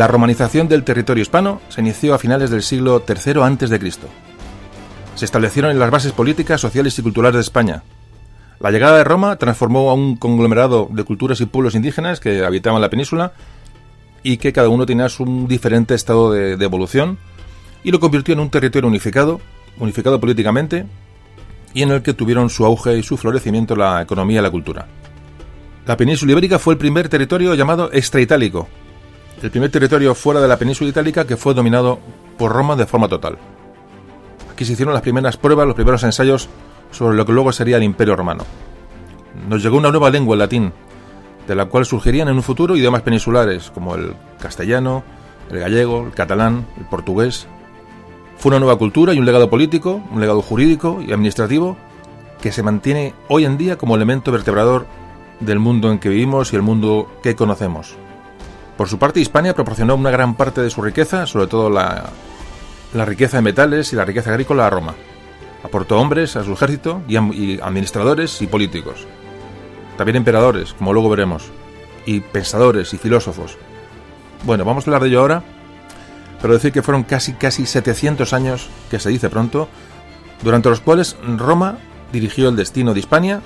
La romanización del territorio hispano se inició a finales del siglo III a.C. Se establecieron las bases políticas, sociales y culturales de España. La llegada de Roma transformó a un conglomerado de culturas y pueblos indígenas que habitaban la península y que cada uno tenía un diferente estado de, de evolución y lo convirtió en un territorio unificado, unificado políticamente, y en el que tuvieron su auge y su florecimiento la economía y la cultura. La península ibérica fue el primer territorio llamado extraitálico, el primer territorio fuera de la península itálica que fue dominado por Roma de forma total. Aquí se hicieron las primeras pruebas, los primeros ensayos sobre lo que luego sería el Imperio Romano. Nos llegó una nueva lengua, el latín, de la cual surgirían en un futuro idiomas peninsulares como el castellano, el gallego, el catalán, el portugués, fue una nueva cultura y un legado político, un legado jurídico y administrativo que se mantiene hoy en día como elemento vertebrador del mundo en que vivimos y el mundo que conocemos. Por su parte, Hispania proporcionó una gran parte de su riqueza, sobre todo la, riqueza de metales y la riqueza agrícola a Roma. Aportó hombres a su ejército y, y administradores y políticos. También emperadores, como luego veremos, y pensadores y filósofos. Bueno, vamos a hablar de ello ahora pero decir que fueron casi casi 700 años, que se dice pronto, durante los cuales Roma dirigió el destino de Hispania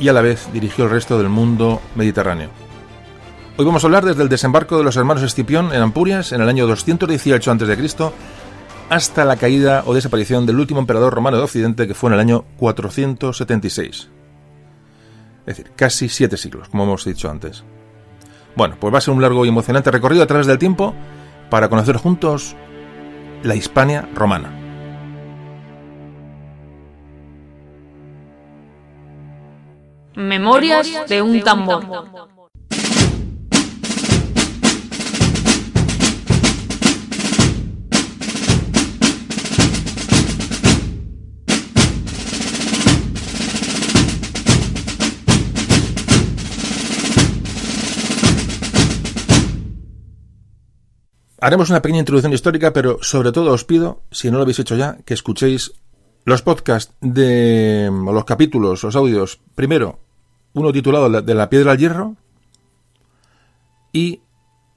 y a la vez dirigió el resto del mundo mediterráneo. Hoy vamos a hablar desde el desembarco de los hermanos Escipión en Ampurias en el año 218 a.C. hasta la caída o desaparición del último emperador romano de Occidente que fue en el año 476. Es decir, casi siete siglos, como hemos dicho antes. Bueno, pues va a ser un largo y emocionante recorrido a través del tiempo para conocer juntos la Hispania romana. Memorias de un tambor. Haremos una pequeña introducción histórica, pero sobre todo os pido, si no lo habéis hecho ya, que escuchéis los podcasts de o los capítulos, los audios. Primero, uno titulado de la piedra al hierro y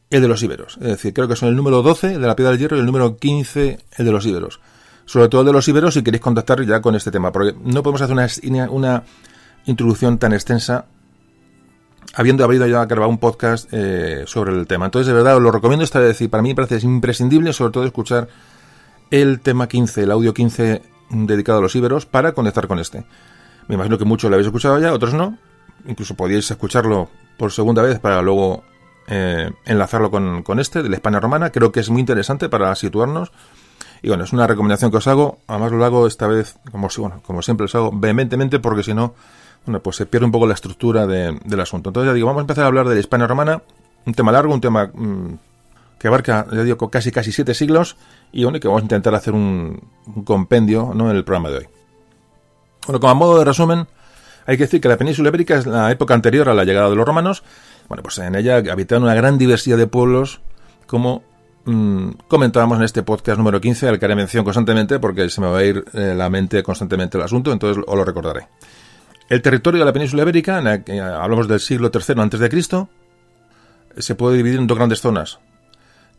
el de los íberos. Es decir, creo que son el número 12 de la piedra al hierro y el número 15 el de los íberos. Sobre todo el de los íberos si queréis contactar ya con este tema, porque no podemos hacer una, una introducción tan extensa habiendo habido ya grabado un podcast eh, sobre el tema. Entonces, de verdad, os lo recomiendo esta vez y para mí me parece imprescindible, sobre todo, escuchar el tema 15, el audio 15 dedicado a los íberos, para conectar con este. Me imagino que muchos lo habéis escuchado ya, otros no. Incluso podíais escucharlo por segunda vez para luego eh, enlazarlo con, con, este, de la España romana. Creo que es muy interesante para situarnos. Y bueno, es una recomendación que os hago. Además lo hago esta vez, como, bueno, como siempre, os hago vehementemente porque si no bueno, pues se pierde un poco la estructura del asunto. Entonces ya digo, vamos a empezar a hablar de la Hispania romana, un tema largo, un tema mm, que abarca, ya digo, casi casi siete siglos, y bueno, que vamos a intentar hacer un, compendio ¿no? en el programa de hoy. Bueno, como a modo de resumen, hay que decir que la península ibérica es la época anterior a la llegada de los romanos. Bueno, pues en ella habitaban una gran diversidad de pueblos, como mm, comentábamos en este podcast número 15, al que haré mención constantemente, porque se me va a ir eh, la mente constantemente el asunto, entonces os lo recordaré. El territorio de la península ibérica, en hablamos del siglo III Cristo, se puede dividir en dos grandes zonas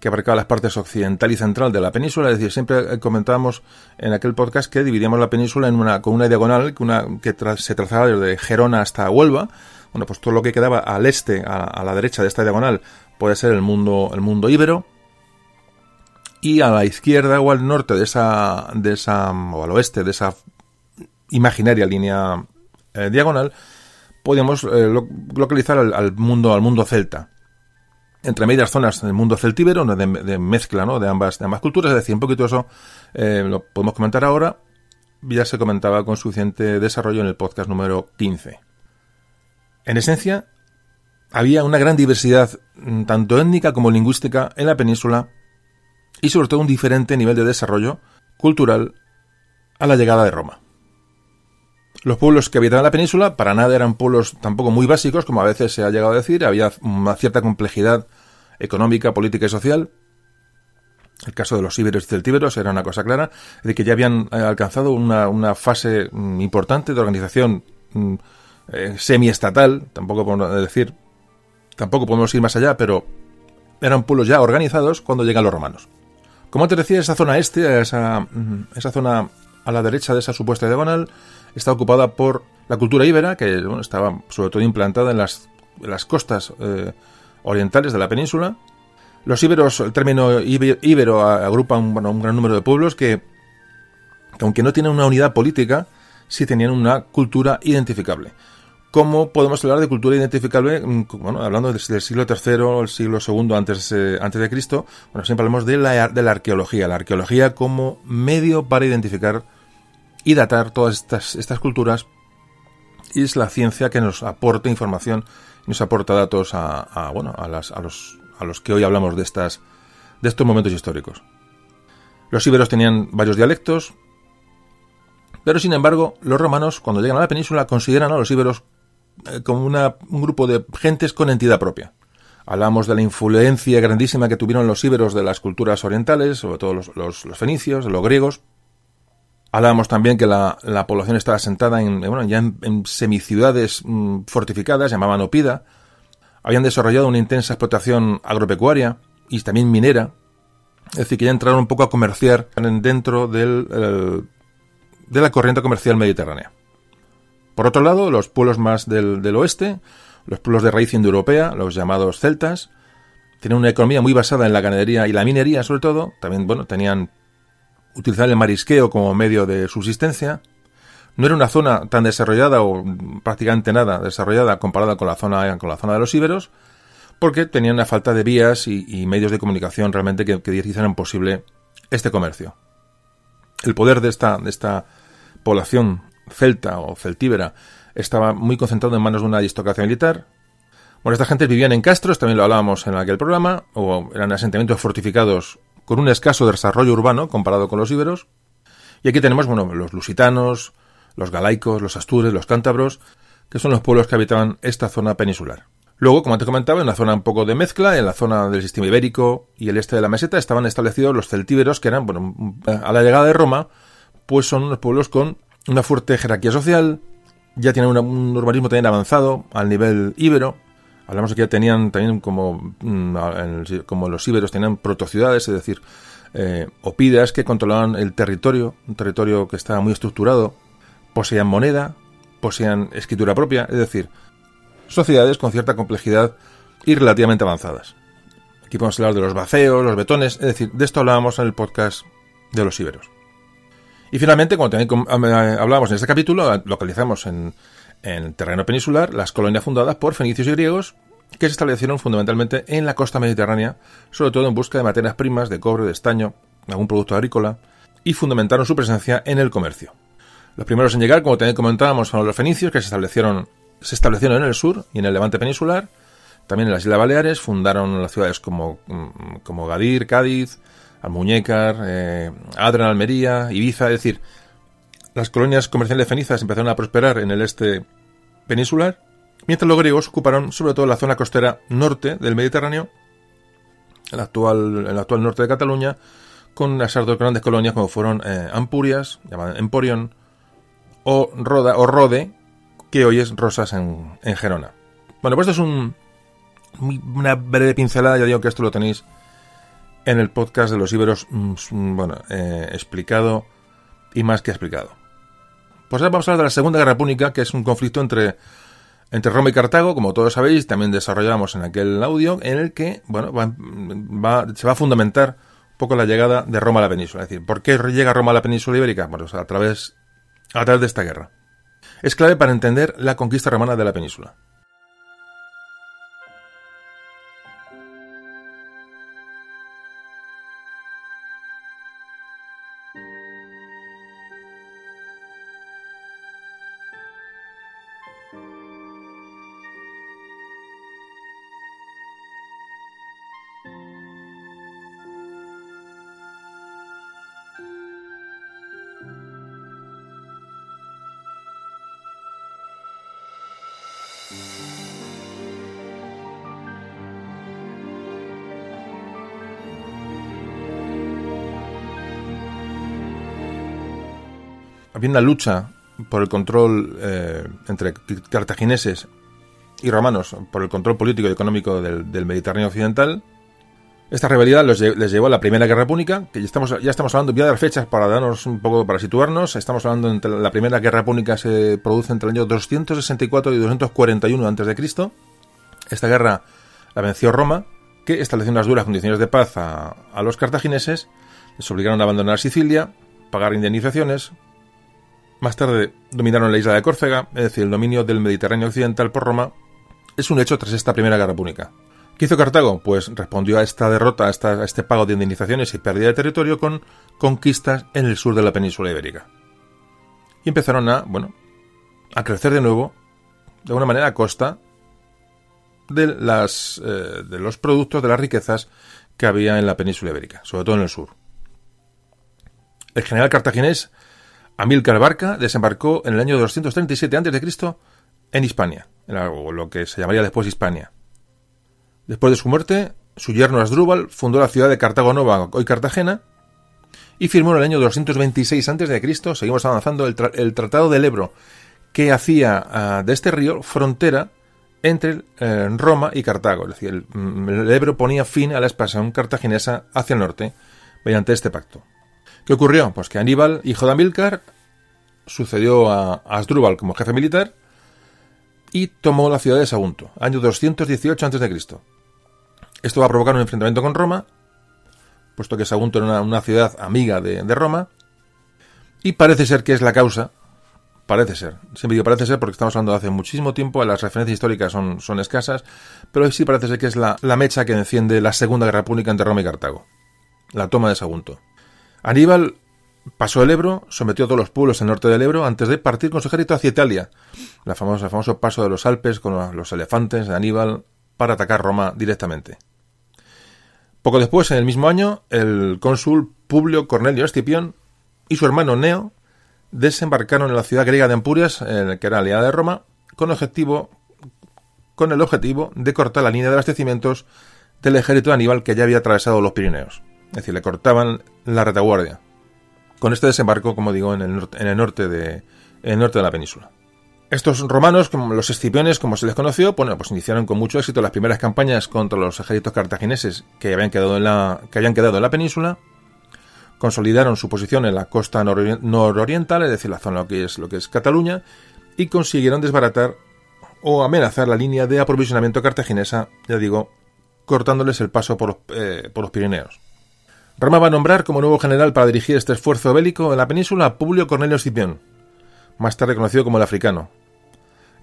que abarcaban las partes occidental y central de la península. Es decir, siempre comentábamos en aquel podcast que dividíamos la península en una, con una diagonal que se trazaba desde Gerona hasta Huelva. Bueno, pues todo lo que quedaba al este, a, la derecha de esta diagonal, puede ser el mundo, el mundo íbero. Y a la izquierda o al norte de esa, de esa, o al oeste de esa imaginaria línea eh, diagonal, podíamos eh, localizar al, mundo, al mundo celta. Entre medias zonas del mundo celtíbero, de, mezcla ¿no? de, ambas, de ambas culturas, es decir, un poquito eso eh, lo podemos comentar ahora. Ya se comentaba con suficiente desarrollo en el podcast número 15. En esencia, había una gran diversidad, mm, tanto étnica como lingüística, en la península y sobre todo un diferente nivel de desarrollo cultural a la llegada de Roma. Los pueblos que habitaban la península para nada eran pueblos tampoco muy básicos, como a veces se ha llegado a decir, había una cierta complejidad económica, política y social. El caso de los íberos y celtíberos era una cosa clara, de que ya habían eh, alcanzado una, fase mm, importante de organización mm, eh, semiestatal, tampoco podemos decir, tampoco podemos ir más allá, pero eran pueblos ya organizados cuando llegan los romanos. Como te decía, esa zona este, esa, mm, esa zona a la derecha de esa supuesta diagonal, está ocupada por la cultura íbera, que estaba sobre todo implantada en las, las costas eh, orientales de la península. Los íberos, el término íbero agrupa un, gran número de pueblos que, aunque no tienen una unidad política, sí tenían una cultura identificable. ¿Cómo podemos hablar de cultura identificable? Mm, bueno, hablando del siglo III, el siglo II antes, antes de Cristo, bueno, siempre hablamos de la, de la arqueología. La arqueología como medio para identificar y datar todas estas, estas culturas es la ciencia que nos aporta información nos aporta datos a, bueno, a, las, a, los, a los que hoy hablamos de, estas, de estos momentos históricos. Los íberos tenían varios dialectos, pero sin embargo, los romanos, cuando llegan a la península, consideran a los íberos eh, como una, un grupo de gentes con entidad propia. Hablamos de la influencia grandísima que tuvieron los íberos de las culturas orientales, sobre todo los, los fenicios, los griegos, Hablábamos también que la, población estaba asentada en, bueno, ya en, semiciudades mm, fortificadas, llamaban Opida. Habían desarrollado una intensa explotación agropecuaria y también minera. Es decir, que ya entraron un poco a comerciar dentro del, de la corriente comercial mediterránea. Por otro lado, los pueblos más del, del oeste, los pueblos de raíz indoeuropea, los llamados celtas, tenían una economía muy basada en la ganadería y la minería, sobre todo. También, bueno, tenían utilizar el marisqueo como medio de subsistencia. No era una zona tan desarrollada o prácticamente nada desarrollada comparada con la zona, con la zona de los íberos, porque tenían una falta de vías y, medios de comunicación realmente que, hicieran posible este comercio. El poder de esta, de esta población celta o celtíbera estaba muy concentrado en manos de una aristocracia militar. Bueno, estas gentes vivían en castros, también lo hablábamos en aquel programa, o eran asentamientos fortificados con un escaso desarrollo urbano comparado con los íberos. Y aquí tenemos, bueno, los lusitanos, los galaicos, los astures, los cántabros, que son los pueblos que habitaban esta zona peninsular. Luego, como te comentaba, en la zona un poco de mezcla, en la zona del sistema ibérico y el este de la meseta, estaban establecidos los celtíberos, que eran, bueno, a la llegada de Roma, pues son unos pueblos con una fuerte jerarquía social, ya tienen un urbanismo también avanzado al nivel íbero, Hablamos que ya tenían también como, mm, como los íberos tenían protociudades, es decir, eh, opidas que controlaban el territorio, un territorio que estaba muy estructurado, poseían moneda, poseían escritura propia, es decir, sociedades con cierta complejidad y relativamente avanzadas. Aquí podemos hablar de los baceos, los betones, es decir, de esto hablábamos en el podcast de los íberos. Y finalmente, como también hablábamos en este capítulo, localizamos en, en terreno peninsular las colonias fundadas por fenicios y griegos que se establecieron fundamentalmente en la costa mediterránea, sobre todo en busca de materias primas de cobre, de estaño, algún producto agrícola, y fundamentaron su presencia en el comercio. Los primeros en llegar, como también comentábamos, fueron los fenicios, que se establecieron, se establecieron en el sur y en el levante peninsular, también en las Islas Baleares, fundaron las ciudades como, mm, como Gadir, Cádiz, Almuñécar, eh, Almería, Ibiza, es decir, las colonias comerciales fenizas empezaron a prosperar en el este peninsular, mientras los griegos ocuparon sobre todo la zona costera norte del Mediterráneo, el actual, el actual norte de Cataluña, con esas dos grandes colonias como fueron eh, Ampurias, llamadas Emporion, o Roda o Rode, que hoy es Rosas en, Gerona. Bueno, pues esto es un, una breve pincelada, ya digo que esto lo tenéis en el podcast de los íberos, mm, bueno, eh, explicado y más que explicado. Pues ahora vamos a hablar de la Segunda Guerra Púnica, que es un conflicto entre, entre Roma y Cartago, como todos sabéis, también desarrollamos en aquel audio, en el que, bueno, se va a fundamentar un poco la llegada de Roma a la península. Es decir, ¿por qué llega Roma a la península ibérica? Bueno, a través, a través de esta guerra. Es clave para entender la conquista romana de la península. Había una lucha por el control eh, entre cartagineses y romanos por el control político y económico del, Mediterráneo occidental. Esta rivalidad les, llevó a la Primera Guerra Púnica, que ya estamos, ya estamos hablando, voy a dar fechas para darnos un poco, para situarnos. Estamos hablando entre la Primera Guerra Púnica se produce entre el año 264 y 241 a.C. Esta guerra la venció Roma, que estableció unas duras condiciones de paz a los cartagineses, les obligaron a abandonar Sicilia, pagar indemnizaciones. Más tarde dominaron la isla de Córcega, es decir, el dominio del Mediterráneo occidental por Roma es un hecho tras esta Primera Guerra Púnica. ¿Qué hizo Cartago? Pues respondió a esta derrota, a, este pago de indemnizaciones y pérdida de territorio con conquistas en el sur de la península ibérica. Y empezaron a, bueno, a crecer de nuevo, de alguna manera a costa de, las, eh, de los productos, de las riquezas que había en la península ibérica, sobre todo en el sur. El general cartaginés Amílcar Barca desembarcó en el año 237 a.C. en Hispania, en lo que se llamaría después Hispania. Después de su muerte, su yerno Asdrúbal fundó la ciudad de Cartago Nova, hoy Cartagena, y firmó en el año 226 a.C., seguimos avanzando, el, Tratado del Ebro, que hacía ah, de este río frontera entre eh, Roma y Cartago. Es decir, mm, el, Ebro ponía fin a la expansión cartaginesa hacia el norte mediante este pacto. ¿Qué ocurrió? Pues que Aníbal, hijo de Amílcar, sucedió a, Asdrúbal como jefe militar y tomó la ciudad de Sagunto, año 218 a.C. Esto va a provocar un enfrentamiento con Roma, puesto que Sagunto era una, ciudad amiga de, Roma, y parece ser que es la causa, parece ser, siempre digo parece ser porque estamos hablando de hace muchísimo tiempo, las referencias históricas son, son escasas, pero sí parece ser que es la, la mecha que enciende la Segunda Guerra Pública entre Roma y Cartago, la toma de Sagunto. Aníbal pasó el Ebro, sometió a todos los pueblos del norte del Ebro antes de partir con su ejército hacia Italia, la el famoso paso de los Alpes con los elefantes de Aníbal para atacar Roma directamente. Poco después, en el mismo año, el cónsul Publio Cornelio Escipión y su hermano Neo desembarcaron en la ciudad griega de Ampurias, que era aliada de Roma, con, objetivo, con el objetivo de cortar la línea de abastecimientos del ejército de Aníbal que ya había atravesado los Pirineos. Es decir, le cortaban la retaguardia. Con este desembarco, como digo, en el, norte, de, la península. Estos romanos, como los escipiones, como se les conoció, pues iniciaron con mucho éxito las primeras campañas contra los ejércitos cartagineses que habían quedado en la, península, consolidaron su posición en la costa nororiental, es decir, la zona que es lo que es Cataluña, y consiguieron desbaratar o amenazar la línea de aprovisionamiento cartaginesa, ya digo, cortándoles el paso por, eh, por los Pirineos. Roma va a nombrar como nuevo general para dirigir este esfuerzo bélico en la península a Publio Cornelio Escipión, más tarde conocido como el africano,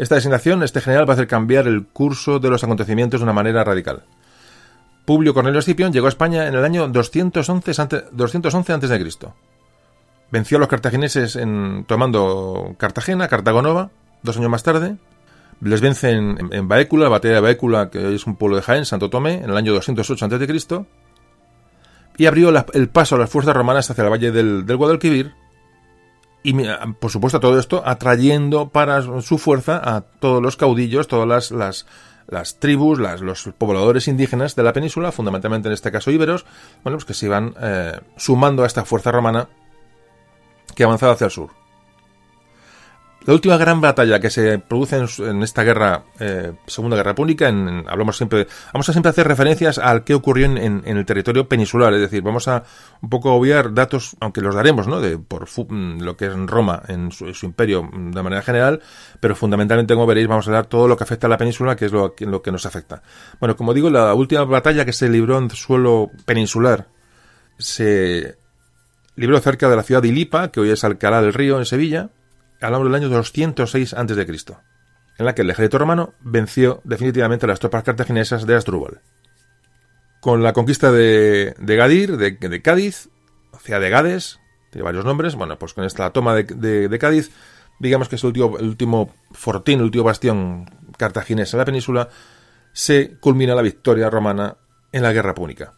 esta designación, este general, va a hacer cambiar el curso de los acontecimientos de una manera radical. Publio Cornelio Escipión llegó a España en el año 211 a.C. Venció a los cartagineses en, tomando Cartagena, Cartago Nova, dos años más tarde. Les vence en, en Baécula, la batalla de Baécula, que es un pueblo de Jaén, Santo Tomé, en el año 208 a.C. Y abrió el paso a las fuerzas romanas hacia el valle del, Guadalquivir, y por supuesto todo esto atrayendo para su fuerza a todos los caudillos, todas las, tribus, los pobladores indígenas de la península, fundamentalmente en este caso íberos, bueno, pues que se iban eh, sumando a esta fuerza romana que avanzaba hacia el sur. La última gran batalla que se produce en, esta guerra, eh, Segunda Guerra Pública, en, hablamos siempre, vamos a siempre hacer referencias al que ocurrió en, el territorio peninsular, es decir, vamos a un poco obviar datos, aunque los daremos, ¿no? De por mm, lo que es Roma en su, imperio mm, de manera general, pero fundamentalmente, como veréis, vamos a dar todo lo que afecta a la península, que es lo, lo que nos afecta. Bueno, como digo, la última batalla que se libró en suelo peninsular se libró cerca de la ciudad de Ilipa, que hoy es Alcalá del Río, en Sevilla, hablamos del año 206 a.C., en la que el ejército romano venció definitivamente a las tropas cartaginesas de Asdrúbal. Con la conquista de, Gadir, de, Cádiz, ciudad de Gades, tiene varios nombres, bueno, pues con esta toma de, Cádiz, digamos que es el último, fortín, el último bastión cartaginés en la península, se culmina la victoria romana en la guerra púnica.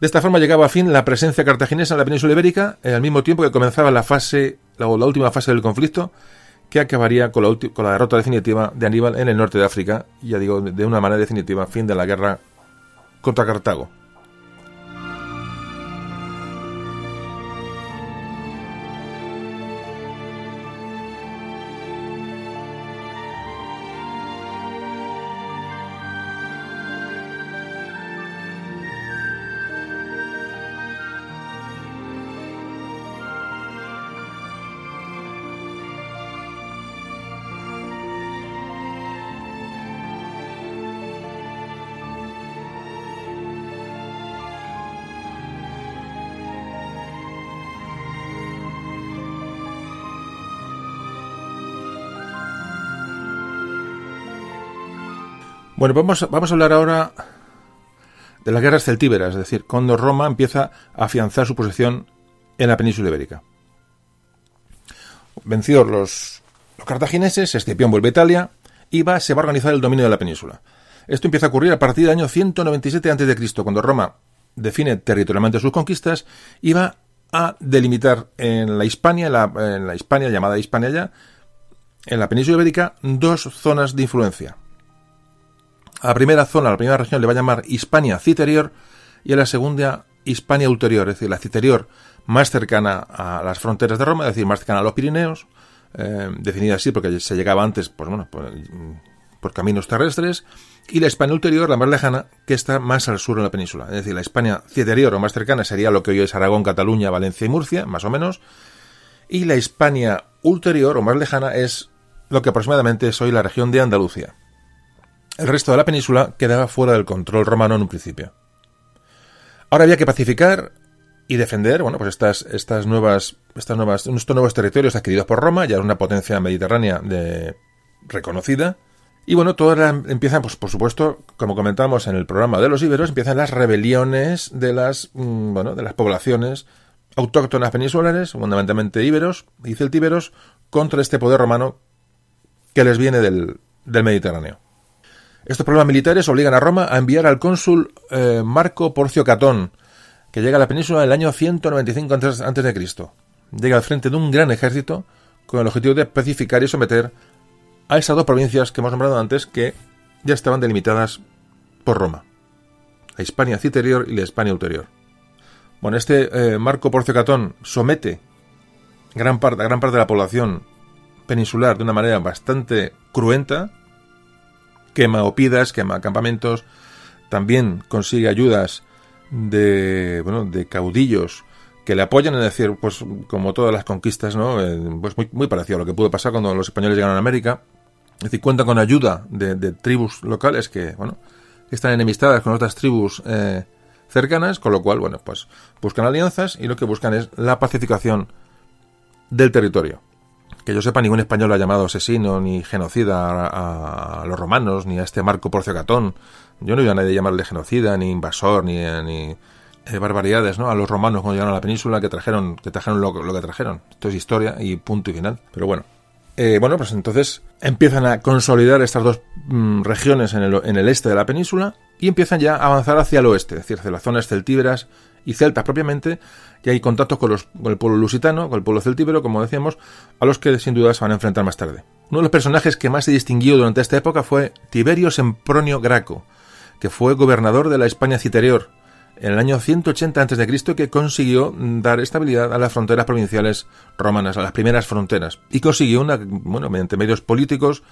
De esta forma llegaba a fin la presencia cartaginesa en la península ibérica, al mismo tiempo que comenzaba la fase, la, última fase del conflicto, que acabaría con la, con la, derrota definitiva de Aníbal en el norte de África, ya digo, de una manera definitiva, fin de la guerra contra Cartago. Bueno, vamos, a hablar ahora de las guerras celtíberas, es decir, cuando Roma empieza a afianzar su posición en la península ibérica. Vencidos los, cartagineses, Escipión vuelve a Italia y se va a organizar el dominio de la península. Esto empieza a ocurrir a partir del año 197 a.C., cuando Roma define territorialmente sus conquistas y va a delimitar en la Hispania, en la, Hispania llamada Hispania ya, en la península ibérica, dos zonas de influencia. A la primera zona, a la primera región le va a llamar Hispania Citerior y a la segunda Hispania Ulterior, es decir, la Citerior más cercana a las fronteras de Roma, es decir, más cercana a los Pirineos, eh, definida así porque se llegaba antes, pues bueno, por, caminos terrestres, y la Hispania ulterior, la más lejana, que está más al sur en la península. Es decir, la Hispania citerior o más cercana sería lo que hoy es Aragón, Cataluña, Valencia y Murcia, más o menos, y la Hispania ulterior o más lejana es lo que aproximadamente es hoy la región de Andalucía. El resto de la península quedaba fuera del control romano en un principio. Ahora había que pacificar y defender, bueno, pues estas, estas nuevas, estas nuevas, estos nuevos territorios adquiridos por Roma, ya es una potencia mediterránea de, reconocida. Y bueno, todas empiezan, pues por supuesto, como comentamos en el programa de los íberos, empiezan las rebeliones de las, mm, bueno, de las poblaciones autóctonas peninsulares, fundamentalmente íberos y celtíberos, contra este poder romano que les viene del, del Mediterráneo. Estos problemas militares obligan a Roma a enviar al cónsul eh, Marco Porcio Catón, que llega a la península en el año 195 antes, de Cristo. Llega al frente de un gran ejército con el objetivo de pacificar y someter a esas dos provincias que hemos nombrado antes que ya estaban delimitadas por Roma. La Hispania Citerior y la Hispania Ulterior. Bueno, este eh, Marco Porcio Catón somete gran parte, gran parte de la población peninsular de una manera bastante cruenta, quema opidas, quema campamentos, también consigue ayudas de, bueno, de caudillos que le apoyan, es decir, pues como todas las conquistas, ¿no? Eh, pues muy, muy parecido a lo que pudo pasar cuando los españoles llegaron a América. Es decir, cuentan con ayuda de, tribus locales que, bueno, están enemistadas con otras tribus eh, cercanas, con lo cual, bueno, pues buscan alianzas y lo que buscan es la pacificación del territorio. Que yo sepa, ningún español ha llamado asesino ni genocida a, los romanos, ni a este Marco Porcio Catón, yo no iba a nadie llamarle genocida, ni invasor, ni, ni eh, barbaridades, ¿no? A los romanos cuando llegaron a la península que trajeron, que trajeron lo, que trajeron. Esto es historia y punto y final. Pero bueno. Eh, bueno, pues entonces empiezan a consolidar estas dos mm, regiones en el, en el, este de la península y empiezan ya a avanzar hacia el oeste, es decir, hacia las zonas celtíberas y celtas propiamente, y hay contactos con, los, con el pueblo lusitano, con el pueblo celtíbero, como decíamos, a los que sin duda se van a enfrentar más tarde. Uno de los personajes que más se distinguió durante esta época fue Tiberio Sempronio Graco, que fue gobernador de la España Citerior en el año 180 a.C., que consiguió dar estabilidad a las fronteras provinciales romanas, a las primeras fronteras, y consiguió una, bueno, mediante medios políticos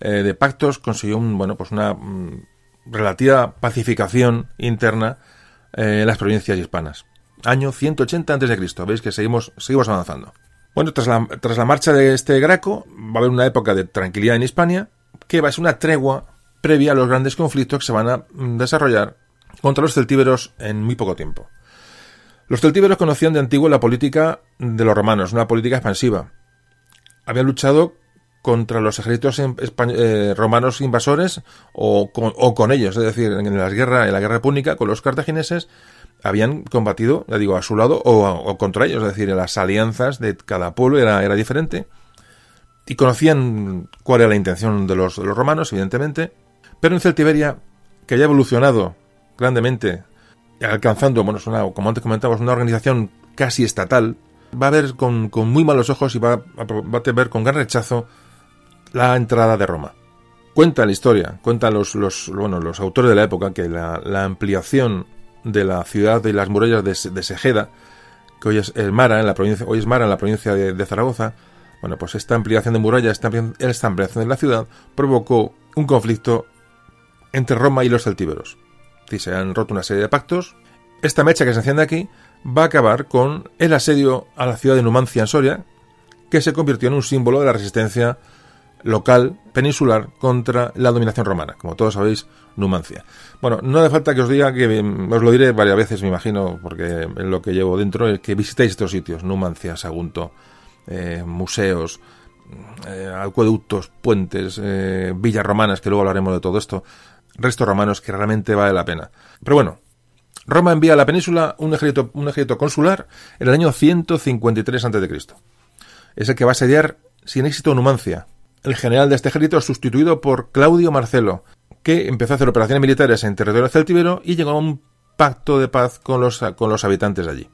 eh, de pactos, consiguió un, bueno, pues una mm, relativa pacificación interna eh, las provincias hispanas. Año 180 a.C., veis que seguimos, seguimos avanzando. Bueno, tras la, tras la marcha de este Graco, va a haber una época de tranquilidad en Hispania, que va a ser una tregua previa a los grandes conflictos que se van a mm, desarrollar contra los celtíberos en muy poco tiempo. Los celtíberos conocían de antiguo la política de los romanos, una política expansiva. Habían luchado contra los ejércitos eh, romanos invasores o con, ellos, es decir, en, las guerras, en la guerra púnica con los cartagineses habían combatido, ya digo, a su lado o, contra ellos, es decir, las alianzas de cada pueblo era, era diferente y conocían cuál era la intención de los, de los romanos, evidentemente, pero en Celtiberia, que haya evolucionado grandemente, alcanzando, bueno, como antes comentábamos, una organización casi estatal, va a ver con, muy malos ojos y va, a ver con gran rechazo la entrada de Roma. Cuenta la historia, cuentan los, los, bueno, los autores de la época que la, ampliación de la ciudad y las murallas de, Segeda, que hoy es Mara en la provincia, hoy es Mara en la provincia de, Zaragoza, bueno, pues esta ampliación de murallas, esta, esta ampliación de la ciudad provocó un conflicto entre Roma y los celtíberos. Si se han roto una serie de pactos. Esta mecha que se enciende aquí va a acabar con el asedio a la ciudad de Numancia en Soria, que se convirtió en un símbolo de la resistencia local peninsular contra la dominación romana. Como todos sabéis, Numancia. Bueno, no hace falta que os diga que mm, os lo diré varias veces, me imagino, porque lo que llevo dentro es que visitéis estos sitios, Numancia, Sagunto, eh, museos, eh, acueductos, puentes, eh, villas romanas, que luego hablaremos de todo esto restos romanos que realmente vale la pena. Pero bueno, Roma envía a la península un ejército, un ejército consular en el año 153 a.C. Es el que va a asediar sin éxito Numancia. El general de este ejército es sustituido por Claudio Marcelo, que empezó a hacer operaciones militares en territorio celtíbero y llegó a un pacto de paz con los, con los habitantes de allí.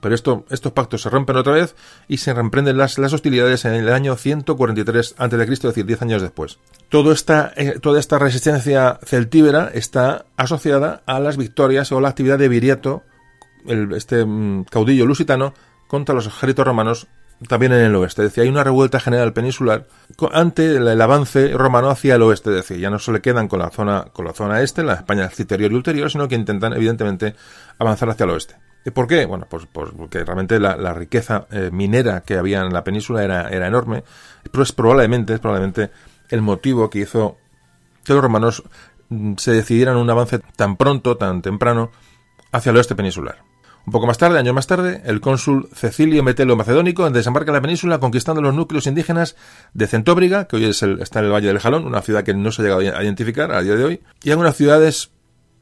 Pero esto, estos pactos se rompen otra vez y se reemprenden las, las hostilidades en el año 143 a.C., es decir, 10 años después. Todo esta, eh, toda esta resistencia celtíbera está asociada a las victorias o la actividad de Viriato, el, este mm, caudillo lusitano, contra los ejércitos romanos también en el oeste. Es decir, hay una revuelta general peninsular ante el, avance romano hacia el oeste. Es decir, ya no se le quedan con la zona, con la zona este, la España exterior y ulterior, sino que intentan, evidentemente, avanzar hacia el oeste. ¿Por qué? Bueno, pues, pues porque realmente la, riqueza eh, minera que había en la península era, era enorme. Pero es probablemente, es probablemente el motivo que hizo que los romanos mm, se decidieran un avance tan pronto, tan temprano, hacia el oeste peninsular. Un poco más tarde, años más tarde, el cónsul Cecilio Metelo Macedónico desembarca en la península conquistando los núcleos indígenas de Centóbriga, que hoy es el, está en el Valle del Jalón, una ciudad que no se ha llegado a identificar a día de hoy, y algunas ciudades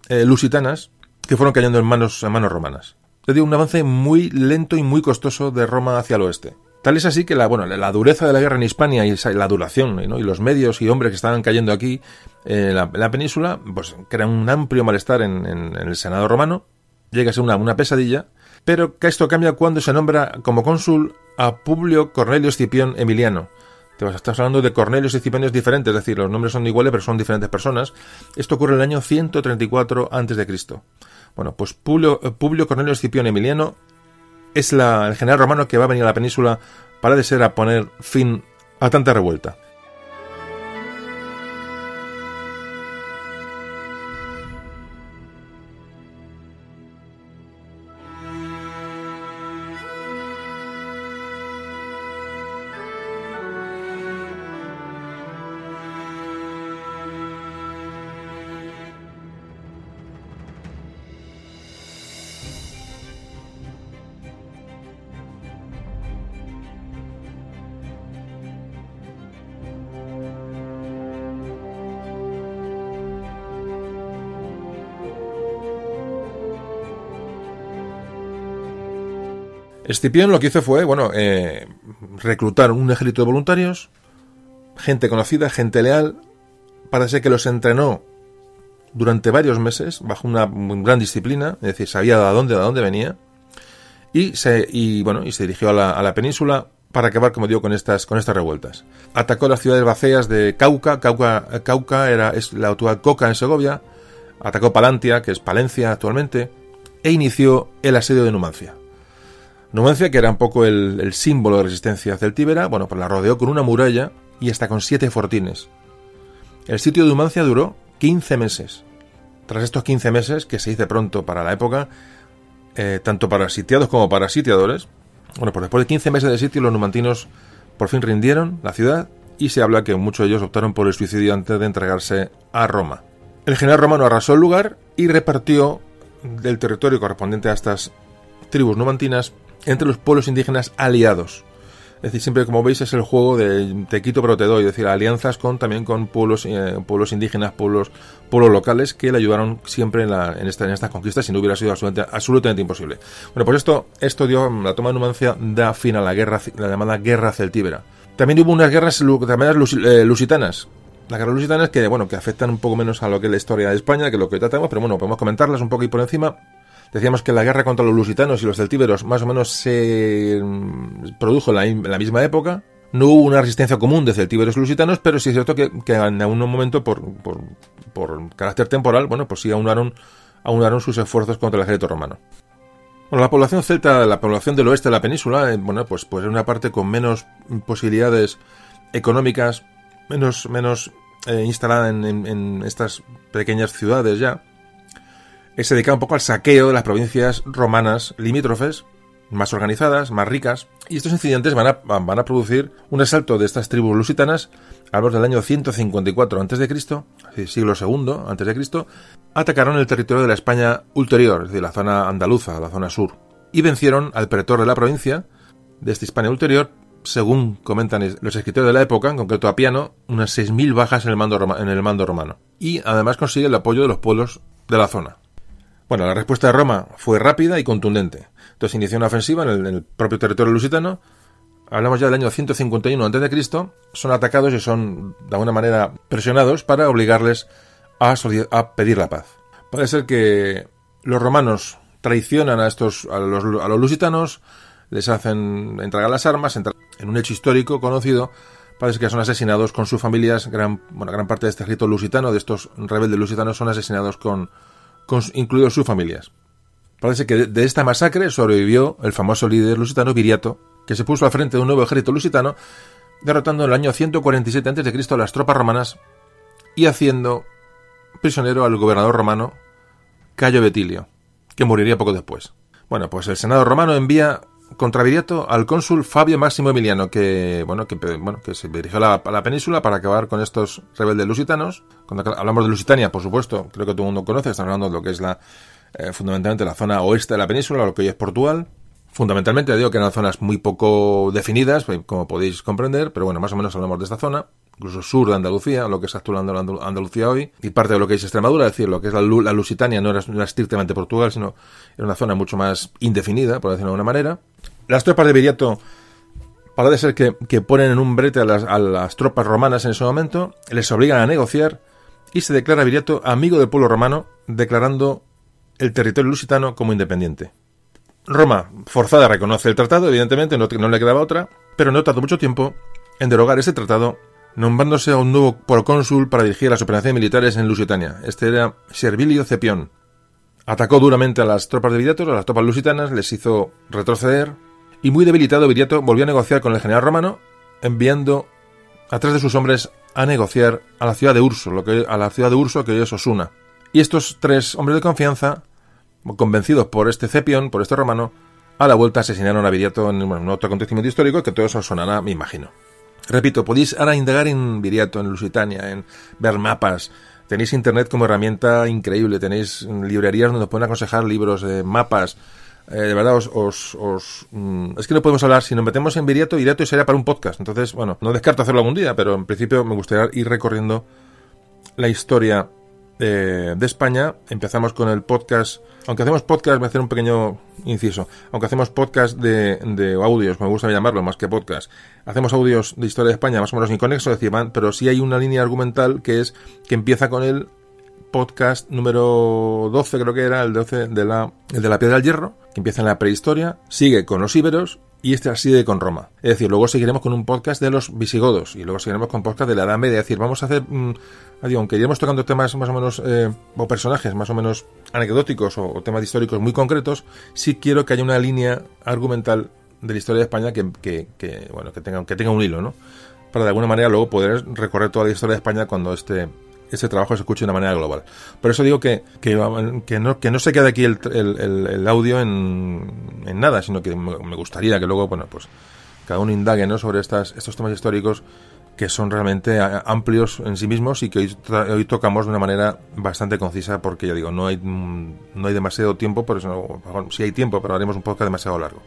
eh, lusitanas que fueron cayendo en manos, en manos romanas. Es decir, un avance muy lento y muy costoso de Roma hacia el oeste. Tal es así que la, bueno, la dureza de la guerra en Hispania y la duración y los medios y hombres que estaban cayendo aquí en la, península, pues crea un amplio malestar en el Senado romano llega a ser una, pesadilla, pero que esto cambia cuando se nombra como cónsul a Publio Cornelio Escipión Emiliano. Te estás hablando de Cornelios y diferentes, es decir, los nombres son iguales, pero son diferentes personas. Esto ocurre en el año 134 a.C. Bueno, pues Publio, Publio Cornelio Escipión Emiliano es el general romano que va a venir a la península para desear a poner fin a tanta revuelta. Escipión lo que hizo fue, bueno, eh, reclutar un ejército de voluntarios, gente conocida, gente leal, para ser que los entrenó durante varios meses bajo una gran disciplina, es decir, sabía de dónde, de dónde venía, y se, y, bueno, y se dirigió a la, península para acabar, como digo, con estas, revueltas. Atacó las ciudades vacías de Cauca, Cauca, Cauca era, es la actual Coca en Segovia, atacó Palantia, que es Palencia actualmente, e inició el asedio de Numancia. Numancia, que era un poco el, símbolo de resistencia celtíbera, bueno, pues la rodeó con una muralla y hasta con siete fortines. El sitio de Numancia duró 15 meses. Tras estos 15 meses, que se hizo pronto para la época, eh, tanto para sitiados como para sitiadores, bueno, pues después de 15 meses de sitio, los numantinos por fin rindieron la ciudad y se habla que muchos de ellos optaron por el suicidio antes de entregarse a Roma. El general romano arrasó el lugar y repartió del territorio correspondiente a estas tribus numantinas entre los pueblos indígenas aliados. Es decir, siempre como veis es el juego de te quito pero te doy, es decir, alianzas con también con pueblos, eh, indígenas, pueblos, pueblos locales que le ayudaron siempre en, esta, estas conquistas y no hubiera sido absolutamente, imposible. Bueno, pues esto, esto dio, la toma de Numancia da fin a la guerra, la llamada guerra celtíbera. También hubo unas guerras llamadas eh, lusitanas, las guerras lusitanas que, bueno, que afectan un poco menos a lo que es la historia de España, que lo que tratamos, pero bueno, podemos comentarlas un poco y por encima. Decíamos que la guerra contra los lusitanos y los celtíberos más o menos se mm, produjo en la, misma época. No hubo una resistencia común de celtíberos y lusitanos, pero sí es cierto que, en algún momento, por, carácter temporal, bueno, pues sí aunaron, sus esfuerzos contra el ejército romano. Bueno, la población celta, la población del oeste de la península, eh, bueno, pues, pues es una parte con menos posibilidades económicas, menos, menos eh, instalada en, estas pequeñas ciudades ya se dedica un poco al saqueo de las provincias romanas limítrofes, más organizadas, más ricas, y estos incidentes van a, van a producir un asalto de estas tribus lusitanas a los del año 154 a.C., siglo II a.C., atacaron el territorio de la España ulterior, es decir, la zona andaluza, la zona sur, y vencieron al pretor de la provincia de esta Hispania ulterior, según comentan los escritores de la época, en concreto Apiano, unas 6.000 bajas en el, mando en el mando romano. Y además consigue el apoyo de los pueblos de la zona. Bueno, la respuesta de Roma fue rápida y contundente. Entonces inició una ofensiva en el, propio territorio lusitano. Hablamos ya del año 151 a.C. Son atacados y son, de alguna manera, presionados para obligarles a, a pedir la paz. Puede ser que los romanos traicionan a estos a los, a los lusitanos, les hacen entregar las armas, en un hecho histórico conocido, parece que son asesinados con sus familias, gran, bueno, gran parte de este ejército lusitano, de estos rebeldes lusitanos, son asesinados con incluidos sus familias. Parece que de, esta masacre sobrevivió el famoso líder lusitano Viriato, que se puso al frente de un nuevo ejército lusitano, derrotando en el año 147 a.C. a las tropas romanas y haciendo prisionero al gobernador romano Cayo Betilio, que moriría poco después. Bueno, pues el Senado romano envía contra Viriato al cónsul Fabio Máximo Emiliano, que bueno, que, bueno, que se dirigió a la, península para acabar con estos rebeldes lusitanos. Cuando hablamos de Lusitania, por supuesto, creo que todo el mundo conoce, estamos hablando de lo que es la eh, fundamentalmente la zona oeste de la península, lo que hoy es Portugal. Fundamentalmente digo que eran zonas muy poco definidas, pues, como podéis comprender, pero bueno, más o menos hablamos de esta zona incluso sur de Andalucía, lo que es actual Andalucía hoy, y parte de lo que es Extremadura, es decir, lo que es la, Lusitania no era, no estrictamente Portugal, sino era una zona mucho más indefinida, por decirlo de alguna manera. Las tropas de Viriato parece ser que, ponen en un brete a las, tropas romanas en ese momento, les obligan a negociar y se declara Viriato amigo del pueblo romano, declarando el territorio lusitano como independiente. Roma, forzada, reconoce el tratado, evidentemente, no, no le quedaba otra, pero no tardó mucho tiempo en derogar ese tratado, nombrándose a un nuevo procónsul para dirigir las operaciones militares en Lusitania. Este era Servilio Cepión. Atacó duramente a las tropas de Viriato, a las tropas lusitanas, les hizo retroceder, y muy debilitado Viriato volvió a negociar con el general romano, enviando a tres de sus hombres a negociar a la ciudad de Urso, lo que, a la ciudad de Urso que hoy es Osuna. Y estos tres hombres de confianza, convencidos por este Cepión, por este romano, a la vuelta asesinaron a Viriato en un otro acontecimiento histórico que todo eso sonará, me imagino. Repito, podéis ahora indagar en Viriato, en Lusitania, en ver mapas. Tenéis internet como herramienta increíble, tenéis librerías donde os pueden aconsejar libros, de mapas, eh, de verdad, os, os, mm, es que no podemos hablar. Si nos metemos en Viriato, Viriato sería para un podcast. Entonces, bueno, no descarto hacerlo algún día, pero en principio me gustaría ir recorriendo la historia de España. Empezamos con el podcast. Aunque hacemos podcast, voy a hacer un pequeño inciso. Aunque hacemos podcast de, de audios, me gusta llamarlo más que podcast. Hacemos audios de historia de España más o menos inconexos, pero sí hay una línea argumental que es que empieza con el podcast número 12, creo que era, el, 12 de la, el de la Piedra del Hierro, que empieza en la prehistoria, sigue con los íberos y este sigue con Roma. Es decir, luego seguiremos con un podcast de los visigodos y luego seguiremos con podcast de la Edad Media. Es decir, vamos a hacer, mm, aunque iremos tocando temas más o menos, eh, o personajes más o menos anecdóticos o, temas históricos muy concretos, sí quiero que haya una línea argumental de la historia de España que, que, bueno, que tenga, que tenga un hilo, ¿no? Para de alguna manera luego poder recorrer toda la historia de España cuando este ese trabajo se escuche de una manera global. Por eso digo que, que, no, que no se quede aquí el, el, audio en, en, nada, sino que me gustaría que luego, bueno, pues cada uno indague ¿no? sobre estas, estos temas históricos que son realmente amplios en sí mismos y que hoy, hoy, tocamos de una manera bastante concisa porque ya digo, no hay, no hay demasiado tiempo, por eso si hay tiempo, pero haremos un podcast demasiado largo.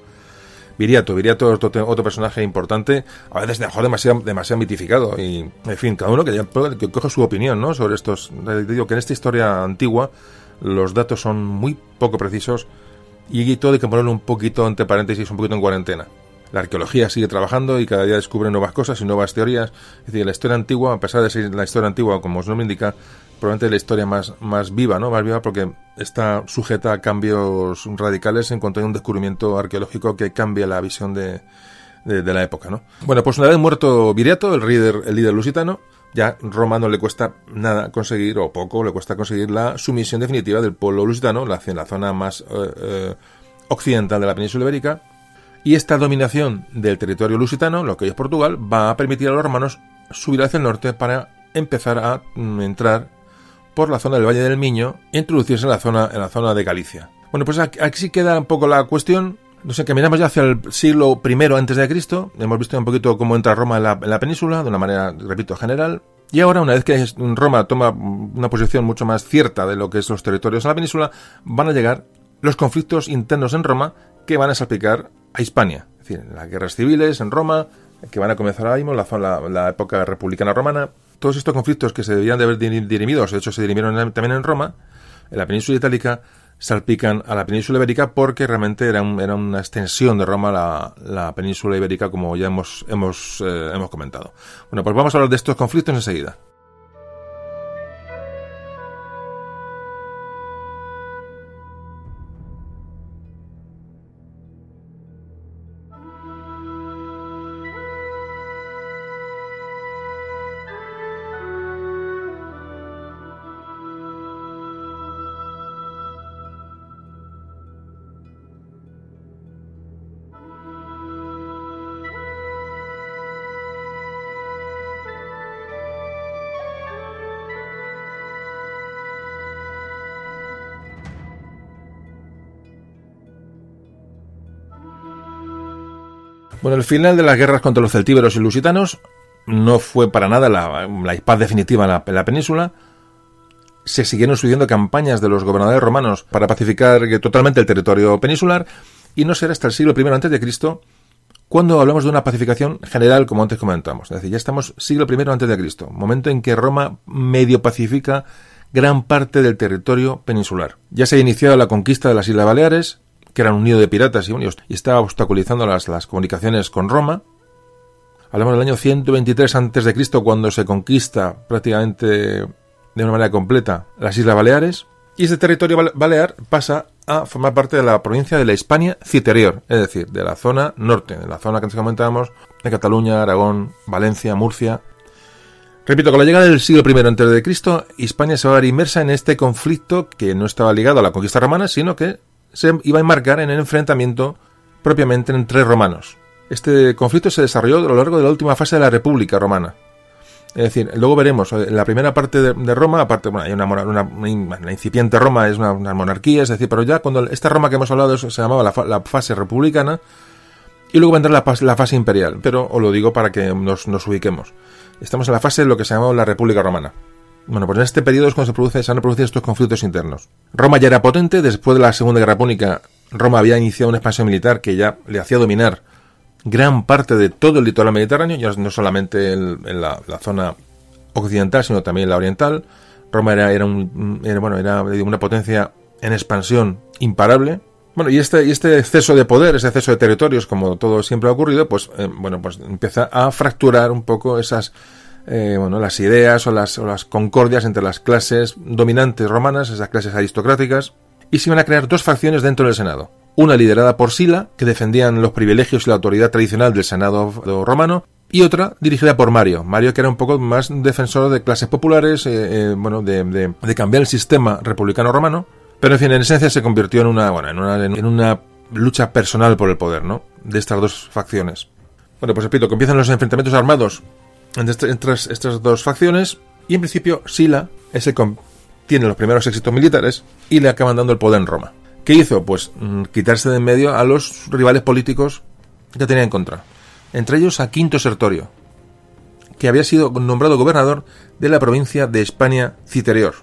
Viriato, Viriato es otro, personaje importante, a veces mejor demasiado, demasiado mitificado. Y, en fin, cada uno que, que coge su opinión ¿no? sobre estos. Digo que en esta historia antigua los datos son muy poco precisos y todo hay que ponerlo un poquito entre paréntesis, un poquito en cuarentena. La arqueología sigue trabajando y cada día descubre nuevas cosas y nuevas teorías. Es decir, la historia antigua, a pesar de ser la historia antigua, como su nombre indica, probablemente la historia más, más viva, ¿no? Más viva porque está sujeta a cambios radicales en cuanto hay un descubrimiento arqueológico que cambia la visión de, de, la época, ¿no? Bueno, pues una vez muerto Viriato, el líder, el líder lusitano, ya Roma no le cuesta nada conseguir, o poco, le cuesta conseguir la sumisión definitiva del pueblo lusitano, la, la zona más eh, eh, occidental de la península ibérica, y esta dominación del territorio lusitano, lo que hoy es Portugal, va a permitir a los romanos subir hacia el norte para empezar a mm, entrar por la zona del Valle del Miño e introducirse en la zona, en la zona de Galicia. Bueno, pues aquí, sí queda un poco la cuestión. No sé, caminamos ya hacia el siglo I antes de Cristo. Hemos visto un poquito cómo entra Roma en la, península, de una manera, repito, general. Y ahora, una vez que Roma toma una posición mucho más cierta de lo que es los territorios en la península, van a llegar los conflictos internos en Roma que van a salpicar a Hispania. Es decir, las guerras civiles en Roma, que van a comenzar ahora mismo, la, la, época republicana romana. Todos estos conflictos que se debían de haber dirimido, de hecho se dirimieron también en Roma, en la península itálica, salpican a la península ibérica porque realmente era, una extensión de Roma la, la península ibérica, como ya eh, hemos comentado. Bueno, pues vamos a hablar de estos conflictos enseguida. Bueno, el final de las guerras contra los celtíberos y lusitanos no fue para nada la, paz definitiva en la, península. Se siguieron sucediendo campañas de los gobernadores romanos para pacificar totalmente el territorio peninsular y no será hasta el siglo I antes de Cristo cuando hablamos de una pacificación general, como antes comentamos. Es decir, ya estamos siglo I Cristo, momento en que Roma medio pacifica gran parte del territorio peninsular. Ya se ha iniciado la conquista de las Islas Baleares, que eran un nido de piratas y, y estaba obstaculizando las, comunicaciones con Roma. Hablamos del año 123 a.C., cuando se conquista prácticamente de una manera completa las Islas Baleares. Y ese territorio balear pasa a formar parte de la provincia de la Hispania Citerior, es decir, de la zona norte, de la zona que antes comentábamos, de Cataluña, Aragón, Valencia, Murcia. Repito, con la llegada del siglo I antes de Cristo, Hispania se va a ver inmersa en este conflicto que no estaba ligado a la conquista romana, sino que se iba a enmarcar en el enfrentamiento propiamente entre romanos. Este conflicto se desarrolló a lo largo de la última fase de la República Romana. Es decir, luego veremos, en la primera parte de, Roma, aparte, bueno, hay una, una, incipiente Roma es una, monarquía, es decir, pero ya cuando esta Roma que hemos hablado se llamaba la, fase republicana, y luego vendrá la, la, fase imperial, pero os lo digo para que nos, nos ubiquemos. Estamos en la fase de lo que se llamaba la República Romana. Bueno, pues en este periodo es cuando se, produce, se han producido estos conflictos internos. Roma ya era potente, después de la Segunda Guerra Púnica, Roma había iniciado una expansión militar que ya le hacía dominar gran parte de todo el litoral mediterráneo, ya no solamente en la, zona occidental, sino también la oriental. Roma era, un, era una potencia en expansión imparable. Bueno, y este, y este exceso de poder, ese exceso de territorios, como todo siempre ha ocurrido, pues, eh, bueno, pues empieza a fracturar un poco esas eh, bueno, las ideas o las, las concordias entre las clases dominantes romanas, esas clases aristocráticas, y se iban a crear dos facciones dentro del Senado. Una liderada por Sila, que defendían los privilegios y la autoridad tradicional del Senado romano, y otra dirigida por Mario. Mario que era un poco más defensor de clases populares, eh, eh, bueno, de, de, cambiar el sistema republicano romano, pero en fin, en esencia se convirtió en una, bueno, en una, en una lucha personal por el poder, ¿no? De estas dos facciones. Bueno, pues repito, que empiezan los enfrentamientos armados entre, estas dos facciones y en principio Sila tiene los primeros éxitos militares y le acaban dando el poder en Roma. ¿Qué hizo? Pues mm, quitarse de en medio a los rivales políticos que tenía en contra. Entre ellos a Quinto Sertorio, que había sido nombrado gobernador de la provincia de España Citerior.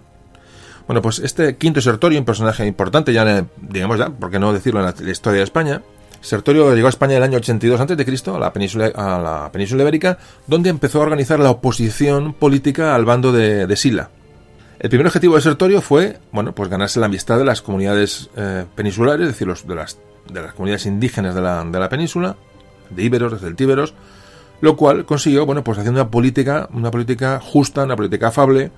Bueno, pues este Quinto Sertorio, un personaje importante, ya digamos ya, por qué no decirlo en la historia de España, Sertorio llegó a España en el año 82 a.C., a la península, a la península ibérica, donde empezó a organizar la oposición política al bando de, Sila. El primer objetivo de Sertorio fue, bueno, pues ganarse la amistad de las comunidades eh, peninsulares, es decir, de, las, de las comunidades indígenas de la, de la península, de íberos, de celtíberos, lo cual consiguió, bueno, pues haciendo una política, una política justa, una política afable,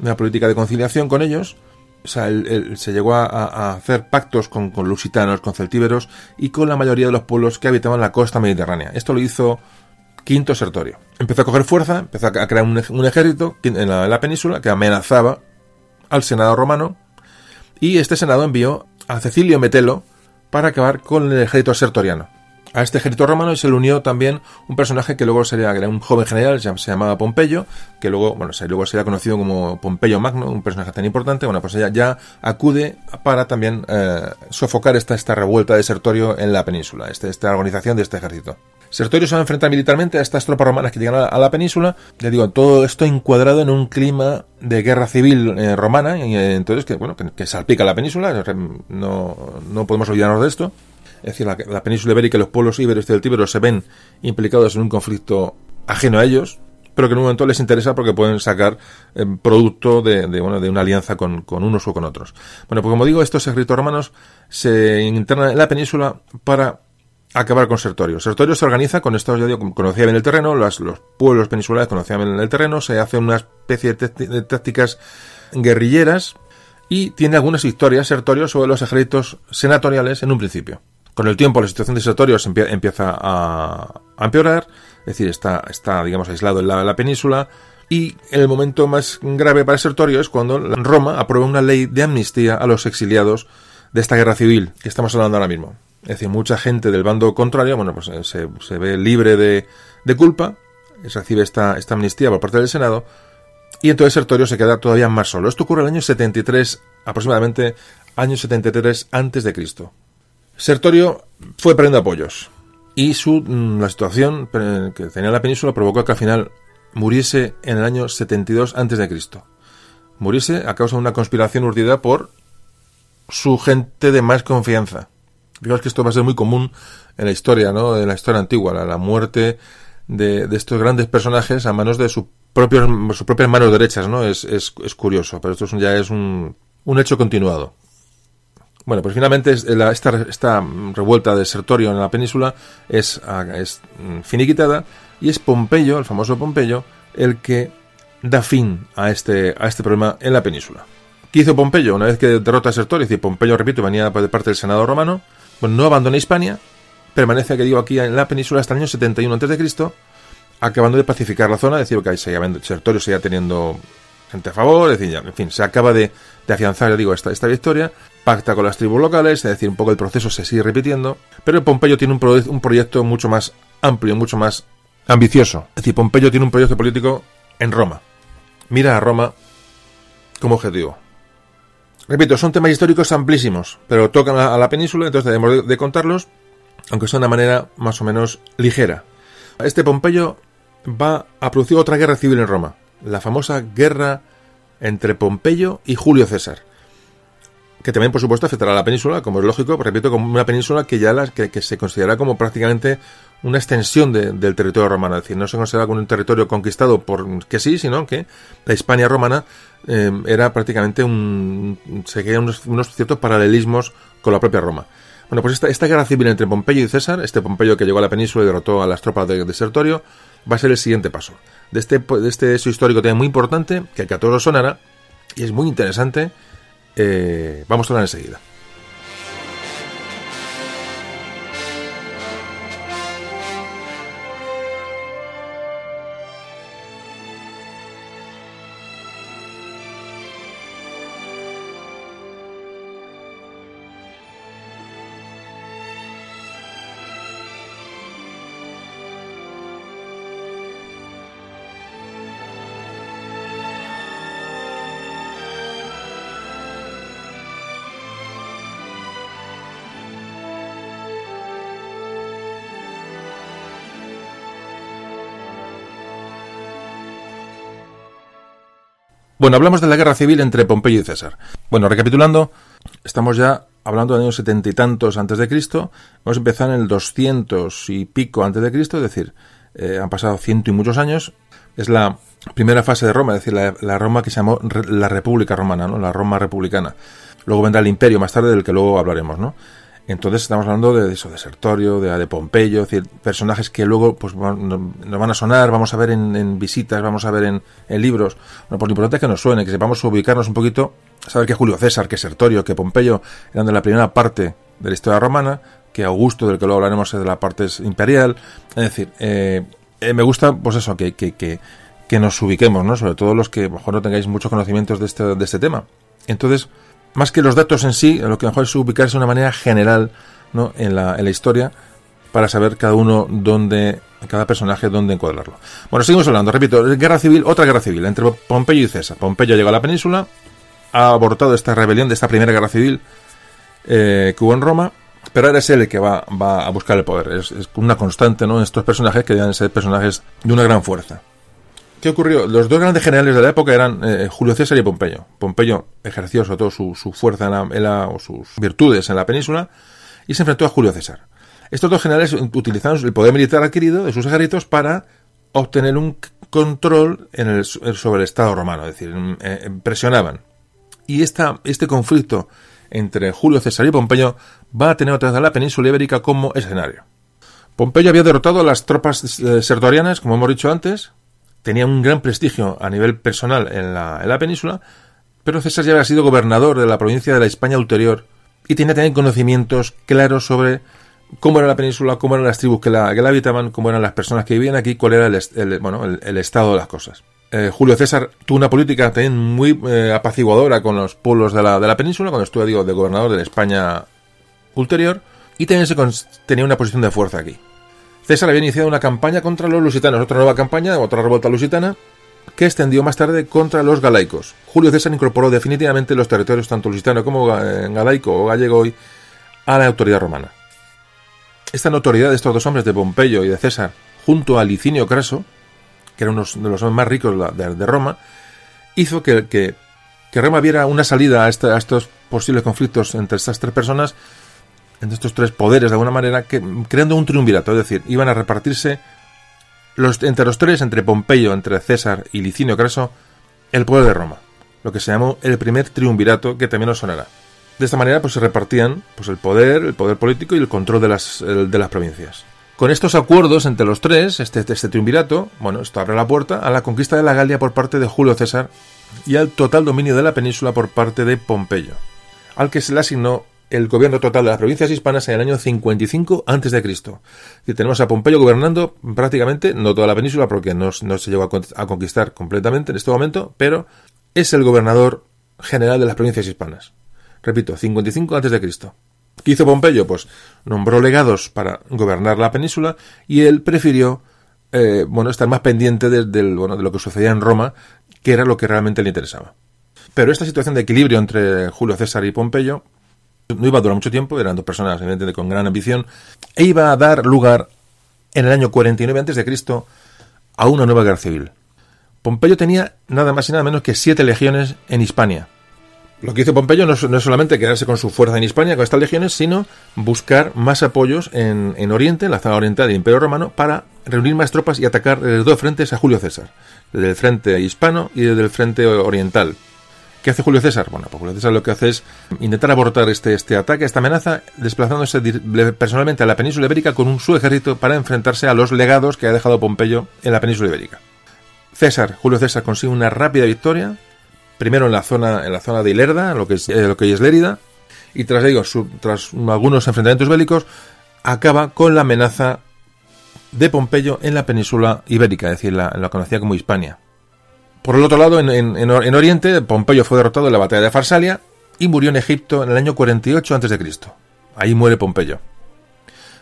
una política de conciliación con ellos, se llegó a, hacer pactos con, lusitanos, con celtíberos y con la mayoría de los pueblos que habitaban la costa mediterránea. Esto lo hizo Quinto Sertorio. Empezó a coger fuerza, empezó a crear un, ejército en la, península que amenazaba al Senado romano y este Senado envió a Cecilio Metelo para acabar con el ejército sertoriano. A este ejército romano se le unió también un personaje que luego sería un joven general, se llamaba Pompeyo, que luego, bueno, luego sería conocido como Pompeyo Magno, un personaje tan importante. Bueno, pues ella ya acude para también eh, sofocar esta, esta revuelta de Sertorio en la península, este, esta organización de este ejército. Sertorio se va a enfrentar militarmente a estas tropas romanas que llegan a la, península. Ya digo, todo esto encuadrado en un clima de guerra civil eh, romana, y, eh, entonces que, bueno, que, salpica la península, no, no podemos olvidarnos de esto. Es decir, la, península ibérica y los pueblos íberos del Tíbero se ven implicados en un conflicto ajeno a ellos, pero que en un momento les interesa porque pueden sacar eh, producto de, bueno, de una alianza con, unos o con otros. Bueno, pues como digo, estos ejércitos romanos se internan en la península para acabar con Sertorio. Sertorio se organiza con esto, ya digo, conocía bien el terreno, los pueblos peninsulares conocían bien el terreno, se hace una especie de, tácticas guerrilleras y tiene algunas historias Sertorio sobre los ejércitos senatoriales en un principio. Con el tiempo la situación de Sertorio se empieza a, empeorar, es decir, está, está digamos, aislado en la, península, y el momento más grave para Sertorio es cuando Roma aprueba una ley de amnistía a los exiliados de esta guerra civil que estamos hablando ahora mismo. Es decir, mucha gente del bando contrario, bueno, pues eh, se, ve libre de, de culpa, recibe esta, esta amnistía por parte del Senado, y entonces Sertorio se queda todavía más solo. Esto ocurre en el año 73, aproximadamente año 73 antes de Cristo. Sertorio fue perdiendo apoyos y su, mm, la situación que tenía la península provocó que al final muriese en el año 72 antes de Cristo. Muriese a causa de una conspiración urdida por su gente de más confianza. Digamos que esto va a ser muy común en la historia, ¿no? En la historia antigua, la, muerte de, estos grandes personajes a manos de sus propios, sus propias manos derechas, ¿no? Es, es, es curioso, pero esto ya es un, un, hecho continuado. Bueno, pues finalmente esta, esta, revuelta de Sertorio en la península es, es finiquitada y es Pompeyo, el famoso Pompeyo, el que da fin a este, a este problema en la península. ¿Qué hizo Pompeyo? Una vez que derrota a Sertorio, es decir, Pompeyo, repito, venía de parte del Senado romano, bueno, no abandona Hispania, permanece, que digo, aquí en la península hasta el año 71 a.C., acabando de pacificar la zona, es decir, que ahí Sertorio seguía teniendo gente a favor, es decir, en fin, se acaba de, afianzar, ya digo, esta, esta victoria, pacta con las tribus locales, es decir, un poco el proceso se sigue repitiendo, pero Pompeyo tiene un, un proyecto mucho más amplio, mucho más ambicioso. Es decir, Pompeyo tiene un proyecto político en Roma. Mira a Roma como objetivo. Repito, son temas históricos amplísimos, pero tocan a, la península, entonces debemos de, contarlos, aunque sea de una manera más o menos ligera. Este Pompeyo va a producir otra guerra civil en Roma, la famosa guerra entre Pompeyo y Julio César, que también por supuesto afectará a la península, como es lógico, repito, como una península que ya la, que, se considera como prácticamente una extensión del territorio romano, es decir, no se considera como un territorio conquistado por que sí, sino que la Hispania romana eh, era prácticamente un. seguía unos, unos, ciertos paralelismos con la propia Roma. Bueno, pues esta, guerra civil entre Pompeyo y César, este Pompeyo que llegó a la península y derrotó a las tropas de, Sertorio, va a ser el siguiente paso. De este, de este histórico también muy importante, que a todos sonará, y es muy interesante, eh, vamos a hablar enseguida. Bueno, hablamos de la guerra civil entre Pompeyo y César. Bueno, recapitulando, estamos ya hablando de años setenta y tantos antes de Cristo. Vamos a empezar en el doscientos y pico antes de Cristo, es decir, eh, han pasado ciento y muchos años. Es la primera fase de Roma, es decir, la, Roma que se llamó la República Romana, ¿no? La Roma republicana. Luego vendrá el Imperio más tarde, del que luego hablaremos, ¿no? Entonces estamos hablando de eso, de Sertorio, de, de Pompeyo, es decir, personajes que luego pues nos van a sonar, vamos a ver en, visitas, vamos a ver en, libros. Bueno, pues lo importante es que nos suene, que sepamos ubicarnos un poquito, saber que Julio César, que Sertorio, que Pompeyo eran de la primera parte de la historia romana, que Augusto, del que luego hablaremos, es de la parte imperial. Es decir, eh, eh, me gusta, pues eso, que, que, que, nos ubiquemos, ¿no? Sobre todo los que a lo mejor no tengáis muchos conocimientos de este, de este tema. Entonces, más que los datos en sí, lo que mejor es ubicarse de una manera general ¿no? en, la, en la historia para saber cada uno dónde, cada personaje dónde encuadrarlo. Bueno, seguimos hablando, repito, guerra civil, otra guerra civil entre Pompeyo y César. Pompeyo llegó a la península, ha abortado esta rebelión de esta primera guerra civil eh, que hubo en Roma, pero ahora es él el que va, va a buscar el poder. Es, una constante ¿no? estos personajes que deben ser personajes de una gran fuerza. ¿Qué ocurrió? Los dos grandes generales de la época eran eh, Julio César y Pompeyo. Pompeyo ejerció sobre todo su, fuerza en la, o sus virtudes en la península y se enfrentó a Julio César. Estos dos generales utilizaron el poder militar adquirido de sus ejércitos para obtener un control sobre el Estado romano, es decir, presionaban. Y esta, este conflicto entre Julio César y Pompeyo va a tener otra vez a la península ibérica como escenario. Pompeyo había derrotado a las tropas eh, sertorianas, como hemos dicho antes, tenía un gran prestigio a nivel personal en la, en la península, pero César ya había sido gobernador de la provincia de la España ulterior y tenía también conocimientos claros sobre cómo era la península, cómo eran las tribus que la, habitaban, cómo eran las personas que vivían aquí, cuál era el, bueno, el, estado de las cosas. Eh, Julio César tuvo una política también muy eh, apaciguadora con los pueblos de la, de la península, cuando estuvo, digo, de gobernador de la España ulterior, y también se tenía una posición de fuerza aquí. César había iniciado una campaña contra los lusitanos, otra nueva campaña, otra revuelta lusitana, que extendió más tarde contra los galaicos. Julio César incorporó definitivamente los territorios tanto lusitano como eh, galaico o gallego hoy a la autoridad romana. Esta notoriedad de estos dos hombres, de Pompeyo y de César, junto a Licinio Craso, que era uno de los hombres más ricos de, Roma, hizo que, que, Roma viera una salida a, estos posibles conflictos entre estas tres personas, entre estos tres poderes de alguna manera, que, creando un triunvirato, es decir, iban a repartirse los, entre los tres, entre Pompeyo, entre César y Licinio Craso, el poder de Roma, lo que se llamó el primer triunvirato, que también nos sonará. De esta manera pues se repartían pues el poder, el poder político y el control de las, de las provincias. Con estos acuerdos entre los tres, este, este triunvirato, bueno, esto abre la puerta a la conquista de la Galia por parte de Julio César y al total dominio de la península por parte de Pompeyo, al que se le asignó el gobierno total de las provincias hispanas en el año 55 a.C. Y tenemos a Pompeyo gobernando prácticamente, no toda la península porque no, se llegó a, conquistar completamente en este momento, pero es el gobernador general de las provincias hispanas. Repito, 55 a.C. ¿Qué hizo Pompeyo? Pues nombró legados para gobernar la península y él prefirió eh, bueno, estar más pendiente de, de lo que sucedía en Roma, que era lo que realmente le interesaba. Pero esta situación de equilibrio entre Julio César y Pompeyo no iba a durar mucho tiempo, eran dos personas evidentemente con gran ambición, e iba a dar lugar en el año 49 a.C. a una nueva guerra civil. Pompeyo tenía nada más y nada menos que siete legiones en Hispania, lo que hizo Pompeyo no es, solamente quedarse con su fuerza en España, con estas legiones, sino buscar más apoyos en, Oriente, en la zona oriental del Imperio Romano, para reunir más tropas y atacar desde dos frentes a Julio César, desde el frente hispano y desde el frente oriental. ¿Qué hace Julio César? Bueno, pues Julio César lo que hace es intentar abortar este, este ataque, esta amenaza, desplazándose personalmente a la península ibérica con un su ejército para enfrentarse a los legados que ha dejado Pompeyo en la península ibérica. César, Julio César consigue una rápida victoria, primero en la zona, en la zona de Ilerda, lo que es, eh, lo que es Lérida, y tras ello, tras algunos enfrentamientos bélicos, acaba con la amenaza de Pompeyo en la península ibérica, es decir, la, la conocida como Hispania. Por el otro lado, en, en, Oriente, Pompeyo fue derrotado en la batalla de Farsalia y murió en Egipto en el año 48 a.C. Ahí muere Pompeyo.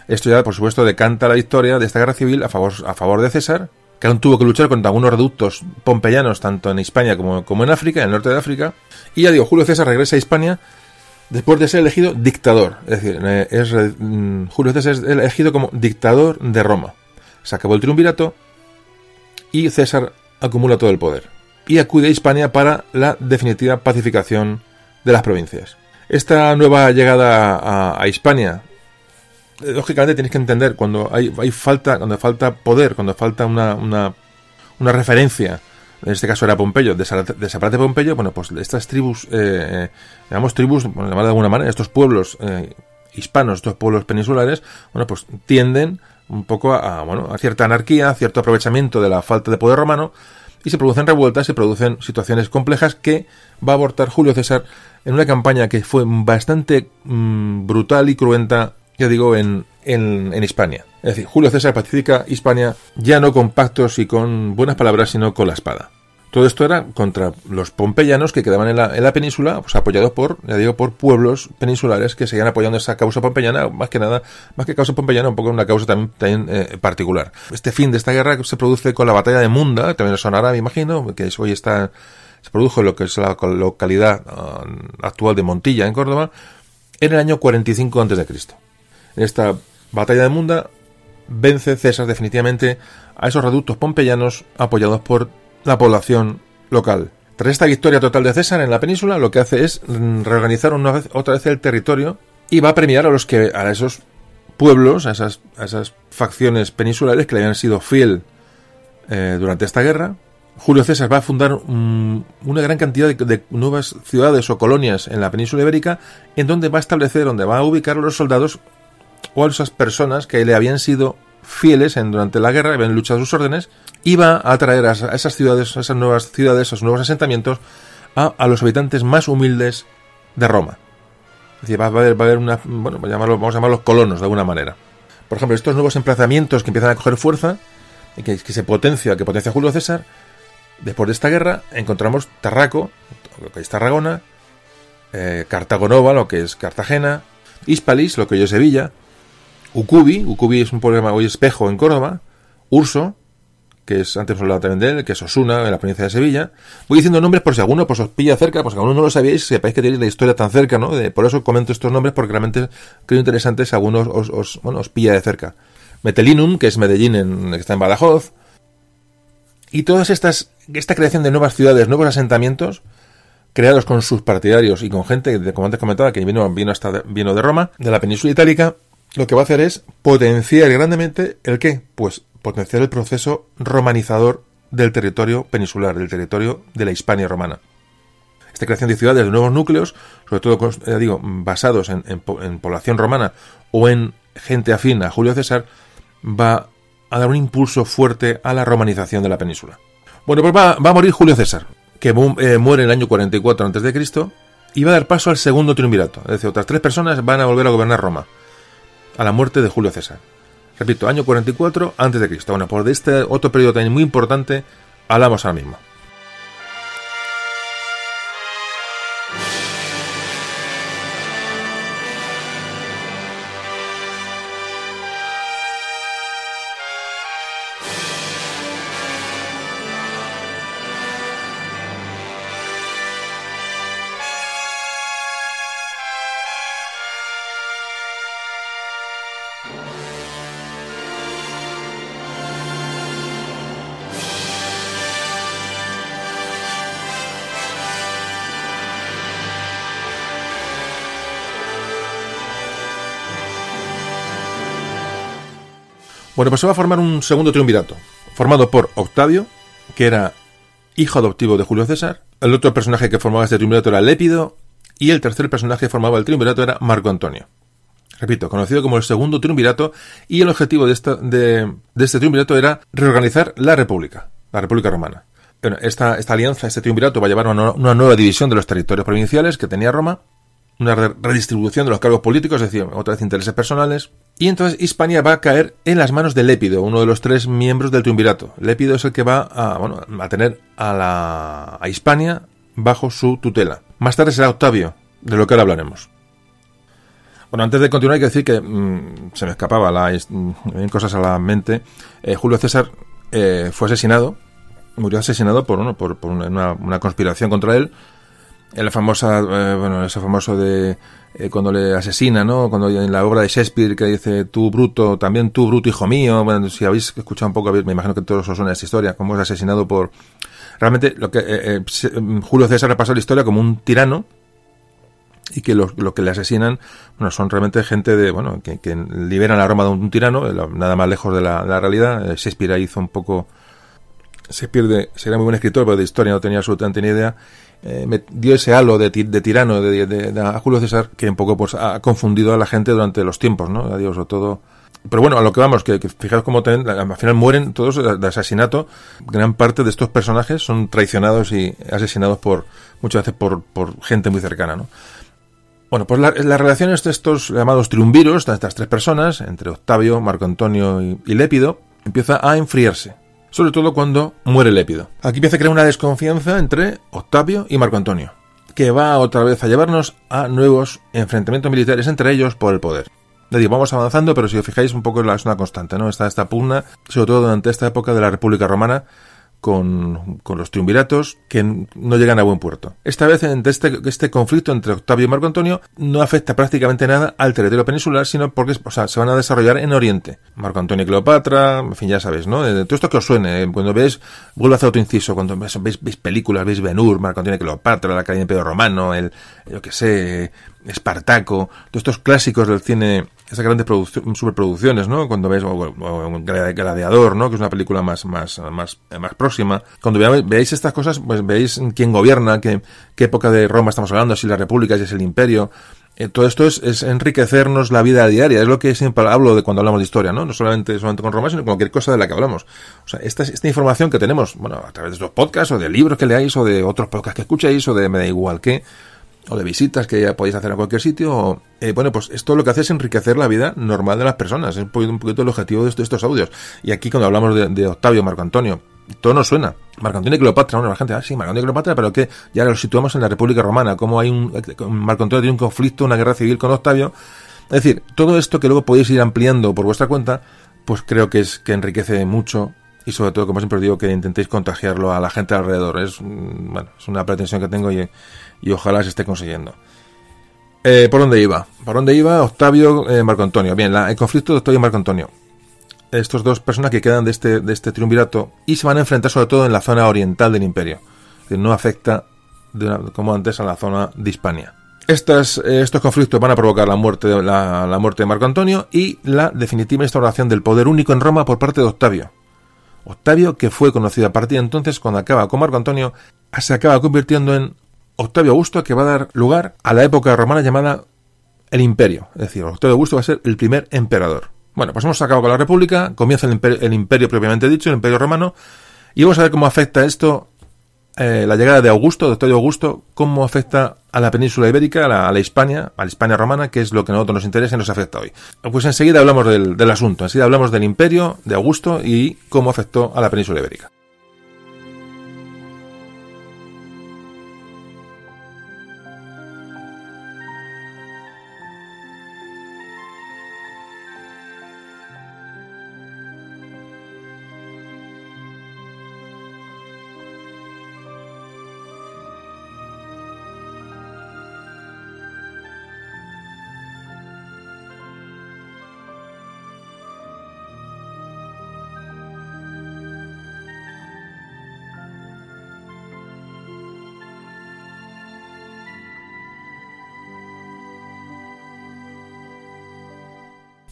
Esto ya, por supuesto, decanta la victoria de esta guerra civil a favor, de César, que aún tuvo que luchar contra algunos reductos pompeyanos, tanto en España como, en África, en el norte de África. Y ya digo, Julio César regresa a España después de ser elegido dictador. Es decir, eh, mm, Julio César es elegido como dictador de Roma. Se acabó el triunvirato y César acumula todo el poder. Y acude a Hispania para la definitiva pacificación de las provincias. Esta nueva llegada a, Hispania lógicamente tienes que entender cuando hay, falta, cuando falta poder, cuando falta una, referencia, en este caso era Pompeyo, desaparece Pompeyo, bueno, pues estas tribus, eh, eh, tribus, bueno, de alguna manera, estos pueblos eh, hispanos, estos pueblos peninsulares, bueno, pues tienden un poco a, bueno, a cierta anarquía, a cierto aprovechamiento de la falta de poder romano, y se producen revueltas, se producen situaciones complejas que va a abortar Julio César en una campaña que fue bastante mm, brutal y cruenta ya digo, en, en, en, Hispania. Es decir, Julio César pacifica Hispania ya no con pactos y con buenas palabras, sino con la espada. Todo esto era contra los pompeyanos que quedaban en la, en la península, pues apoyados por, ya digo, por pueblos peninsulares que seguían apoyando esa causa pompeyana, más que nada, más que causa pompeyana, un poco una causa también, eh, particular. Este fin de esta guerra se produce con la batalla de Munda, también sonará, me imagino, que hoy está, se produjo en lo que es la localidad uh, actual de Montilla, en Córdoba, en el año 45 a.C. En esta batalla de Munda vence César definitivamente a esos reductos pompeyanos apoyados por la población local. Tras esta victoria total de César en la península, lo que hace es reorganizar una vez, otra vez el territorio y va a premiar a los que a esos pueblos, a esas, a esas facciones peninsulares que le habían sido fiel eh, durante esta guerra. Julio César va a fundar una gran cantidad de, nuevas ciudades o colonias en la península ibérica, en donde va a establecer, donde va a ubicar a los soldados o a esas personas que le habían sido fieles en, durante la guerra, habían luchado sus órdenes, va a atraer a, esas ciudades, a esas nuevas ciudades, a esos nuevos asentamientos, a, los habitantes más humildes de Roma. Es decir, va a haber, va a haber una, bueno, vamos a llamarlos colonos de alguna manera. Por ejemplo, estos nuevos emplazamientos que empiezan a coger fuerza, que, que se potencia, que potencia Julio César, después de esta guerra encontramos Tarraco, lo que es Tarragona, eh, Cartagonova, lo que es Cartagena, Hispalis, lo que hoy es Sevilla, Ucubi, Ucubi es un problema hoy espejo en Córdoba, Urso, que es antes hablaba también de él, que es Osuna, en la provincia de Sevilla. Voy diciendo nombres por si alguno pues, os pilla cerca, pues si no lo sabíais, sepáis que tenéis la historia tan cerca, ¿no? por eso comento estos nombres, porque realmente creo interesantes si alguno os, os, bueno, os pilla de cerca. Metelinum, que es Medellín, en, que está en Badajoz. Y todas estas, esta creación de nuevas ciudades, nuevos asentamientos, creados con sus partidarios y con gente, como antes comentaba, que vino, vino, hasta, vino de Roma, de la península itálica, lo que va a hacer es potenciar grandemente el qué? Pues potenciar el proceso romanizador del territorio peninsular, del territorio de la Hispania romana. Esta creación de ciudades, de nuevos núcleos, sobre todo, digo, basados en, población romana o en gente afín a Julio César, va a dar un impulso fuerte a la romanización de la península. Bueno, pues va, a morir Julio César, que eh, muere en el año 44 a.C., y va a dar paso al segundo triunvirato. Es decir, otras tres personas van a volver a gobernar Roma, a la muerte de Julio César. Repito, año 44 antes de Cristo. Bueno, por este otro periodo también muy importante hablamos ahora mismo. Bueno, pues se va a formar un segundo triunvirato, formado por Octavio, que era hijo adoptivo de Julio César, el otro personaje que formaba este triunvirato era Lépido, y el tercer personaje que formaba el triunvirato era Marco Antonio. Repito, conocido como el segundo triunvirato, y el objetivo de, de, este triunvirato era reorganizar la República, la República Romana. Bueno, esta, esta alianza, este triunvirato va a llevar a una nueva división de los territorios provinciales que tenía Roma, una redistribución de los cargos políticos, es decir, otra vez intereses personales. Y entonces Hispania va a caer en las manos de Lépido, uno de los tres miembros del triunvirato. Lépido es el que va a, bueno, a tener a, la, a Hispania bajo su tutela. Más tarde será Octavio, de lo que ahora hablaremos. Bueno, antes de continuar hay que decir que mm, se me escapaba, la, mm, cosas a la mente. Eh, Julio César eh, fue asesinado, murió asesinado por, por, por una, conspiración contra él la famosa, eh, bueno, ese famoso de eh, cuando le asesina, ¿no? Cuando en la obra de Shakespeare que dice tú bruto, también tú bruto hijo mío. Bueno, si habéis escuchado un poco, me imagino que todos os suena esta historia, cómo es asesinado por. Realmente, lo que eh, Julio César ha pasado la historia como un tirano y que lo, lo, que le asesinan, bueno, son realmente gente de, bueno, que, liberan la Roma de un tirano, nada más lejos de la, de realidad. Shakespeare hizo un poco se pierde, sería muy buen escritor, pero de historia no tenía absolutamente ni idea. Eh, me dio ese halo de, de tirano de, a Julio César que un poco pues ha confundido a la gente durante los tiempos, ¿no? Adiós o todo. Pero bueno, a lo que vamos, que, fijaos cómo al final mueren todos de asesinato. Gran parte de estos personajes son traicionados y asesinados por muchas veces por, por gente muy cercana, ¿no? Bueno, pues las relaciones de estos llamados triunviros, de estas tres personas, entre Octavio, Marco Antonio y, y Lépido, empieza a enfriarse sobre todo cuando muere Lépido. Aquí empieza a crear una desconfianza entre Octavio y Marco Antonio, que va otra vez a llevarnos a nuevos enfrentamientos militares entre ellos por el poder. Le digo, vamos avanzando, pero si os fijáis un poco es una constante, ¿no? Está esta pugna, sobre todo durante esta época de la República Romana, con, los triunviratos que no llegan a buen puerto. Esta vez este, este conflicto entre Octavio y Marco Antonio no afecta prácticamente nada al territorio peninsular, sino porque o sea, se van a desarrollar en Oriente. Marco Antonio y Cleopatra, en fin, ya sabes, ¿no? De, todo esto que os suene, eh, cuando ves, vuelvo a hacer otro inciso, cuando ves, veis, películas, veis Benur, Marco Antonio y Cleopatra, la caída del Imperio Romano, el, yo que sé, Espartaco, todos estos clásicos del cine, esas grandes superproducciones, ¿no? Cuando ves, o, Gladiador, ¿no? Que es una película más, más, más, más próxima. Cuando veáis estas cosas, pues veis quién gobierna, qué, qué época de Roma estamos hablando, si la República, si es el Imperio, eh, todo esto es, es, enriquecernos la vida diaria, es lo que siempre hablo de cuando hablamos de historia, ¿no? No solamente, solamente con Roma, sino con cualquier cosa de la que hablamos. O sea, esta, esta información que tenemos, bueno, a través de estos podcasts, o de libros que leáis, o de otros podcasts que escucháis, o de me da igual qué, o de visitas que ya podéis hacer a cualquier sitio, eh, bueno, pues esto lo que hace es enriquecer la vida normal de las personas, es un poquito, el objetivo de estos, audios. Y aquí cuando hablamos de, de Octavio Marco Antonio, todo nos suena. Marco Antonio y Cleopatra, bueno, la gente, ah, sí, Marco Antonio y Cleopatra, pero que ya lo situamos en la República Romana, como hay un, Marco Antonio tiene un conflicto, una guerra civil con Octavio. Es decir, todo esto que luego podéis ir ampliando por vuestra cuenta, pues creo que es que enriquece mucho y sobre todo, como siempre os digo, que intentéis contagiarlo a la gente alrededor. Es, mm, bueno, es una pretensión que tengo y, ojalá se esté consiguiendo. Eh, ¿Por dónde iba? ¿Por dónde iba Octavio eh, Marco Antonio? Bien, la, el conflicto de Octavio y Marco Antonio estos dos personas que quedan de este, de este triunvirato y se van a enfrentar sobre todo en la zona oriental del imperio. Que no afecta como antes a la zona de Hispania. Estas, eh, estos conflictos van a provocar la muerte, de, la, muerte de Marco Antonio y la definitiva instauración del poder único en Roma por parte de Octavio. Octavio, que fue conocido a partir de entonces, cuando acaba con Marco Antonio, se acaba convirtiendo en Octavio Augusto, que va a dar lugar a la época romana llamada el Imperio. Es decir, Octavio Augusto va a ser el primer emperador. Bueno, pues hemos acabado con la República, comienza el imperio, propiamente dicho, el Imperio Romano, y vamos a ver cómo afecta esto, eh, la llegada de Augusto, de Augusto, cómo afecta a la península ibérica, a la, a la, Hispania, a la Hispania romana, que es lo que a nosotros nos interesa y nos afecta hoy. Pues enseguida hablamos del, del asunto, enseguida hablamos del imperio de Augusto y cómo afectó a la península ibérica.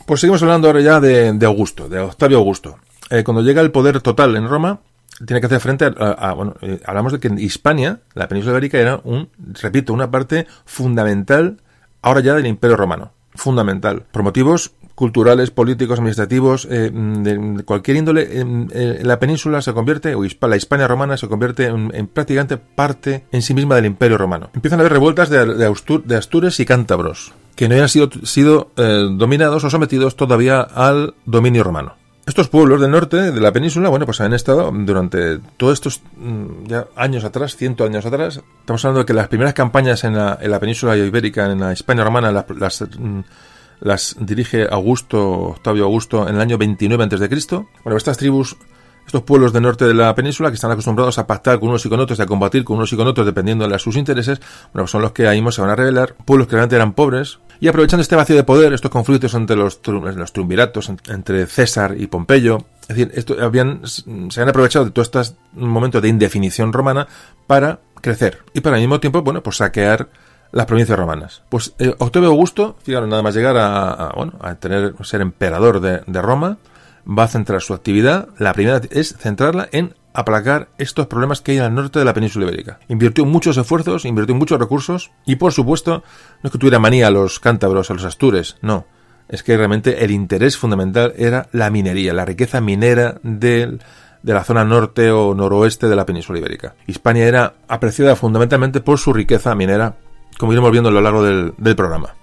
Pues seguimos hablando ahora ya de, Augusto, de Octavio Augusto. Eh, cuando llega el poder total en Roma, tiene que hacer frente a, bueno, eh, hablamos de que Hispania, la península ibérica era un, repito, una parte fundamental ahora ya del Imperio Romano. Fundamental. Por motivos culturales, políticos, administrativos, eh, de cualquier índole, la península se convierte, o la Hispania romana se convierte en, prácticamente parte en sí misma del Imperio Romano. Empiezan a haber revueltas de, de Astures y cántabros que no hayan sido, sido eh, dominados o sometidos todavía al dominio romano. Estos pueblos del norte de la península, bueno, pues han estado durante todos estos mm, ya años atrás, cientos años atrás. Estamos hablando de que las primeras campañas en la, en la península ibérica, en la España romana, las, las, mm, las dirige Augusto, Octavio Augusto, en el año 29 a.C. Bueno, estas tribus estos pueblos del norte de la península que están acostumbrados a pactar con unos y con otros, a combatir con unos y con otros dependiendo de sus intereses, bueno, son los que ahí se van a revelar. Pueblos que realmente eran pobres. Y aprovechando este vacío de poder, estos conflictos entre los, los triunviratos, entre César y Pompeyo, es decir, esto, habían, se han aprovechado de todos estos momentos de indefinición romana para crecer y para al mismo tiempo, bueno, pues saquear las provincias romanas. Pues eh, Octavio Augusto, fíjate, nada más llegar a, bueno, a tener, ser emperador de, de Roma, va a centrar su actividad, la primera es centrarla en aplacar estos problemas que hay al norte de la península ibérica. Invirtió muchos esfuerzos, invirtió muchos recursos y por supuesto no es que tuviera manía a los cántabros, a los astures, no. Es que realmente el interés fundamental era la minería, la riqueza minera de la zona norte o noroeste de la península ibérica. Hispania era apreciada fundamentalmente por su riqueza minera, como iremos viendo a lo largo del programa.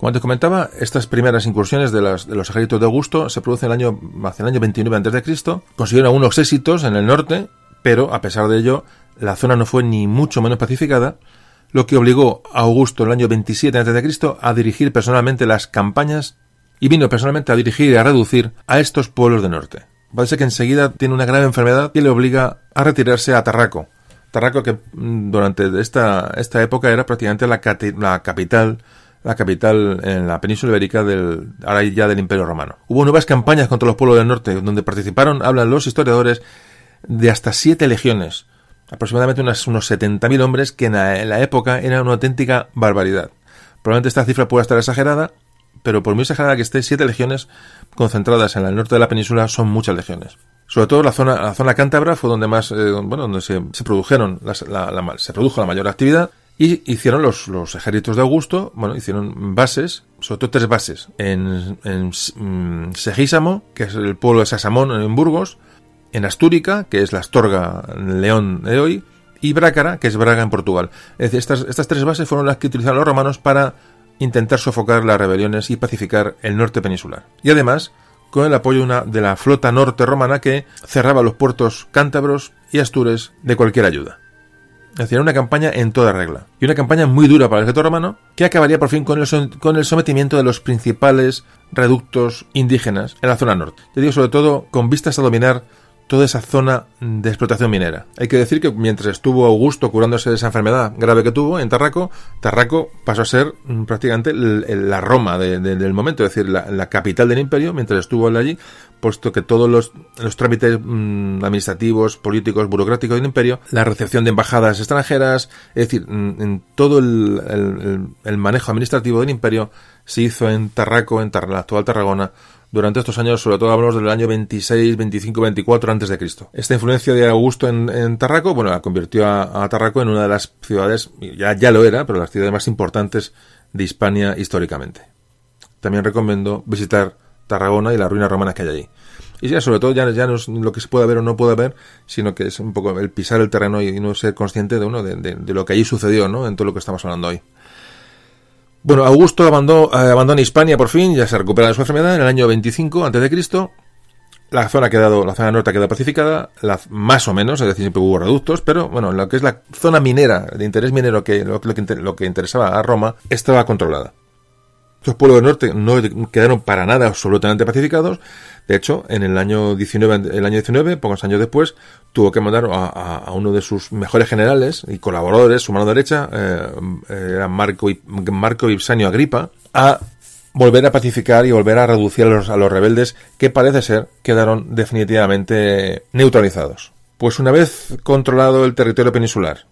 Como antes comentaba, estas primeras incursiones de, los ejércitos de Augusto se producen el año, hacia el año 29 a.C., consiguieron algunos éxitos en el norte, pero a pesar de ello, la zona no fue ni mucho menos pacificada, lo que obligó a Augusto el año 27 a.C. a dirigir personalmente las campañas y vino personalmente a dirigir y a reducir a estos pueblos del norte. Parece que enseguida tiene una grave enfermedad que le obliga a retirarse a Tarraco. Tarraco que mm, durante esta, esta época era prácticamente la, la capital la capital en la península ibérica del, ahora ya del Imperio Romano. Hubo nuevas campañas contra los pueblos del norte, donde participaron, hablan los historiadores, de hasta siete legiones, aproximadamente unos 70.000 hombres, que en la, época era una auténtica barbaridad. Probablemente esta cifra pueda estar exagerada, pero por muy exagerada que esté, siete legiones concentradas en el norte de la península son muchas legiones. Sobre todo la zona, la zona cántabra fue donde más, eh, bueno, donde se, produjeron, se produjo la mayor actividad y hicieron los, los ejércitos de Augusto, bueno, hicieron bases, sobre todo tres bases, en, en mm, Segisamo, que es el pueblo de Sasamón en Burgos, en Astúrica, que es la Astorga León de hoy, y Brácara, que es Braga en Portugal. Es decir, estas, estas tres bases fueron las que utilizaron los romanos para intentar sofocar las rebeliones y pacificar el norte peninsular. Y además, con el apoyo de la flota norte romana que cerraba los puertos cántabros y astures de cualquier ayuda. Es una campaña en toda regla. Y una campaña muy dura para el ejército romano que acabaría por fin con el, con el sometimiento de los principales reductos indígenas en la zona norte. Te digo sobre todo con vistas a dominar toda esa zona de explotación minera. Hay que decir que mientras estuvo Augusto curándose de esa enfermedad grave que tuvo en Tarraco, Tarraco pasó a ser mm, prácticamente la Roma del momento, es decir, la, capital del imperio, mientras estuvo allí, puesto que todos los, trámites mm, administrativos, políticos, burocráticos del imperio, la recepción de embajadas extranjeras, es decir, mm, en todo el, manejo administrativo del imperio se hizo en Tarraco, en la actual Tarragona, durante estos años, sobre todo hablamos del año 26, 25, 24 antes de Cristo. Esta influencia de Augusto en, Tarraco, bueno, la convirtió a, Tarraco en una de las ciudades, ya, ya lo era, pero las ciudades más importantes de Hispania históricamente. También recomiendo visitar Tarragona y las ruinas romanas que hay allí. Y ya, sobre todo, ya, ya no es lo que se puede ver o no puede ver, sino que es un poco el pisar el terreno y no ser consciente de uno de, de lo que allí sucedió, ¿no? En todo lo que estamos hablando hoy. Bueno, Augusto abandonó, eh, abandona Hispania por fin, ya se recupera de su enfermedad en el año 25 a.C. La zona ha quedado, la zona norte ha quedado pacificada, la, más o menos, es decir, siempre hubo reductos, pero bueno, lo que es la zona minera, de interés minero, lo, que, lo que interesaba a Roma, estaba controlada. Los pueblos del norte no quedaron para nada absolutamente pacificados. De hecho, en el año 19, el año 19 pocos años después, tuvo que mandar a, uno de sus mejores generales y colaboradores, su mano derecha, eh, era Marco, Marco Ipsanio Agripa, a volver a pacificar y volver a reducir a los rebeldes que parece ser quedaron definitivamente neutralizados. Pues una vez controlado el territorio peninsular,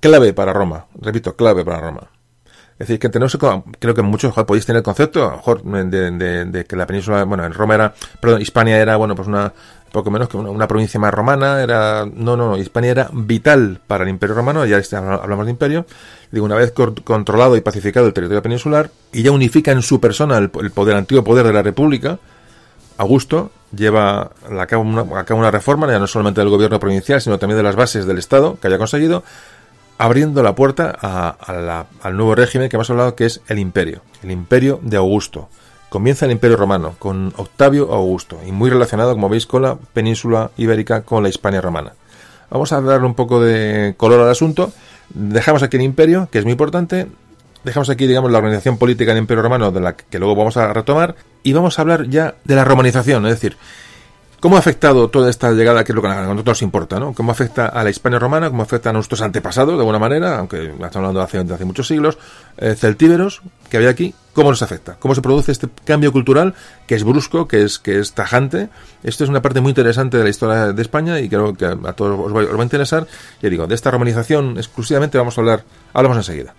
clave para Roma, repito, clave para Roma es decir, que tenemos, creo que muchos podéis tener el concepto, a lo mejor, de, que la península, bueno, en Roma era, perdón, Hispania era, bueno, pues una, poco menos que una, provincia más romana, era, no, no, no, Hispania era vital para el imperio romano, ya hablamos de imperio, digo, una vez controlado y pacificado el territorio peninsular, y ya unifica en su persona el, poder, antiguo poder de la república, Augusto lleva a cabo, una, una reforma, ya no solamente del gobierno provincial, sino también de las bases del Estado que haya conseguido, abriendo la puerta al nuevo régimen que hemos hablado, que es el imperio, el imperio de Augusto. Comienza el imperio romano con Octavio Augusto y muy relacionado, como veis, con la península ibérica, con la Hispania romana. Vamos a darle un poco de color al asunto. Dejamos aquí el imperio, que es muy importante. Dejamos aquí, digamos, la organización política del imperio romano, de la que luego vamos a retomar. Y vamos a hablar ya de la romanización, es decir, ¿Cómo ha afectado toda esta llegada, que es lo que a nosotros nos importa, ¿no? ¿Cómo afecta a la Hispania romana? ¿Cómo afecta a nuestros antepasados, de alguna manera? Aunque estamos hablando de hace, muchos siglos. Eh, celtíberos, que había aquí. ¿Cómo nos afecta? ¿Cómo se produce este cambio cultural que es brusco, que es, que es tajante? Esto es una parte muy interesante de la historia de España y creo que a todos os va, os va a interesar. Ya digo, de esta romanización exclusivamente vamos a hablar, hablamos enseguida.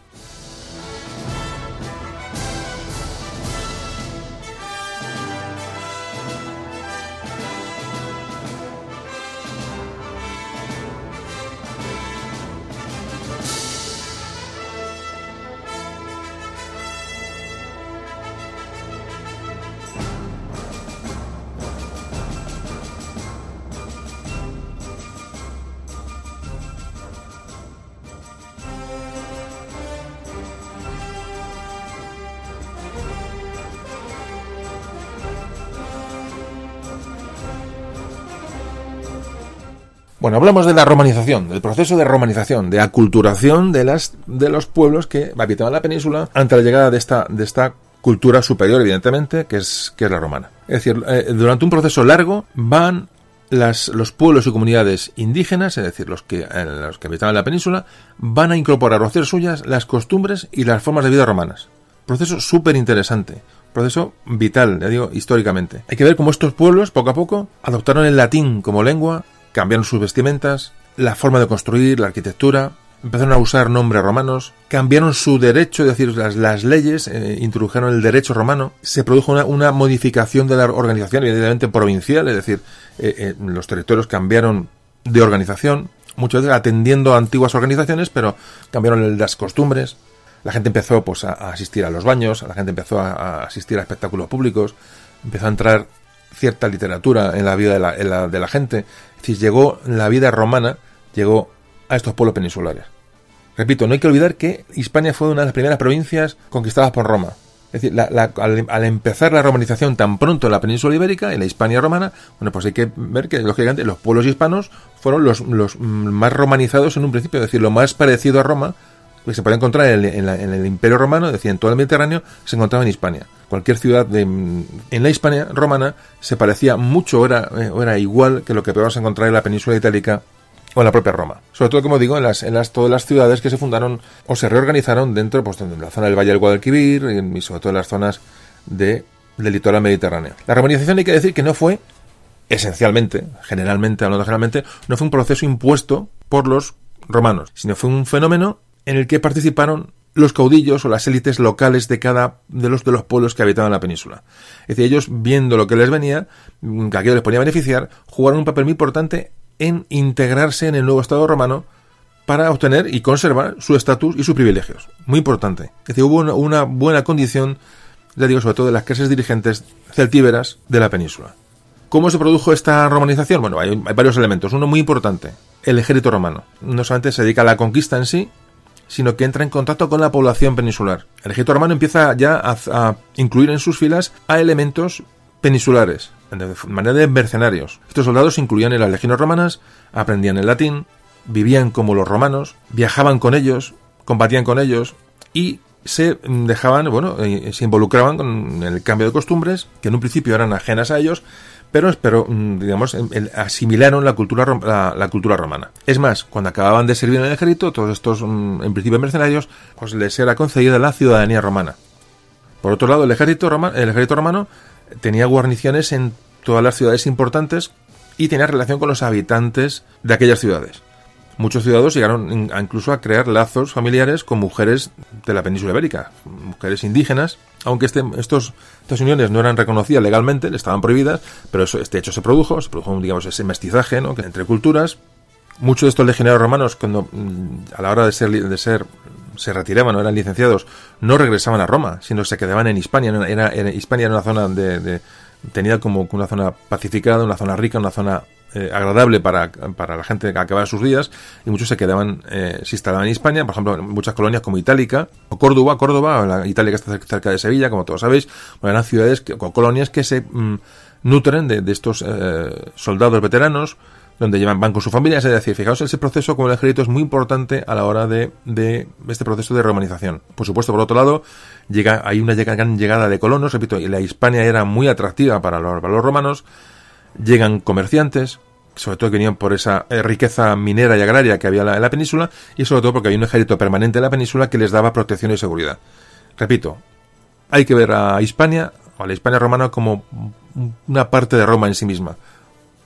Bueno, hablamos de la romanización, del proceso de romanización, de aculturación de, las, de los pueblos que habitaban la península ante la llegada de esta, de esta cultura superior, evidentemente, que es, que es la romana. Es decir, eh, durante un proceso largo van los pueblos y comunidades indígenas, es decir, los que, los que habitaban la península, van a incorporar o hacer suyas las costumbres y las formas de vida romanas. Proceso súper interesante, proceso vital, ya digo, históricamente. Hay que ver cómo estos pueblos, poco a poco, adoptaron el latín como lengua cambiaron sus vestimentas, la forma de construir, la arquitectura, empezaron a usar nombres romanos, cambiaron su derecho, es decir, las, leyes, eh, introdujeron el derecho romano, se produjo una, modificación de la organización, evidentemente provincial, es decir, eh, eh, los territorios cambiaron de organización, muchas veces atendiendo a antiguas organizaciones, pero cambiaron las costumbres, la gente empezó pues, a, asistir a los baños, la gente empezó a, asistir a espectáculos públicos, empezó a entrar cierta literatura en la vida de la gente, decir, llegó la vida romana, llegó a estos pueblos peninsulares. Repito, no hay que olvidar que Hispania fue una de las primeras provincias conquistadas por Roma. Es decir, la, la, al, empezar la romanización tan pronto en la península ibérica, en la Hispania romana, bueno, pues hay que ver que, lógicamente, los pueblos hispanos fueron los, los más romanizados en un principio, es decir, lo más parecido a Roma que se puede encontrar en el, la, en el, Imperio Romano, es decir, en todo el Mediterráneo, se encontraba en Hispania. Cualquier ciudad de, en la Hispania romana se parecía mucho, o era, o era igual que lo que podemos encontrar en la península itálica o en la propia Roma. Sobre todo, como digo, en las, en las todas las ciudades que se fundaron o se reorganizaron dentro pues, de la zona del Valle del Guadalquivir y sobre todo en las zonas de, del litoral mediterráneo. La romanización hay que decir que no fue esencialmente, generalmente, hablando generalmente, no fue un proceso impuesto por los romanos, sino fue un fenómeno en el que participaron los caudillos o las élites locales de cada de los de los pueblos que habitaban la península. Es decir, ellos viendo lo que les venía, que aquello les ponía a beneficiar, jugaron un papel muy importante en integrarse en el nuevo Estado romano para obtener y conservar su estatus y sus privilegios. Muy importante. Es decir, hubo una, buena condición, ya digo, sobre todo de las clases dirigentes celtíberas de la península. ¿Cómo se produjo esta romanización? Bueno, hay varios elementos. Uno muy importante, el ejército romano. No solamente se dedica a la conquista en sí, sino que entra en contacto con la población peninsular. El ejército romano empieza ya a, incluir en sus filas a elementos peninsulares, de manera de mercenarios. Estos soldados incluían en las legiones romanas, aprendían el latín, vivían como los romanos, viajaban con ellos, combatían con ellos y se dejaban, bueno, eh, se involucraban con el cambio de costumbres, que en un principio eran ajenas a ellos, pero, pero digamos, asimilaron la cultura, la, cultura romana. Es más, cuando acababan de servir en el ejército, todos estos, en principio mercenarios, pues les era concedida la ciudadanía romana. Por otro lado, el ejército, romano, el ejército romano tenía guarniciones en todas las ciudades importantes y tenía relación con los habitantes de aquellas ciudades. Muchos ciudadanos llegaron incluso a crear lazos familiares con mujeres de la península ibérica, mujeres indígenas, aunque este, estos, estas uniones no eran reconocidas legalmente, estaban prohibidas, pero eso, este hecho se produjo, se produjo digamos, ese mestizaje ¿no? entre culturas. Muchos de estos legionarios romanos, cuando a la hora de ser, de ser se retiraban o eran licenciados, no regresaban a Roma, sino se quedaban en Hispania. Era, era, Hispania era una zona de, de, tenía como una zona pacificada, una zona rica, una zona eh, agradable para, para, la gente que acababa sus días y muchos se quedaban, eh, se instalaban en España, por ejemplo, en muchas colonias como Itálica o Córdoba, Córdoba, la Italia que está cerca de Sevilla, como todos sabéis, eran ciudades o colonias que se mm, nutren de, de estos eh, soldados veteranos donde llevan, van con su familia, es decir, fijaos, ese proceso con el ejército es muy importante a la hora de, de este proceso de romanización. Por supuesto, por otro lado, llega, hay una gran llegada de colonos, repito, y la Hispania era muy atractiva para los, para los romanos, llegan comerciantes, sobre todo que venían por esa eh, riqueza minera y agraria que había en la, en la, península, y sobre todo porque había un ejército permanente en la península que les daba protección y seguridad. Repito, hay que ver a Hispania, o a la Hispania romana, como una parte de Roma en sí misma,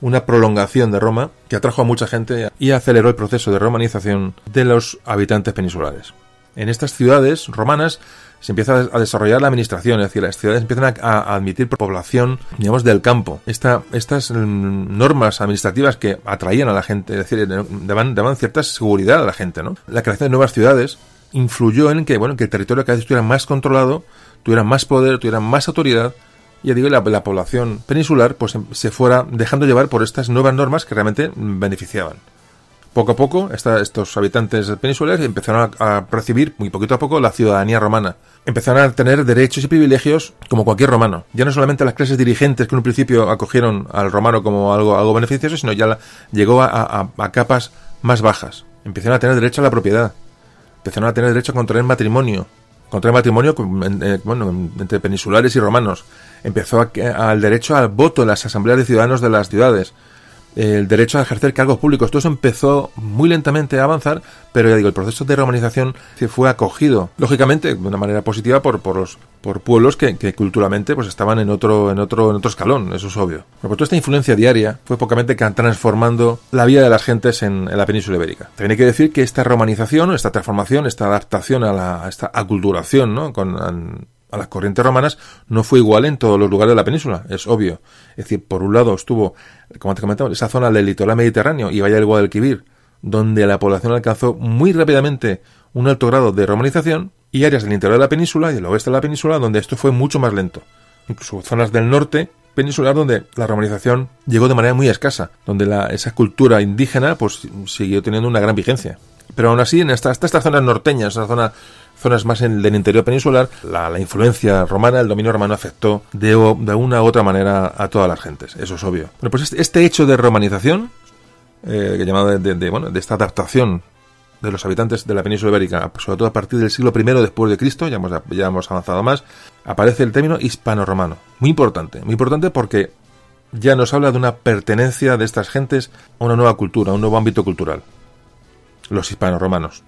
una prolongación de Roma que atrajo a mucha gente y aceleró el proceso de romanización de los habitantes peninsulares. En estas ciudades romanas se empieza a desarrollar la administración, es decir, las ciudades empiezan a, a admitir población, digamos, del campo. Esta, estas mm, normas administrativas que atraían a la gente, es decir, daban, daban cierta seguridad a la gente, ¿no? La creación de nuevas ciudades influyó en que, bueno, que el territorio cada vez estuviera más controlado, tuviera más poder, tuviera más autoridad, y digo, la, la población peninsular pues se fuera dejando llevar por estas nuevas normas que realmente beneficiaban. Poco a poco, estos habitantes peninsulares empezaron a, recibir, muy poquito a poco, la ciudadanía romana. Empezaron a tener derechos y privilegios como cualquier romano. Ya no solamente las clases dirigentes que en un principio acogieron al romano como algo, algo beneficioso, sino ya llegó a, capas más bajas. Empezaron a tener derecho a la propiedad. Empezaron a tener derecho a contraer matrimonio. Contraer matrimonio eh, bueno, entre peninsulares y romanos. Empezó al derecho al voto en las asambleas de ciudadanos de las ciudades el derecho a ejercer cargos públicos. Todo eso empezó muy lentamente a avanzar, pero ya digo, el proceso de romanización fue acogido, lógicamente, de una manera positiva por, por los por pueblos que, culturalmente pues estaban en otro, en otro, en otro escalón, eso es obvio. Pero toda esta influencia diaria fue pocamente transformando la vida de las gentes en, la península ibérica. También hay que decir que esta romanización, esta transformación, esta adaptación a, la, esta aculturación, ¿no? Con, a las corrientes romanas no fue igual en todos los lugares de la península, es obvio. Es decir, por un lado estuvo, como te comentaba, esa zona del litoral mediterráneo y Valle del Guadalquivir, donde la población alcanzó muy rápidamente un alto grado de romanización, y áreas del interior de la península y del oeste de la península donde esto fue mucho más lento. Incluso zonas del norte peninsular donde la romanización llegó de manera muy escasa, donde la, esa cultura indígena pues siguió teniendo una gran vigencia. Pero aún así, en estas, estas zonas norteñas, esas zona, zonas más en, del interior peninsular, la, influencia romana, el dominio romano afectó de, de, una u otra manera a todas las gentes. Eso es obvio. Bueno, pues este, este hecho de romanización, eh, llamado de, bueno, de esta adaptación de los habitantes de la península ibérica, sobre todo a partir del siglo I después de Cristo, ya hemos, ya hemos avanzado más, aparece el término hispano-romano. Muy importante, muy importante porque ya nos habla de una pertenencia de estas gentes a una nueva cultura, a un nuevo ámbito cultural. Los hispano-romanos.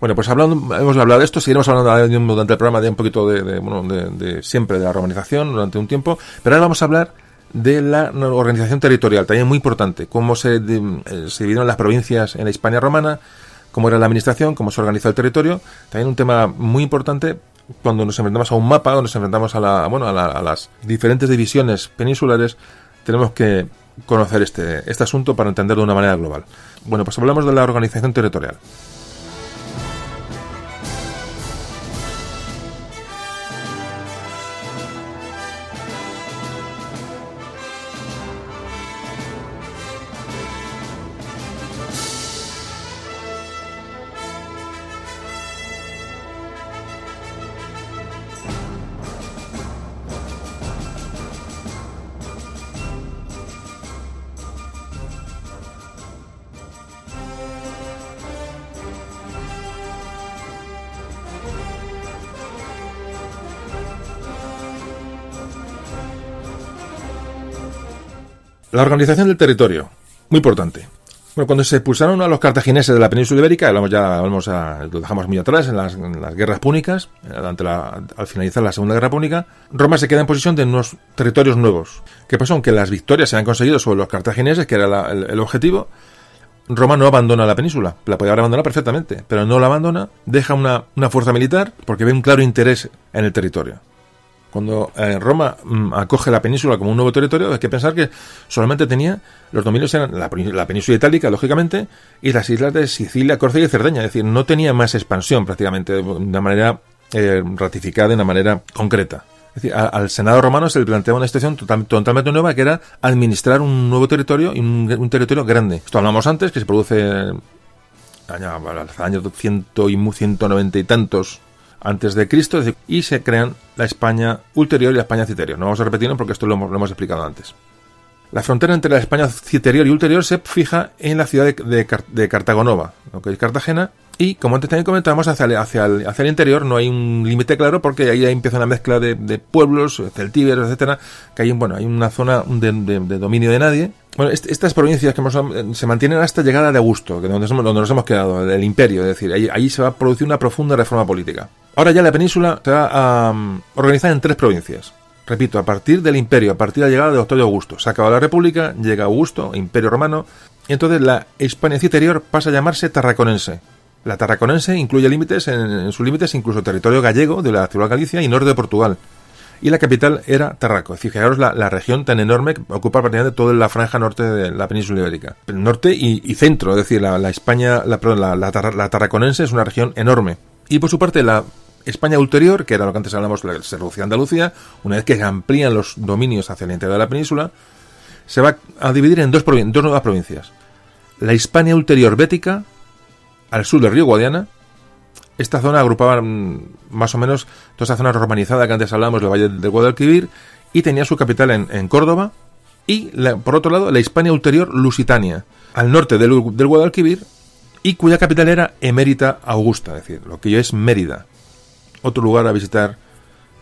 Bueno, pues hablando, hemos hablado de esto, seguiremos hablando durante el programa de un poquito de, bueno, de, siempre de la romanización durante un tiempo, pero ahora vamos a hablar de la organización territorial, también muy importante, cómo se, eh, se dividieron las provincias en la Hispania romana, cómo era la administración, cómo se organiza el territorio. También un tema muy importante cuando nos enfrentamos a un mapa, cuando nos enfrentamos a, la, bueno, a, las diferentes divisiones peninsulares, tenemos que conocer este, este asunto para entenderlo de una manera global. Bueno, pues hablamos de la organización territorial. La organización del territorio, muy importante. Bueno, cuando se expulsaron a los cartagineses de la península ibérica, lo, ya lo dejamos muy atrás en las, guerras púnicas, al finalizar la Segunda Guerra Púnica, Roma se queda en posición de unos territorios nuevos. ¿Qué pasó? Aunque las victorias se han conseguido sobre los cartagineses, que era el, objetivo, Roma no abandona la península, la podía haber abandonado perfectamente, pero no la abandona, deja una fuerza militar porque ve un claro interés en el territorio. Cuando eh, Roma mm, acoge la península como un nuevo territorio, hay que pensar que solamente tenía, los dominios eran la, península itálica, lógicamente, y las islas de Sicilia, Córcega y Cerdeña. Es decir, no tenía más expansión prácticamente de una manera eh, ratificada, de una manera concreta. Es decir, al Senado romano se le planteaba una situación totalmente nueva que era administrar un nuevo territorio y un, territorio grande. Esto hablamos antes, que se produce año, años ciento y ciento noventa y tantos antes de Cristo y se crean la España ulterior y la España citerior. No vamos a repetirlo porque esto lo hemos, explicado antes. La frontera entre la España citerior y ulterior se fija en la ciudad de, de, Cartagonova, lo que es Cartagena, y como antes también comentamos, hacia el, interior no hay un límite claro porque ahí empieza una mezcla de, pueblos, celtíberos, etcétera, que hay, bueno, hay una zona de, dominio de nadie. Bueno, estas provincias que se mantienen hasta llegada de Augusto, que donde, donde nos hemos quedado, el imperio, es decir, ahí, ahí se va a producir una profunda reforma política. Ahora ya la península se va um, organizar en tres provincias. Repito, a partir del imperio, a partir de la llegada de Octavio Augusto. Se acaba la república, llega Augusto, imperio romano, y entonces la España citerior pasa a llamarse tarraconense. La tarraconense incluye límites, en, sus límites incluso territorio gallego de la de Galicia y norte de Portugal. Y la capital era Tarraco. Fijaros la, región tan enorme que ocupa prácticamente toda la franja norte de la península ibérica. Norte y, centro, es decir, la, España, la, la tarraconense es una región enorme. Y por su parte, la España ulterior, que era lo que antes hablamos, la se reducía Andalucía, una vez que se amplían los dominios hacia el interior de la península, se va a dividir en dos, nuevas provincias. La Hispania ulterior bética, al sur del río Guadiana. Esta zona agrupaba mm, más o menos toda esa zona romanizada que antes hablábamos del Valle del Guadalquivir y tenía su capital en, Córdoba. Y por otro lado, la Hispania ulterior lusitania, al norte del, Guadalquivir y cuya capital era Emérita Augusta, es decir, lo que yo es Mérida. Otro lugar a visitar,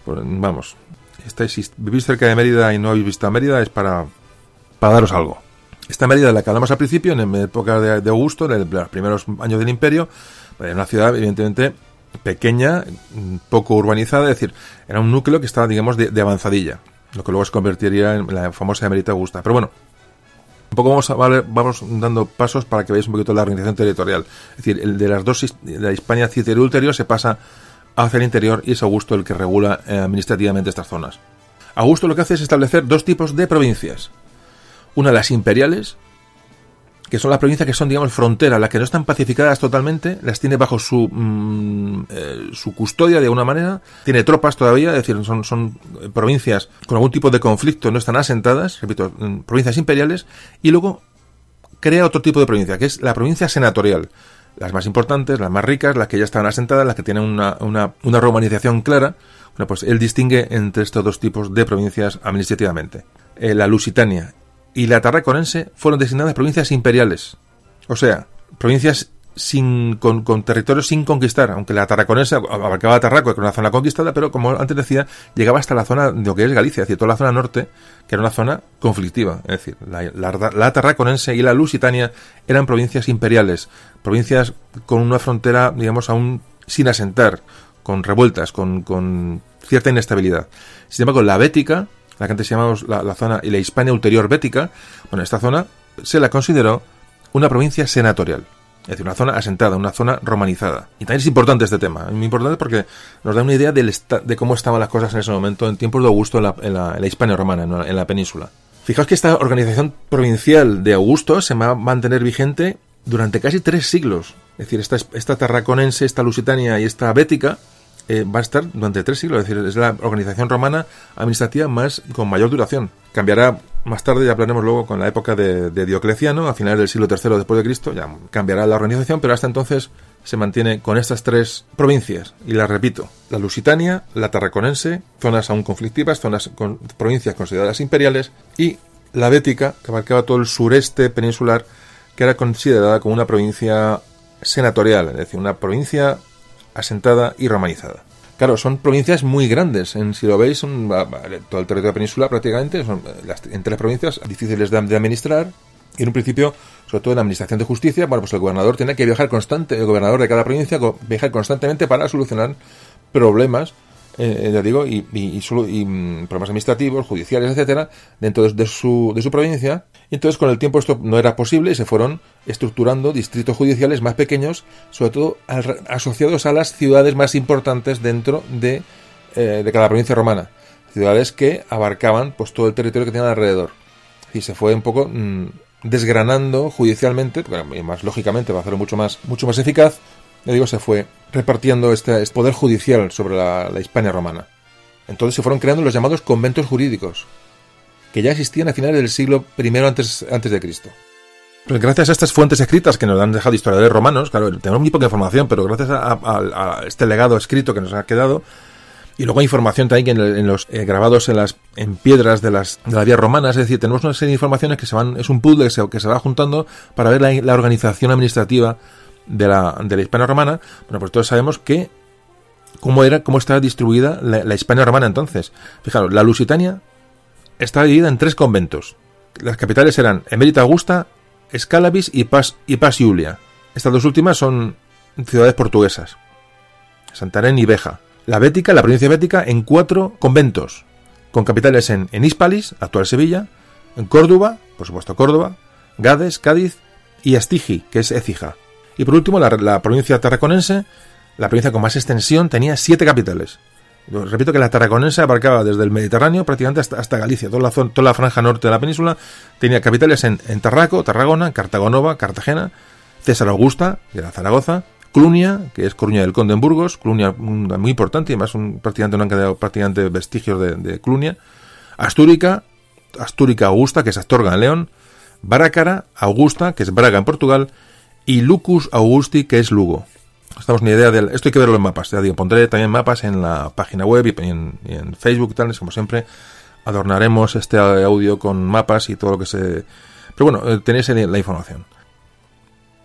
pues, vamos, estáis, vivís cerca de Mérida y no habéis visto Mérida es para, para daros algo. Esta Mérida, la que hablamos al principio, en época de, Augusto, en los primeros años del imperio, era una ciudad evidentemente pequeña, poco urbanizada, es decir, era un núcleo que estaba, digamos, de, avanzadilla, lo que luego se convertiría en la famosa Emerita Augusta. Pero bueno, un poco vamos, a, vamos dando pasos para que veáis un poquito la organización territorial. Es decir, el de las dos, de la Hispania Citero Ulterior se pasa hacia el interior y es Augusto el que regula eh, administrativamente estas zonas. Augusto lo que hace es establecer dos tipos de provincias. Una, las imperiales, que son las provincias que son, digamos, frontera, las que no están pacificadas totalmente, las tiene bajo su, mm, eh, su custodia de alguna manera, tiene tropas todavía, es decir, son, son provincias con algún tipo de conflicto, no están asentadas, repito, mm, provincias imperiales, y luego crea otro tipo de provincia, que es la provincia senatorial. Las más importantes, las más ricas, las que ya estaban asentadas, las que tienen una, una, romanización clara. Bueno, pues él distingue entre estos dos tipos de provincias administrativamente. Eh, la Lusitania y la Tarraconense fueron designadas provincias imperiales, o sea, provincias sin, con, territorios sin conquistar, aunque la Tarraconense abarcaba Tarraco, que era una zona conquistada, pero como antes decía, llegaba hasta la zona de lo que es Galicia, es decir, toda la zona norte, que era una zona conflictiva, es decir, la, la, Tarraconense y la Lusitania eran provincias imperiales, provincias con una frontera, digamos, aún sin asentar, con revueltas, con, con cierta inestabilidad. Sin embargo, la Bética, la que antes llamamos la, zona y la Hispania ulterior bética, bueno, esta zona se la consideró una provincia senatorial. Es decir, una zona asentada, una zona romanizada. Y también es importante este tema. Es muy importante porque nos da una idea de cómo estaban las cosas en ese momento, en tiempos de Augusto, en la, Hispania romana, en la, península. Fijaos que esta organización provincial de Augusto se va a mantener vigente durante casi tres siglos. Es decir, esta, esta tarraconense, esta lusitania y esta bética eh, va a estar durante tres siglos, es decir, es la organización romana administrativa más con mayor duración. Cambiará más tarde, ya hablaremos luego con la época de, Diocleciano, a finales del siglo III después de Cristo, ya cambiará la organización, pero hasta entonces se mantiene con estas tres provincias, y las repito, la Lusitania, la Tarraconense, zonas aún conflictivas, zonas con provincias consideradas imperiales, y la Bética, que abarcaba todo el sureste peninsular, que era considerada como una provincia senatorial, es decir, una provincia asentada y romanizada. Claro, son provincias muy grandes. En, si lo veis, todo el territorio peninsular prácticamente son eh, las, entre las provincias difíciles de, administrar. Y en un principio, sobre todo en la administración de justicia, bueno, pues el gobernador tiene que viajar constante, el gobernador de cada provincia viajar constantemente para solucionar problemas eh, ya digo, y, mm, problemas administrativos, judiciales, etcétera, dentro de, su, de su provincia. Y entonces, con el tiempo, esto no era posible y se fueron estructurando distritos judiciales más pequeños, sobre todo asociados a las ciudades más importantes dentro de, eh, de cada provincia romana. Ciudades que abarcaban pues todo el territorio que tenían alrededor. Y se fue un poco mm, desgranando judicialmente, y más lógicamente, para hacerlo mucho más, mucho más eficaz, ya digo, se fue repartiendo este, este poder judicial sobre la, Hispania romana. Entonces se fueron creando los llamados conventos jurídicos, que ya existían a finales del siglo I antes, antes de Cristo. Pues gracias a estas fuentes escritas que nos han dejado historiadores romanos, claro, tenemos muy poca información, pero gracias a, este legado escrito que nos ha quedado, y luego hay información también en, los eh, grabados en las en piedras de las de la vía romana, es decir, tenemos una serie de informaciones que se van, es un puzzle que se, que se va juntando para ver la, la organización administrativa de la, de la Hispania romana, bueno, pues todos sabemos que cómo era, cómo estaba distribuida la, Hispania romana entonces. Fijaros, la Lusitania estaba dividida en tres conventos. Las capitales eran Emerita Augusta, Escalabis y Pas, y Pas Iulia. Estas dos últimas son ciudades portuguesas. Santarén y Beja. La Bética, la provincia bética, en cuatro conventos, con capitales en, en Hispalis, actual Sevilla, en Córdoba, por supuesto Córdoba, Gades, Cádiz y Astigi, que es Écija. Y por último, la, provincia tarraconense, la provincia con más extensión, tenía siete capitales. Repito que la tarraconense abarcaba desde el Mediterráneo prácticamente hasta, Galicia, toda la, toda la franja norte de la península. Tenía capitales en, Tarraco, Tarragona, Cartagonova, Cartagena, César Augusta, que era Zaragoza, Clunia, que es Coruña del Conde en Burgos, Clunia muy importante, y además un, prácticamente no han quedado prácticamente vestigios de, Clunia, Astúrica, Astúrica Augusta, que es Astorga en León, Barácara, Augusta, que es Braga en Portugal, y Lucus Augusti, que es Lugo. Estamos ni idea de esto hay que verlo en mapas. Ya digo, pondré también mapas en la página web y en, Facebook y tal, como siempre. Adornaremos este audio con mapas y todo lo que se. Pero bueno, eh, tenéis la información.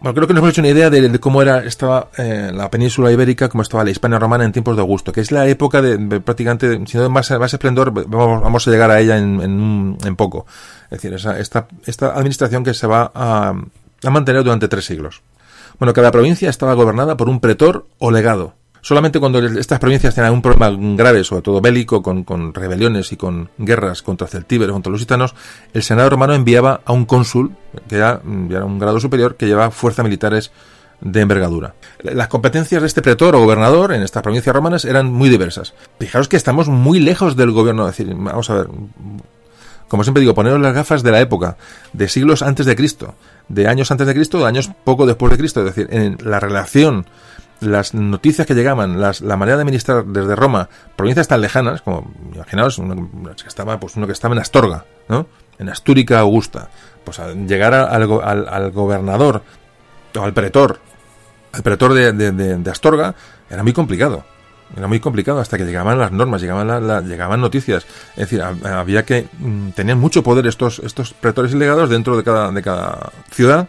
bueno, creo que nos hemos hecho una idea de, cómo era estaba eh, la península ibérica, cómo estaba la Hispania romana en tiempos de Augusto, que es la época de, prácticamente, si no más, más esplendor, vamos, a llegar a ella en, en, poco. Es decir, esa, esta, esta administración que se va a, a mantener durante tres siglos. Bueno, cada provincia estaba gobernada por un pretor o legado. Solamente cuando estas provincias tenían un problema grave, sobre todo bélico, con, con rebeliones y con guerras contra celtíberos, contra los gitanos, el Senado romano enviaba a un cónsul, que era, era un grado superior, que llevaba fuerzas militares de envergadura. Las competencias de este pretor o gobernador en estas provincias romanas eran muy diversas. Fijaros que estamos muy lejos del gobierno. Vamos a ver, como siempre digo, poneros las gafas de la época, de siglos antes de Cristo, de años antes de Cristo, de años poco después de Cristo. Es decir, en la relación las noticias que llegaban, las, la manera de administrar desde Roma provincias tan lejanas, como imaginaos uno que estaba, pues uno que estaba en Astorga, ¿no? en Astúrica Augusta, pues llegar al, al, gobernador o al pretor, al pretor de, de, Astorga, era muy complicado. Era muy complicado hasta que llegaban las normas, llegaban, la, llegaban noticias. Es decir, había que. Mm, tenían mucho poder estos, estos pretores y legados dentro de cada, de cada ciudad,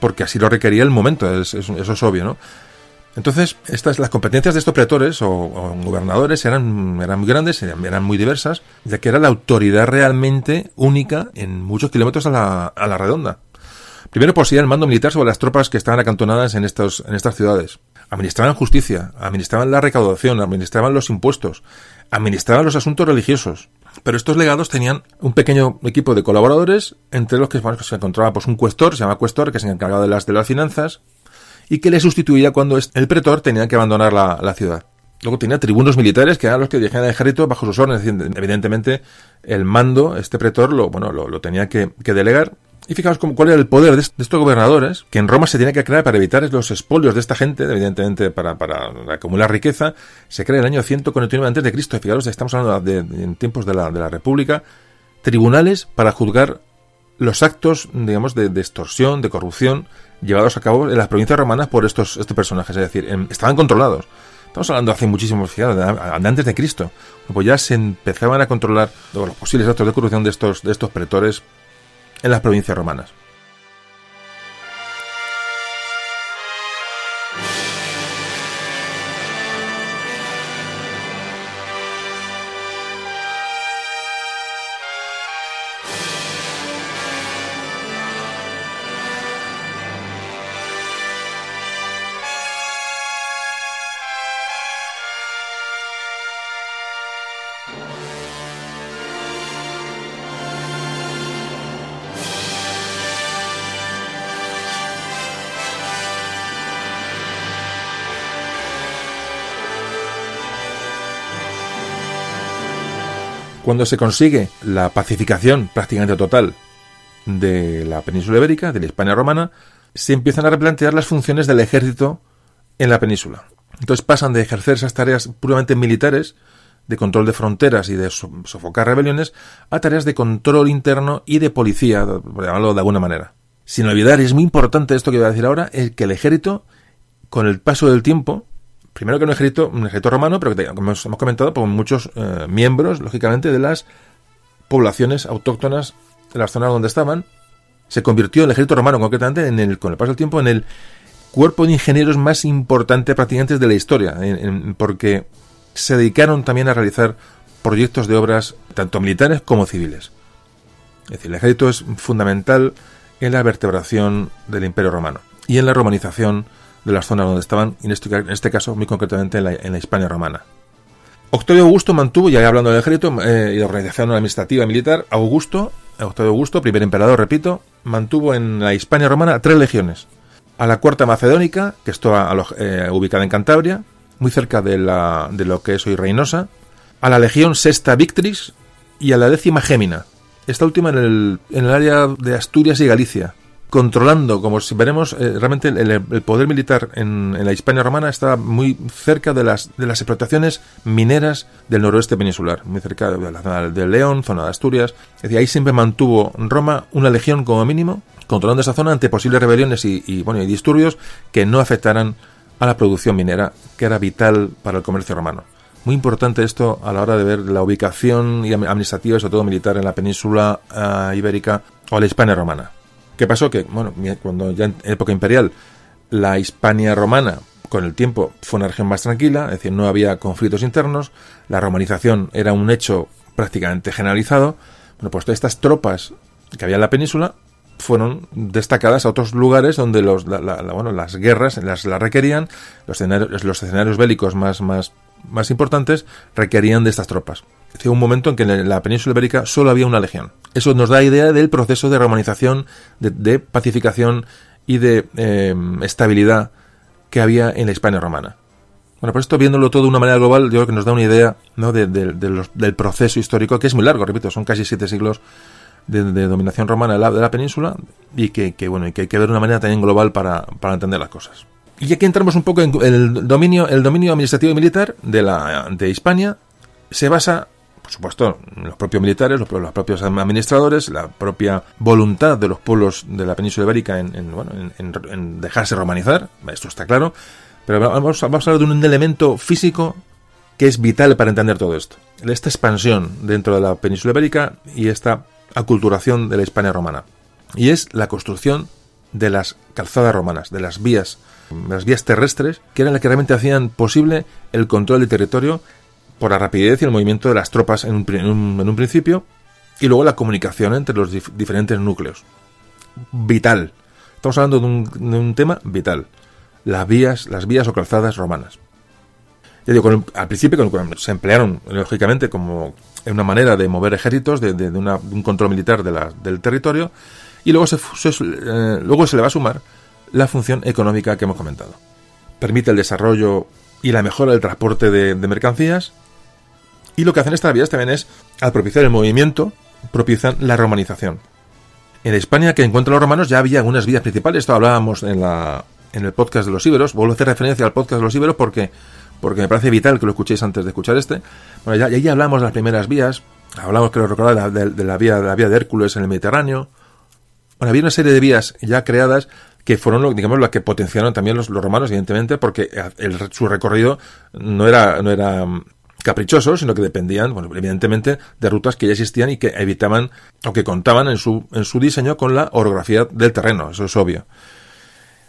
porque así lo requería el momento, eso es obvio, ¿no? Entonces, estas, las competencias de estos pretores o, gobernadores eran, eran muy grandes, eran, muy diversas, ya que era la autoridad realmente única en muchos kilómetros a la, a la redonda. Primero poseía el mando militar sobre las tropas que estaban acantonadas en, estos, en estas ciudades. Administraban justicia, administraban la recaudación, administraban los impuestos, administraban los asuntos religiosos. Pero estos legados tenían un pequeño equipo de colaboradores, entre los que se encontraba pues, un cuestor, se llama cuestor, que se encargaba de las, de las finanzas, y que le sustituía cuando el pretor tenía que abandonar la, ciudad. Luego tenía tribunos militares que eran los que dirigían el ejército bajo sus órdenes. Evidentemente, el mando, este pretor, lo, bueno, lo, tenía que, delegar. Y fijaos cuál era el poder de, estos gobernadores, que en Roma se tiene que crear para evitar los expolios de esta gente, evidentemente para, acumular riqueza. Se crea en el año 149 a.C. Fijaros, estamos hablando de, en tiempos de la, de la República. Tribunales para juzgar los actos, digamos, de, extorsión, de corrupción llevados a cabo en las provincias romanas por estos, estos personajes, es decir, estaban controlados. Estamos hablando hace muchísimos, antes de Cristo. Pues ya se empezaban a controlar los posibles actos de corrupción de estos, de estos pretores en las provincias romanas. Cuando se consigue la pacificación prácticamente total de la península ibérica, de la Hispania romana, se empiezan a replantear las funciones del ejército en la península. Entonces pasan de ejercer esas tareas puramente militares, de control de fronteras y de sofocar rebeliones, a tareas de control interno y de policía, por llamarlo de alguna manera. Sin olvidar, y es muy importante esto que voy a decir ahora, es que el ejército, con el paso del tiempo, primero que un ejército, un ejército romano, pero que como hemos comentado, con muchos eh, miembros, lógicamente, de las poblaciones autóctonas de las zonas donde estaban, se convirtió el ejército romano concretamente en el, con el paso del tiempo en el cuerpo de ingenieros más importante prácticamente de la historia, porque se dedicaron también a realizar proyectos de obras tanto militares como civiles. Es decir, el ejército es fundamental en la vertebración del imperio romano y en la romanización de las zonas donde estaban, en este, en este caso muy concretamente en la, Hispania romana. Octavio Augusto mantuvo, ya hablando del ejército eh, y de organización administrativa militar, Augusto, Octavio Augusto, primer emperador, repito, mantuvo en la Hispania romana tres legiones. A la cuarta macedónica, que estaba eh, ubicada en Cantabria, muy cerca de, lo que es hoy Reynosa, a la legión sexta Victris y a la décima Gémina, esta última en el área de Asturias y Galicia, controlando, como veremos, eh, realmente el, poder militar en, la Hispania romana está muy cerca de las, de las explotaciones mineras del noroeste peninsular, muy cerca de la zona de León, zona de Asturias. Es decir, ahí siempre mantuvo Roma una legión como mínimo, controlando esa zona ante posibles rebeliones y, bueno, y disturbios que no afectaran a la producción minera, que era vital para el comercio romano. Muy importante esto a la hora de ver la ubicación administrativa y sobre todo militar en la península eh, ibérica o la Hispania romana. ¿Qué pasó? Que, bueno, cuando ya en época imperial La Hispania romana, con el tiempo, fue una región más tranquila, es decir, no había conflictos internos, la romanización era un hecho prácticamente generalizado. Bueno, pues todas estas tropas que había en la península fueron destacadas a otros lugares donde los, bueno, las guerras las, las requerían, los escenarios, los escenarios bélicos más, más, más importantes requerían de estas tropas. Fue un momento en que en la península ibérica solo había una legión. Eso nos da idea del proceso de romanización, de, pacificación y de eh, estabilidad que había en la Hispania romana. Bueno, por esto viéndolo todo de una manera global, yo creo que nos da una idea ¿no? del proceso histórico, que es muy largo, repito, son casi siete siglos de, dominación romana de la, península y que, bueno, y que hay que ver de una manera también global para, entender las cosas. Y aquí entramos un poco en el dominio, el dominio administrativo y militar de, la, de Hispania. Se basa, por supuesto, en los propios militares, los, propios administradores, la propia voluntad de los pueblos de la península ibérica en, bueno, en, dejarse romanizar, esto está claro. Pero vamos, vamos a hablar de un elemento físico que es vital para entender todo esto. Esta expansión dentro de la península ibérica y esta aculturación de la Hispania romana. Y es la construcción de las calzadas romanas, de las vías, las vías terrestres, que eran las que realmente hacían posible el control del territorio por la rapidez y el movimiento de las tropas en un, principio, y luego la comunicación entre los diferentes núcleos. Vital. Estamos hablando de un, tema vital. Las vías, las vías o calzadas romanas. Ya digo, al principio se emplearon, lógicamente, como una manera de mover ejércitos, de, un control militar del territorio, y luego se, eh, luego se le va a sumar la función económica que hemos comentado. Permite el desarrollo y la mejora del transporte de, mercancías, y lo que hacen estas vías también es, al propiciar el movimiento, propician la romanización. En España, que encuentran los romanos, ya había algunas vías principales. Esto hablábamos en, la, en el podcast de los íberos. Vuelvo a hacer referencia al podcast de los íberos porque porque me parece vital que lo escuchéis antes de escuchar este. Bueno, ya, ya hablamos de las primeras vías, hablamos, lo recordar, de, la vía, de la vía de Hércules en el Mediterráneo. Bueno, había una serie de vías ya creadas que fueron, digamos, las que potenciaron también los, romanos, evidentemente, porque su recorrido no era, no era mm, caprichoso, sino que dependían, bueno, evidentemente, de rutas que ya existían y que evitaban o que contaban en su, en su diseño con la orografía del terreno, eso es obvio.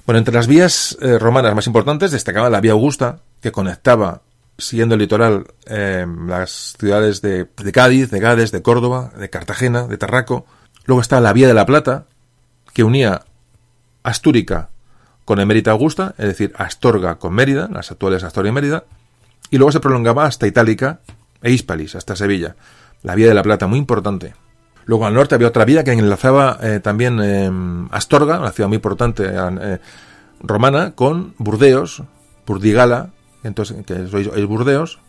Bueno, entre las vías eh, romanas más importantes destacaba la vía Augusta, que conectaba, siguiendo el litoral, eh, las ciudades de, Cádiz, de Gades, de Córdoba, de Cartagena, de Tarraco. Luego está la vía de la Plata, que unía Astúrica con Emérita Augusta, es decir, Astorga con Mérida, las actuales Astoria y Mérida, y luego se prolongaba hasta Itálica e Hispalis, hasta Sevilla. La vía de la Plata, muy importante. Luego al norte había otra vía que enlazaba eh, también eh, Astorga, una ciudad muy importante eh, romana, con Burdeos, Burdigala, entonces, que es, Burdeos,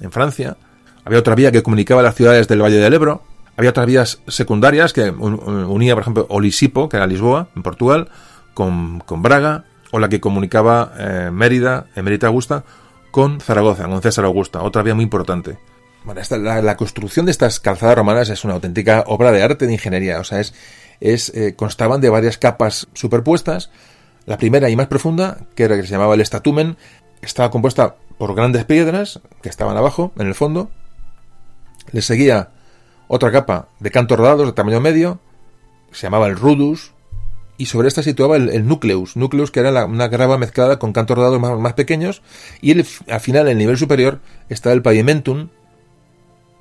en Francia. Había otra vía que comunicaba las ciudades del Valle del Ebro. Había otras vías secundarias que unía, por ejemplo, Olisipo, que era Lisboa, en Portugal, con, Braga, o la que comunicaba Mérida, Emérita Augusta, con Zaragoza, con César Augusta, otra vía muy importante. Bueno, la, construcción de estas calzadas romanas es una auténtica obra de arte de ingeniería. O sea, es, eh, constaban de varias capas superpuestas. La primera y más profunda, que era que se llamaba el estatumen, estaba compuesta por grandes piedras que estaban abajo, en el fondo. Le seguía otra capa de cantos rodados de tamaño medio, se llamaba el rudus, y sobre esta situaba el, nucleus, nucleus que era una grava mezclada con cantos rodados más, pequeños, y al final, en el nivel superior, está el pavimentum,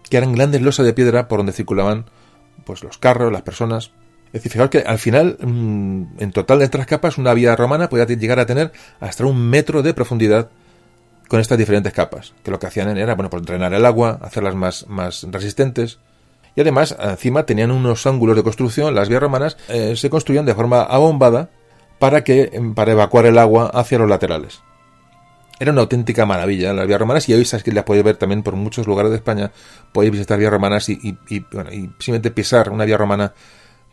que eran grandes losas de piedra por donde circulaban pues los carros, las personas. Es decir, fijaos que al final, mm, en total de estas capas, una vía romana podía llegar a tener hasta un metro de profundidad con estas diferentes capas, que lo que hacían era, bueno, pues drenar el agua, hacerlas más, más resistentes. Y además, encima tenían unos ángulos de construcción, las vías romanas eh, se construían de forma abombada para que, para evacuar el agua hacia los laterales. Era una auténtica maravilla las vías romanas y hoy sabes que las podéis ver también por muchos lugares de España. Podéis visitar vías romanas y, simplemente pisar una vía romana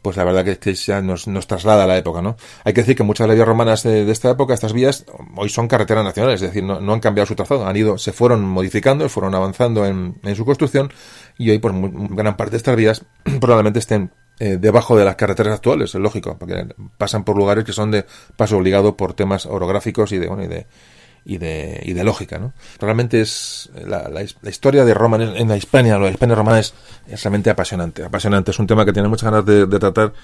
pues la verdad que, que ya nos, traslada a la época, ¿no? Hay que decir que muchas de las vías romanas de, esta época, estas vías, hoy son carreteras nacionales, es decir, no, han cambiado su trazado, han ido, se fueron modificando, fueron avanzando en, su construcción y hoy, pues, gran parte de estas vías probablemente estén eh, debajo de las carreteras actuales, es lógico, porque pasan por lugares que son de paso obligado por temas orográficos y de, bueno, y de, y de, y de lógica. ¿no? Realmente es la, historia de Roma en, la Hispania, la Hispania romana es, realmente apasionante. Apasionante, es un tema que tiene muchas ganas de, tratar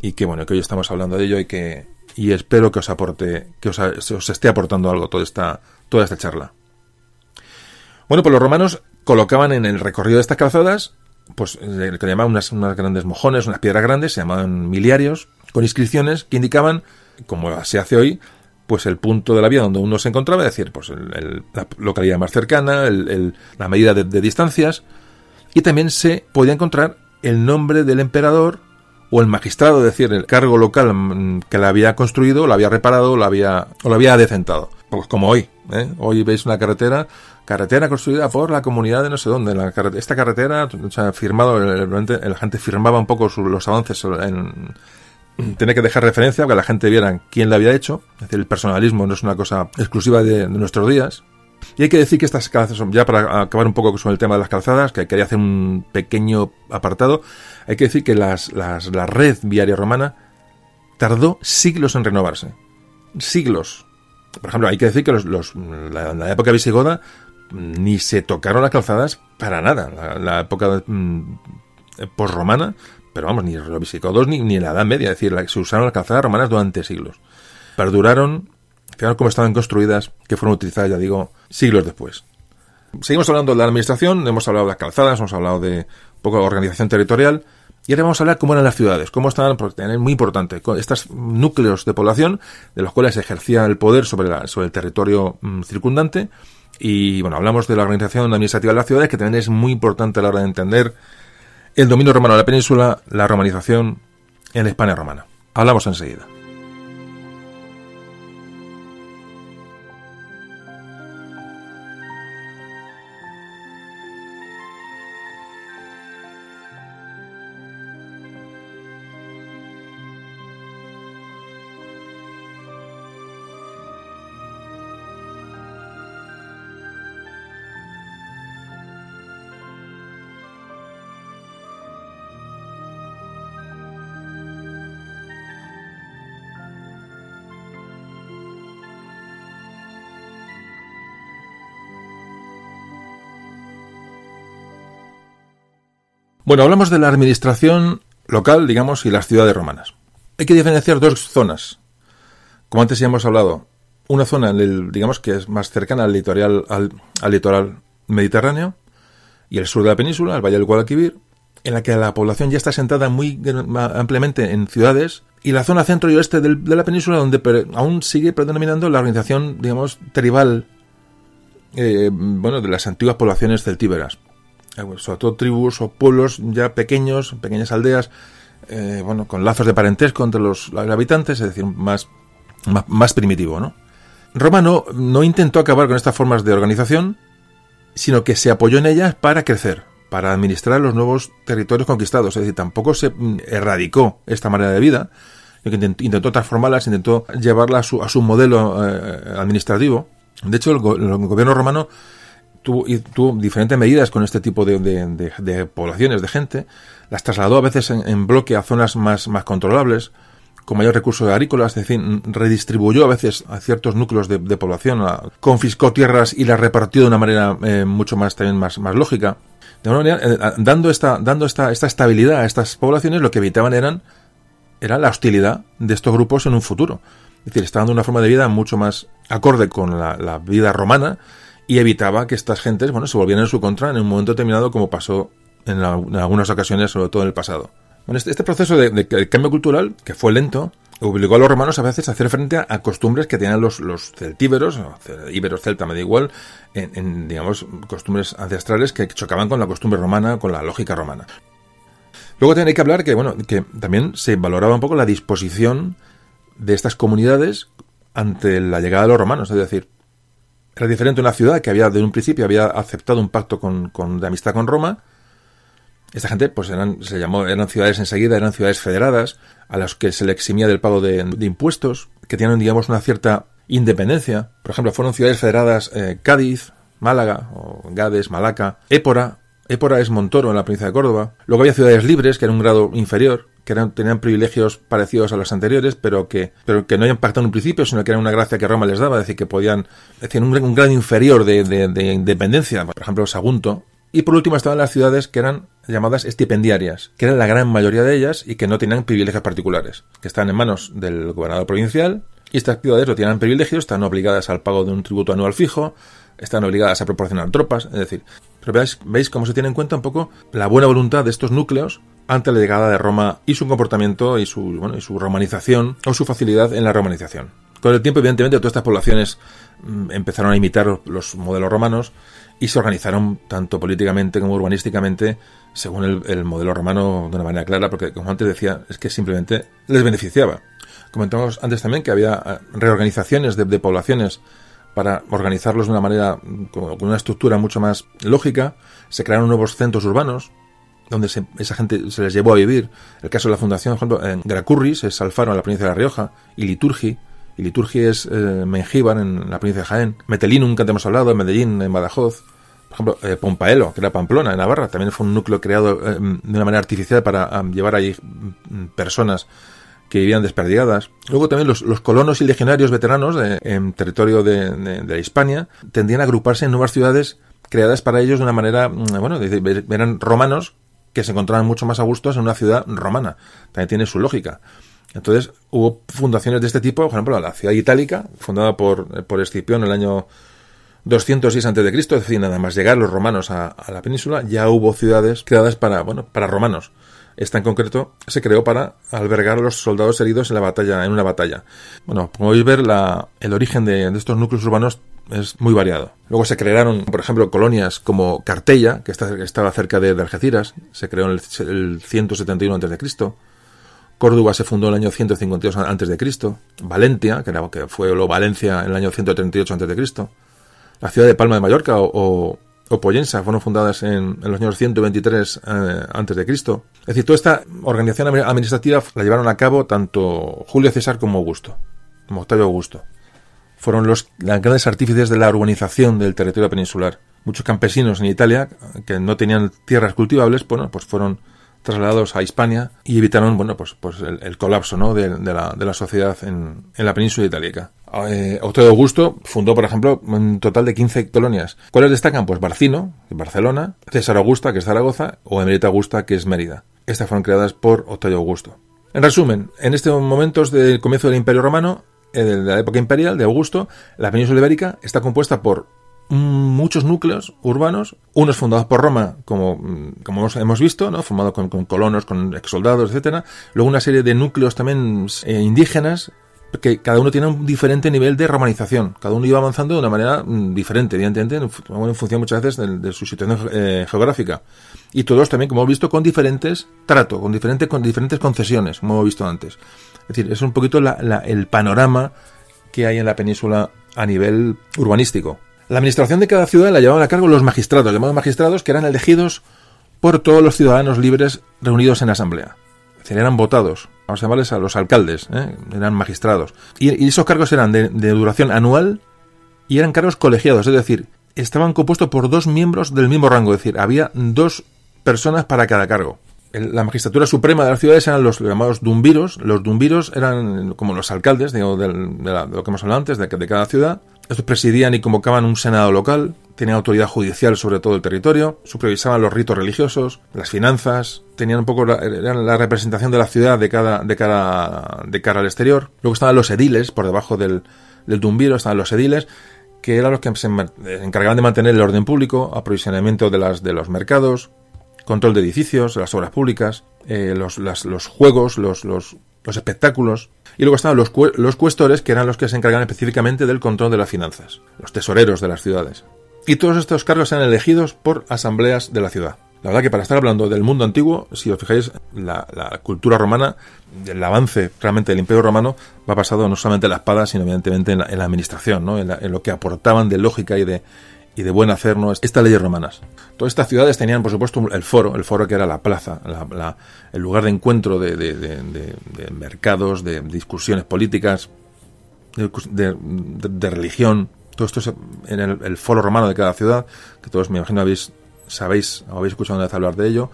y que bueno, que hoy estamos hablando de ello y que y espero que os aporte, que os, esté aportando algo toda esta, toda esta charla. Bueno, pues los romanos colocaban en el recorrido de estas calzadas, pues lo que llamaban unas, unas grandes mojones, unas piedras grandes, se llamaban miliarios, con inscripciones que indicaban, como se hace hoy, pues el punto de la vía donde uno se encontraba, es decir, pues la localidad más cercana, la medida de, distancias, y también se podía encontrar el nombre del emperador o el magistrado, es decir, el cargo local mm, que la había construido, la había reparado, la había, o la había adecentado. Pues como hoy, ¿eh? hoy veis una carretera, carretera construida por la comunidad de no sé dónde. La esta carretera, o sea, firmado, la gente firmaba un poco los avances en, tiene que dejar referencia para que la gente viera quién la había hecho. Es decir, el personalismo no es una cosa exclusiva de, nuestros días. Y hay que decir que estas calzadas, ya para acabar un poco con el tema de las calzadas, que quería hacer un pequeño apartado, hay que decir que las, las, la red viaria romana tardó siglos en renovarse. Siglos. Por ejemplo, hay que decir que los, los la, la, época visigoda ni se tocaron las calzadas para nada. La, la época mm, posromana pero vamos, ni los visigodos ni, ni en la Edad Media, es decir, se usaron las calzadas romanas durante siglos. Perduraron, fijaros cómo estaban construidas, que fueron utilizadas, ya digo, siglos después. Seguimos hablando de la administración, hemos hablado de las calzadas, hemos hablado de un poco de organización territorial, y ahora vamos a hablar cómo eran las ciudades, cómo estaban, porque es muy importante, estos núcleos de población de los cuales se ejercía el poder sobre, la, sobre el territorio mm, circundante. Y bueno, hablamos de la organización administrativa de las ciudades, que también es muy importante a la hora de entender el dominio romano de la península, la romanización en la España romana. Hablamos enseguida. Bueno, hablamos de la administración local, digamos, y las ciudades romanas. Hay que diferenciar dos zonas. Como antes ya hemos hablado, una zona, digamos, que es más cercana al litoral, al, litoral mediterráneo y el sur de la península, el Valle del Guadalquivir, en la que la población ya está sentada muy ampliamente en ciudades, y la zona centro y oeste de la península, donde aún sigue predominando la organización, digamos, tribal, eh, bueno, de las antiguas poblaciones celtíberas. Eh, sobre todo tribus o pueblos ya pequeños, pequeñas aldeas, eh, bueno, con lazos de parentesco entre los, habitantes, es decir, más, más, primitivo, ¿no? Roma no, intentó acabar con estas formas de organización, sino que se apoyó en ellas para crecer, para administrar los nuevos territorios conquistados. Es decir, tampoco se mm, erradicó esta manera de vida, intentó transformarlas, intentó llevarla a su, a su modelo eh, administrativo. De hecho, el, gobierno romano tuvo, diferentes medidas con este tipo de, poblaciones, de gente, las trasladó a veces en, bloque a zonas más, controlables, con mayor recursos agrícolas, es decir, redistribuyó a veces a ciertos núcleos de, población, confiscó tierras y las repartió de una manera eh, mucho más también más, lógica. De una manera, eh, dando esta, dando esta, esta estabilidad a estas poblaciones, lo que evitaban eran era la hostilidad de estos grupos en un futuro. Es decir, estaban dando una forma de vida mucho más acorde con la vida romana, y evitaba que estas gentes bueno, se volvieran en su contra en un momento determinado como pasó en, algunas ocasiones, sobre todo en el pasado. Bueno, este, este proceso de, cambio cultural, que fue lento, obligó a los romanos a veces a hacer frente a, costumbres que tenían los, los celtíberos, íberos, celta, me da igual, en, digamos, costumbres ancestrales que chocaban con la costumbre romana, con la lógica romana. Luego también que hablar que, bueno, que también se valoraba un poco la disposición de estas comunidades ante la llegada de los romanos, es decir, era diferente una ciudad que había, de un principio, había aceptado un pacto con, de amistad con Roma. Esta gente, pues eran, se llamó, eran ciudades enseguida, eran ciudades federadas, a las que se le eximía del pago de, impuestos, que tenían, digamos, una cierta independencia. Por ejemplo, fueron ciudades federadas eh, Cádiz, Málaga, o Gades, Malaca, Épora. Épora es Montoro en la provincia de Córdoba. Luego había ciudades libres, que era un grado inferior, que eran, tenían privilegios parecidos a los anteriores, pero que, no hayan pactado en un principio, sino que era una gracia que Roma les daba, es decir, que podían, un, un grado inferior de, de, independencia, por ejemplo, Sagunto, Y por último estaban las ciudades que eran llamadas estipendiarias, que eran la gran mayoría de ellas y que no tenían privilegios particulares, que estaban en manos del gobernador provincial y estas ciudades no tenían privilegios, están obligadas al pago de un tributo anual fijo, están obligadas a proporcionar tropas, es decir, pero veis, veis cómo se tiene en cuenta un poco la buena voluntad de estos núcleos ante la llegada de Roma y su comportamiento y su, bueno, y su romanización o su facilidad en la romanización. Con el tiempo, evidentemente, todas estas poblaciones mm, empezaron a imitar los modelos romanos y se organizaron tanto políticamente como urbanísticamente según el, modelo romano de una manera clara, porque como antes decía, es que simplemente les beneficiaba. Comentamos antes también que había eh, reorganizaciones de, poblaciones para organizarlos de una manera, con, una estructura mucho más lógica. Se crearon nuevos centros urbanos, donde esa gente se les llevó a vivir. El caso de la fundación, por ejemplo, en Gracurris es Alfaro, en la provincia de La Rioja, y Liturgi, y Liturgi es eh, Mengíbar, en la provincia de Jaén. Metelinum, que hemos hablado, en Medellín, en Badajoz. Por ejemplo, eh, Pompaelo, que era Pamplona, en Navarra, también fue un núcleo creado eh, de una manera artificial para llevar allí mm, personas que vivían desperdigadas. Luego también los, colonos y legionarios veteranos en territorio de, de, de, Hispania tendían a agruparse en nuevas ciudades creadas para ellos de una manera, mm, bueno, eran romanos que se encontraban mucho más a gusto en una ciudad romana. También tiene su lógica. Entonces hubo fundaciones de este tipo, por ejemplo, la ciudad itálica, fundada por, por Escipión en el año 206 a.C., es decir, nada más llegar los romanos a, a, la península, ya hubo ciudades creadas para, bueno, para romanos. Esta en concreto se creó para albergar a los soldados heridos en la batalla, en una batalla. Bueno, como podéis ver, la, el origen de, estos núcleos urbanos es muy variado. Luego se crearon, por ejemplo, colonias como Cartella, que, estaba cerca de, Algeciras, se creó en el, el 171 a.C. Córdoba se fundó en el año 152 a.C. Valencia, que, era, que fue lo Valencia en el año 138 a.C. La ciudad de Palma de Mallorca o, o Poyensa fueron fundadas en, los años 123 eh, antes de Cristo. Es decir, toda esta organización administrativa la llevaron a cabo tanto Julio César como Augusto, como Octavio Augusto. Fueron los grandes artífices de la urbanización del territorio peninsular. Muchos campesinos en Italia que no tenían tierras cultivables, bueno, pues fueron trasladados a Hispania y evitaron bueno pues, pues el, colapso ¿no? de, la, de, la, sociedad en, en la península itálica. Eh, Octavio Augusto fundó, por ejemplo, un total de 15 colonias. ¿Cuáles destacan? Pues Barcino, Barcelona, César Augusta, que es Zaragoza, o Emerita Augusta, que es Mérida. Estas fueron creadas por Octavio Augusto. En resumen, en estos momentos del comienzo del Imperio Romano, eh, de la época imperial de Augusto, la península ibérica está compuesta por muchos núcleos urbanos, unos fundados por Roma, como, como hemos visto, ¿no? formados con, colonos, con ex soldados, etcétera. Luego una serie de núcleos también eh, indígenas, que cada uno tiene un diferente nivel de romanización. Cada uno iba avanzando de una manera mm, diferente, evidentemente, en, función muchas veces de, su situación eh, geográfica. Y todos también, como hemos visto, con diferentes tratos, con, diferentes con diferentes concesiones, como hemos visto antes. Es decir, es un poquito el panorama que hay en la península a nivel urbanístico. La administración de cada ciudad la llevaban a cargo los magistrados, llamados magistrados, que eran elegidos por todos los ciudadanos libres reunidos en asamblea. Es decir, eran votados. Vamos a llamarles a los alcaldes, ¿eh? eran magistrados. Y, esos cargos eran de, de duración anual y eran cargos colegiados, es decir, estaban compuestos por dos miembros del mismo rango, es decir, había dos personas para cada cargo la magistratura suprema de las ciudades eran los llamados dumbiros. Los dumbiros eran como los alcaldes de, lo que hemos hablado antes, de, cada ciudad. Estos presidían y convocaban un senado local, tenían autoridad judicial sobre todo el territorio, supervisaban los ritos religiosos, las finanzas, tenían un poco la, eran la representación de la ciudad de cada, de cara, de cara al exterior. Luego estaban los ediles, por debajo del, del dumbiro estaban los ediles, que eran los que se encargaban de mantener el orden público, aprovisionamiento de, las, de los mercados, control de edificios, las obras públicas, eh, los, los, juegos, los, los, espectáculos. Y luego estaban los, los cuestores, que eran los que se encargan específicamente del control de las finanzas, los tesoreros de las ciudades. Y todos estos cargos eran elegidos por asambleas de la ciudad. La verdad que para estar hablando del mundo antiguo, si os fijáis, la, cultura romana, el avance realmente del imperio romano va basado no solamente en la espada, sino evidentemente en la, administración, ¿no? en, lo que aportaban de lógica y de, y de buen hacer ¿no? estas leyes romanas. Todas estas ciudades tenían, por supuesto, el foro, el foro que era la plaza, el lugar de encuentro de, mercados, de discusiones políticas, de, religión. Todo esto en el, foro romano de cada ciudad, que todos me imagino habéis, sabéis, o habéis escuchado una vez hablar de ello,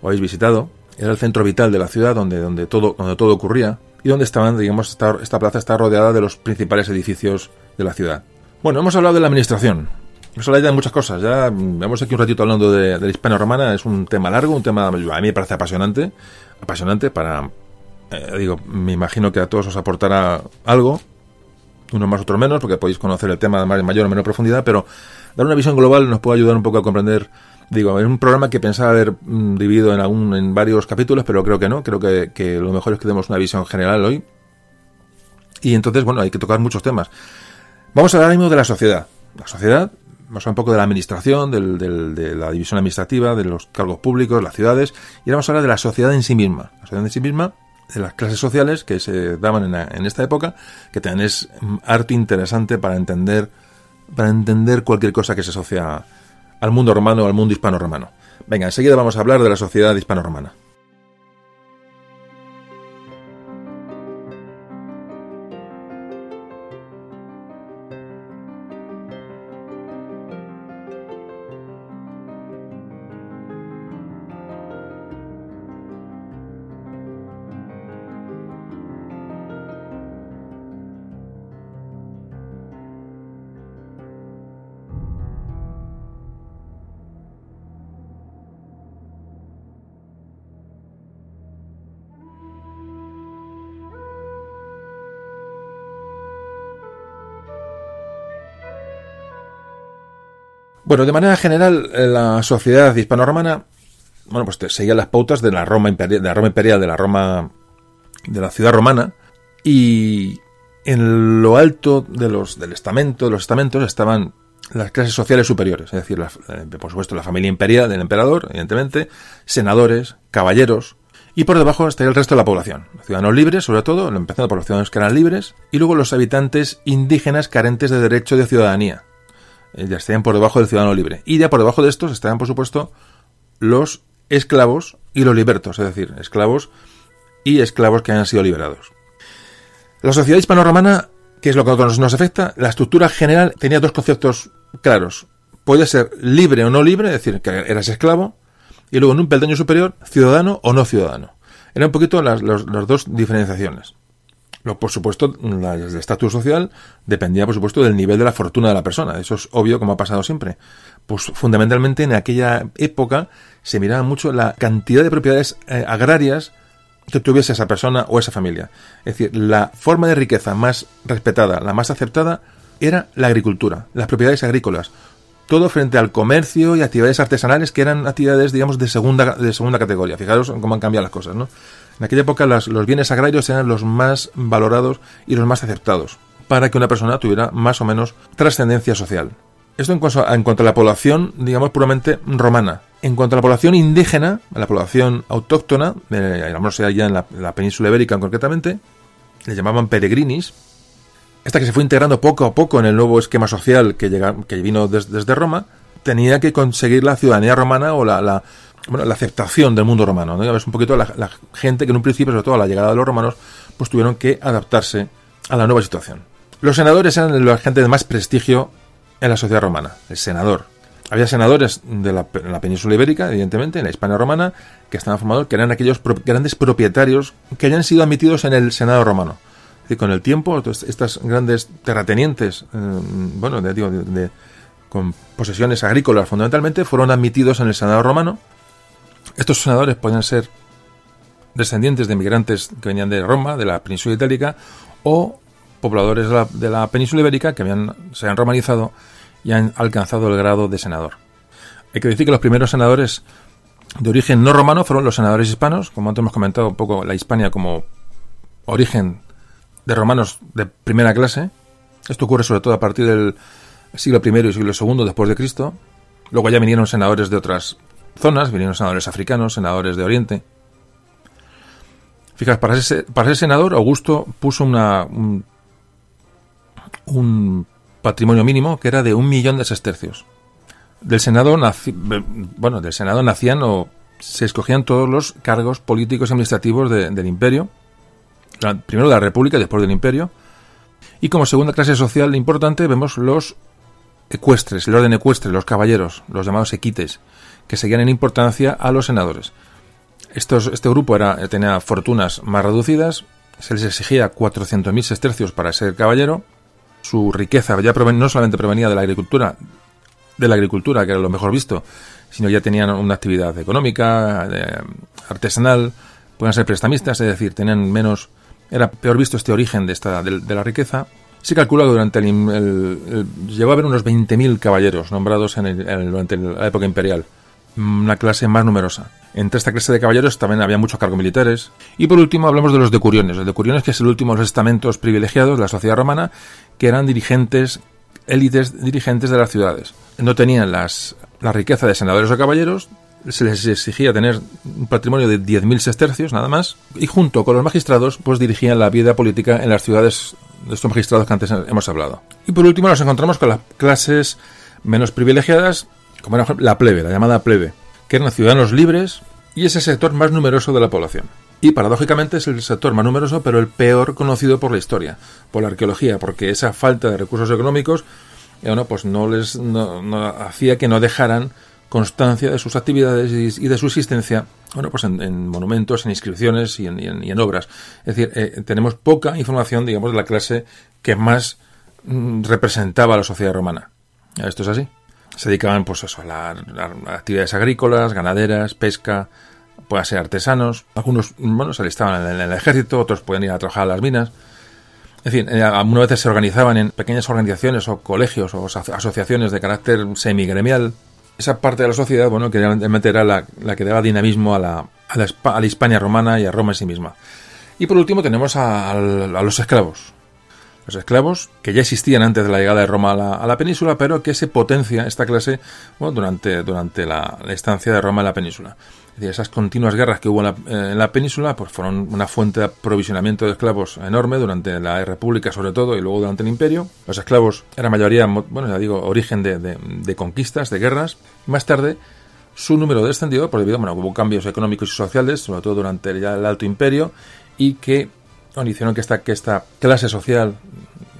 o habéis visitado. Era el centro vital de la ciudad donde, donde, todo, donde todo ocurría y donde estaban, digamos, esta plaza está rodeada de los principales edificios de la ciudad. Bueno, hemos hablado de la administración, Eso idea de muchas cosas. Ya vemos aquí un ratito hablando de, la hispano-romana. Es un tema largo, un tema a mí me parece apasionante. Apasionante para... eh, digo, me imagino que a todos os aportará algo. Uno más, otro menos, porque podéis conocer el tema de mayor o menor profundidad, pero dar una visión global nos puede ayudar un poco a comprender Digo, es un programa que pensaba haber mm, dividido en algún, en varios capítulos, pero creo que no. Creo que, que lo mejor es que demos una visión general hoy. Y entonces, bueno, hay que tocar muchos temas. Vamos a hablar ahora mismo de la sociedad. La sociedad, vamos a hablar un poco de la administración, del, de la división administrativa, de los cargos públicos, las ciudades. Y ahora vamos a hablar de la sociedad en sí misma. La sociedad en sí misma, de las clases sociales que se daban en, esta época, que también es arte interesante para entender, para entender cualquier cosa que se asocia al mundo romano o al mundo hispano-romano. Venga, enseguida vamos a hablar de la sociedad hispano-romana. Bueno, de manera general, eh, la sociedad hispano-romana, bueno, pues seguía las pautas de la Roma imperial, de la Roma imperial, de la Roma, de la ciudad romana, y en lo alto de los, del estamento, de los estamentos, estaban las clases sociales superiores, es decir, la- eh, por supuesto, la familia imperial del emperador, evidentemente, senadores, caballeros, y por debajo estaría el resto de la población, ciudadanos libres, sobre todo, empezando por los ciudadanos que eran libres, y luego los habitantes indígenas carentes de derecho de ciudadanía, ya estarían por debajo del ciudadano libre. Y ya por debajo de estos estarían, por supuesto, los esclavos y los libertos, es decir, esclavos y esclavos que hayan sido liberados. La sociedad hispano-romana, que es lo que nosotros nos afecta, la estructura general tenía dos conceptos claros. Puede ser libre o no libre, es decir, que eras esclavo, y luego en un peldaño superior, ciudadano o no ciudadano. Eran un poquito las, las dos diferenciaciones. Lo, por supuesto, el estatus social dependía, por supuesto, del nivel de la fortuna de la persona. Eso es obvio, como ha pasado siempre. Pues fundamentalmente en aquella época se miraba mucho la cantidad de propiedades eh, agrarias que tuviese esa persona o esa familia. Es decir, la forma de riqueza más respetada, la más aceptada, era la agricultura, las propiedades agrícolas. Todo frente al comercio y actividades artesanales que eran actividades, digamos, de segunda, de segunda categoría. Fijaros cómo han cambiado las cosas, ¿no? En aquella época los bienes agrarios eran los más valorados y los más aceptados para que una persona tuviera más o menos trascendencia social. Esto en cuanto, a, la población, digamos, puramente romana. En cuanto a la población indígena, a la población autóctona, eh, digamos allá en la, la península ibérica concretamente, le llamaban peregrinis, esta que se fue integrando poco a poco en el nuevo esquema social que, llega, que vino des- desde Roma, tenía que conseguir la ciudadanía romana o la, bueno, la aceptación del mundo romano. ¿no? Es un poquito la, gente que en un principio, sobre todo a la llegada de los romanos, pues tuvieron que adaptarse a la nueva situación. Los senadores eran la gente de más prestigio en la sociedad romana, el senador. Había senadores de la, en la península ibérica, evidentemente, en la Hispania romana, que estaban formados, que eran aquellos grandes propietarios que hayan sido admitidos en el Senado romano. Es decir, con el tiempo, estas grandes terratenientes, eh, bueno, de- digo, de- de- con posesiones agrícolas fundamentalmente, fueron admitidos en el Senado romano. Estos senadores podían ser descendientes de migrantes que venían de Roma, de la península itálica, o pobladores de la, península ibérica que habían, se han romanizado y han alcanzado el grado de senador. Hay que decir que los primeros senadores de origen no romano fueron los senadores hispanos, como antes hemos comentado un poco la Hispania como origen de romanos de primera clase. Esto ocurre sobre todo a partir del siglo I y siglo II después de Cristo. Luego ya vinieron senadores de otras zonas, vinieron senadores africanos, senadores de Oriente. Fijaos, para ser, para ser senador, Augusto puso una, un, patrimonio mínimo que era de un millón de sestercios. Del Senado, naci- bueno, del Senado nacían o se escogían todos los cargos políticos y administrativos de- del imperio, primero de la República y después del imperio. Y como segunda clase social importante vemos los ecuestres, el orden ecuestre, los caballeros, los llamados equites, que seguían en importancia a los senadores. Estos, este grupo era, tenía fortunas más reducidas, se les exigía 400.000 sestercios para ser caballero, su riqueza ya proven- no solamente provenía de la agricultura, de la agricultura, que era lo mejor visto, sino ya tenían una actividad económica, artesanal, pueden ser prestamistas, es decir, tenían menos, era peor visto este origen de, esta, de, la riqueza. Se calcula que durante el, llegó a haber unos 20.000 caballeros nombrados en durante la época imperial, una clase más numerosa. Entre esta clase de caballeros también había muchos cargos militares. Y por último hablamos de los decuriones. Los decuriones que es el último de los estamentos privilegiados de la sociedad romana, que eran dirigentes, élites dirigentes de las ciudades. No tenían las, la riqueza de senadores o caballeros, se les exigía tener un patrimonio de 10.000 sestercios, nada más, y junto con los magistrados, pues dirigían la vida política en las ciudades de estos magistrados que antes hemos hablado. Y por último nos encontramos con las clases menos privilegiadas, como era la plebe, la llamada plebe, que eran ciudadanos libres y es el sector más numeroso de la población. Y paradójicamente es el sector más numeroso, pero el peor conocido por la historia, por la arqueología, porque esa falta de recursos económicos, eh, bueno, pues no les hacía que no dejaran constancia de sus actividades y, de su existencia, bueno, pues en, monumentos, en inscripciones y en, obras. Es decir, eh, tenemos poca información, digamos, de la clase que más mm, representaba a la sociedad romana. Esto es así se dedicaban pues eso, a, las actividades agrícolas, ganaderas, pesca, puede ser artesanos. Algunos, bueno, se alistaban en el, ejército, otros pueden ir a trabajar a las minas. En fin, eh, algunas veces se organizaban en pequeñas organizaciones o colegios o asociaciones de carácter semigremial. Esa parte de la sociedad, bueno, que realmente era la, que daba dinamismo a la, a la, a la Hispania romana y a Roma en sí misma. Y por último tenemos a los esclavos los esclavos, que ya existían antes de la llegada de Roma a la, península, pero que se potencia esta clase durante, durante la, estancia de Roma en la península. Es decir, esas continuas guerras que hubo en la, en la, península pues fueron una fuente de aprovisionamiento de esclavos enorme durante la República sobre todo y luego durante el Imperio. Los esclavos eran mayoría, bueno, ya digo, origen de, de, conquistas, de guerras. Más tarde su número descendió por debido, bueno, hubo cambios económicos y sociales, sobre todo durante el Alto Imperio, y que hicieron que esta, que esta clase social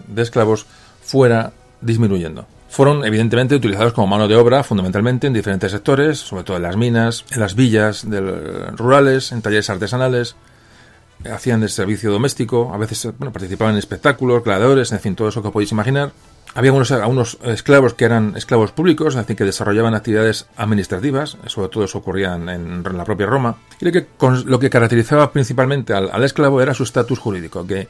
de esclavos fuera disminuyendo. Fueron evidentemente utilizados como mano de obra fundamentalmente en diferentes sectores, sobre todo en las minas, en las villas rurales, en talleres artesanales, hacían el servicio doméstico, a veces participaban en espectáculos, gladiadores, en fin, todo eso que podéis imaginar. Había algunos, esclavos que eran esclavos públicos, decir, que desarrollaban actividades administrativas, sobre todo eso ocurría en, la propia Roma. Y lo que, lo que caracterizaba principalmente al, esclavo era su estatus jurídico, que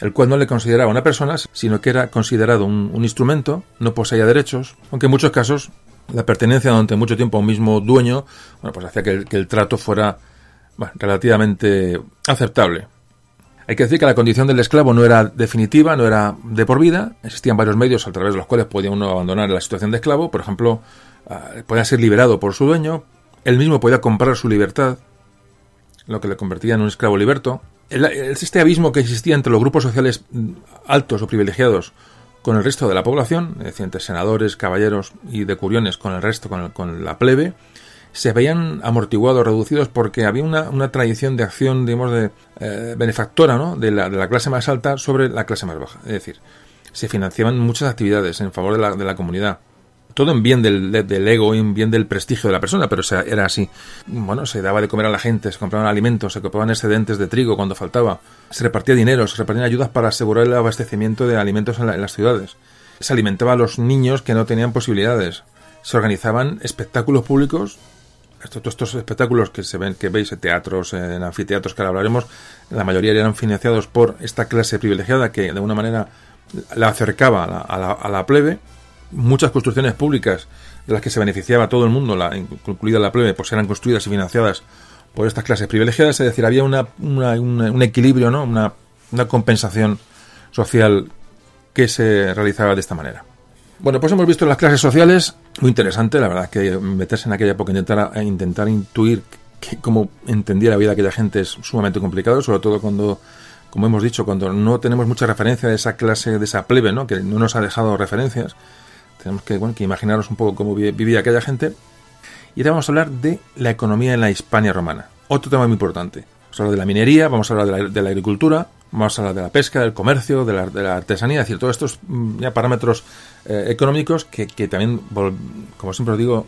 el cual no le consideraba una persona, sino que era considerado un, instrumento, no poseía derechos, aunque en muchos casos la pertenencia durante mucho tiempo a un mismo dueño, bueno, pues hacía que el, trato fuera relativamente aceptable. Hay que decir que la condición del esclavo no era definitiva, no era de por vida. Existían varios medios a través de los cuales podía uno abandonar la situación de esclavo. Por ejemplo, ah, podía ser liberado por su dueño. Él mismo podía comprar su libertad, lo que le convertía en un esclavo liberto. este abismo que existía entre los grupos sociales altos o privilegiados con el resto de la población, es decir, entre senadores, caballeros y decuriones con el resto, con la plebe, se veían amortiguados, reducidos, porque había una, una tradición de acción, digamos, de eh, benefactora, ¿no? De la, de la clase más alta sobre la clase más baja. Es decir, se financiaban muchas actividades en favor de la, de la comunidad. Todo en bien del, del, ego, en bien del prestigio de la persona, pero era así. Bueno, se daba de comer a la gente, se compraban alimentos, se compraban excedentes de trigo cuando faltaba, se repartía dinero, se repartían ayudas para asegurar el abastecimiento de alimentos en, en las ciudades. Se alimentaba a los niños que no tenían posibilidades. Se organizaban espectáculos públicos estos, estos espectáculos que se ven, que veis en teatros, en anfiteatros que ahora hablaremos, la mayoría eran financiados por esta clase privilegiada que de alguna manera la acercaba a la, plebe. Muchas construcciones públicas de las que se beneficiaba todo el mundo, la, incluida la plebe, pues eran construidas y financiadas por estas clases privilegiadas, es decir, había una, un equilibrio, ¿no? una, una compensación social que se realizaba de esta manera. Bueno, pues hemos visto las clases sociales, muy interesante, la verdad que meterse en aquella época, intentar, eh, intentar intuir cómo entendía la vida de aquella gente es sumamente complicado, sobre todo cuando, como hemos dicho, cuando no tenemos mucha referencia de esa clase, de esa plebe, ¿no? que no nos ha dejado referencias. Tenemos que, bueno, que imaginaros un poco cómo vivía aquella gente. Y ahora vamos a hablar de la economía en la Hispania romana. Otro tema muy importante. Vamos a hablar de la minería, vamos a hablar de la agricultura, Vamos a hablar de la pesca, del comercio, de la, de la artesanía, es decir, todos estos mm, ya parámetros eh, económicos que, también, como siempre os digo,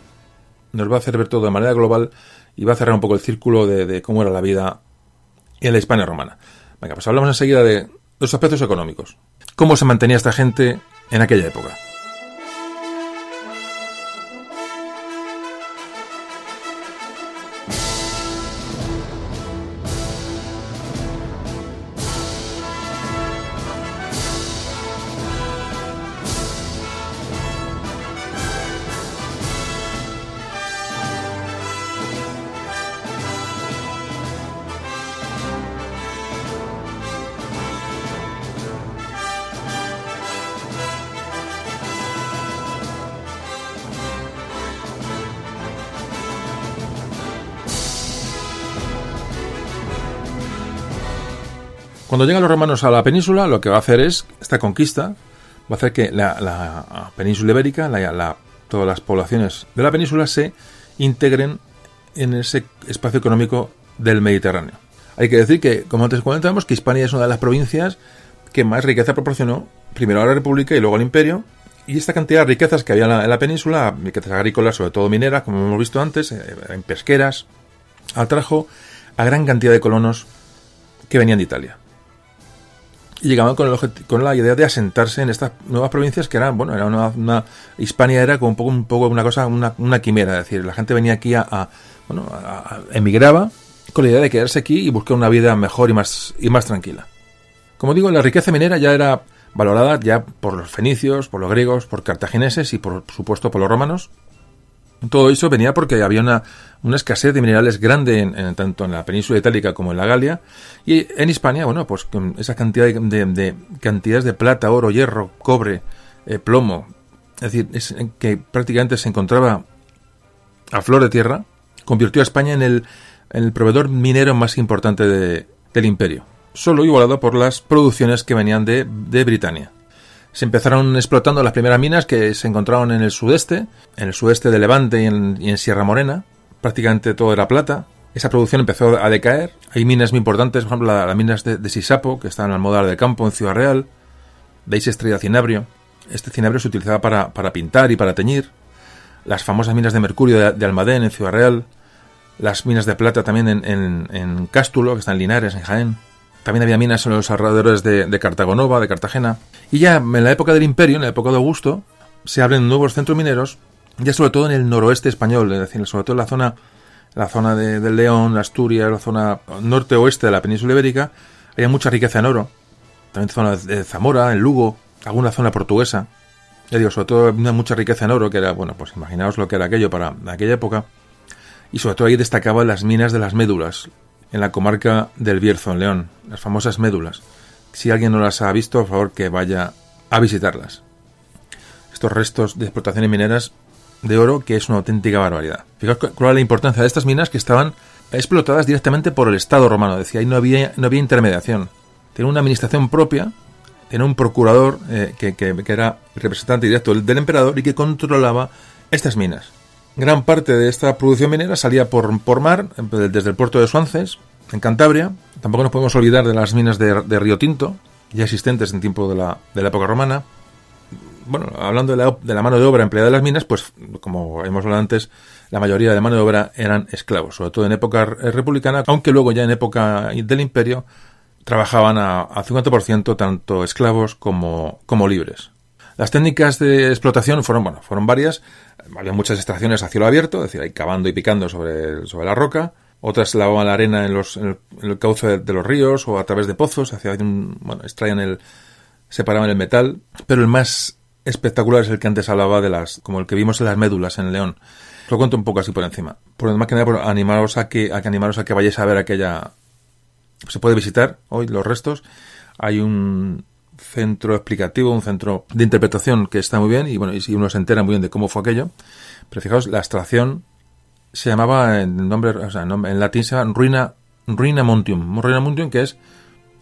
nos va a hacer ver todo de manera global y va a cerrar un poco el círculo de, cómo era la vida en la Hispania romana. Venga, pues hablamos enseguida de los aspectos económicos. ¿Cómo se mantenía esta gente en aquella época? Cuando llegan los romanos a la península, lo que va a hacer es, esta conquista, va a hacer que la, península ibérica, todas las poblaciones de la península se integren en ese espacio económico del Mediterráneo. Hay que decir que, como antes comentamos, que Hispania es una de las provincias que más riqueza proporcionó, primero a la República y luego al Imperio, y esta cantidad de riquezas que había en la, península, riquezas agrícolas, sobre todo mineras, como hemos visto antes, eh, en pesqueras, atrajo a gran cantidad de colonos que venían de Italia. Y llegaban con, la idea de asentarse en estas nuevas provincias que eran, bueno, era una, Hispania era como un poco, un poco una cosa, una, una quimera, es decir, la gente venía aquí a, bueno, emigraba con la idea de quedarse aquí y buscar una vida mejor y más, y más tranquila. Como digo, la riqueza minera ya era valorada ya por los fenicios, por los griegos, por cartagineses y por supuesto por los romanos. Todo eso venía porque había una, una escasez de minerales grande en, tanto en la península itálica como en la Galia. Y en Hispania, bueno, pues con esa cantidad de, cantidades de plata, oro, hierro, cobre, eh, plomo, es decir, que prácticamente se encontraba a flor de tierra, convirtió a España en el, el proveedor minero más importante del imperio solo igualado por las producciones que venían de, de Britania. Se empezaron explotando las primeras minas que se encontraron en el sudeste, en el sudeste de Levante y en, Sierra Morena. Prácticamente todo era plata. Esa producción empezó a decaer. Hay minas muy importantes, por ejemplo, las minas de, Sisapo, que están en Almodar del Campo, en Ciudad Real. De ahí se extraía cinabrio. Este cinabrio se utilizaba para, pintar y para teñir. Las famosas minas de mercurio de, Almadén, en Ciudad Real. Las minas de plata también en, en, en Cástulo, que están en Linares, en Jaén. También había minas en los alrededores de, Cartagonova, de Cartagena. Y ya en la época del Imperio, en la época de Augusto, se abren nuevos centros mineros, ya sobre todo en el noroeste español, es decir, sobre todo en la zona, la zona de, del León, Asturias, la zona norte-oeste de la península ibérica, había mucha riqueza en oro. También zona de Zamora, en Lugo, alguna zona portuguesa. Ya digo, sobre todo había mucha riqueza en oro, que era, bueno, pues imaginaos lo que era aquello para aquella época. Y sobre todo ahí destacaban las minas de las médulas, en la comarca del Bierzo, en León, las famosas médulas. Si alguien no las ha visto, por favor que vaya a visitarlas. Estos restos de explotaciones mineras de oro que es una auténtica barbaridad. Fijaos cuál es la importancia de estas minas que estaban explotadas directamente por el Estado romano. Decía, ahí no había, no había intermediación. Tenía una administración propia, tenía un procurador eh, que, que, era representante directo del emperador y que controlaba estas minas. Gran parte de esta producción minera salía por, mar, desde el puerto de Suances, en Cantabria. Tampoco nos podemos olvidar de las minas de, Río Tinto, ya existentes en tiempo de la, la época romana. Bueno, hablando de la, de la, mano de obra empleada en las minas, pues como hemos hablado antes, la mayoría de mano de obra eran esclavos, sobre todo en época republicana, aunque luego ya en época del imperio trabajaban a, a 50% tanto esclavos como, como libres. Las técnicas de explotación fueron, bueno, fueron varias. Había muchas extracciones a cielo abierto, es decir, ahí cavando y picando sobre, sobre la roca. Otras lavaban la arena en, los, en, el, cauce de, los ríos o a través de pozos, hacia un, bueno, extraían el, separaban el metal. Pero el más espectacular es el que antes hablaba de las, como el que vimos en las médulas en León. Lo cuento un poco así por encima. Por más que nada, por animaros a que, a que animaros a que vayáis a ver aquella, se puede visitar hoy los restos. Hay un, centro explicativo, un centro de interpretación que está muy bien y bueno, y uno se entera muy bien de cómo fue aquello. Pero fijaos, la extracción se llamaba en nombre, o sea, en latín se llama ruina, ruina montium, ruina montium que es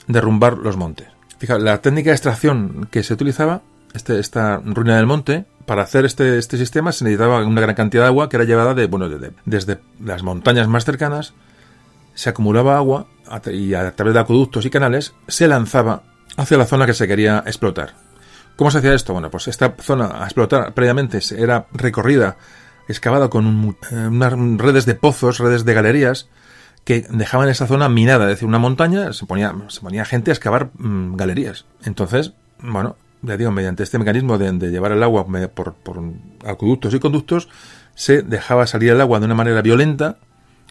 derrumbar los montes. Fijaos, la técnica de extracción que se utilizaba, este, esta ruina del monte, para hacer este, este sistema se necesitaba una gran cantidad de agua que era llevada de, bueno, desde las montañas más cercanas, se acumulaba agua y a través de acueductos y canales se lanzaba hacia la zona que se quería explotar. ¿Cómo se hacía esto? Bueno, pues esta zona a explotar previamente era recorrida, excavada con eh, unas redes de pozos, redes de galerías, que dejaban esa zona minada, es decir, una montaña, se ponía, se ponía gente a excavar mm, galerías. Entonces, bueno, ya digo, mediante este mecanismo de, llevar el agua por, por, acueductos y conductos, se dejaba salir el agua de una manera violenta,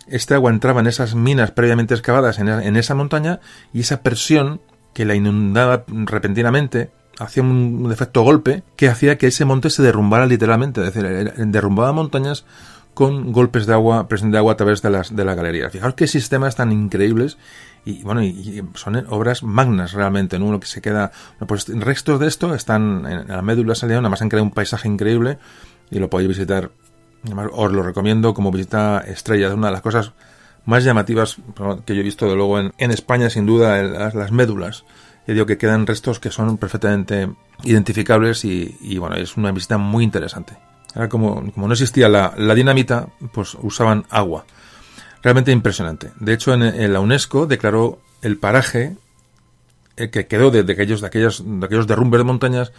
este agua entraba en esas minas previamente excavadas en esa montaña y esa presión que la inundaba repentinamente, hacía un efecto golpe que hacía que ese monte se derrumbara literalmente, es decir, derrumbaba montañas con golpes de agua, presión de agua a través de las, de la galería. Fijaos qué sistemas tan increíbles y bueno, y, son obras magnas realmente, ¿no? Lo que se queda, pues restos de esto están en, la médula salida, nada más han creado un paisaje increíble y lo podéis visitar. os lo recomiendo como visita estrella, es una de las cosas más llamativas que yo he visto de luego en, España, sin duda, las, médulas. Y digo que quedan restos que son perfectamente identificables y, bueno, es una visita muy interesante. Ahora, como, como no existía la, dinamita, pues usaban agua. Realmente impresionante. De hecho, en, la UNESCO declaró el paraje eh, que quedó de, aquellos, de, aquellos, de aquellos derrumbes de montañas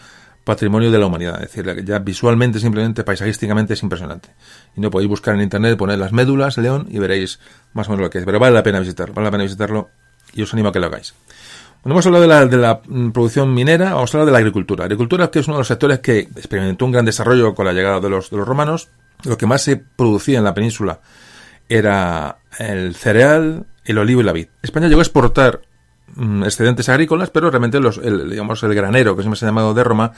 patrimonio de la humanidad. Es decir, ya visualmente, simplemente, paisajísticamente es impresionante. Y no podéis buscar en internet, poner las médulas, León, y veréis más o menos lo que es. Pero vale la pena visitarlo, vale la pena visitarlo y os animo a que lo hagáis. Bueno, hemos hablado de la, de la mm, producción minera, vamos a hablar de la agricultura. Agricultura que es uno de los sectores que experimentó un gran desarrollo con la llegada de los, romanos. Lo que más se producía en la península era el cereal, el olivo y la vid. España llegó a exportar excedentes agrícolas, pero realmente los, el, digamos, el granero, que siempre se ha llamado de Roma,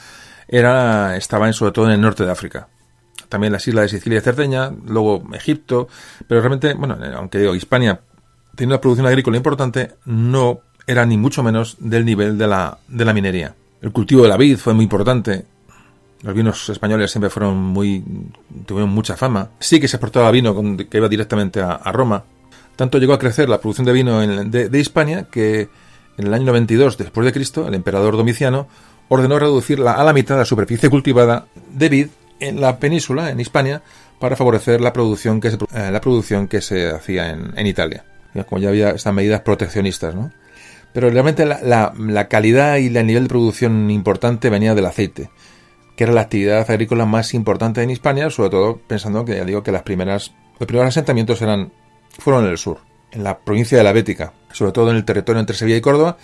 era, estaba en, sobre todo en el norte de África. También las islas de Sicilia y Cerdeña, luego Egipto, pero realmente, bueno, aunque digo, Hispania tiene una producción agrícola importante, no era ni mucho menos del nivel de la, de la minería. El cultivo de la vid fue muy importante. Los vinos españoles siempre fueron muy, tuvieron mucha fama. Sí que se exportaba vino que iba directamente a, Roma. Tanto llegó a crecer la producción de vino de, de Hispania que en el año 92 después de Cristo, el emperador Domiciano ordenó reducir a la mitad la superficie cultivada de vid en la península, en Hispania, para favorecer la producción que se, eh, la producción que se hacía en, Italia. Como ya había estas medidas proteccionistas, ¿no? Pero realmente la, la, calidad y el nivel de producción importante venía del aceite, que era la actividad agrícola más importante en Hispania, sobre todo pensando que ya digo que las primeras, los primeros asentamientos eran, fueron en el sur en la provincia de la Bética, sobre todo en el territorio entre Sevilla y Córdoba,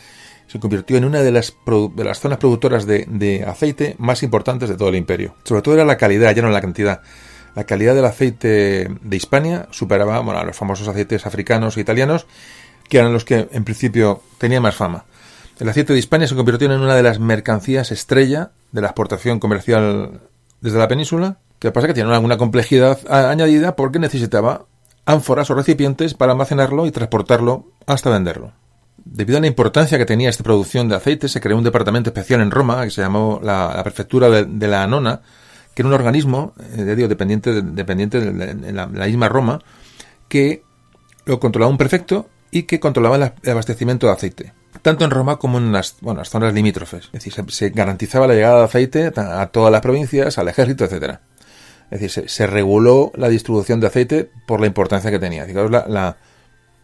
se convirtió en una de las, zonas productoras de, aceite más importantes de todo el imperio. Sobre todo era la calidad, ya no la cantidad. La calidad del aceite de Hispania superaba a los famosos aceites africanos e italianos, que eran los que en principio tenían más fama. El aceite de Hispania se convirtió en una de las mercancías estrella de la exportación comercial desde la península, que pasa que tiene alguna complejidad añadida porque necesitaba ánforas o recipientes para almacenarlo y transportarlo hasta venderlo. Debido a la importancia que tenía esta producción de aceite, se creó un departamento especial en Roma que se llamó la, Prefectura de, la Anona, que era un organismo eh, dependiente, dependiente de la, misma Roma, que lo controlaba un prefecto y que controlaba el abastecimiento de aceite, tanto en Roma como en las, zonas limítrofes. Es decir, se, garantizaba la llegada de aceite a todas las provincias, al ejército, etcétera. Es decir, se, reguló la distribución de aceite por la importancia que tenía. Fijaos la,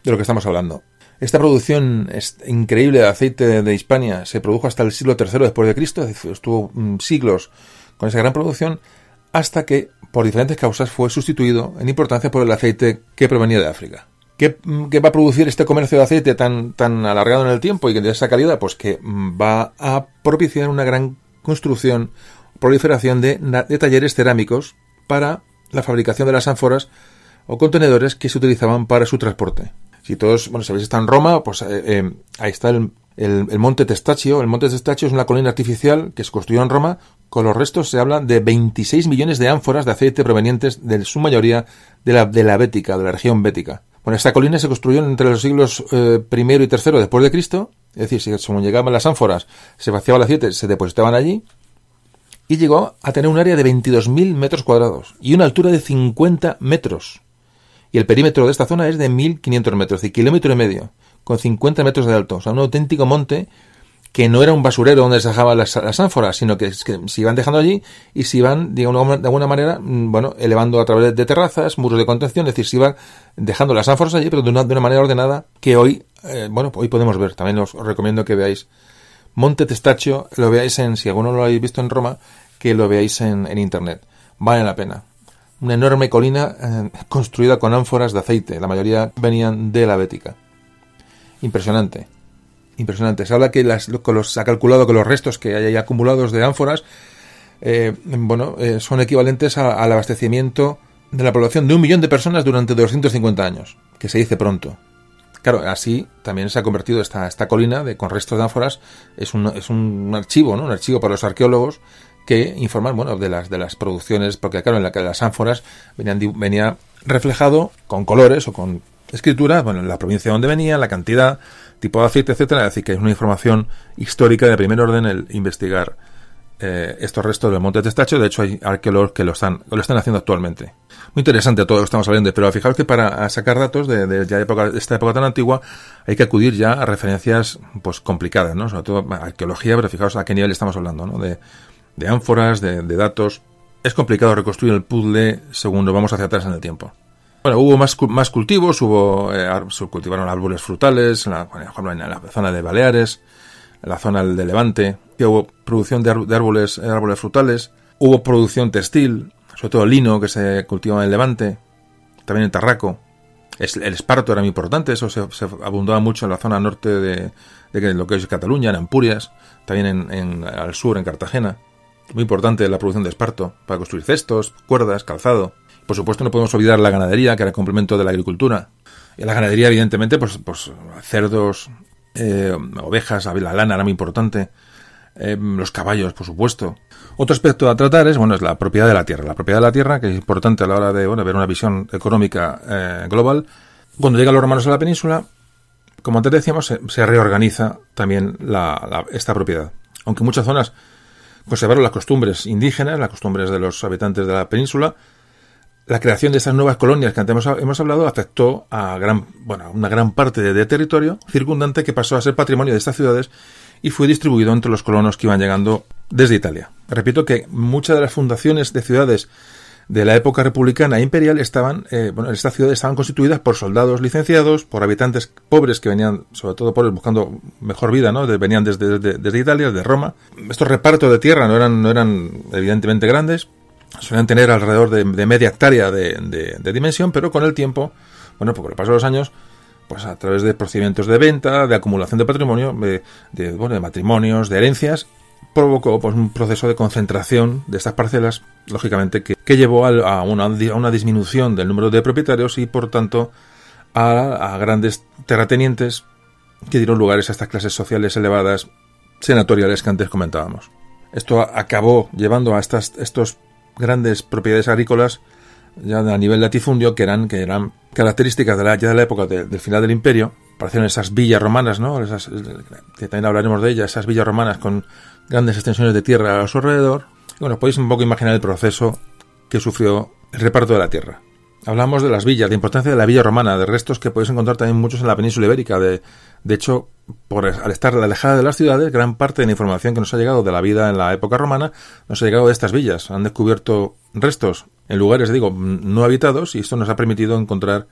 de lo que estamos hablando. Esta producción increíble de aceite de Hispania se produjo hasta el siglo III después de Cristo, estuvo mm, siglos con esa gran producción, hasta que, por diferentes causas, fue sustituido en importancia por el aceite que provenía de África. ¿Qué, mm, va a producir este comercio de aceite tan, tan alargado en el tiempo y de esa calidad? Pues que mm, va a propiciar una gran construcción, proliferación de talleres cerámicos para la fabricación de las ánforas o contenedores que se utilizaban para su transporte. Si todos, bueno, sabéis, está en Roma, pues eh, eh, ahí está el, monte Testaccio. El monte Testaccio es una colina artificial que se construyó en Roma. Con los restos se habla de 26 millones de ánforas de aceite provenientes de su mayoría de la, de la Bética, de la región bética. Bueno, esta colina se construyó entre los siglos eh, primero y tercero después de Cristo. Es decir, según llegaban las ánforas, se vaciaba el aceite, se depositaban allí y llegó a tener un área de 22.000 metros cuadrados y una altura de 50 metros. Y el perímetro de esta zona es de 1.500 metros, de kilómetro y medio, con 50 metros de alto. O sea, un auténtico monte que no era un basurero donde se dejaban las, ánforas, sino que, se iban dejando allí y se iban, de, alguna manera, mm, bueno, elevando a través de terrazas, muros de contención, es decir, se iban dejando las ánforas allí, pero de una, de una manera ordenada que hoy, eh, bueno, hoy podemos ver. También os recomiendo que veáis Monte Testaccio, lo veáis en, si alguno lo habéis visto en Roma, que lo veáis en, internet. Vale la pena. Una enorme colina eh, construida con ánforas de aceite. La mayoría venían de la Bética. Impresionante. Impresionante. Se habla que las, los, ha calculado que los restos que hay acumulados de ánforas eh, bueno, eh, son equivalentes al abastecimiento de la población de un millón de personas durante 250 años, que se dice pronto. Claro, así también se ha convertido esta, esta colina de, con restos de ánforas, es un, es un archivo, ¿no? Un archivo para los arqueólogos que informan, bueno, de las, de las producciones, porque claro, en la que las ánforas venían, venía reflejado con colores o con escritura, bueno, la provincia donde venía, la cantidad, tipo de aceite, etcétera, decir, que es una información histórica de primer orden el investigar eh, estos restos del monte Testacho. De hecho, hay arqueólogos que lo están, lo están haciendo actualmente. Muy interesante todo lo que estamos hablando, pero fijaos que para sacar datos de, de, de esta época tan antigua hay que acudir ya a referencias pues complicadas, ¿no? Sobre todo arqueología, pero fijaos a qué nivel estamos hablando, ¿no? De, ánforas, de, datos. Es complicado reconstruir el puzzle según nos vamos hacia atrás en el tiempo. Bueno, hubo más, más cultivos, hubo, eh, se cultivaron árboles frutales, en la, por en la zona de Baleares, en la zona de Levante, hubo producción de, árboles, árboles frutales, hubo producción textil, sobre todo lino que se cultivaba en Levante, también en Tarraco. el esparto era muy importante, eso se, abundaba mucho en la zona norte de, de, lo que es Cataluña, en Ampurias, también en, al sur, en Cartagena. Muy importante la producción de esparto para construir cestos, cuerdas, calzado. Por supuesto, no podemos olvidar la ganadería, que era complemento de la agricultura. Y la ganadería, evidentemente, pues, pues cerdos, eh, ovejas, la lana era muy importante. Eh, los caballos, por supuesto. Otro aspecto a tratar es, bueno, es la propiedad de la tierra. La propiedad de la tierra, que es importante a la hora de, bueno, ver una visión económica eh, global. Cuando llegan los romanos a la península, como antes decíamos, se, reorganiza también esta propiedad. Aunque muchas zonas conservaron las costumbres indígenas, las costumbres de los habitantes de la península, la creación de estas nuevas colonias que antes hemos, hablado afectó a gran, una gran parte de, territorio circundante que pasó a ser patrimonio de estas ciudades y fue distribuido entre los colonos que iban llegando desde Italia. Repito que muchas de las fundaciones de ciudades de la época republicana e imperial estaban, eh, bueno, estas ciudades estaban constituidas por soldados licenciados, por habitantes pobres que venían, sobre todo pobres, buscando mejor vida, ¿no? venían desde, Italia, desde Roma. Estos repartos de tierra no eran, no eran evidentemente grandes, suelen tener alrededor de, media hectárea de, dimensión, pero con el tiempo, bueno, pues por el paso de los años, pues a través de procedimientos de venta, de acumulación de patrimonio, bueno, de matrimonios, de herencias, provocó pues, un proceso de concentración de estas parcelas, lógicamente, que, llevó a, una, a, una, disminución del número de propietarios y, por tanto, a, grandes terratenientes que dieron lugares a estas clases sociales elevadas senatoriales que antes comentábamos. Esto acabó llevando a estas, estos grandes propiedades agrícolas ya a nivel latifundio que eran, que eran características de la, ya de la época del final del imperio. Parecieron esas villas romanas, ¿no? Esas, que también hablaremos de ellas, esas villas romanas con grandes extensiones de tierra a su alrededor. Y bueno, podéis un poco imaginar el proceso que sufrió el reparto de la tierra. Hablamos de las villas, de importancia de la villa romana, de restos que podéis encontrar también muchos en la península ibérica. De, de hecho, por, al estar alejada de las ciudades, gran parte de la información que nos ha llegado de la vida en la época romana nos ha llegado de estas villas. Han descubierto restos en lugares, digo, no habitados y esto nos ha permitido encontrar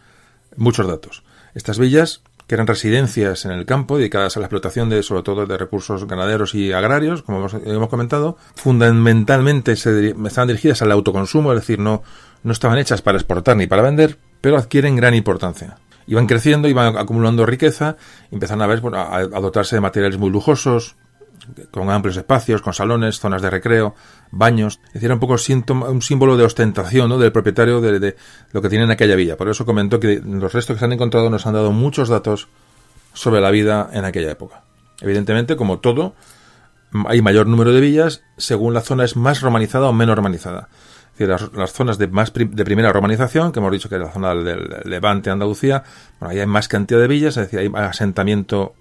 muchos datos. Estas villas, que eran residencias en el campo dedicadas a la explotación de, sobre todo, de recursos ganaderos y agrarios, como hemos, comentado, fundamentalmente se, estaban dirigidas al autoconsumo, es decir, no, no estaban hechas para exportar ni para vender, pero adquieren gran importancia. Iban creciendo, iban acumulando riqueza, empezaron a ver, bueno, a, dotarse de materiales muy lujosos, con amplios espacios, con salones, zonas de recreo, baños. Es decir, un poco un símbolo de ostentación ¿no? del propietario de, lo que tiene en aquella villa. Por eso comentó que los restos que se han encontrado nos han dado muchos datos sobre la vida en aquella época. Evidentemente, como todo, hay mayor número de villas según la zona es más romanizada o menos romanizada las, zonas de más de primera romanización, que hemos dicho que es la zona del Levante, Andalucía, bueno, ahí hay más cantidad de villas, es decir, hay asentamiento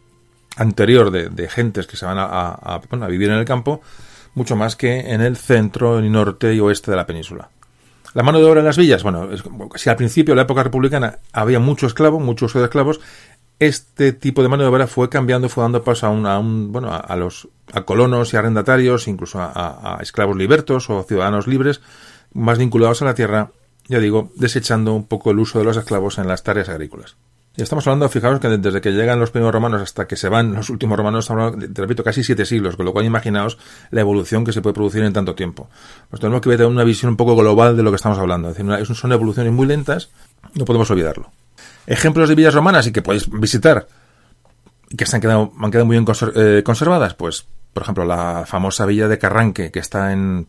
anterior de, gentes que se van a, vivir en el campo, mucho más que en el centro, el norte y oeste de la península. La mano de obra en las villas, bueno, si al principio, en la época republicana, había mucho esclavo, mucho uso de esclavos, este tipo de mano de obra fue cambiando, fue dando paso a un, bueno, a, los a colonos y arrendatarios, incluso a, esclavos libertos o ciudadanos libres, más vinculados a la tierra, ya digo, desechando un poco el uso de los esclavos en las tareas agrícolas. Estamos hablando, fijaos que desde que llegan los primeros romanos hasta que se van los últimos romanos, estamos hablando, te repito, casi siete siglos, con lo cual imaginaos la evolución que se puede producir en tanto tiempo. Pues tenemos que tener una visión un poco global de lo que estamos hablando. Es decir, son evoluciones muy lentas, no podemos olvidarlo. Ejemplos de villas romanas y que podéis visitar, que se han quedado, han quedado muy bien eh, conservadas, pues, por ejemplo, la famosa villa de Carranque, que está en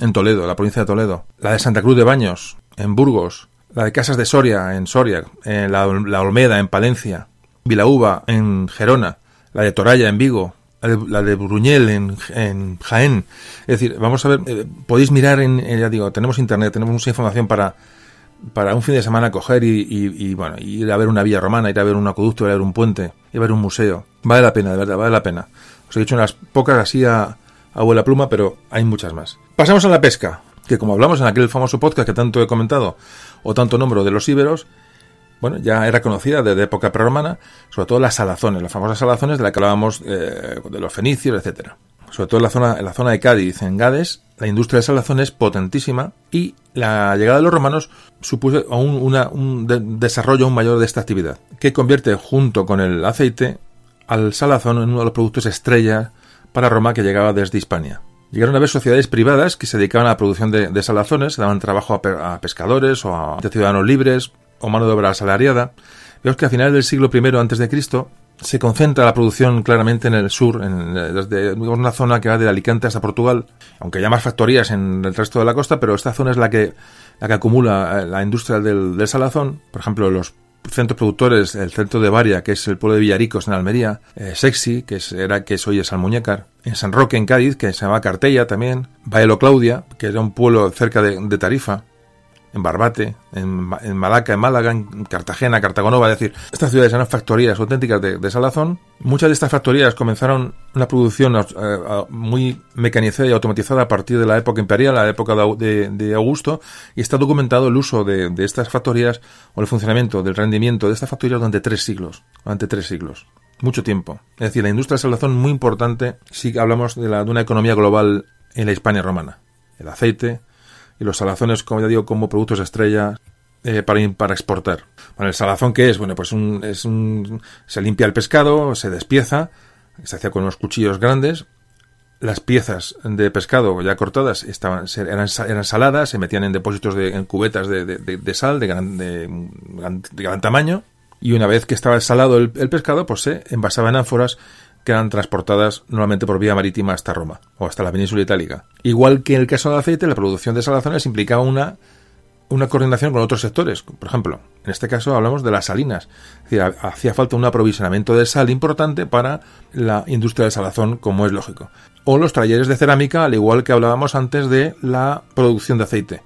en Toledo, la provincia de Toledo, la de Santa Cruz de Baños, en Burgos, la de Casas de Soria, en Soria, la, Olmeda, en Palencia, Vilaúba, en Gerona, la de Toralla, en Vigo, la de, Bruñel, en, Jaén. Es decir, vamos a ver, eh, podéis mirar en, ya digo, tenemos internet, tenemos mucha información para, para un fin de semana coger y, bueno, ir a ver una villa romana, ir a ver un acueducto, ir a ver un puente, ir a ver un museo. Vale la pena, de verdad, vale la pena. Os he dicho unas pocas así a, abuela pluma, pero hay muchas más. Pasamos a la pesca, que como hablamos en aquel famoso podcast que tanto he comentado, o tanto nombro de los íberos, bueno, ya era conocida desde época prerromana, sobre todo las salazones, las famosas salazones de las que hablábamos eh, de los fenicios, etcétera. Sobre todo en la zona, la zona de Cádiz, en Gades, la industria de salazones potentísima y la llegada de los romanos supuso aún un desarrollo aún mayor de esta actividad, que convierte junto con el aceite al salazón en uno de los productos estrella para Roma que llegaba desde Hispania. Llegaron a haber sociedades privadas que se dedicaban a la producción de, salazones, daban trabajo a, pescadores o a ciudadanos libres o mano de obra asalariada. Vemos que a finales del siglo I antes de Cristo se concentra la producción claramente en el sur, en, desde una zona que va de Alicante hasta Portugal, aunque haya más factorías en el resto de la costa, pero esta zona es la que, la que acumula eh, la industria del, del salazón. Por ejemplo, los centros productores, el centro de Varia, que es el pueblo de Villaricos en Almería, eh, Sexy, que es, era que es hoy es Almuñécar, en San Roque en Cádiz, que se llama Cartella también, Baelo Claudia, que era un pueblo cerca de Tarifa, en Barbate, en, Malaca, en Málaga, en Cartagena, Cartagonova, es decir, estas ciudades eran factorías auténticas de, salazón. Muchas de estas factorías comenzaron una producción eh, muy mecanizada y automatizada a partir de la época imperial, la época de, Augusto, y está documentado el uso de, estas factorías o el funcionamiento del rendimiento de estas factorías durante tres siglos, durante tres siglos. Mucho tiempo. Es decir, la industria salazón muy importante si hablamos de, de una economía global en la Hispania romana. El aceite, y los salazones, como ya digo, como productos estrella eh, para, para exportar. Bueno, el salazón, ¿qué es? Bueno, pues un, es un, se limpia el pescado, se despieza, se hacía con unos cuchillos grandes. Las piezas de pescado ya cortadas estaban, eran, eran saladas, se metían en depósitos de en cubetas de, de, sal de gran, de, gran, tamaño. Y una vez que estaba salado el, el pescado, pues se envasaba en ánforas que eran transportadas normalmente por vía marítima hasta Roma o hasta la península itálica. Igual que en el caso del aceite, la producción de salazones implicaba una, una coordinación con otros sectores. Por ejemplo, en este caso hablamos de las salinas. Es decir, hacía falta un aprovisionamiento de sal importante para la industria del salazón, como es lógico. O los talleres de cerámica, al igual que hablábamos antes de la producción de aceite.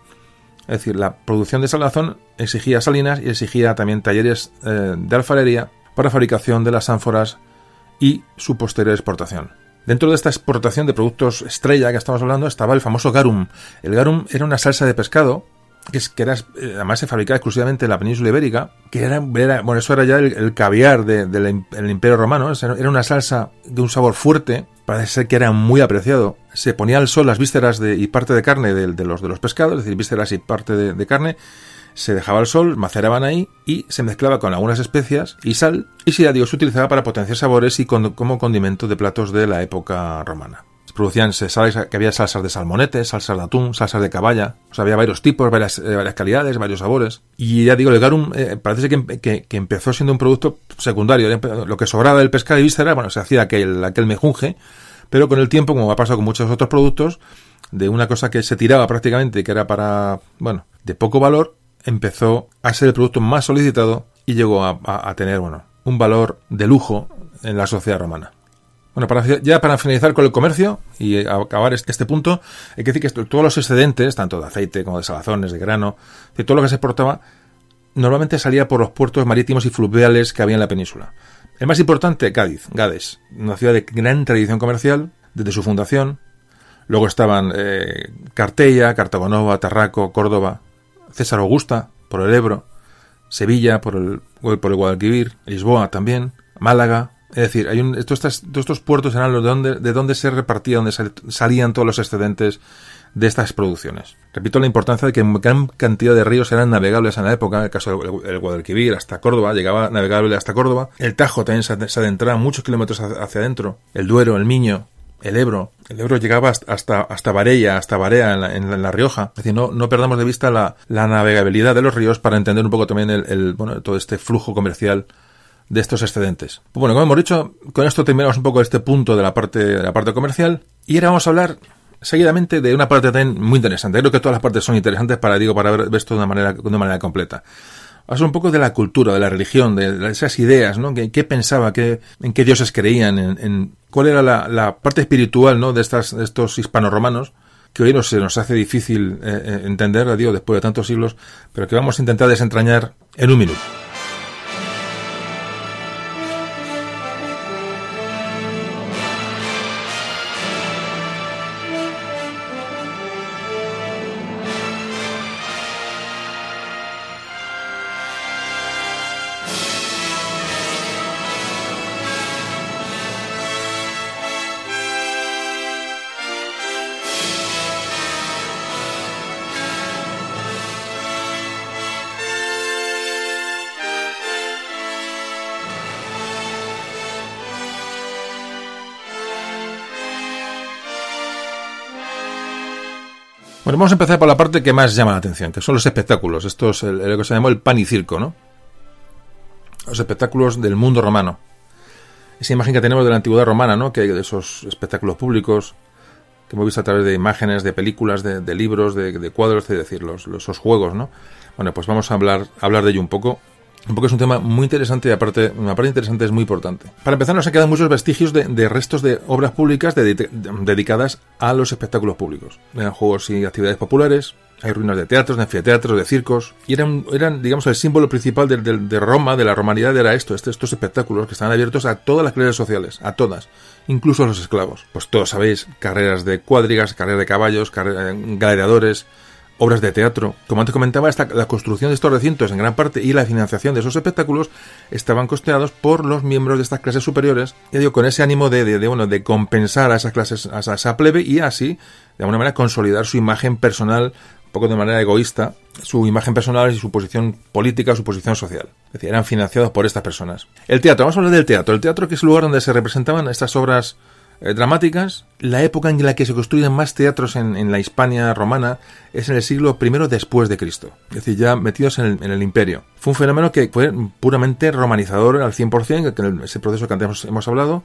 Es decir, la producción de salazón exigía salinas y exigía también talleres eh, de alfarería para fabricación de las ánforas y su posterior exportación. Dentro de esta exportación de productos estrella que estamos hablando estaba el famoso garum. El garum era una salsa de pescado que, era, eh, además se fabricaba exclusivamente en la península ibérica, que era, bueno, eso era ya el, caviar del imperio romano, era una salsa de un sabor fuerte, parece ser que era muy apreciado. Se ponía al sol las vísceras de, y parte de carne de, los, de los pescados, es decir, vísceras y parte de carne, se dejaba al sol, maceraban ahí y se mezclaba con algunas especias y sal, y si se utilizaba para potenciar sabores y como condimento de platos de la época romana. Se producían, que había salsas de salmonete, salsas de atún, salsas de caballa, o sea, había varios tipos, varias, eh, calidades, varios sabores. Y ya digo, el garum eh, parece que, que, empezó siendo un producto secundario, lo que sobraba del pescado y víscera, bueno, se hacía aquel, aquel mejunje, pero con el tiempo, como ha pasado con muchos otros productos, de una cosa que se tiraba prácticamente, que era para, bueno, de poco valor, empezó a ser el producto más solicitado y llegó a, tener, bueno, un valor de lujo en la sociedad romana. Bueno, para, ya para finalizar con el comercio y acabar este, este punto, hay que decir que todos los excedentes, tanto de aceite como de salazones, de grano, de todo lo que se exportaba, normalmente salía por los puertos marítimos y fluviales que había en la península. El más importante, Cádiz, Gades, una ciudad de gran tradición comercial desde su fundación. Luego estaban eh, Cartella, Cartagonova, Tarraco, Córdoba, César Augusta por el Ebro, Sevilla por el, por el Guadalquivir, Lisboa también, Málaga. Es decir, hay un, estos, estos puertos eran los de donde, de donde se repartía, donde salían todos los excedentes de estas producciones. Repito la importancia de que gran cantidad de ríos eran navegables en la época, en el caso del Guadalquivir hasta Córdoba, llegaba navegable hasta Córdoba, el Tajo también se, adentraba muchos kilómetros hacia adentro, el Duero, el Miño, el Ebro. El Ebro llegaba hasta, hasta Varella, hasta Barea, en la, Rioja. Es decir, no, no perdamos de vista la, navegabilidad de los ríos para entender un poco también el, bueno, todo este flujo comercial de estos excedentes. Bueno, como hemos dicho, con esto terminamos un poco este punto de la parte, de la parte comercial. Y ahora vamos a hablar seguidamente de una parte también muy interesante. Creo que todas las partes son interesantes para, digo, para ver esto de una manera, de una manera completa hablar un poco de la cultura, de la religión, de, esas ideas, ¿no? ¿Qué, pensaba? Qué, ¿En qué dioses creían? En, ¿Cuál era la, parte espiritual, ¿no? De, estas, de estos hispano-romanos que hoy no se nos hace difícil eh, eh, entender, digo, después de tantos siglos, pero que vamos a intentar desentrañar en un minuto. Bueno, vamos a empezar por la parte que más llama la atención, que son los espectáculos. Esto es lo que se llamó el pan y circo, ¿no? Los espectáculos del mundo romano. Esa imagen que tenemos de la antigüedad romana, ¿no? Que hay de esos espectáculos públicos que hemos visto a través de imágenes, de películas, de, libros, de, cuadros, es decir, los, esos juegos, ¿no? Bueno, pues vamos a hablar, hablar de ello un poco porque es un tema muy interesante y aparte, una parte interesante es muy importante. Para empezar, nos han quedado muchos vestigios de, restos de obras públicas dedicadas a los espectáculos públicos. Eran juegos y actividades populares, hay ruinas de teatros, de anfiteatros, de circos, y eran, eran digamos, el símbolo principal de, Roma, de la romanidad, era esto, este, estos espectáculos que estaban abiertos a todas las clases sociales, a todas, incluso a los esclavos. Pues todos sabéis, carreras de cuadrigas, carreras de caballos, carreras, gladiadores, obras de teatro. Como antes comentaba, la construcción de estos recintos en gran parte y la financiación de esos espectáculos estaban costeados por los miembros de estas clases superiores, ya digo, con ese ánimo de, de, bueno, de compensar a esas clases, a esa plebe y así, de alguna manera, consolidar su imagen personal, un poco de manera egoísta, su imagen personal y su posición política, su posición social. Es decir, eran financiados por estas personas. El teatro, vamos a hablar del teatro. El teatro que es el lugar donde se representaban estas obras eh, dramáticas, la época en la que se construyen más teatros en, la Hispania romana es en el siglo I después de Cristo, es decir, ya metidos en el, imperio. Fue un fenómeno que fue puramente romanizador al 100%, que ese proceso que antes hemos, hablado,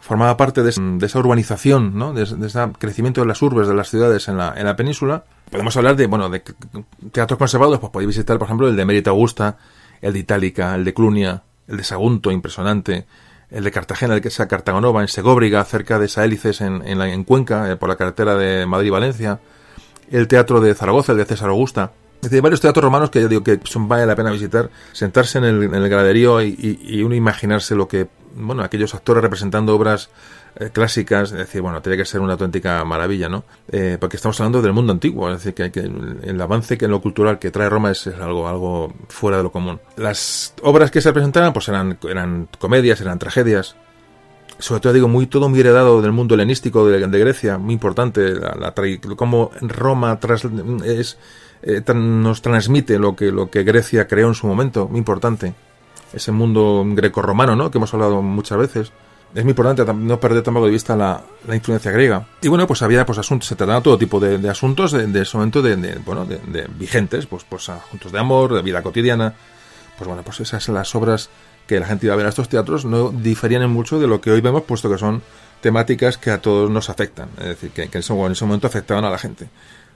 formaba parte de, esa urbanización, ¿no? de, ese crecimiento de las urbes, de las ciudades en la, en la península. Podemos hablar de, bueno, de teatros conservados, pues podéis visitar, por ejemplo, el de Mérita Augusta, el de Itálica, el de Clunia, el de Sagunto, impresionante, el de Cartagena, el que sea Cartagonova, en Segóbriga, cerca de Saélices, en, en, en Cuenca, eh, por la carretera de Madrid-Valencia, el teatro de Zaragoza, el de César Augusta. Es decir, varios teatros romanos que yo digo que son, vale la pena visitar, sentarse en el, en el graderío y, y, uno imaginarse lo que, bueno, aquellos actores representando obras eh, clásicas, es decir, bueno, tiene que ser una auténtica maravilla, ¿no? Eh, porque estamos hablando del mundo antiguo, es decir, que, el, avance que en lo cultural que trae Roma es, algo, algo fuera de lo común. Las obras que se presentaban, pues eran, eran comedias, eran tragedias, sobre todo digo muy todo muy heredado del mundo helenístico de, Grecia muy importante la, la cómo Roma tras, es eh, nos transmite lo que lo que Grecia creó en su momento muy importante ese mundo greco-romano no que hemos hablado muchas veces es muy importante no perder tampoco de vista la, influencia griega. Y bueno, pues había pues asuntos, se trataban todo tipo de, asuntos de, ese momento de, bueno, de, vigentes, pues, pues asuntos de amor, de vida cotidiana. Pues bueno, pues esas las obras que la gente iba a ver a estos teatros no diferían en mucho de lo que hoy vemos, puesto que son temáticas que a todos nos afectan. Es decir, que, en, ese, momento afectaban a la gente.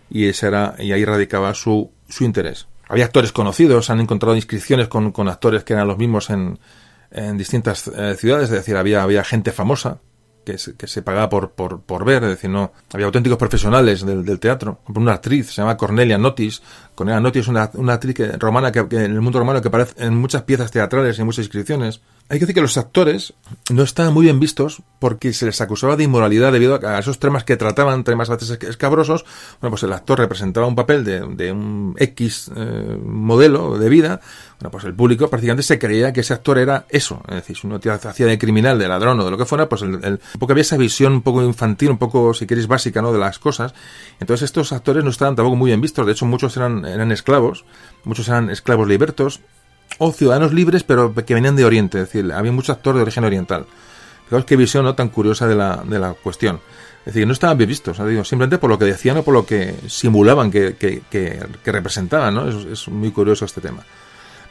Y ese era, y ahí radicaba su, su interés. Había actores conocidos, han encontrado inscripciones con, con actores que eran los mismos en, en distintas eh, ciudades, es decir, había, había gente famosa que se, que se pagaba por, por, por, ver, es decir, no, había auténticos profesionales del, del teatro. Una actriz, se llama Cornelia Notis. Cornelia Notis es una, una actriz que, romana que, en el mundo romano que aparece en muchas piezas teatrales y en muchas inscripciones. Hay que decir que los actores no estaban muy bien vistos porque se les acusaba de inmoralidad debido a esos temas que trataban, temas a escabrosos. Bueno, pues el actor representaba un papel de, de un X eh, modelo de vida. Bueno, pues el público prácticamente se creía que ese actor era eso. Es decir, si uno hacía de criminal, de ladrón o de lo que fuera, pues el, un poco había esa visión un poco infantil, un poco, si queréis, básica, ¿no? De las cosas. Entonces estos actores no estaban tampoco muy bien vistos. De hecho, muchos eran, eran esclavos, muchos eran esclavos libertos o ciudadanos libres, pero que venían de Oriente, es decir, había muchos actores de origen oriental. Fijaos qué visión ¿no? tan curiosa de la, de la cuestión. Es decir, no estaban bien vistos, simplemente por lo que decían o por lo que simulaban que, que, representaban, ¿no? Es, muy curioso este tema.